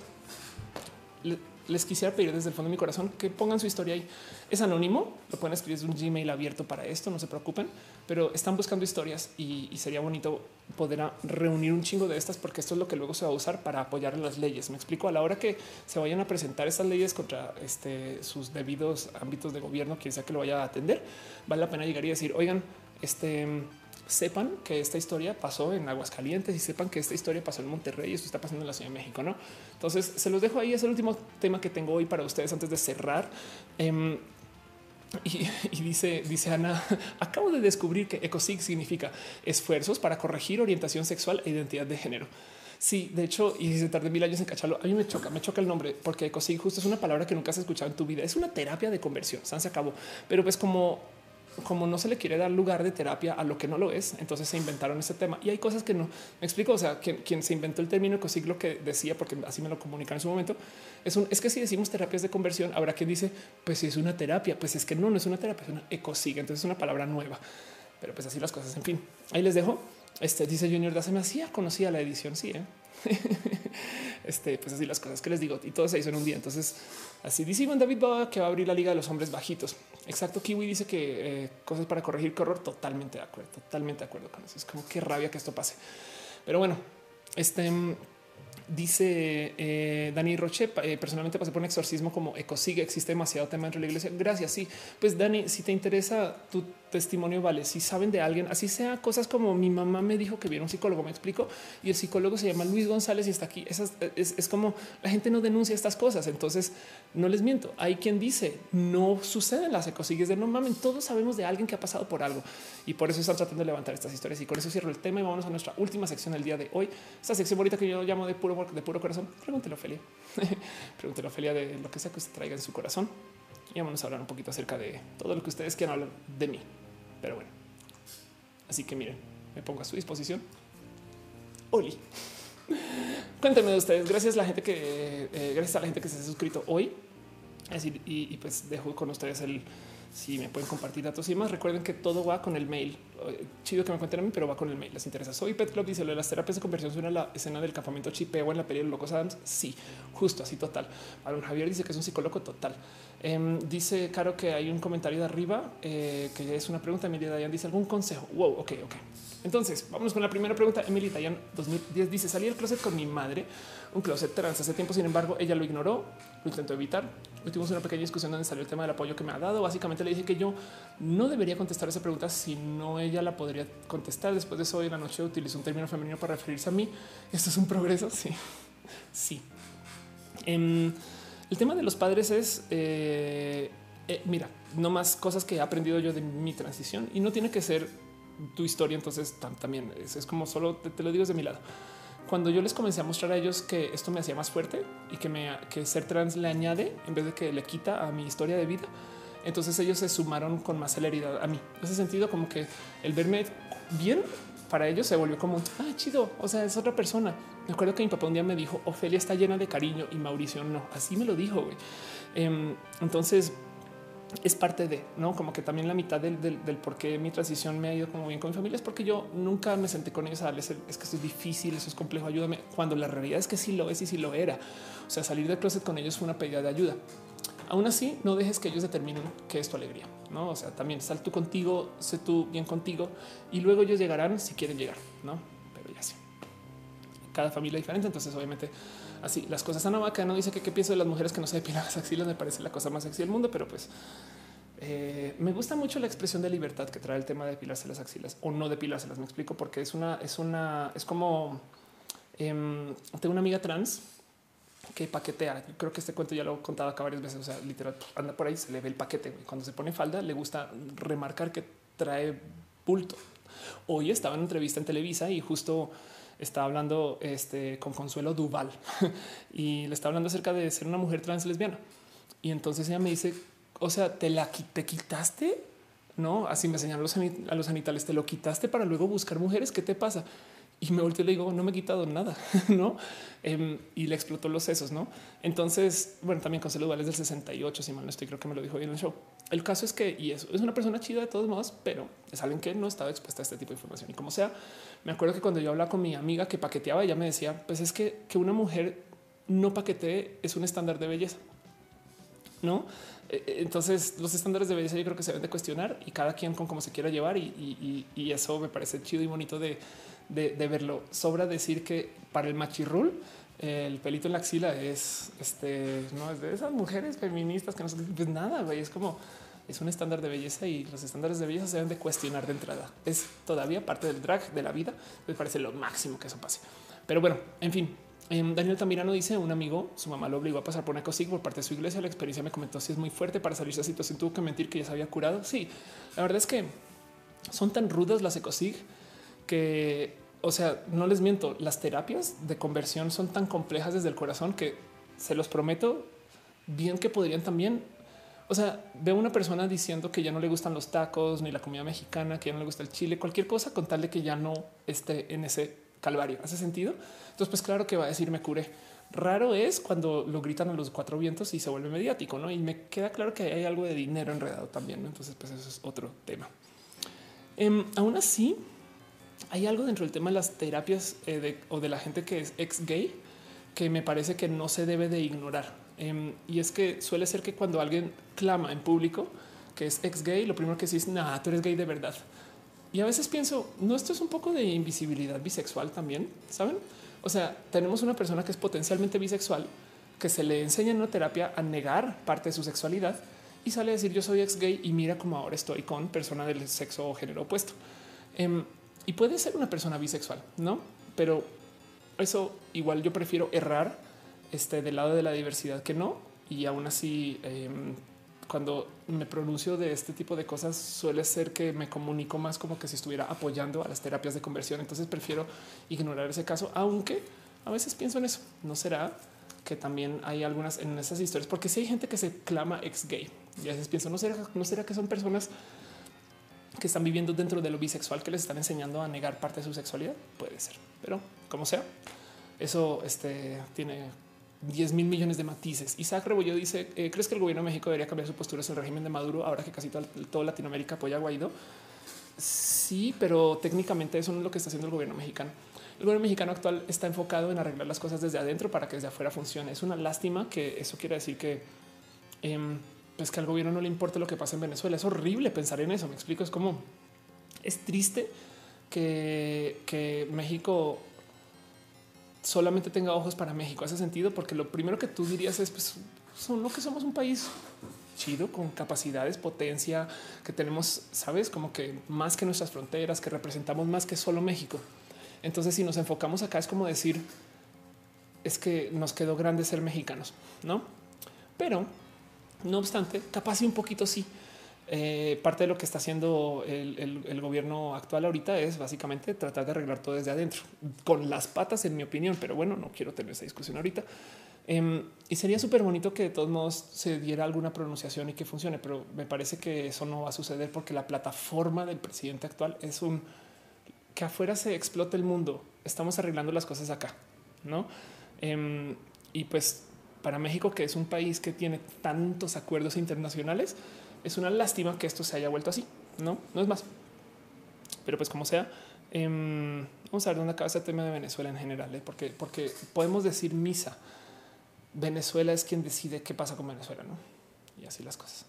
les quisiera pedir desde el fondo de mi corazón que pongan su historia ahí. Es anónimo, lo pueden escribir desde un Gmail abierto para esto, no se preocupen, pero están buscando historias y, sería bonito poder reunir un chingo de estas porque esto es lo que luego se va a usar para apoyar las leyes. Me explico a la hora que se vayan a presentar estas leyes contra este, sus debidos ámbitos de gobierno, quien sea que lo vaya a atender, vale la pena llegar y decir, oigan, este sepan que esta historia pasó en Aguascalientes y sepan que esta historia pasó en Monterrey y esto está pasando en la Ciudad de México. No, entonces se los dejo ahí. Es el último tema que tengo hoy para ustedes antes de cerrar. Em, y, dice, dice Ana, *laughs* acabo de descubrir que ECOSIG significa esfuerzos para corregir orientación sexual e identidad de género. Sí, de hecho, y se tarde mil años en cacharlo, a mí me choca, me choca el nombre porque ECOSIG justo es una palabra que nunca has escuchado en tu vida. Es una terapia de conversión, se acabó. Pero pues como como no se le quiere dar lugar de terapia a lo que no lo es, entonces se inventaron ese tema y hay cosas que no me explico. O sea, quien, se inventó el término ecociclo que decía, porque así me lo comunican en su momento, es un es que si decimos terapias de conversión, habrá quien dice, pues si es una terapia, pues es que no, no es una terapia, es una ecosiga. Entonces es una palabra nueva, pero pues así las cosas. En fin, ahí les dejo. Este dice Junior, da se me hacía, conocía la edición. Sí, ¿eh? *laughs* este, pues así las cosas que les digo y todo se hizo en un día. Entonces, así dice David va que va a abrir la liga de los hombres bajitos. Exacto. Kiwi dice que eh, cosas para corregir qué horror. Totalmente de acuerdo, totalmente de acuerdo con eso. Es como qué rabia que esto pase. Pero bueno, este dice eh, Dani Roche. Eh, personalmente pasé por un exorcismo como ecosigue. Existe demasiado tema dentro de la iglesia. Gracias. Sí, pues Dani, si te interesa tu testimonio vale. Si saben de alguien, así sea cosas como mi mamá me dijo que viera un psicólogo, me explico, y el psicólogo se llama Luis González y está aquí. es, es, como la gente no denuncia estas cosas. Entonces no les miento. Hay quien dice no suceden las ecosigues de no mamen. Todos sabemos de alguien que ha pasado por algo y por eso están tratando de levantar estas historias. Y con eso cierro el tema y vamos a nuestra última sección del día de hoy. Esta sección bonita que yo llamo de puro de puro corazón. Pregúntelo, Ophelia. *laughs* Pregúntelo, Ophelia, de lo que sea que usted traiga en su corazón. Y vamos a hablar un poquito acerca de todo lo que ustedes quieran hablar de mí. Pero bueno, así que miren, me pongo a su disposición. Oli. *laughs* Cuéntenme de ustedes. Gracias a la gente que, eh, gracias a la gente que se ha suscrito hoy. Es decir, y, pues dejo con ustedes el si me pueden compartir datos y más. Recuerden que todo va con el mail. Eh, chido que me cuenten a mí, pero va con el mail. Les interesa. Soy Pet Club. Dice lo de las terapias de conversión suena a la escena del campamento chipeo en la peli de Locos Adams. Sí, justo así total. Aaron Javier dice que es un psicólogo total. Em, dice Caro que hay un comentario de arriba eh, que es una pregunta. Emilia Dayan dice algún consejo. Wow, ok, ok. Entonces vamos con la primera pregunta. Emily Dayan 2010 dice salí del closet con mi madre, un closet trans hace tiempo. Sin embargo, ella lo ignoró, lo intentó evitar. Tuvimos una pequeña discusión donde salió el tema del apoyo que me ha dado. Básicamente le dije que yo no debería contestar esa pregunta, si no ella la podría contestar. Después de eso, hoy en la noche utilizó un término femenino para referirse a mí. Esto es un progreso. Sí, sí. Em, el tema de los padres es, eh, eh, mira, no más cosas que he aprendido yo de mi transición y no tiene que ser tu historia. Entonces también es, como solo te, lo digo desde mi lado. Cuando yo les comencé a mostrar a ellos que esto me hacía más fuerte y que, ser trans le añade en vez de que le quita a mi historia de vida, entonces ellos se sumaron con más celeridad a mí. En ese sentido, como que el verme bien para ellos se volvió como ah, chido. O sea, es otra persona. Me acuerdo que mi papá un día me dijo Ofelia está llena de cariño y Mauricio no. Así me lo dijo. Güey. Em, entonces es parte de no como que también la mitad del, por qué mi transición me ha ido como bien con mi familia es porque yo nunca me senté con ellos a darles es que esto es difícil, eso es complejo, ayúdame. Cuando la realidad es que sí lo es y sí lo era. O sea, salir del closet con ellos fue una pedida de ayuda. Aún así, no dejes que ellos determinen qué es tu alegría. No, o sea, también sal tú contigo, sé tú bien contigo y luego ellos llegarán si quieren llegar, no? Pero ya sé. Cada familia es diferente. Entonces, obviamente, así las cosas. Ana Vaca no dice que qué pienso de las mujeres que no se depilan las axilas. Me parece la cosa más sexy del mundo, pero pues eh, me gusta mucho la expresión de libertad que trae el tema de depilarse las axilas o no depilárselas. Me explico porque es una, es una, es como em, tengo una amiga trans que paquetea. Yo creo que este cuento ya lo he contado acá varias veces. O sea, literal anda por ahí, se le ve el paquete. Cuando se pone falda, le gusta remarcar que trae bulto. Hoy estaba en entrevista en Televisa y justo estaba hablando este, con Consuelo Duval *laughs* y le estaba hablando acerca de ser una mujer trans lesbiana. Y entonces ella me dice, o sea, te la te quitaste, no? Así me señaló a los sanitales, te lo quitaste para luego buscar mujeres. ¿Qué te pasa? Y me volteé y le digo, no me he quitado nada, *laughs* no? Em, y le explotó los sesos, no? Entonces, bueno, también con Duval del 68, si mal no estoy, creo que me lo dijo bien en el show. El caso es que, y eso es una persona chida de todos modos, pero es alguien que no estaba expuesta a este tipo de información. Y como sea, me acuerdo que cuando yo hablaba con mi amiga que paqueteaba, ella me decía, pues es que, que una mujer no paquetee es un estándar de belleza. No, e, e, entonces los estándares de belleza yo creo que se deben de cuestionar y cada quien con cómo se quiera llevar y, eso me parece chido y bonito de, verlo. Sobra decir que para el machirrul el pelito en la axila es este no es de esas mujeres feministas que no pues nada, güey, es como es un estándar de belleza y los estándares de belleza se deben de cuestionar de entrada. Es todavía parte del drag de la vida. Me parece lo máximo que eso pase. Pero bueno, en fin, em, Daniel Tamirano dice un amigo, su mamá lo obligó a pasar por una cosig por parte de su iglesia. La experiencia me comentó si es muy fuerte para salir de esa situación. Tuvo que mentir que ya se había curado. Sí, la verdad es que son tan rudas las ecosig que, o sea, no les miento, las terapias de conversión son tan complejas desde el corazón que se los prometo bien que podrían también o sea, veo una persona diciendo que ya no le gustan los tacos ni la comida mexicana, que ya no le gusta el chile, cualquier cosa con tal de que ya no esté en ese calvario. ¿Hace sentido? Entonces, pues claro que va a decir me curé. Raro es cuando lo gritan a los cuatro vientos y se vuelve mediático, ¿no? Y me queda claro que hay algo de dinero enredado también. Entonces, pues eso es otro tema. Em, aún así, hay algo dentro del tema de las terapias eh, o de la gente que es ex gay que me parece que no se debe de ignorar Em, y es que suele ser que cuando alguien clama en público que es ex gay, lo primero que dice es nada, tú eres gay de verdad. Y a veces pienso, no, esto es un poco de invisibilidad bisexual también, saben? O sea, tenemos una persona que es potencialmente bisexual que se le enseña en una terapia a negar parte de su sexualidad y sale a decir yo soy ex gay y mira cómo ahora estoy con persona del sexo o género opuesto. Em, y puede ser una persona bisexual, no? Pero eso igual yo prefiero errar este, del lado de la diversidad que no. Y aún así, em, cuando me pronuncio de este tipo de cosas, suele ser que me comunico más como que si estuviera apoyando a las terapias de conversión. Entonces prefiero ignorar ese caso, aunque a veces pienso en eso. No será que también hay algunas en esas historias, porque si hay gente que se clama ex gay y a veces pienso, no será, no será que son personas que están viviendo dentro de lo bisexual que les están enseñando a negar parte de su sexualidad. Puede ser, pero como sea, eso este, tiene 10 mil millones de matices. Isaac Rebollo dice: eh, ¿Crees que el gobierno de México debería cambiar su postura sobre el régimen de Maduro ahora que casi toda, Latinoamérica apoya a Guaidó? Sí, pero técnicamente eso no es lo que está haciendo el gobierno mexicano. El gobierno mexicano actual está enfocado en arreglar las cosas desde adentro para que desde afuera funcione. Es una lástima que eso quiere decir que, eh, pues que al gobierno no le importe lo que pasa en Venezuela. Es horrible pensar en eso. Me explico. Es como es triste que, que México solamente tenga ojos para México. Hace sentido porque lo primero que tú dirías es pues son lo que somos un país chido con capacidades, potencia, que tenemos, sabes, como que más que nuestras fronteras, que representamos más que solo México. Entonces, si nos enfocamos acá, es como decir, es que nos quedó grande ser mexicanos, no? Pero no obstante, capaz y un poquito sí. Eh, parte de lo que está haciendo el, gobierno actual ahorita es básicamente tratar de arreglar todo desde adentro, con las patas, en mi opinión. Pero bueno, no quiero tener esa discusión ahorita. Em, y sería súper bonito que de todos modos se diera alguna pronunciación y que funcione, pero me parece que eso no va a suceder porque la plataforma del presidente actual es un que afuera se explote el mundo. Estamos arreglando las cosas acá, no? Em, y pues para México, que es un país que tiene tantos acuerdos internacionales, es una lástima que esto se haya vuelto así. No, no es más. Pero pues como sea, em, vamos a ver dónde acaba este tema de Venezuela en general, ¿eh? porque, porque podemos decir misa. Venezuela es quien decide qué pasa con Venezuela, ¿no? Y así las cosas.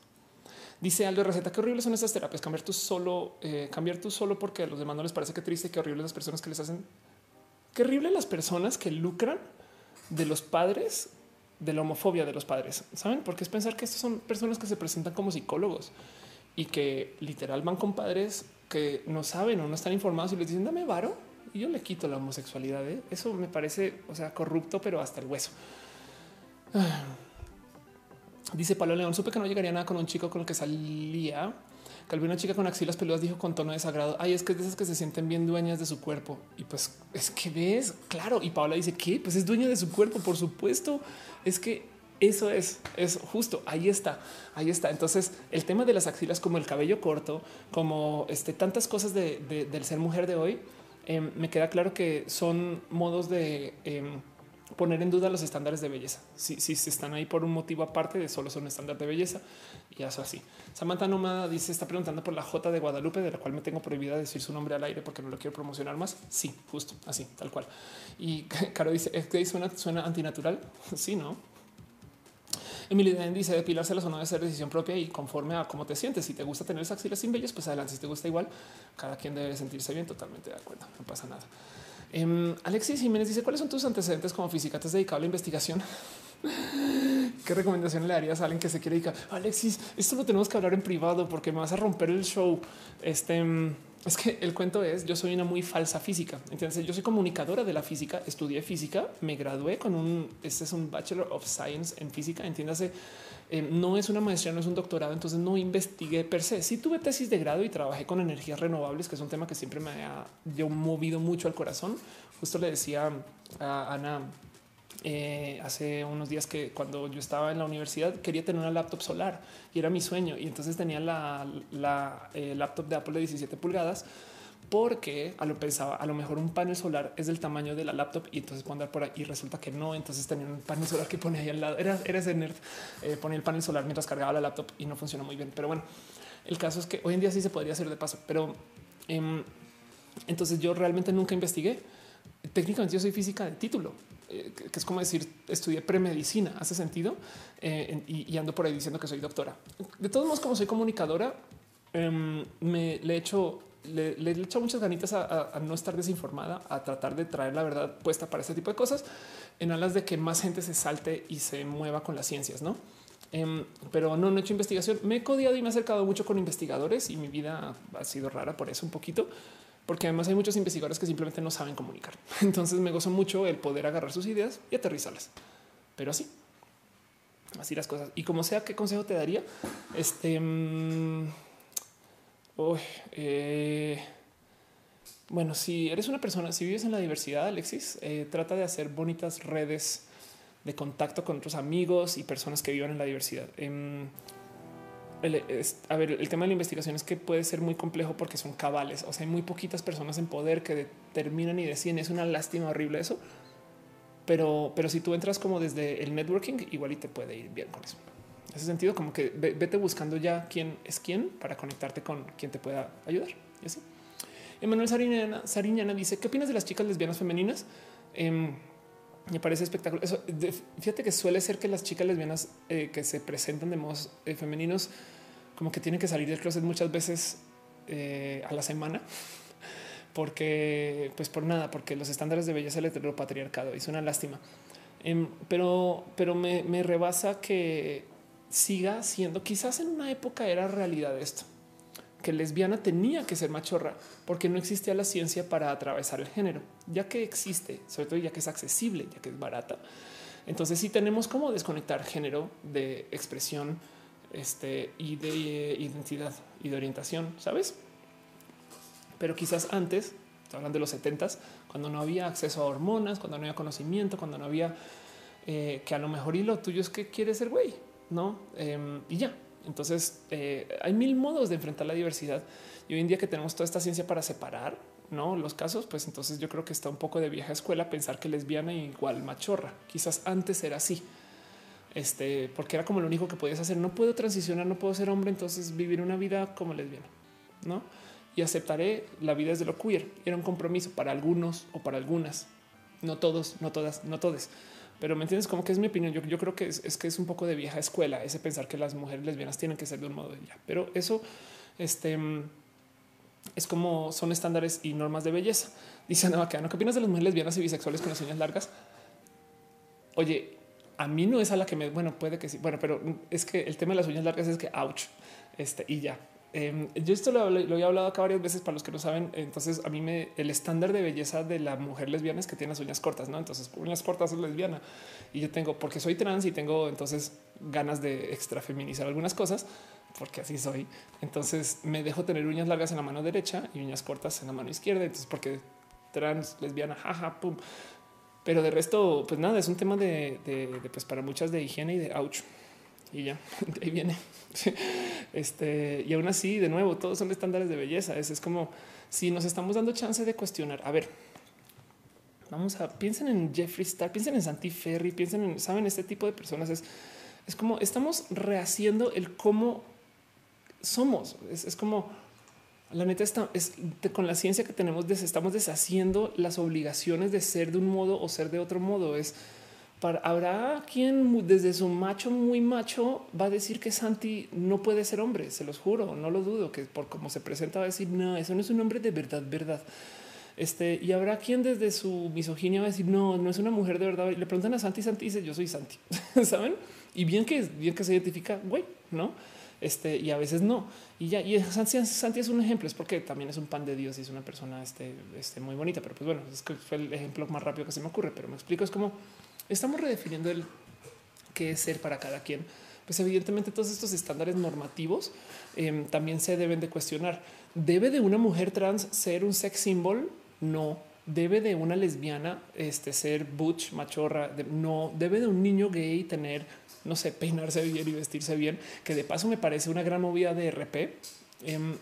Dice Aldo Receta, qué horribles son estas terapias. Cambiar tú solo, eh, cambiar tú solo porque a los demás no les parece que triste, qué horribles las personas que les hacen. Qué horrible las personas que lucran de los padres de la homofobia de los padres. Saben? Porque es pensar que estos son personas que se presentan como psicólogos y que literal van con padres que no saben o no están informados y les dicen dame varo y yo le quito la homosexualidad. ¿eh? Eso me parece, o sea, corrupto, pero hasta el hueso. *sighs* Dice Pablo León, supe que no llegaría nada con un chico con el que salía que una chica con axilas peludas dijo con tono de desagrado, ay, es que es de esas que se sienten bien dueñas de su cuerpo. Y pues es que ves, claro. Y Paola dice que pues es dueña de su cuerpo, por supuesto. Es que eso es, es justo. Ahí está, ahí está. Entonces, el tema de las axilas, como el cabello corto, como este, tantas cosas de, del ser mujer de hoy, em, me queda claro que son modos de em, poner en duda los estándares de belleza. Si, si están ahí por un motivo aparte de solo son estándar de belleza y eso así. Samantha Nómada dice está preguntando por la J de Guadalupe, de la cual me tengo prohibida decir su nombre al aire porque no lo quiero promocionar más. Sí, justo así, tal cual. Y *laughs* Caro dice es que suena, suena antinatural. *laughs* Sí, no. Emily Den dice depilarse la zona de ser decisión propia y conforme a cómo te sientes. Si te gusta tener esas axilas sin vellos, pues adelante. Si te gusta igual, cada quien debe sentirse bien. Totalmente de acuerdo. No pasa nada. Em, Alexis Jiménez dice cuáles son tus antecedentes como física. ¿Te has dedicado a la investigación? *laughs* ¿Qué recomendación le darías a alguien que se quiere dedicar? Alexis, esto lo tenemos que hablar en privado porque me vas a romper el show. Este em, es que el cuento es yo soy una muy falsa física. Entonces yo soy comunicadora de la física, estudié física, me gradué con un este es un Bachelor of Science en física. Entiéndase, eh, no es una maestría, no es un doctorado. Entonces no investigué per se. Sí tuve tesis de grado y trabajé con energías renovables, que es un tema que siempre me ha movido mucho al corazón. Justo le decía a Ana eh, hace unos días que cuando yo estaba en la universidad quería tener una laptop solar y era mi sueño. Y entonces tenía la, eh, laptop de Apple de 17 pulgadas porque a lo pensaba, a lo mejor un panel solar es del tamaño de la laptop y entonces puedo andar por ahí y resulta que no. Entonces tenía un panel solar que ponía ahí al lado. Era, era ese nerd, eh, ponía el panel solar mientras cargaba la laptop y no funcionó muy bien. Pero bueno, el caso es que hoy en día sí se podría hacer de paso, pero em, entonces yo realmente nunca investigué. Técnicamente yo soy física de título, eh, que es como decir estudié premedicina. Hace sentido eh, y, ando por ahí diciendo que soy doctora. De todos modos, como soy comunicadora, em, me le he hecho le, hecho muchas ganitas a, no estar desinformada, a tratar de traer la verdad puesta para este tipo de cosas en alas de que más gente se salte y se mueva con las ciencias, no? Em, pero no, no he hecho investigación. Me he codiado y me he acercado mucho con investigadores y mi vida ha sido rara por eso un poquito porque además hay muchos investigadores que simplemente no saben comunicar. *laughs* Entonces me gozo mucho el poder agarrar sus ideas y aterrizarlas. Pero así, así las cosas. Y como sea, ¿qué consejo te daría? Este, mm, eh, bueno, si eres una persona, si vives en la diversidad, Alexis, eh, trata de hacer bonitas redes de contacto con otros amigos y personas que vivan en la diversidad. Em, a ver, el tema de la investigación es que puede ser muy complejo porque son cabales. O sea, hay muy poquitas personas en poder que determinan y deciden. Es una lástima horrible eso. Pero, pero si tú entras como desde el networking, igual y te puede ir bien con eso. Ese sentido, como que vete buscando ya quién es quién para conectarte con quien te pueda ayudar. Y así. Emanuel Sariñana, Sariñana dice: ¿Qué opinas de las chicas lesbianas femeninas? Eh, me parece espectacular. Eso, fíjate que suele ser que las chicas lesbianas eh, que se presentan de modos eh, femeninos, como que tienen que salir del closet muchas veces eh, a la semana, porque, pues por nada, porque los estándares de belleza del heteropatriarcado es una lástima. Em, pero, pero me rebasa que siga siendo, quizás en una época era realidad esto que lesbiana tenía que ser machorra porque no existía la ciencia para atravesar el género, ya que existe, sobre todo ya que es accesible, ya que es barata. Entonces sí tenemos como desconectar género de expresión este, y de identidad y de orientación, ¿sabes? Pero quizás antes, hablando de los setentas, cuando no había acceso a hormonas, cuando no había conocimiento, cuando no había eh, que a lo mejor y lo tuyo es que quieres ser güey, ¿no? Em, y ya, entonces eh, hay mil modos de enfrentar la diversidad y hoy en día que tenemos toda esta ciencia para separar ¿no? los casos, pues entonces yo creo que está un poco de vieja escuela pensar que lesbiana igual machorra. Quizás antes era así, este, porque era como lo único que podías hacer. No puedo transicionar, no puedo ser hombre, entonces vivir una vida como lesbiana, no? Y aceptaré la vida desde lo queer. Era un compromiso para algunos o para algunas, no todos, no todas, no todos pero me entiendes como que es mi opinión. Yo, yo creo que es, que es un poco de vieja escuela ese pensar que las mujeres lesbianas tienen que ser de un modo ya, pero eso este, es como son estándares y normas de belleza. Dice Ana ¿qué opinas de las mujeres lesbianas y bisexuales con las uñas largas? Oye, a mí no es a la que me, bueno, puede que sí, bueno, pero es que el tema de las uñas largas es que ouch, este y ya. Em, yo esto lo, lo, he hablado acá varias veces para los que no saben. Entonces, a mí me el estándar de belleza de la mujer lesbiana es que tiene las uñas cortas, no? Entonces, uñas cortas es lesbiana y yo tengo porque soy trans y tengo entonces ganas de extra feminizar algunas cosas porque así soy. Entonces, me dejo tener uñas largas en la mano derecha y uñas cortas en la mano izquierda. Entonces, porque trans, lesbiana, jaja, pum. Pero de resto, pues nada, es un tema de, de, de pues para muchas de higiene y de ouch y ya *laughs* ahí viene. Este y aún así, de nuevo, todos son estándares de belleza. Es, es como si nos estamos dando chance de cuestionar. A ver, vamos a piensen en Jeffree Star, piensen en Santi Ferry, piensen en, saben, este tipo de personas. Es, es como estamos rehaciendo el cómo somos. Es, es como la neta está es con la ciencia que tenemos, estamos deshaciendo las obligaciones de ser de un modo o ser de otro modo. Es habrá quien desde su macho muy macho va a decir que Santi no puede ser hombre, se los juro, no lo dudo, que por cómo se presenta va a decir, no, eso no es un hombre de verdad, verdad. Este, y habrá quien desde su misoginia va a decir, no, no es una mujer de verdad. Le preguntan a Santi, Santi dice, yo soy Santi, *laughs* ¿saben? Y bien que, bien que se identifica, güey, ¿no? Este, y a veces no. Y ya, y Santi, Santi, es un ejemplo, es porque también es un pan de Dios y es una persona este, este, muy bonita, pero pues bueno, es que fue el ejemplo más rápido que se me ocurre, pero me explico, es como estamos redefiniendo el qué es ser para cada quien. Pues evidentemente todos estos estándares normativos em, también se deben de cuestionar. ¿Debe de una mujer trans ser un sex symbol? No. ¿Debe de una lesbiana este, ser butch, machorra? no. ¿Debe de un niño gay tener, no sé, peinarse bien y vestirse bien? Que de paso me parece una gran movida de RP. Em,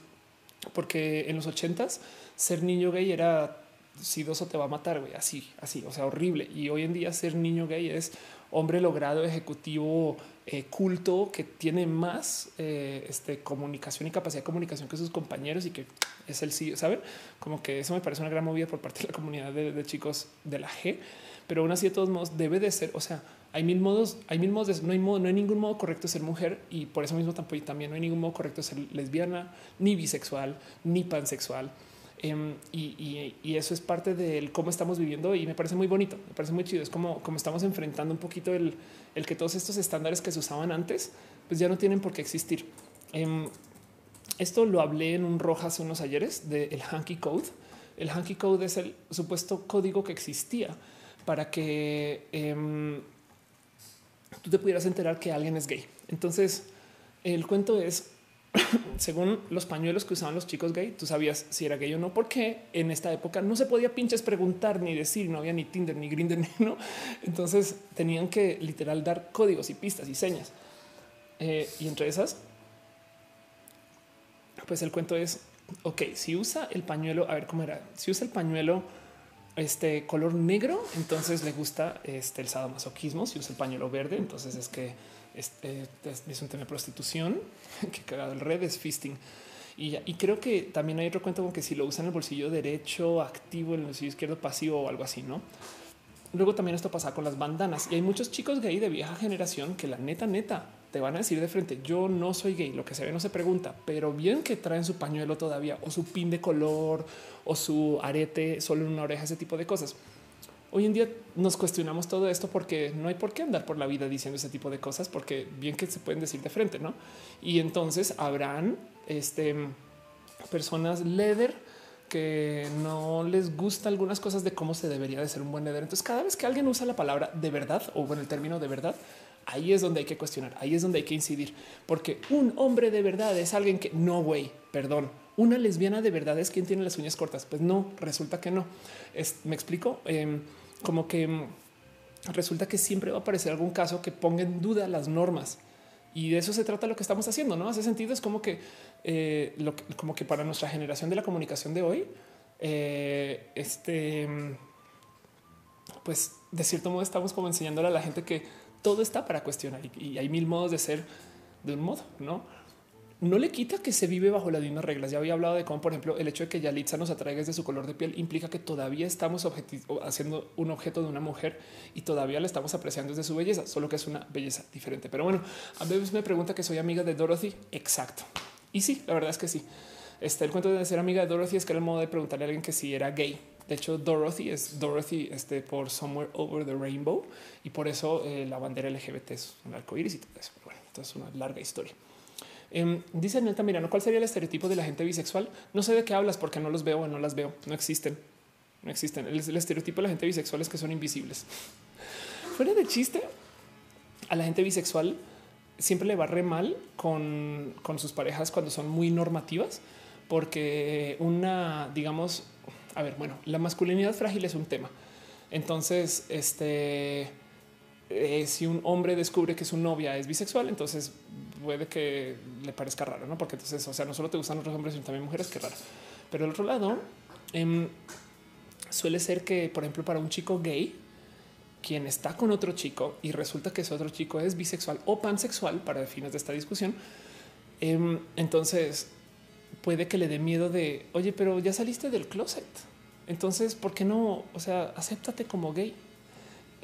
porque en los ochentas ser niño gay era sidoso te va a matar, güey, así, así, o sea, horrible. Y hoy en día ser niño gay es hombre logrado, ejecutivo, eh, culto, que tiene más eh, este, comunicación y capacidad de comunicación que sus compañeros y que es el sí, ¿saben? Como que eso me parece una gran movida por parte de la comunidad de, chicos de la G, pero aún así de todos modos debe de ser, o sea, hay mil modos, hay mil modos, no hay modo, no hay ningún modo correcto de ser mujer y por eso mismo tampoco también no hay ningún modo correcto de ser lesbiana, ni bisexual, ni pansexual. Em, y, eso es parte del cómo estamos viviendo y me parece muy bonito, me parece muy chido. Es como, como estamos enfrentando un poquito el, el que todos estos estándares que se usaban antes, pues ya no tienen por qué existir. Em, esto lo hablé en un roja hace unos ayeres del Hanky Code. El Hanky Code es el supuesto código que existía para que em, tú te pudieras enterar que alguien es gay. Entonces, el cuento es *coughs* según los pañuelos que usaban los chicos gay, tú sabías si era gay o no, porque en esta época no se podía pinches preguntar ni decir, no había ni Tinder ni Grindr, *laughs* no. Entonces tenían que literal dar códigos y pistas y señas. Eh, y entre esas Pues el cuento es, ok, si usa el pañuelo, a ver cómo era, si usa el pañuelo este color negro, entonces le gusta este, el sadomasoquismo, si usa el pañuelo verde, entonces es que este, es, un tema de prostitución, *laughs* que cagado el red es fisting. Y, y, creo que también hay otro cuento con que si lo usa en el bolsillo derecho activo, en el bolsillo izquierdo pasivo o algo así, ¿no? Luego también esto pasa con las bandanas y hay muchos chicos gay de vieja generación que la neta, neta, te van a decir de frente, yo no soy gay, lo que se ve no se pregunta, pero bien que traen su pañuelo todavía o su pin de color o su arete solo en una oreja, ese tipo de cosas. Hoy en día nos cuestionamos todo esto porque no hay por qué andar por la vida diciendo ese tipo de cosas, porque bien que se pueden decir de frente, ¿no? Y entonces habrán este, personas leather que no les gusta algunas cosas de cómo se debería de ser un buen líder. Entonces, cada vez que alguien usa la palabra de verdad o bueno, el término de verdad, ahí es donde hay que cuestionar, ahí es donde hay que incidir, porque un hombre de verdad es alguien que no, güey, perdón. Una lesbiana de verdad es quien tiene las uñas cortas. Pues no, resulta que no. Me explico em, como que em, resulta que siempre va a aparecer algún caso que ponga en duda las normas. Y de eso se trata lo que estamos haciendo, ¿no? Hace sentido, es como que, eh, como que para nuestra generación de la comunicación de hoy, eh, este, pues de cierto modo estamos como enseñándole a la gente que todo está para cuestionar y hay mil modos de ser de un modo, ¿no? No le quita que se vive bajo las mismas reglas. Ya había hablado de cómo, por ejemplo, el hecho de que Yalitza nos atraiga desde su color de piel implica que todavía estamos haciendo un objeto de una mujer y todavía la estamos apreciando desde su belleza, solo que es una belleza diferente. Pero bueno, a veces me pregunta que soy amiga de Dorothy. Exacto. Y sí, la verdad es que sí. Este, el cuento de ser amiga de Dorothy es que era el modo de preguntarle a alguien que si era gay. De hecho, Dorothy es Dorothy este, por Somewhere Over the Rainbow y por eso eh, la bandera LGBT es un arco iris y todo eso. bueno, esto es una larga historia. Eh, dice Nelta Mirano, ¿cuál sería el estereotipo de la gente bisexual? No sé de qué hablas porque no los veo o no las veo. No existen. No existen. El, estereotipo de la gente bisexual es que son invisibles. Fuera de chiste, a la gente bisexual siempre le va re mal con, con sus parejas cuando son muy normativas, porque una, digamos, a ver, bueno, la masculinidad frágil es un tema. Entonces, este, eh, si un hombre descubre que su novia es bisexual, entonces puede que le parezca raro, ¿no? Porque entonces, o sea, no solo te gustan otros hombres, sino también mujeres, qué raro. Pero al otro lado, em, suele ser que, por ejemplo, para un chico gay, quien está con otro chico y resulta que ese otro chico es bisexual o pansexual para fines de esta discusión, em, entonces puede que le dé miedo de, oye, pero ya saliste del closet. Entonces, ¿por qué no? O sea, acéptate como gay.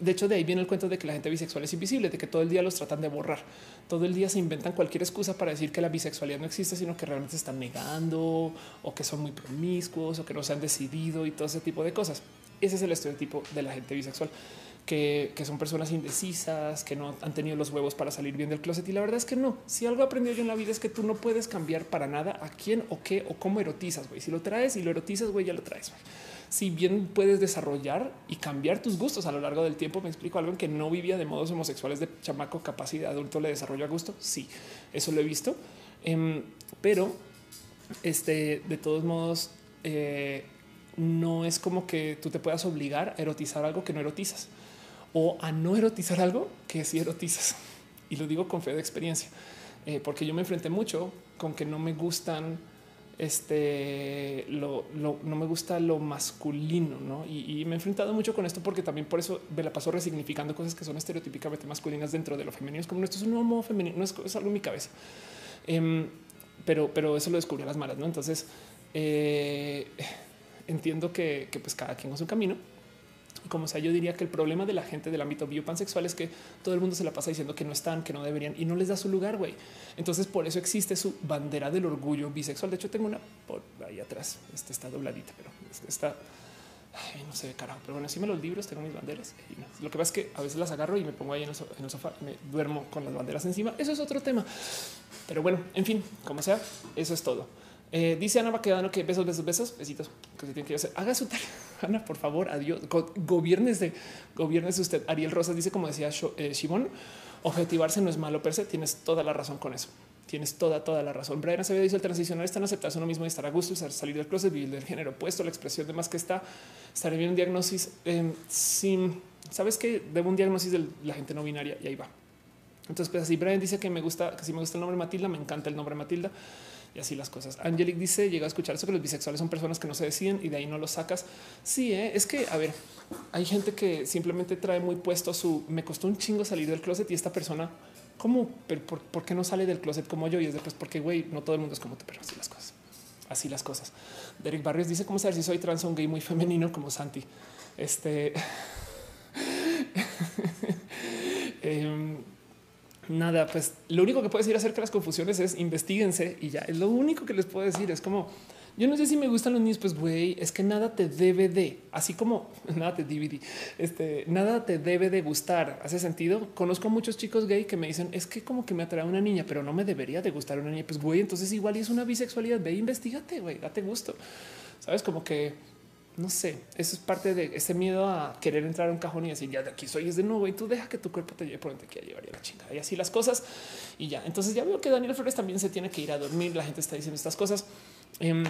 De hecho, de ahí viene el cuento de que la gente bisexual es invisible, de que todo el día los tratan de borrar. Todo el día se inventan cualquier excusa para decir que la bisexualidad no existe, sino que realmente se están negando o que son muy promiscuos o que no se han decidido y todo ese tipo de cosas. Ese es el estereotipo de la gente bisexual. Que, son personas indecisas, que no han tenido los huevos para salir bien del closet. Y la verdad es que no. Si algo aprendido yo en la vida es que tú no puedes cambiar para nada a quién o qué o cómo erotizas. güey. Si lo traes y lo erotizas, güey, ya lo traes si bien puedes desarrollar y cambiar tus gustos a lo largo del tiempo. Me explico algo que no vivía de modos homosexuales de chamaco, capacidad adulto le desarrollo a gusto. Sí, eso lo he visto, em, pero este de todos modos eh, no es como que tú te puedas obligar a erotizar algo que no erotizas o a no erotizar algo que sí erotizas. Y lo digo con fe de experiencia, eh, porque yo me enfrenté mucho con que no me gustan este lo, no me gusta lo masculino, ¿no? Y, me he enfrentado mucho con esto porque también por eso me la paso resignificando cosas que son estereotípicamente masculinas dentro de lo femenino. Es como esto es un nuevo femenino, no es, algo en mi cabeza. Em, pero, pero eso lo descubrí a las malas, ¿no? Entonces eh, entiendo que, que pues cada quien con su camino como sea, yo diría que el problema de la gente del ámbito biopansexual es que todo el mundo se la pasa diciendo que no están, que no deberían y no les da su lugar, güey. Entonces, por eso existe su bandera del orgullo bisexual. De hecho, tengo una por ahí atrás. Este está dobladita, pero está no sé, carajo, pero bueno, encima los libros tengo mis banderas. Y Lo que pasa es que a veces las agarro y me pongo ahí en el, sofá, me duermo con las banderas encima. Eso es otro tema. Pero bueno, en fin, como sea, eso es todo. Eh, dice Ana Baquedano que besos, besos, besos, besitos que se tiene que hacer. Haga su tarea. *laughs* Ana, por favor, adiós. gobiernes de gobiernes usted. Ariel Rosas dice, como decía eh, Shimon, objetivarse no es malo per se. Tienes toda la razón con eso. Tienes toda, toda la razón. Brian Acevedo dice el transicionar está en aceptarse uno mismo y estar a gusto, salir del closet, vivir del género opuesto, la expresión de más que está, estar bien un diagnóstico eh, sin sabes que debo un diagnóstico de la gente no binaria y ahí va. Entonces, pues así Brian dice que me gusta, que si me gusta el nombre Matilda, me encanta el nombre Matilda. Y así las cosas. Angelic dice: Llega a escuchar eso que los bisexuales son personas que no se deciden y de ahí no los sacas. Sí, ¿eh? es que a ver, hay gente que simplemente trae muy puesto su me costó un chingo salir del closet y esta persona, ¿cómo? ¿Pero por, qué no sale del closet como yo? Y es después porque güey, no todo el mundo es como tú, pero así las cosas. Así las cosas. Derek Barrios dice: ¿Cómo saber si soy trans o un gay muy femenino como Santi? Este. *laughs* Em, nada, pues lo único que puedes decir acerca de las confusiones es investiguense y ya es lo único que les puedo decir. Es como yo no sé si me gustan los niños, pues güey, es que nada te debe de, así como *laughs* nada te DVD, este nada te debe de gustar. Hace sentido. Conozco a muchos chicos gay que me dicen es que como que me atrae una niña, pero no me debería de gustar una niña. Pues güey, entonces igual es una bisexualidad. Ve, investigate, güey, date gusto. Sabes como que no sé, eso es parte de ese miedo a querer entrar a un cajón y decir ya de aquí soy es de nuevo y tú deja que tu cuerpo te lleve por donde quiera llevar la chingada y así las cosas y ya. Entonces ya veo que Daniel Flores también se tiene que ir a dormir. La gente está diciendo estas cosas. Em,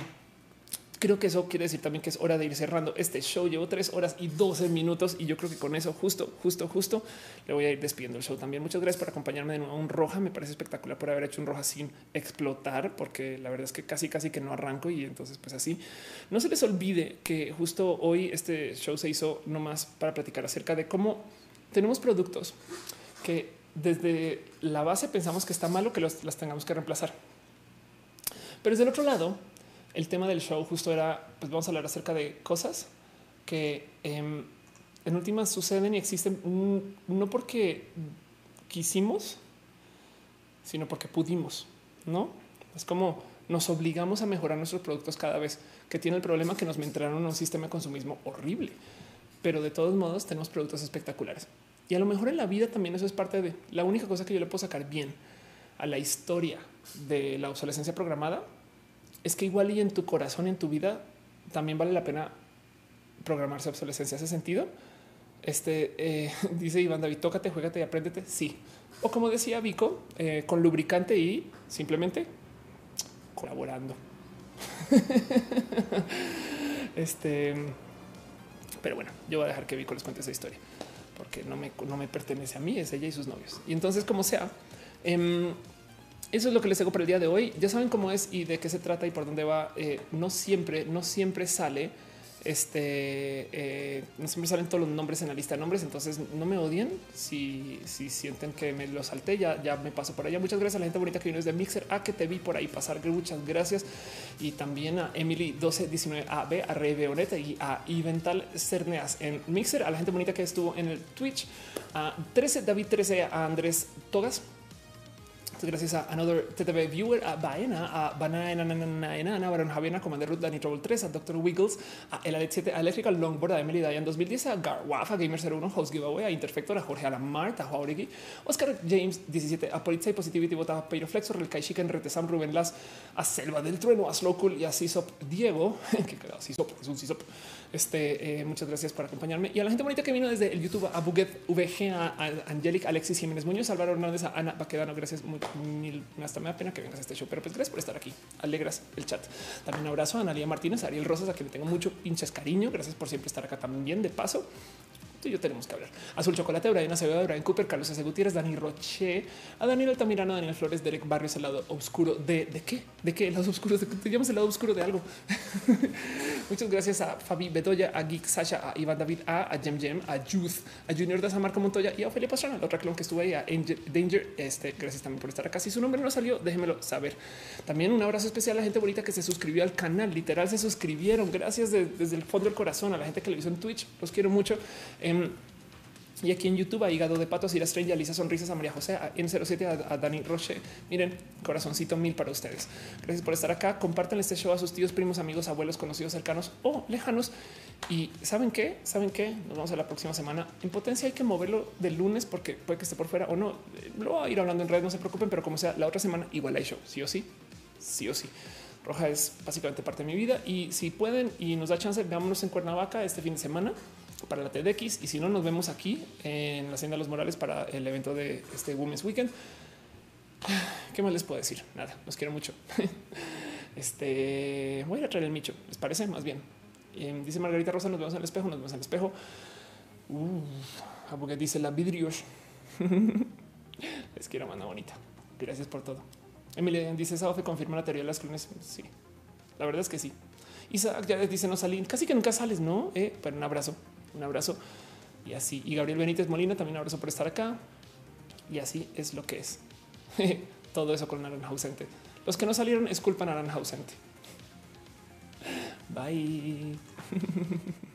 creo que eso quiere decir también que es hora de ir cerrando este show. Llevo tres horas y 12 minutos y yo creo que con eso justo, justo, justo le voy a ir despidiendo el show también. Muchas gracias por acompañarme de nuevo un roja. Me parece espectacular por haber hecho un roja sin explotar, porque la verdad es que casi, casi que no arranco y entonces pues así. No se les olvide que justo hoy este show se hizo nomás para platicar acerca de cómo tenemos productos que desde la base pensamos que está malo que los, las tengamos que reemplazar. Pero desde el otro lado, el tema del show justo era, pues vamos a hablar acerca de cosas que em, en últimas suceden y existen no porque quisimos, sino porque pudimos, ¿no? Es como nos obligamos a mejorar nuestros productos cada vez que tiene el problema que nos entraron a un sistema de consumismo horrible, pero de todos modos tenemos productos espectaculares. Y a lo mejor en la vida también eso es parte de la única cosa que yo le puedo sacar bien a la historia de la obsolescencia programada es que igual y en tu corazón en tu vida también vale la pena programarse obsolescencia. ¿Hace sentido? Este eh, *laughs* dice Iván David, tócate, juégate y apréndete. Sí. O como decía Vico, eh, con lubricante y simplemente colaborando. *laughs* este, pero bueno, yo voy a dejar que Vico les cuente esa historia porque no me, no me pertenece a mí, es ella y sus novios. Y entonces, como sea, eh, eso es lo que les hago para el día de hoy. Ya saben cómo es y de qué se trata y por dónde va. Eh, no siempre, no siempre sale. Este eh, no siempre salen todos los nombres en la lista de nombres. Entonces no me odien si, si sienten que me lo salté. Ya, ya me paso por allá. Muchas gracias a la gente bonita que vino desde Mixer. A que te vi por ahí pasar. Muchas gracias. Y también a Emily 1219 AB, a Rey Beoneta y a Ivental Cerneas en Mixer. A la gente bonita que estuvo en el Twitch. A 13 David 13, a Andrés Togas gracias a Another TTV Viewer, a Baena, a Banana, a Baron Javier, Commander Ruth, Danny Trouble 3, a Dr. Wiggles, a El 7, a Electrical Longboard, a Emily Dayan 2010, a Garwafa Gamer 01, Host Giveaway, a Interfector, a Jorge Alamart, a Jauregui, Oscar James 17, a Polizei Positivity, Vota a Pyroflexor, El Kai Chicken, Retesam, Rubén Las, a Selva del Trueno, a Slowcool y a Sisop Diego, *laughs* que cagado, Sisop, es un Sisop. Este, eh, muchas gracias por acompañarme y a la gente bonita que vino desde el YouTube, a Buget VG, a, Angelic, Alexis Jiménez Muñoz, Álvaro Hernández, a Ana Baquedano. Gracias. Muy, hasta me da pena que vengas a este show, pero pues gracias por estar aquí. Alegras el chat. También abrazo a Analia Martínez, a Ariel Rosas, a quien le tengo mucho pinches cariño. Gracias por siempre estar acá también de paso tú y yo tenemos que hablar. Azul Chocolate, Brian Acevedo, Brian Cooper, Carlos S. Gutiérrez, Dani Roche, a Daniel Altamirano, Daniel Flores, Derek Barrios, el lado oscuro de, de qué? ¿De qué? El lado oscuro, de, te llamas el lado oscuro de algo. *laughs* Muchas gracias a Fabi Bedoya, a Geek Sasha, a Iván David, a, a Jem Jem, a Youth, a Junior de Marco Montoya y a Ophelia Pastrana, la otra clon que estuvo ahí, a Danger. Este, gracias también por estar acá. Si su nombre no salió, déjenmelo saber. También un abrazo especial a la gente bonita que se suscribió al canal. Literal se suscribieron. Gracias desde el fondo del corazón a la gente que lo hizo en Twitch. Los quiero mucho. Y aquí en YouTube a Hígado de Patos, Ira Strange, a Lisa Sonrisas, a María José, a N07, a, Dani Roche. Miren, corazoncito mil para ustedes. Gracias por estar acá. Compartan este show a sus tíos, primos, amigos, abuelos, conocidos, cercanos o lejanos. Y saben qué? Saben qué? Nos vamos a la próxima semana. En potencia hay que moverlo del lunes porque puede que esté por fuera o no. Lo voy a ir hablando en redes, no se preocupen, pero como sea, la otra semana igual hay show, sí o sí, sí o sí. Roja es básicamente parte de mi vida y si pueden y nos da chance, veámonos en Cuernavaca este fin de semana para la TEDx y si no nos vemos aquí en la Hacienda los Morales para el evento de este Women's Weekend. *sighs* ¿Qué más les puedo decir? Nada, los quiero mucho. *laughs* Este voy a traer el micho, ¿les parece? Más bien. Em, dice Margarita Rosa, nos vemos en el espejo, nos vemos en el espejo. porque dice la vidrios. *laughs* les quiero, mano bonita. Gracias por todo. Emilia dice esa confirma la teoría de las clones. Sí, la verdad es que sí. Isaac ya dice no salí, casi que nunca sales, no? Eh, pero un abrazo, un abrazo y así. Y Gabriel Benítez Molina también abrazo por estar acá. Y así es lo que es. *laughs* Todo eso con naranja ausente. Los que no salieron es culpa naranja ausente. Bye. *laughs*